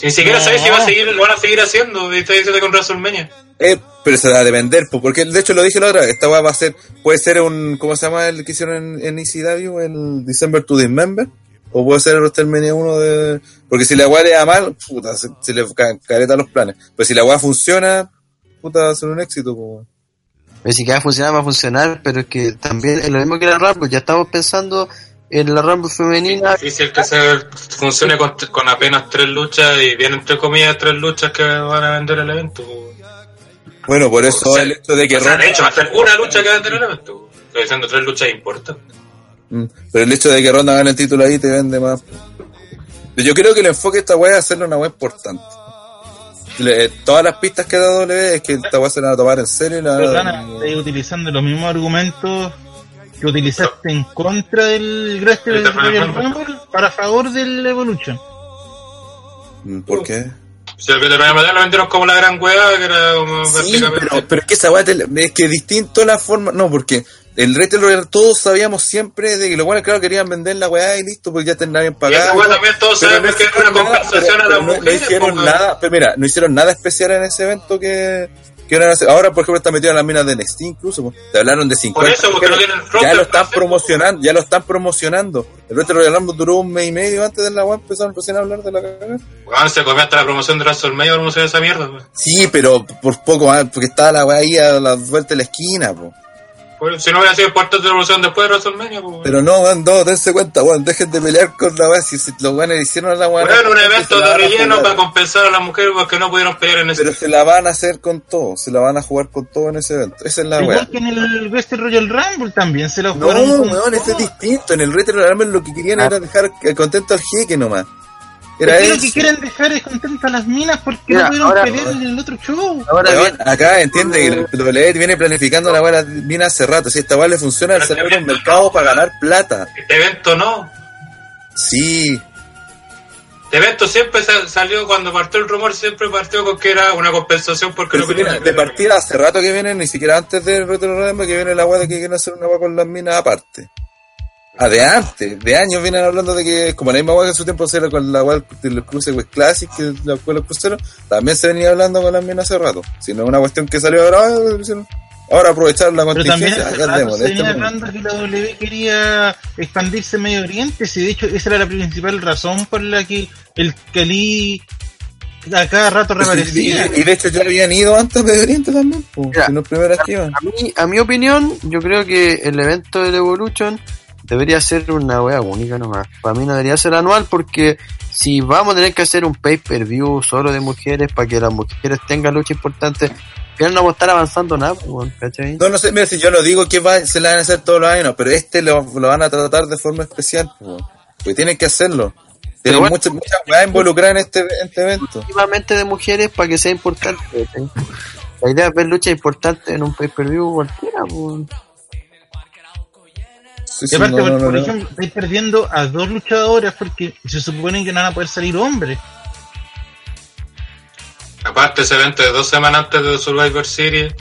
Si ni siquiera No. sabes si va a seguir, lo van a seguir haciendo. Y está diciendo con WrestleMania. Eh, pero se va a depender, pues, porque de hecho lo dije la otra vez, esta weá va a ser, puede ser un, ¿cómo se llama el que hicieron en, en ECW, el December to Dismember? O puede ser el WrestleMania 1 de... Porque si la weá le da mal, puta, se, se le ca- careta los planes. Pero si la weá funciona, puta, va a ser un éxito, pues. Pero si que va a funcionar, va a funcionar, pero es que también es lo mismo que la Rumble, ya estamos pensando en la Rumble femenina. Es difícil que se funcione con, con apenas tres luchas y bien entre comillas tres luchas que van a vender el evento. Bueno, por eso O sea, el hecho de que o sea, Ronda- de hecho, va a ser una lucha que va a vender el evento. Estoy diciendo tres luchas importantes. Mm, Pero el hecho de que Ronda gane el título ahí te vende más. Yo creo que el enfoque de esta weá es hacerle una weá importante. Le- todas las pistas que da W es que esta weá se la van a tomar en serio y la Pero, utilizando los mismos argumentos que utilizaste en contra del Wrestle Del Royal Royal Rumble. Rumble para favor del Evolution. Mm, ¿Por qué? Si el Better Royal Madrid lo vendieron como la gran weá, que era como Sí, básicamente. pero, pero es que esa es que distinto la forma. No, porque el Wrestle Royale todos sabíamos siempre de que los buenos, claro, querían vender la weá y listo, porque ya tendrían Y pagado. esa weá también todos Pero sabemos no que era hicieron una nada, compensación pero- a las pero no- mujeres. No hicieron nada, pero mira, no hicieron nada especial en ese evento que, hacer. Ahora, por ejemplo, está metido en las minas de NXT incluso. pues. Te hablaron de 50. Por eso, porque no tienen ya lo para están promocionando, ya lo están promocionando. El Wrestle Royal Rumble duró un mes y medio antes de la weá empezaron recién a hablar de la cagada. Se comió hasta la promoción de WrestleMania para promocionar esa mierda. pues. Sí, pero por poco más, porque estaba la weá ahí a la vuelta de la esquina, po. Pues, si no hubiera sido importante la evolución después de WrestleMania, pues, Pero no, weón, no, dense cuenta, weón, dejen de pelear con la weá, si, si los weones hicieron a la weá. Bueno, un evento la de relleno para compensar a las mujeres porque no pudieron pelear en ese Pero se la van a hacer con todo, se la van a jugar con todo en ese evento. Esa es la weá. Igual que en el Wrestle Royal Rumble también se lo No, jugaron weón, esto es distinto. En el Retro Rumble lo que querían era dejar eh, contento al jeque nomás. Era Es que eso. lo que quieren dejar es contentas a las minas porque Mira, no pudieron ahora- pelear en el otro show. Ahora bien, acá entiende que el WWE viene planificando la weá viene hace rato. Si esta weá le funciona al cerebro un mercado para ganar plata. Este evento no. Sí, Este evento siempre sa- salió, cuando partió el rumor, siempre partió con que era una compensación porque pero no pudieron de partida hace rato que viene, ni siquiera antes del Retro que viene la weá de que quieren hacer una weá con las minas aparte. Ah, de antes, de años vienen hablando de que, como la misma weá que en su tiempo se era con la weá de los cruces West Classic, que la con los cruceros, también se venía hablando con las minas hace rato. Si no es una cuestión que salió ahora, ah, ahora aprovechar la Pero también contingencia, rato andemos, se este venía momento. hablando que la W quería expandirse en Medio Oriente, si de hecho esa era la principal razón por la que el Cali a cada rato <laughs> Y, reaparecía. y de hecho ya habían ido antes de Oriente también, pues, Mira, si no es primera iban. a mí, a mi opinión, yo creo que el evento del Evolution debería ser una wea única nomás. Para mí no debería ser anual porque si vamos a tener que hacer un pay-per-view solo de mujeres para que las mujeres tengan lucha importante, final no vamos a estar avanzando nada, pues, ¿cachai? No, no sé, mira, si yo no digo que va- se la van a hacer todos los años, pero este lo, lo van a tratar de forma especial, pues, tienen que hacerlo. Tienen bueno. muchas, muchas weas involucradas en este, en este evento. Últimamente de mujeres para que sea importante. ¿cachai? La idea es ver lucha importante en un pay-per-view cualquiera, pues. Sí, Y sí, aparte, no, por, no, por no. ejemplo, estáis perdiendo a dos luchadoras porque se supone que no van a poder salir hombres. Aparte, ese evento de dos semanas antes de Survivor Series,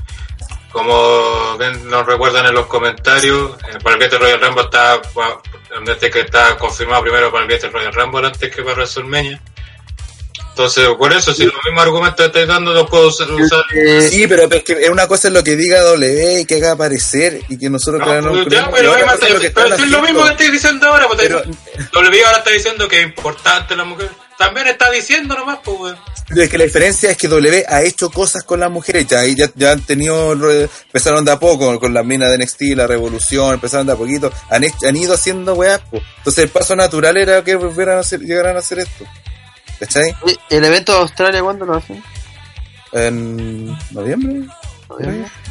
como bien nos recuerdan en los comentarios, eh, para el Battle Royal Rumble está, bueno, este que está confirmado primero para el Battle Royal Rumble antes que para WrestleMania. Entonces, por eso, si los mismos argumentos que estáis dando los puedo usar. Eh, Sí, pero es que es una cosa es lo que diga W y que haga aparecer y que nosotros No, creamos pero ya, cosa es lo que pero están si es lo mismo que estoy diciendo ahora, pues, Pero- W ahora está diciendo que es importante la mujer. También está diciendo nomás, pues, weón. Pero es que la diferencia es que W ha hecho cosas con las mujeres, ya, y ya, ya han tenido, empezaron de a poco con las minas de NXT, la revolución, empezaron de a poquito, han, hecho- han ido haciendo weas, po. entonces el paso natural era que volvieran a hacer, llegaran a hacer esto, ¿cachai? ¿El evento de Australia cuándo lo hacen? En noviembre,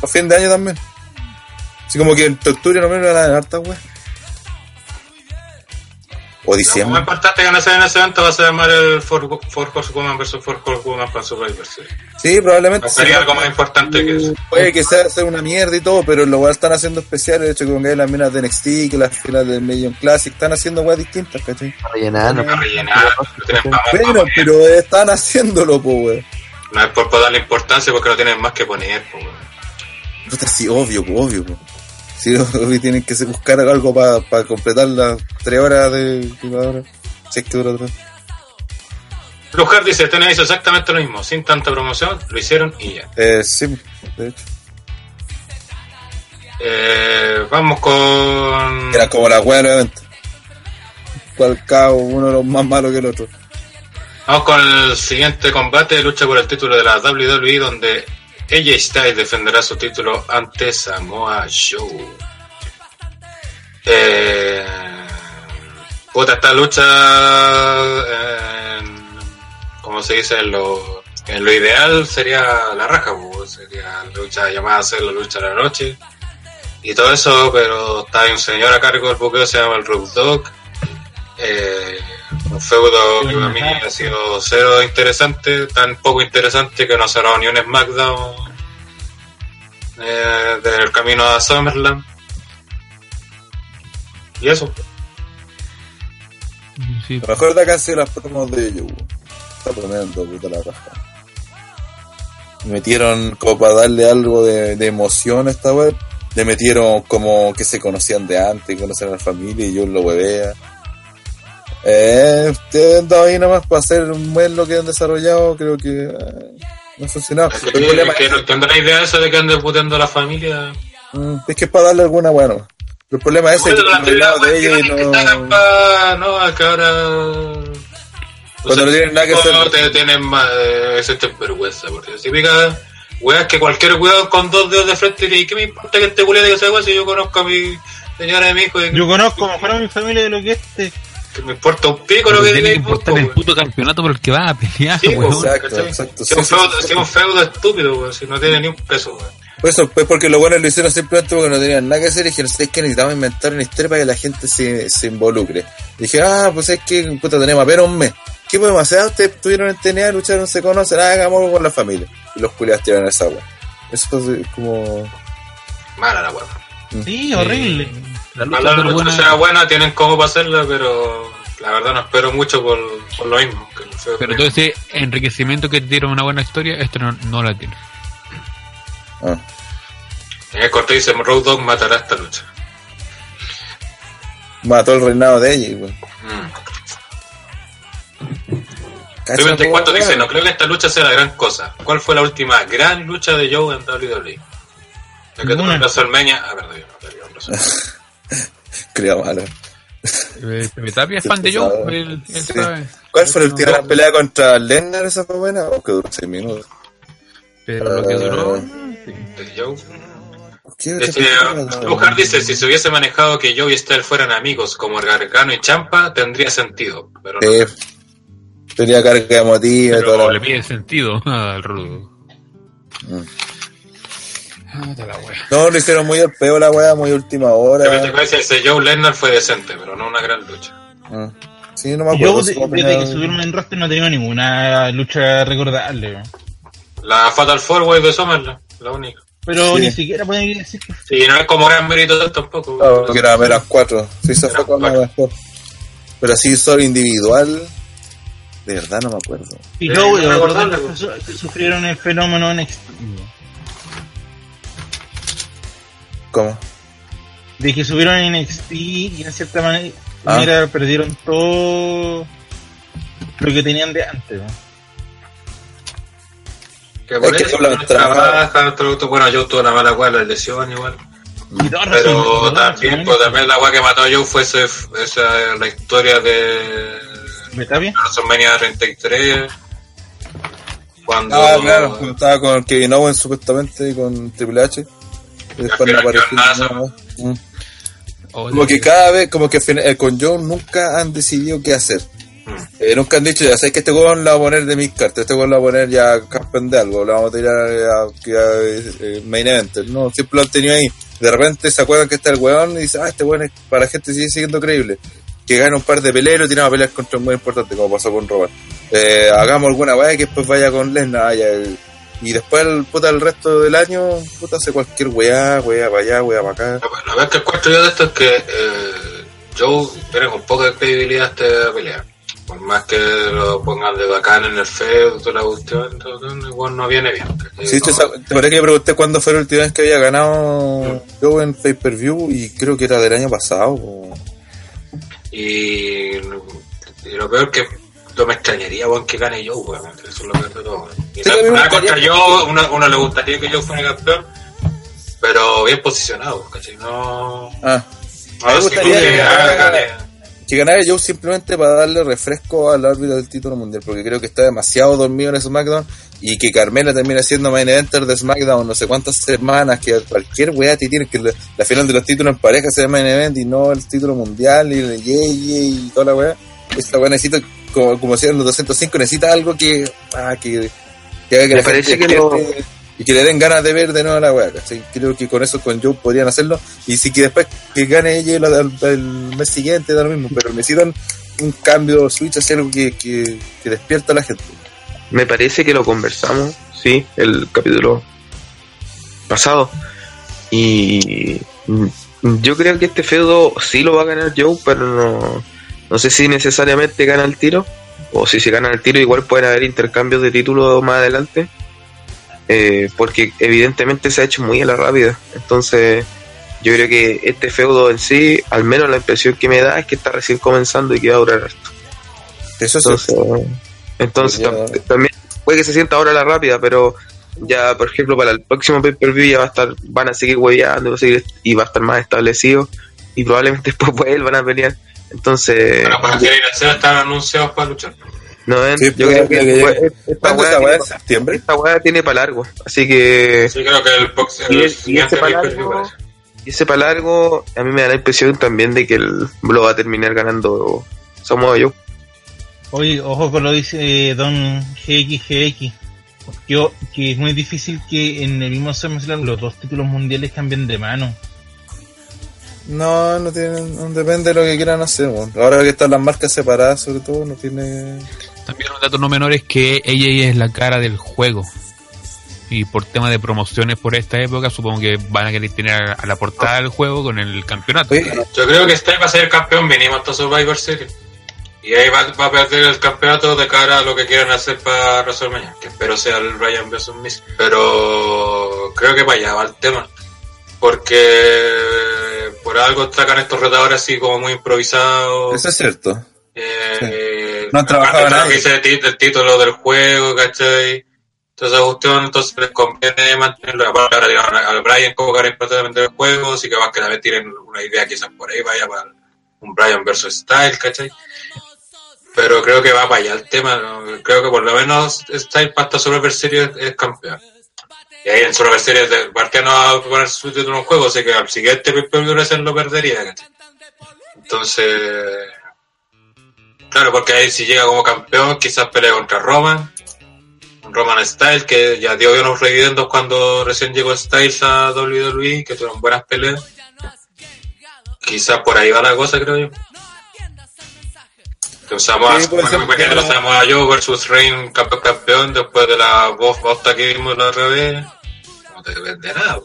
a fin de año también, así como que en octubre, noviembre van a hartas weas. O Lo más diciembre. importante que van a hacer en ese evento va a ser llamar el Four, Four Horsewoman versus Four Horsewoman para Survivor Series. Sí, probablemente. Sería sí. algo más importante que eso. Puede que sea, sea una mierda y todo, pero lo están haciendo especial. De hecho, con que hay las minas de NXT, que las filas de Million Classic están haciendo weas distintas, ¿cachai? Para rellenar, ¿no? Para rellenar, no pa- pero están haciéndolo, po, weón. No es por, darle importancia porque no tienen más que poner, pues, weón. Puta, Sí, obvio, po, obvio, po. Sí, obvio, <laughs> tienen que buscar algo para completar las tres horas de jugadora. Si es que dura tres. Lujar dice, tenéis exactamente lo mismo, sin tanta promoción, lo hicieron y ya. Eh, sí, de hecho. Eh, vamos con... Era como la wea evento. Cual cabo, uno de los más malos que el otro. Vamos con el siguiente combate lucha por el título de la WWE, donde AJ Styles defenderá su título ante Samoa Joe. Eh, puta, esta lucha, eh, como se dice, en lo, en lo ideal sería la raja, pues, sería la lucha llamada a ser la lucha de la noche y todo eso, pero está un señor a cargo del buqueo, se llama el Road Dog. Eh, un feudo que para mí ha sido cero interesante, tan poco interesante que no ha cerrado ni un SmackDown eh, del camino a Summerland. Y eso. Sí. Lo mejor de acá sido las promos de ellos. Está tremendo, puta la raja. Metieron como para darle algo de, de emoción a esta web. Le metieron como que se conocían de antes, que conocen a la familia y yo lo huevea. Eh, ustedes han dado ahí nomás para hacer un buen lo que han desarrollado, creo que eh, no ha funcionado. Es que, es que no tendrá idea esa de que anden puteando a la familia. Mm, es que es para darle alguna bueno. El problema es ese, que el lado de ellos y no, pa- no, es que ahora. Cuando no tienen nada que hacer. No te tienen más. Eh, existe vergüenza, porque típica. weas que cualquier weón con dos dedos de frente ¿y qué me importa que este culiado diga esa wea si yo conozco a mi señora de mi hijo? y Yo conozco mejor a mi familia de lo que este. Que me importa un pico lo que tiene diga que importar el puto campeonato por el que va a pelear, Sí, weón. pues, Exacto, exacto, Si es un sí, feudo, sí, si es un feudo estúpido, weón, si no tiene ni un peso, weón. Por eso, pues porque los buenos lo hicieron simplemente porque no tenían nada que hacer y dijeron, ¿sabes que necesitamos inventar una historia para que la gente se, se involucre? Y dije, ah, pues es que, puta, tenemos apenas un mes. ¿Qué podemos hacer? Ustedes estuvieron en TNA, lucharon, se conocen, ah, hagamos algo con la familia. Y los culiados tiran esa agua. Eso es como... Mala la weón. Sí, horrible. La lucha Ojalá la lucha buena- sea buena, tienen cómo para hacerla, pero la verdad no espero mucho por, por lo mismo. Que feudo Pero todo ese enriquecimiento que te dieron una buena historia, esto no, no la tiene. Ah. En el corte dice, Road Dogg matará esta lucha. Mató el reinado de ella, güey. Mm. Cacha, 34 weón. dice, no creo que esta lucha sea la gran cosa. ¿Cuál fue la última gran lucha de Joe en WWE? Ya que Ninguna. en WrestleMania... Ah, perdón, yo no peleé <laughs> <laughs> Criado malo. Eh, Pepe Tapia es fan de Joe, él, él Sí. sabe. ¿Cuál fue la última pelea contra Lennar? ¿Esa fue buena? ¿O que duró 6 minutos? Pero lo que duró. De Joe. ¿Qué- Dice, qué pelea? Lujar dice, si se hubiese manejado que Joe y Stell fueran amigos como Gargano y Champa, tendría sentido. Pero no. Sí. Tenía carga emotiva y Pero todo. le pide sentido <laughs> al rudo. Mm. Ah, la wea. No, lo hicieron muy al peor la weá, muy última hora. Pero te parece, ese Joe Lennar fue decente, pero no una gran lucha. Mm. Sí, no me Yo, acuerdo. fue desde peleado- que subieron en roster no he tenido ninguna lucha recordable. La Fatal Four Way de Summerland, la única. Pero Sí. ni siquiera pueden decir que Sí, no es como gran mérito tampoco. Ah, porque era eran cuatro. Sí, se fue con la cuatro. mejor. Pero así solo individual. De verdad no me acuerdo. Y Eh, luego, no que su- que sufrieron el fenómeno NXT. ¿Cómo? De que subieron en NXT y en cierta mane- Ah. manera perdieron todo lo que tenían de antes. ¿no? Que por Es que eso no trabaja, otro- bueno, yo tuve una mala weá, la lesión igual. Pero también, pues también la weá que mató a Joe fue ese, esa, la historia de. WrestleMania 33. Cuando Ah, claro, cuando estaba con Kevin Owens supuestamente y con Triple H. Después no apareció. nada, nada más. Mm. Oh, Como que cada vez, como que eh, con Joe nunca han decidido qué hacer. Mm. Eh, nunca han dicho, ya sabes que este weón lo va a poner de mis cartas, este weón lo va a poner ya campeón de algo, lo vamos a tirar a, eh, main event. No, siempre lo han tenido ahí. De repente se acuerdan que está el weón y dicen, ah, este weón es para la gente sigue siendo creíble. Que gana un par de peleas y lo tiran a pelear contra un muy importante, como pasó con Robert. Eh, hagamos alguna weá que después vaya con Lesnar. ah, y después el puta el resto del año, puta hace cualquier weá, weá para allá, weá para acá. La verdad que encuentro yo de esto es que eh, Joe tiene con poca credibilidad esta pelea. Por más que lo pongan de bacán en el feo, toda la cuestión, igual no viene bien. Sí, te, No- te parece que pregunté cuándo fue la última vez que había ganado yo en pay per view y creo que era del año pasado. o- Y, y lo peor que no me extrañaría weón, que gane Joe, weón. Eso es lo peor de todo. Y Sí, no- nada contra Joe, uno, uno le gustaría que Joe fuera campeón, pero bien posicionado, ¿cachai? No. Ah, me gustaría que, ganara Joe simplemente para darle refresco al árbitro del título mundial, porque creo que está demasiado dormido en SmackDown y que Carmela termina siendo main eventer de SmackDown no sé cuántas semanas, que cualquier weá te tiene que la, la final de los títulos en pareja sea main event y no el título mundial y el yay y toda la weá. Esta weá necesita, como, como decían los 205, necesita algo que, ah, que, que haga que Me la parece gente que lo- despierte y que le den ganas de ver de nuevo la weá. ¿cachai? Creo que con eso con Joe podrían hacerlo. Y si que después que gane ella el, el mes siguiente da lo mismo, pero necesitan un cambio switch hacia algo que, que, que despierta a la gente. Me parece que lo conversamos, sí, el capítulo pasado. Y mm, yo creo que este feudo sí lo va a ganar Joe, pero no, no sé si necesariamente gana el tiro. O si se gana el tiro, igual pueden haber intercambios de títulos más adelante. Eh, porque evidentemente se ha hecho muy a la rápida. Entonces, yo creo que este feudo en sí, al menos la impresión que me da es que está recién comenzando y que va a durar esto. Eso es Entonces, entonces tam- también puede que se sienta ahora la rápida, pero ya, por ejemplo, para el próximo pay-per-view ya va a estar, van a seguir hueveando y va a estar más establecido y probablemente <laughs> después vuelvan a pelear. Entonces, Bueno, para que la están anunciados para luchar. No, ven, Sí, yo creo que que- esta esta ¿Cuándo weá esta weá? tiene, ¿En septiembre? esta weá tiene para largo. Así que Sí, creo que el, box, el Y, y siguiente ese para largo, y ese para largo, a mí me da la impresión también de que el lo va a terminar ganando Samoa Joe. Oye, ojo con lo dice eh, Don GXGX. Yo, que es muy difícil que en el mismo SummerSlam los dos títulos mundiales cambien de mano. No, no tienen, no depende de lo que quieran hacer. Ahora que están las marcas separadas, sobre todo, no tiene. También un dato no menor es que ella es la cara del juego. Y por tema de promociones por esta época, supongo que van a querer tener a la portada del juego con el campeonato. Yo creo que Styles va a ser el campeón mínimo hasta Survivor Series. Y ahí va, va a perder el campeonato de cara a lo que quieran hacer para WrestleMania. Que espero sea el Ryan vs. Miz. Pero creo que para allá va el tema. Porque por algo sacan estos retadores así como muy improvisados. eso es cierto. Eh, No han trabajado que dice el, título del juego, ¿cachai? Entonces, cuestión, entonces les conviene mantenerlo. Aparte, ahora al Brian como cara importante del juego, así que más que también tienen una idea quizás por ahí vaya para un Brian versus Style, ¿cachai? Pero creo que va para allá el tema. ¿no? Creo que por lo menos Style pasta Survivor Series es campeón. Y ahí en Survivor Series de partida no va a poner su título en un juego, así que al siguiente recién lo perdería. Entonces, claro, porque ahí si llega como campeón, quizás pelea contra Roman, Roman Styles, que ya dio unos revidendos cuando recién llegó Styles a WWE, que tuvieron buenas peleas. Quizás por ahí va la cosa, creo yo. Que usamos, Sí, puede ser. imagínate, lo usamos a Joe versus Reign campeón, campeón después de la voz bosta que vimos la otra vez. No te vende nada.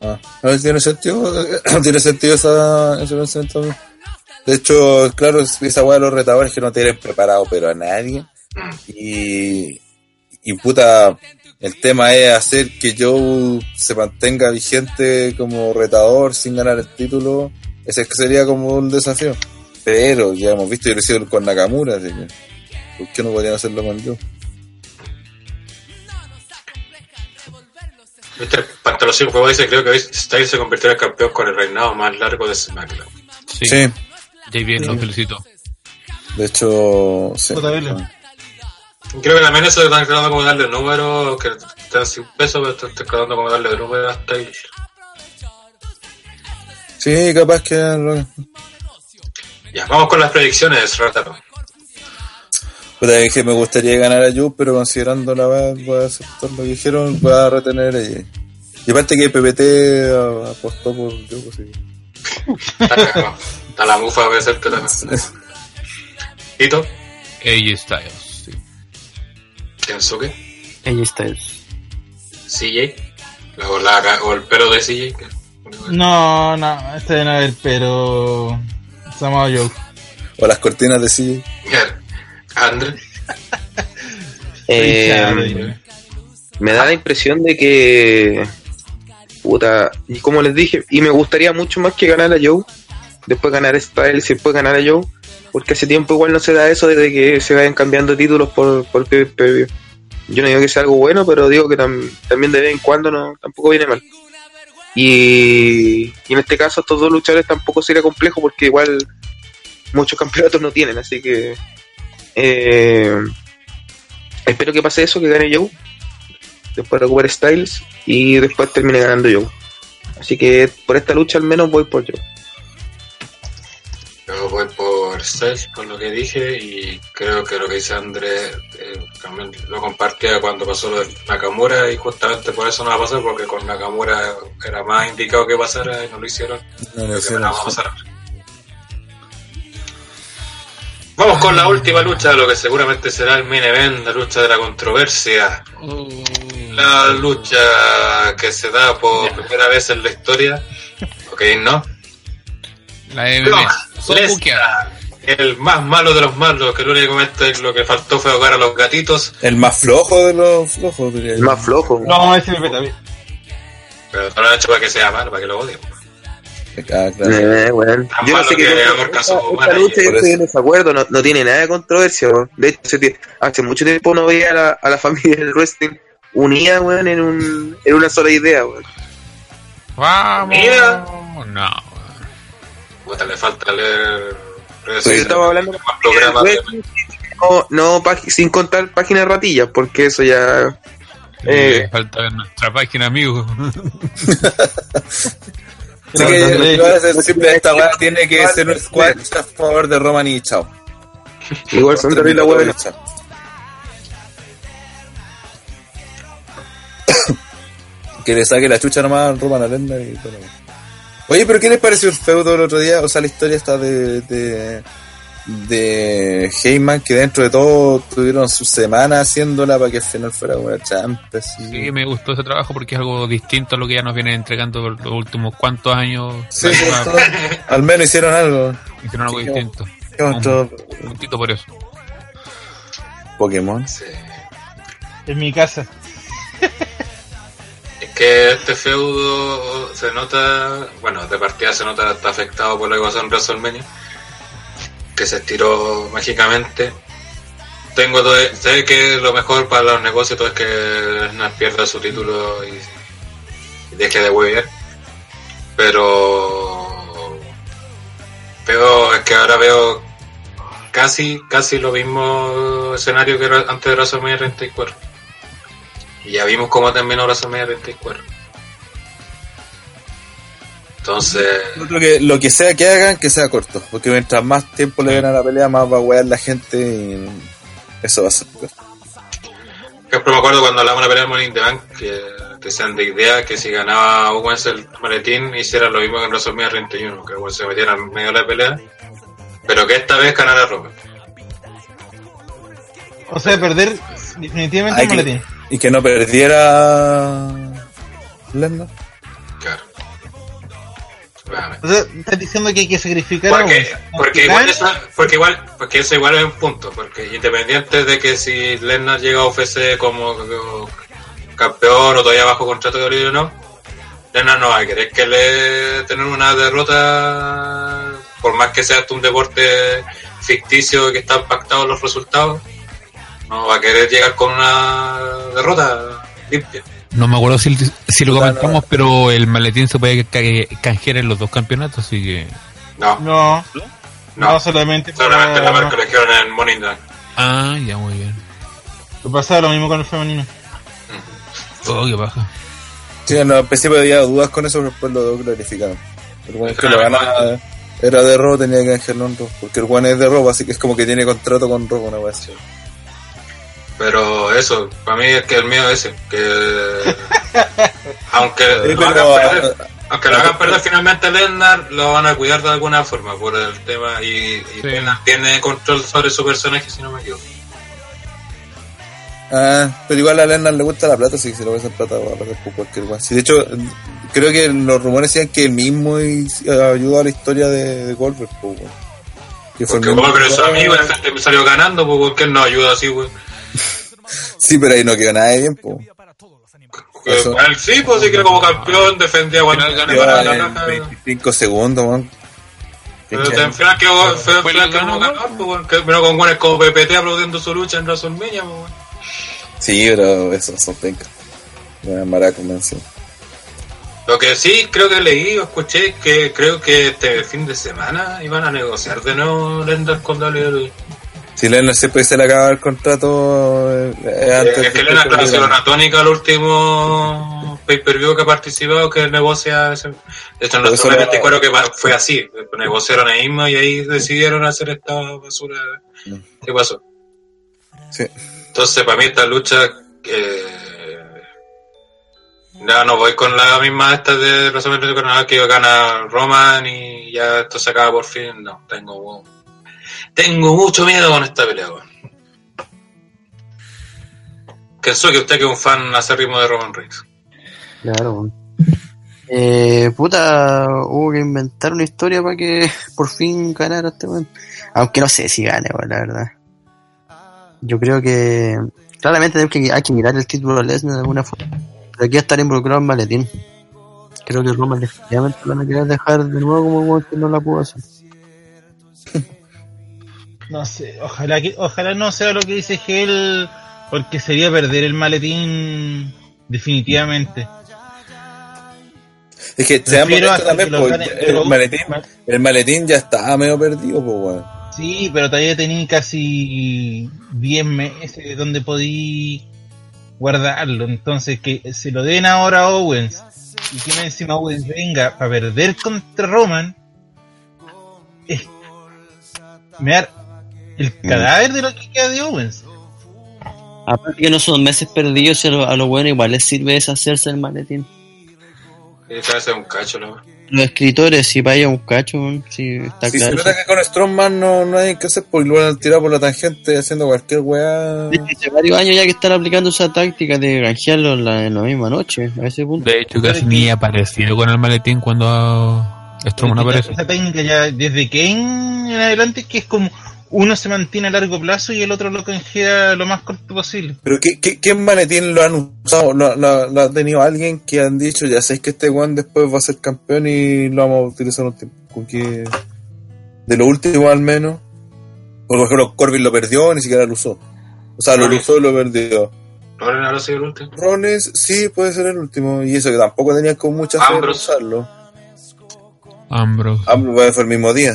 Ah, a ver, tiene sentido, <coughs> tiene sentido esa, ese pensamiento. De hecho, claro, es- esa weá de los retadores que no tienen preparado, pero a nadie. Y, y puta, el tema es hacer que Joe se mantenga vigente como retador sin ganar el título. Ese sería como un desafío. Pero ya hemos visto y lo hicieron con Nakamura, así que, ¿por qué no podrían hacerlo con Joe? Viste, Pantalosín Juego dice, creo que Styles se convirtió en el campeón con el reinado más largo de SmackDown. Sí, Sí, bien, lo felicito. de hecho, sí. JBL. Creo que también eso están tratando como darle número, que están sin peso, pero están tratando como darle número a Styles. Sí, capaz que lo- Ya, vamos con las predicciones, Rataro. Puta, es que me gustaría ganar a Yu, pero considerando la verdad, voy a aceptar lo que dijeron, voy a retener a ella. Y aparte que PPT apostó por Yu, así que- Está cagado. Está la mufa a veces que también. ¿Tito? AJ Styles, sí. ¿Kensuke? AJ Styles. ¿CJ? O, la, o el pelo de CJ. que- No, no, este debe haber, pero. Samoa Joe. O las cortinas de sí. Andre. <laughs> Eh, me da la impresión de que puta, y como les dije, y me gustaría mucho más que ganar a Joe, después ganar Styles y después ganar a Joe, porque hace tiempo igual no se da eso desde que se vayan cambiando títulos por, por PPV. Yo no digo que sea algo bueno, pero digo que tam- también de vez en cuando no, tampoco viene mal. Y, en este caso estos dos luchadores tampoco sería complejo porque igual muchos campeonatos no tienen, así que eh, espero que pase eso, que gane Joe, después recupere Styles y después termine ganando Joe. Así que por esta lucha al menos voy por. Yo Styles, por lo que dije, y creo que lo que dice André eh, también lo compartía cuando pasó lo de Nakamura, y justamente por eso no va a pasar, porque con Nakamura era más indicado que pasara y no lo hicieron. No lo Creo que hicieron, no va a sí. pasar. Vamos con la última lucha, lo que seguramente será el main event, la lucha de la controversia. La lucha que se da por primera vez en la historia. Ok, ¿no? La. Brock Son Lesnar. El más malo de los malos, que lo únicamente lo que faltó fue ahogar a los gatitos, El más flojo de los flojos, diría El yo. más flojo. No, ese me peta. pero no lo han hecho para que sea malo, para que lo odien. Ah, claro. Eh, weón. Tan Yo no sé qué que a su esta, lucha yo Por estoy eso. en desacuerdo, no, no tiene nada de controversia. weón. De hecho, hace, mucho tiempo no veía a la, a la familia del wrestling unida weón, en, un, en una sola idea. Weón. Vamos. Mira. No. Puta, le falta leer sí, estamos hablando de más programas de- no, no sin contar páginas ratillas, porque eso ya. Eh, Eh, falta ver nuestra página, amigo. <laughs> <laughs> Así que lo que voy a hacer siempre esta weá tiene que ser un squad a favor de Roman y chao. igual son huevos. Chao. <laughs> que le saque la chucha nomás a Roman a Lesnar y todo lo demás. Oye, pero ¿qué les pareció el feudo el otro día? O sea, la historia está de, de, de Heyman, que dentro de todo tuvieron su semana haciéndola para que al final fuera una champ. así. Sí, me gustó ese trabajo porque es algo distinto a lo que ya nos vienen entregando por los últimos cuantos años. Sí, al menos hicieron algo. hicieron algo Sí, distinto. Un puntito por eso. Pokémon. En mi casa. Que este feudo se nota, bueno, de partida se nota está afectado por lo que pasó en WrestleMania, que se estiró mágicamente. Tengo todo, sé que lo mejor para los negocios todo es que Lesnar pierda su título y, y deje de huevear, pero pero es que ahora veo casi casi lo mismo escenario que antes de WrestleMania 34. Y ya vimos cómo terminó WrestleMania 34. Entonces, Yo creo que lo que sea que hagan, que sea corto. Porque mientras más tiempo le den a la pelea, más va a wear la gente y eso va a ser por ejemplo, me acuerdo cuando hablamos de la pelea del in the Bank, que decían de idea que si ganaba Owens el maletín, hicieran lo mismo que en WrestleMania 31, que Owens se metiera en medio de la pelea, pero que esta vez ganara Roman. O sea, perder definitivamente Hay el que- maletín. Y que no perdiera Lesnar. Claro. Claramente. O sea, estás diciendo que hay que sacrificar a Porque, Owens. porque igual eso, porque igual, porque eso igual es un punto, porque independiente de que si Lesnar llega a UFC como, como campeón o todavía bajo contrato de libre o no, Lesnar no va a querer que le tener una derrota, por más que sea un deporte ficticio que están pactados los resultados, no va a querer llegar con una derrota limpia. No me acuerdo si, si lo comentamos, pero el maletín se puede ca- canjear en los dos campeonatos, así que... No, No, no, no, solamente solamente la marca eligieron en Bank. Ah, ya, muy bien. Lo pasaba lo mismo con el femenino. Oh, qué baja. Sí, no, al principio había dudas con eso, pero después lo clarificaron. El weón que lo ganaba era de Raw, tenía que canjearlo en Raw. Porque el one es de Raw, así que es como que tiene contrato con Raw, una así. Pero eso, para mí es que el miedo es ese, que <laughs> aunque Sí, lo hagan perder, aunque lo hagan perder finalmente a Lesnar, lo van a cuidar de alguna forma por el tema y, y Sí. Tiene control sobre su personaje si no me equivoco. Ah, pero igual a Lennar le gusta la plata, así que si le ofrecen plata va a perder por cualquier. Sí, de hecho, creo que los rumores decían que él mismo y- ayudó a la historia de, de Goldberg, weón. Que Porque Goldberg es su que- amigo y la gente me salió ganando, pues ¿por qué no ayuda así, güey? Sí, pero ahí no quedó nada de bien, po. Que- Eso. él sí, pues sí que como campeón defendía cuando final ganó Lleva la en raja. 25 segundos, weón. Pero al final quedó fue Después final le que ganó, no ganó, güey, que vino con buenos como PPT aplaudiendo su lucha en WrestleMania, güey. Sí, pero eso son pencas. Una maraca, man. Lo que sí creo que leí o escuché que creo que este fin de semana iban a negociar de nuevo Lendar con WWE. Si Lennar siempre se le acaba el contrato eh, eh, antes es que claro, ha una tónica el último pay-per-view que ha participado que negocia. De hecho, era- creo que fue así. Negociaron ahí mismo y ahí decidieron hacer esta basura. ¿Qué pasó? Sí. Entonces, para mí esta lucha... Eh, ya no voy con la misma esta de WrestleMania que gana Roman y ya esto se acaba por fin. No, tengo tengo mucho miedo con esta pelea. weón. Que soy que usted que es un fan acérrimo de Roman Reigns. Claro, weón. Eh, puta, hubo que inventar una historia para que <laughs> por fin ganara este weón. Aunque no sé si gane, weón, la verdad. Yo creo que claramente tenemos que, hay que mirar el título a Lesnar de alguna forma. Pero aquí estar involucrado en Maletín. Creo que Roman definitivamente lo van a querer dejar de nuevo como weón que no la pudo hacer. <laughs> No sé, ojalá que, ojalá no sea lo que dice Gel, porque sería perder el maletín definitivamente. Es que se dan Prefiero momento hasta también, que gane, el, pero- maletín, el maletín ya estaba medio perdido, pues, weón. Sí, pero todavía tenía casi 10 meses donde podí guardarlo. Entonces, que se lo den ahora a Owens y que encima Owens venga a perder contra Roman, es mear el cadáver de lo que queda de Owens. Aparte que no son meses perdidos, a lo, a lo bueno igual les sirve deshacerse del maletín. Un cacho, la wea. Los escritores, si vaya un cacho, sí, está Si se claro. nota que con Strongman no, no hay que hacer porque lo van a tirar por la tangente haciendo cualquier weá. Desde hace varios años ya que están aplicando esa táctica de granjearlo en la, en la misma noche, a ese punto. De hecho, casi ni aparecido con el maletín cuando Strowman aparece. Esa técnica ya desde Kane en adelante que es como uno se mantiene a largo plazo y el otro lo canjea lo más corto posible. Pero ¿qué, qué, qué maletín lo han usado? ¿Lo, lo- lo ha tenido alguien que han dicho, ya sabéis que este weón después va a ser campeón y lo vamos a utilizar un tiempo? ¿Con qué? De lo último al menos. Por ejemplo, Corbin lo perdió, ni siquiera lo usó. O sea, lo Rollins. usó y lo perdió. ¿Rollins habrá sido el último? Rones, sí, puede ser el último. Y eso que tampoco tenía con mucha fe usarlo. Ambrose. Ambrose fue el mismo día.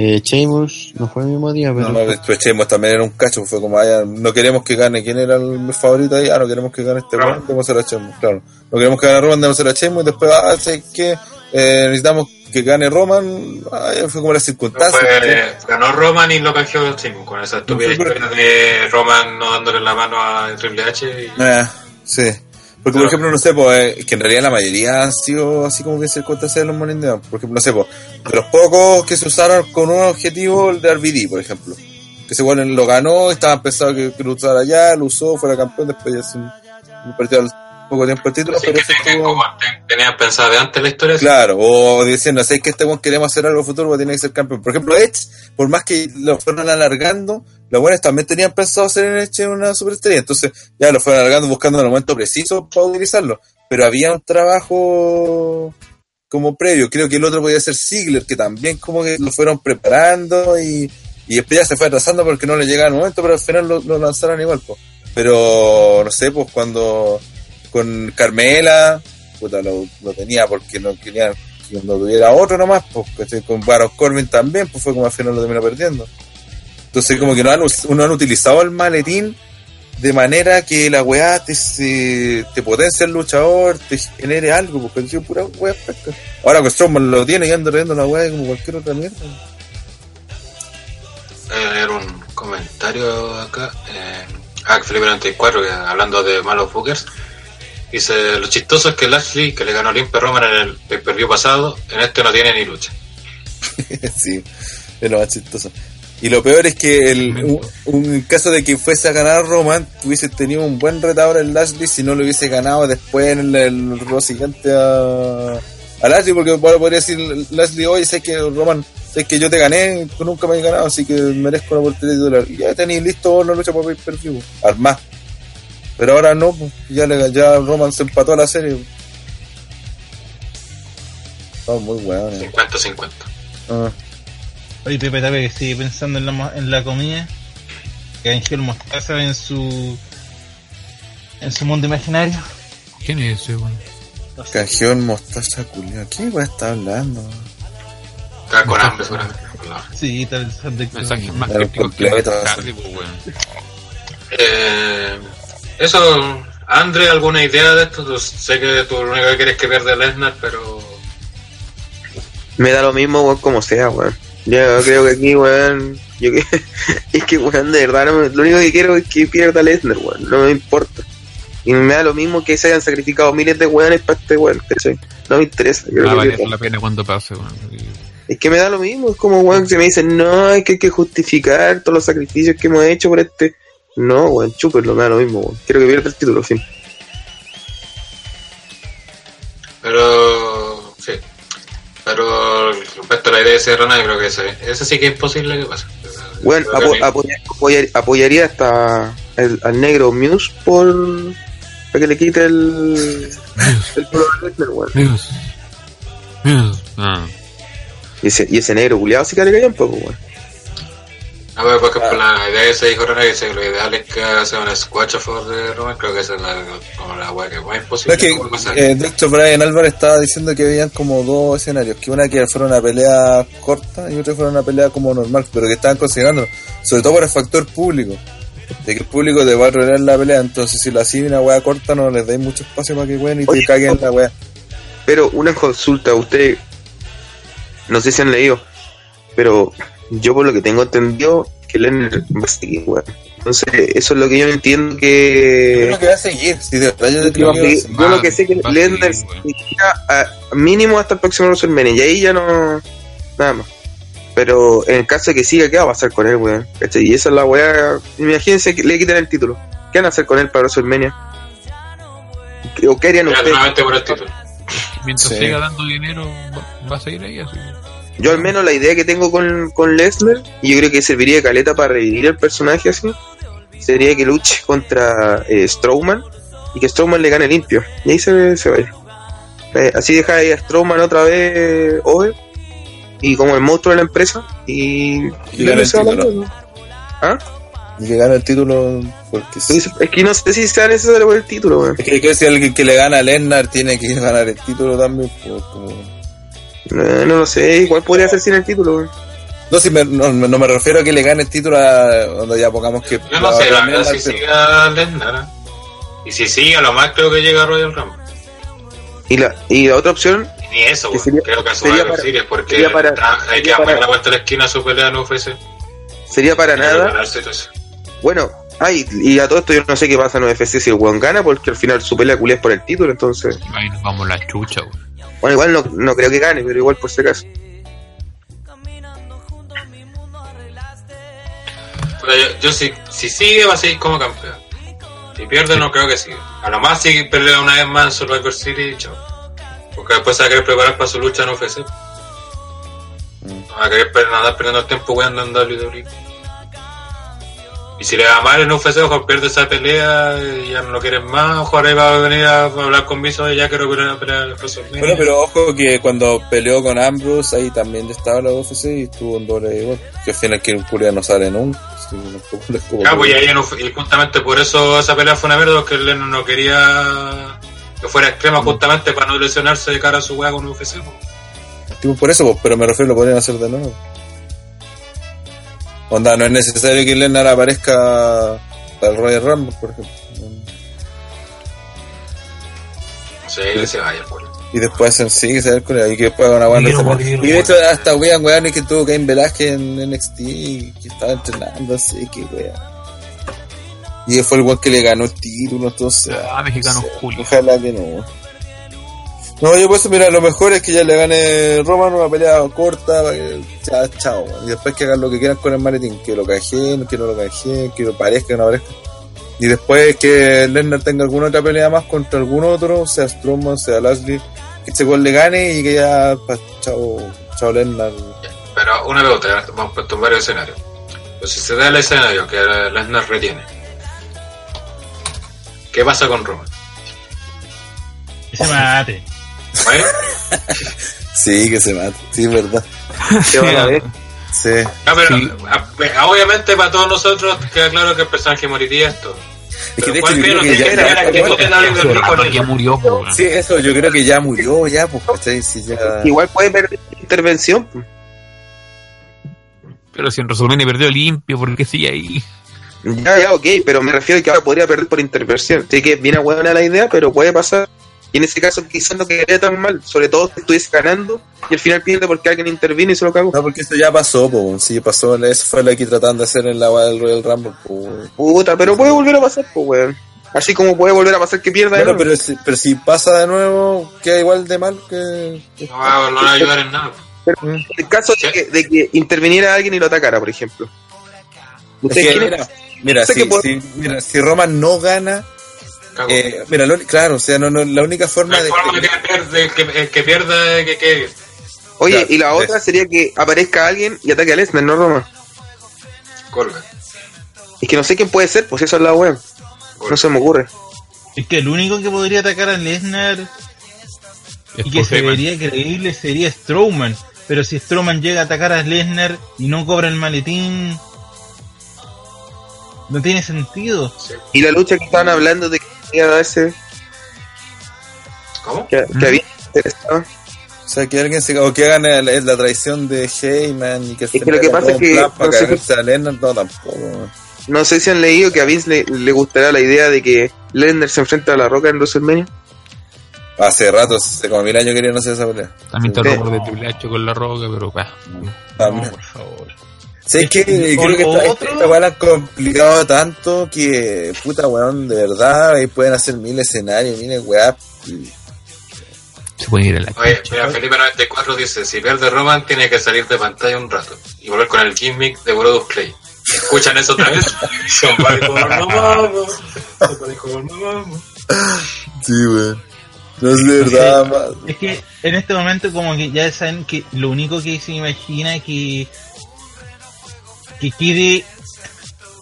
Eh, Sheamus no fue el mismo día, pero... No, después Chemos también era un cacho, fue como, ya, no queremos que gane, ¿quién era el favorito ahí? Ah, no queremos que gane este Roman. hacer a Chemos, claro. No queremos que gane Roman, debemos hacer a Chemos, y después, ah, sé que eh, necesitamos que gane Roman, fue como la No circunstancia. fue- ganó Roman y lo canjeó Simon con esa estúpida No historia de Roman no dándole la mano a Triple H. Y... Ah, sí. Porque, por ejemplo, no sé, pues, eh, que en realidad la mayoría han sido así como que circunstancias de los Bank. Por ejemplo, no sé, pues, de los pocos que se usaron con un objetivo, el de RVD, por ejemplo. Que se igual lo ganó, estaba pensado que, que lo usara ya, lo usó, fuera campeón, después ya se se perdió al poco tiempo el título, Así pero tengan estuvo- tenían pensado de antes la historia. Claro, o diciendo, sé que este queremos hacer algo futuro, tiene que ser campeón. Por ejemplo, Edge, por más que lo fueron alargando, los buenos también tenían pensado hacer en Edge una superestrella. Entonces, ya lo fueron alargando buscando el momento preciso para utilizarlo. Pero había un trabajo como previo. Creo que el otro podía ser Ziggler, que también como que lo fueron preparando y, y después ya se fue atrasando porque no le llegaba el momento, pero al final lo, lanzaron igual. po. Pero, no sé, pues cuando con Carmela, puta, lo, lo tenía porque no quería que no tuviera otro nomás, pues con Baron Corbin también, pues fue como al final lo terminó perdiendo. Entonces como que no han, no han utilizado el maletín de manera que la weá te, se- te potencie el luchador, te genere algo, porque han sido pura weá pesca. Ahora que Strowman lo tiene y anda riendo la weá como cualquier otra mierda. Voy a leer un comentario acá. Eh, ah, Felipe 94, que hablando de malos bookers. Dice, lo chistoso es que Lashley, que le ganó limpio a Roman en el pay-per-view pasado, en este no tiene ni lucha. <laughs> sí, es lo más chistoso. Y lo peor es que el, un, un caso de que fuese a ganar Roman, hubiese tenido un buen retador en Lashley si no lo hubiese ganado después en el, el siguiente a, a Lashley, porque bueno, podría decir Lashley, oye, sé que Roman, sé que yo te gané, tú nunca me has ganado, así que merezco una oportunidad titular. Y ya tenéis listo la lucha por pay per view, armás. Pero ahora no, pues, ya, le, ya Roman se empató a la serie. Estaba muy bueno. 50-50. Ah. Oye, Pepe Tape que sigue pensando en la, en la comida. Que Ángel Mostaza en su. en su mundo imaginario. ¿Quién es ese, weón? Canjeón mostaza culiao. ¿Qué weá está hablando? Está con hambre, seguramente. Sí, tal vez. Mensajes más Claro, crípticos que más tarde, pues, weón. Eh, eso, Andre, ¿alguna idea de esto? Pues, sé que tú lo único que quieres es que pierda Lesnar, pero Me da lo mismo, weón, como sea, weón. Yo creo que aquí, weón. Yo que, <laughs> es que, weón, de verdad, no me- lo único que quiero es que pierda Lesnar, weón. No me importa. Y me da lo mismo que se hayan sacrificado miles de weones para este weón, ¿cachai? No me interesa. Yo Va a creo que- valer la pena cuando pase, weón. Y- es que me da lo mismo. Es como, weón, que me dicen, no, es que hay que justificar todos los sacrificios que hemos hecho por este. No, weón, chúpenlo, me da lo mismo, weón. Quiero que pierda el título, fin. Pero, sí. Pero respecto a la idea de Serrana, yo creo que ese, ese sí que es posible que pase. Bueno, apo- apoyar- apoyar- apoyaría hasta el- al negro Muse por para que le quite el el Lesnar, weón. Dios. Dios. Ah. y ese y ese negro culiado sí que le caía un poco weón. A ver, por ejemplo, la idea que se dijo René, que que lo ideal es que haga un squash a favor de Roman, creo que esa es la, como la wea que más No, imposible es que, que eh, de hecho, Brian Álvarez estaba diciendo que habían como dos escenarios, que una que fuera una pelea corta y otra fuera una pelea como normal, pero que estaban considerando, sobre todo por el factor público, de que el público te va a rodear la pelea, entonces si la hacen una wea corta no les dais mucho espacio para que jueguen y te Oye, caguen la wea. Pero una consulta, usted, no sé si han leído, pero yo por lo que tengo entendido, que Lennon va a seguir, weón. Entonces, eso es lo que yo entiendo Yo que... creo que va a seguir, si de verdad yo Yo, creo que va a seguir. yo lo que sé que weón. seguirá a mínimo hasta el próximo WrestleMania y ahí ya no... Nada más. Pero en el caso de que siga, ¿qué va a pasar con él, weón? Y esa es la weá... Imagínense que le quitan el título. ¿Qué van a hacer con él para WrestleMania? ¿O qué harían ustedes? nuevamente por el título. Mientras Sí. siga dando dinero, va, va a seguir ahí así. Yo al menos la idea que tengo con, con Lesnar, y yo creo que serviría de caleta para revivir el personaje así, sería que luche contra eh, Strowman y que Strowman le gane limpio. Y ahí se, se vaya. Eh, así deja ahí a Strowman otra vez over y como el monstruo de la empresa y, Y gana el se va a la título. ¿Ah? Y que gane el título porque sí. Es que no sé si sea necesario por el título, weón. Es que, que si alguien que le gana a Lennar tiene que ganar el título también, pues Eh, no lo sé, igual podría ser sin el título, weón. No, si me, no, no me refiero a que le gane el título a donde ya pongamos que... Yo no sé, la verdad, si pero- siga Lesnar. Y si sigue, a lo más creo que llega a Royal Rumble. Y la, y la otra opción, Y ni eso, Que weón. sería- creo que a su sería para- Series, porque sería para- hay que para- la vuelta a la esquina a su pelea no UFC. sería para nada y. Bueno, ay, y a todo esto yo no sé qué pasa en UFC si el weón gana, porque al final su pelea culé es por el título, entonces. Ahí nos vamos la chucha, güey. Bueno, igual no, no creo que gane, pero igual por si acaso. Yo, yo si, si sigue, va a seguir como campeón. Si pierde, no creo que siga. A lo más si pelea una vez más en Survivor City, chao. Porque después se va a querer preparar para su lucha en UFC. No va a querer andar perdiendo el tiempo weando en WWE. Y si le va mal en UFC, ojo, pierde esa pelea y ya no lo quieren más. Ojo, ahora va a venir a hablar con Miso y ya quiero pelear en WrestleMania. Bueno, pero ojo que cuando peleó con Ambrose, ahí también estaba la UFC y estuvo en doble igual. Que al final que un curia no sale nunca. Ya, <laughs> pues y, ahí y justamente por eso esa pelea fue una mierda, porque Lennon no quería que fuera extrema justamente para no lesionarse de cara a su weá con UFC. pues. Tipo, por eso, pues, pero me refiero, lo podrían hacer de nuevo. Onda, no es necesario que Lennar aparezca para el Royal Rumble, por ejemplo. No sé, que se vaya, pues. Y después hacen sí, que se ve con él, y que después hagan una buena Quiero semana. morir, Y de hecho, hasta weón, weón, y que tuvo Cain Velázquez en NXT y que estaba entrenando, así que weón. Y fue el weón que le ganó el título, entonces. Ah, mexicano Julio. Ojalá que no. No, yo pues mira, lo mejor es que ya le gane Roman una pelea corta, para que, chao, y después que hagan lo que quieran con el maletín, que lo canjeen, que no lo canjeen, que lo parezca, que no parezca. Y después que Lesnar tenga alguna otra pelea más contra algún otro, sea Strowman, sea Lashley, que este gol le gane y que ya, pa, chao, chao Lesnar. Pero una pregunta, hemos puesto en varios escenarios. Pues si se da el escenario que Lesnar retiene, ¿qué pasa con Roman? Que se mate. ¿Vale? <laughs> Sí, que se mate, sí, es verdad. ¿Qué van a ver? Sí. No, pero Sí. a- a- obviamente para todos nosotros queda claro que el personaje moriría esto. Es que de hecho ¿cuál yo creo que que ya, era que que ver él? murió. Sí, eso, yo creo que ya murió, ya, pues, ya. Igual puede perder intervención. pues. Pero si en WrestleMania perdió limpio, ¿por qué sigue ahí? Ya, ya, ok, pero me refiero a que ahora podría perder por intervención. Así que viene buena la idea, pero puede pasar. Y en ese caso quizás no quedaría tan mal, sobre todo si estuviese ganando y al final pierde porque alguien intervino y se lo cagó. No, porque eso ya pasó, pues, sí, pasó, eso fue lo que trataban de hacer en la del Royal Rumble, pues. Puta, pero puede volver a pasar, pues, weón. Así como puede volver a pasar que pierda. de Bueno, nuevo. pero si, pero si pasa de nuevo, queda igual de mal que... No va, no va a ayudar en nada. En el caso de que, de que interviniera alguien y lo atacara, por ejemplo. Es ¿Ustedes que, quieren- mira, mira, si, que si- mira, si Roman no gana. Eh, mira, lo- claro, o sea, no, no, la única forma de... forma de que pierde, el que, el que pierda, que quede. Oye, y la otra sería que aparezca alguien y ataque a Lesnar, no Roma. Colbert. Es que no sé quién puede ser, pues esa es la weón. No se me ocurre. Es que el único que podría atacar a Lesnar Es y que se vería creíble sería Strowman. Pero si Strowman llega a atacar a Lesnar y no cobra el maletín, No tiene sentido. Y la lucha que estaban hablando de que a darse, ¿Cómo? que, que había interesado. O sea, que alguien se. O que hagan la, la traición de Heyman y que se que lo que pasa es que para no sé cargarse a Lennon, no, tampoco. No sé si han leído que a Vince le, le gustará la idea de que Lesnar se enfrenta a la Roca en WrestleMania. Hace rato, hace como mil años querían hacer esa pelea. También está el rumor de Triple H con la roca, pero bah, También. No, por favor. Sí, es que O- creo que esta, esta weá la han complicado tanto que, puta weón, de verdad, ahí pueden hacer mil escenarios, miles weá. se puede ir a la Oye, mira, Felipe 94 dice, si pierde Roman tiene que salir de pantalla un rato y volver con el gimmick de Brodus Clay. ¿Escuchan eso otra vez? Somebody call my mama. Sí, weón. No es de verdad, ma- Es que en este momento como que ya saben que lo único que se imagina que que quede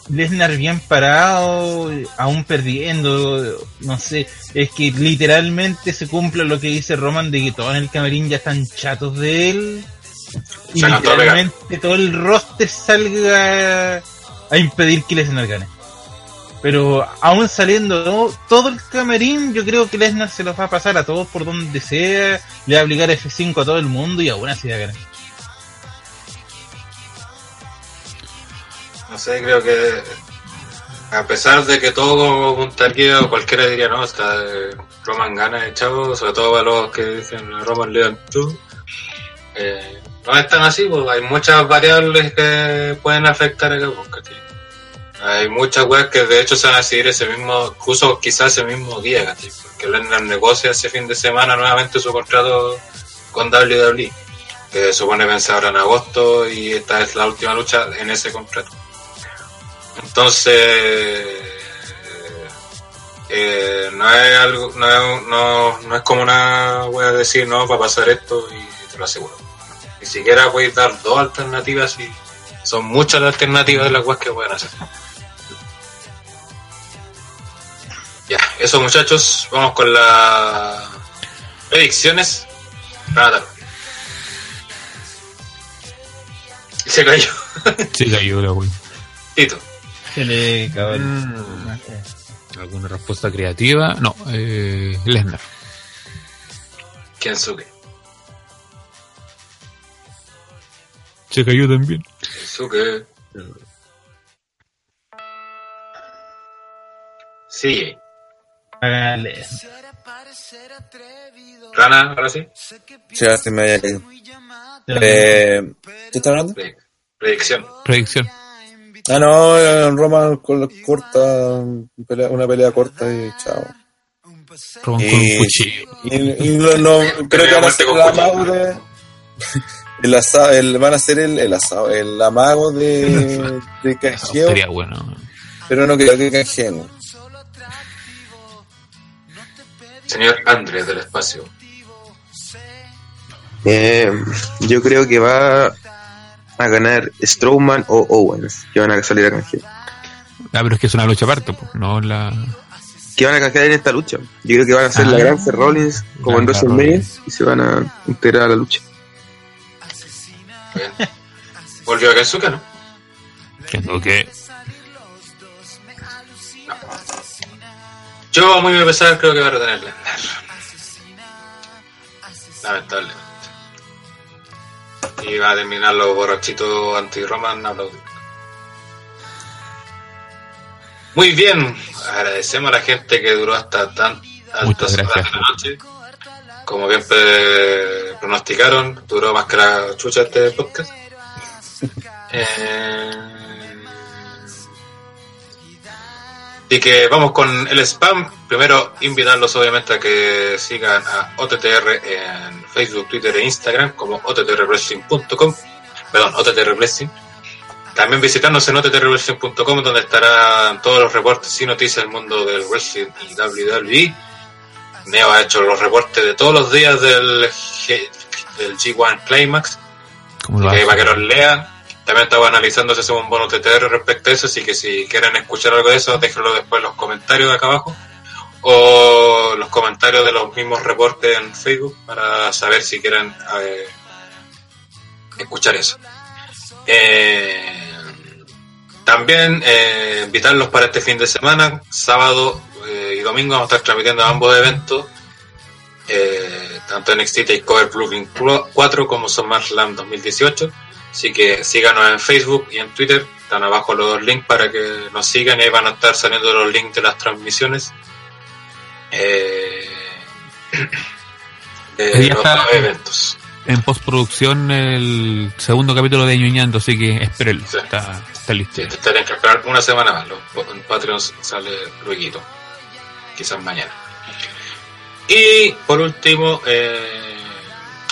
Lesnar bien parado, aún perdiendo, no sé, es que literalmente se cumpla lo que dice Roman de que todos en el camarín ya están chatos de él y Se literalmente todo el roster salga a impedir que Lesnar gane. Pero aún saliendo ¿no? todo el camarín, yo creo que Lesnar se los va a pasar a todos por donde sea, le va a obligar F5 a todo el mundo y aún así va a ganar. No sé, creo que a pesar de que todo puntaría o cualquiera diría, no, está eh, Roman gana de chavo, sobre todo para los que dicen Roman le dan tú. Eh, no es tan así, pues hay muchas variables que pueden afectar el pues, ¿cachai? Hay muchas weas que de hecho se van a decidir ese mismo, incluso quizás ese mismo día, ¿cachai? Porque Lennar negocia ese fin de semana nuevamente su contrato con WWE, que supone vence ahora en agosto y esta es la última lucha en ese contrato. Entonces, eh, no es algo, no es, no, no es como una wea decir, no, va a pasar esto y te lo aseguro. Ni siquiera puedes dar dos alternativas y son muchas las alternativas de las weas que pueden hacer. Ya, eso muchachos, vamos con las predicciones. Nada. Se cayó. Se cayó la wey. Tito. Mm. ¿Alguna respuesta creativa? No, eh, Lesnar. Kensuke. Se cayó también. Kensuke. Sí. Hágale. Rana, ahora sí. Ya se me había caído. Eh, ¿Qué está hablando? Pre- Predicción. Predicción. Ah, no, eh, Roma con la corta, una pelea corta y chao. Roman con un cuchillo. Y, y no, no, <laughs> creo que van a ser <laughs> el amago de. El asado, el, van a ser el, el asado, el amago de, <laughs> de Eso canjeo, Sería bueno. pero no creo que canjeen. Señor Andrés del espacio. Eh, yo creo que va a ganar Strowman o Owens, que van a salir a canjear. Ah, pero es que es una lucha aparte, pues, no la. Que van a canjear en esta lucha. Yo creo que van a hacer Ah. la gran Rollins como en WrestleMania y se van a integrar a la lucha. Bien. Volvió a Kensuke, ¿no? Tengo que. Yo, a muy pesar, creo que va a retener Lesnar. Y va a terminar los borrachitos anti-Roman aplaudiendo. Muy bien, agradecemos a la gente que duró hasta tan altas Muchas horas gracias. de la noche. Como bien pre- pronosticaron, duró más que la chucha este podcast. <laughs> Eh, y que vamos con el spam. Primero, invitarlos obviamente a que sigan a OTTR en Facebook, Twitter e Instagram como ottrwrestling.com. Perdón, OTTRwrestling. También visitarnos en ottrwrestling.com donde estarán todos los reportes y noticias del mundo del wrestling y WWE. Neo ha hecho los reportes de todos los días del, G- del G1 Climax ¿Cómo lo que para que los lean. También estaba analizando si hacemos un bono TTR respecto a eso, así que si quieren escuchar algo de eso, déjenlo después en los comentarios de acá abajo. O los comentarios de los mismos reportes en Facebook para saber si quieren eh, escuchar eso. Eh, También eh, invitarlos para este fin de semana, sábado y domingo vamos a estar transmitiendo ambos eventos, eh, tanto NXT Takeover Brooklyn 4 como SummerSlam 2018. Así que síganos en Facebook y en Twitter, están abajo los dos links para que nos sigan y ahí van a estar saliendo los links de las transmisiones. Eh, <clears throat> de los eventos. En postproducción el segundo capítulo de Ñuñando, así que espérenlo. Sí. Está, está listo. Sí, tendrían que esperar una semana más. Los, en Patreon sale luego, quizás mañana. Y por último, eh,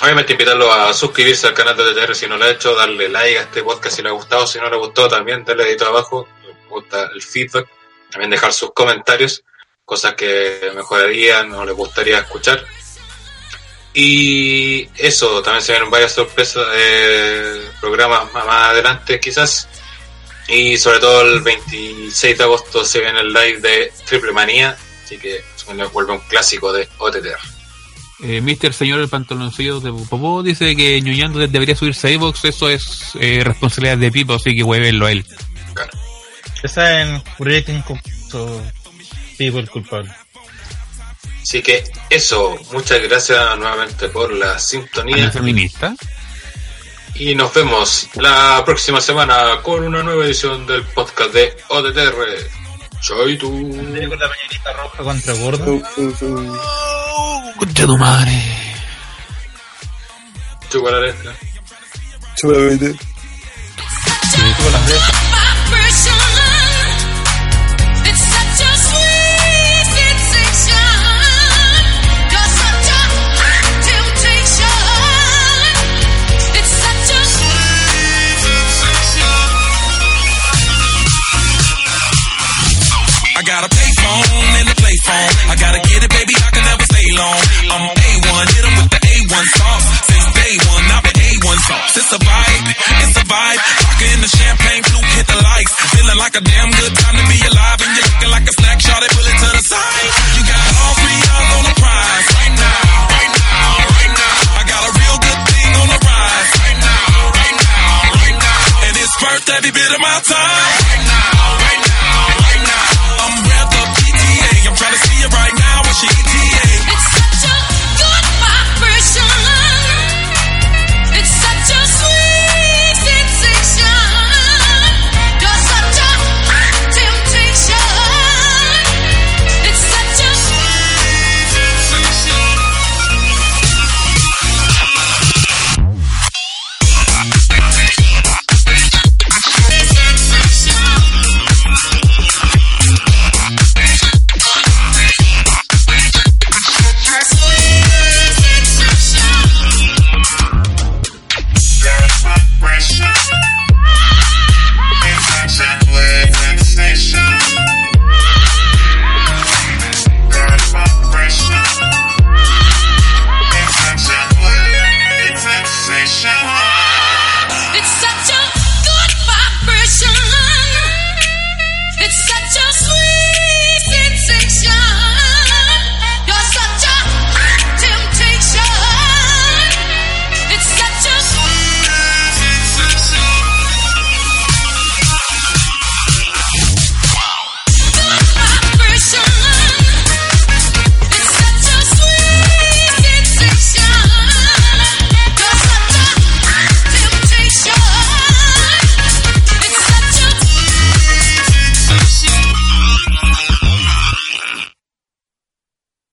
obviamente invitarlo a suscribirse al canal de TTR si no lo ha hecho, darle like a este podcast si le ha gustado, si no le ha gustado también, darle dedito abajo, gusta el feedback, también dejar sus comentarios, cosas que mejorarían o les gustaría escuchar. Y eso, también se vienen varias sorpresas, eh, programas más, adelante quizás. Y sobre todo el 26 de agosto se viene el live de Triple Manía, así que vuelve un clásico de OTTR. Eh, Mister Señor el Pantaloncillo de Popó dice que Ñuñando debería subirse a iVox. Eso es eh, responsabilidad de Pipo, así que huevenlo a él. Claro. Esa en Breaking Concurso People culpable. Así que eso, muchas gracias nuevamente por la ¿A sintonía feminista? y nos vemos la próxima semana con una nueva edición del podcast de OTTR. Soy tú. Con la roja contra gordo. Concha tu madre. Chupa la letra. Chulamente. sauce. It's a vibe, it's a vibe. Vodka in the champagne, flute, hit the lights. Feeling like a damn good time to be alive, and you're looking like a snack. Shot it, pull it to the side. You got all three eyes on the prize right now. Right now, right now. I got a real good thing on the rise right now, right now, right now. And it's worth every bit of my time.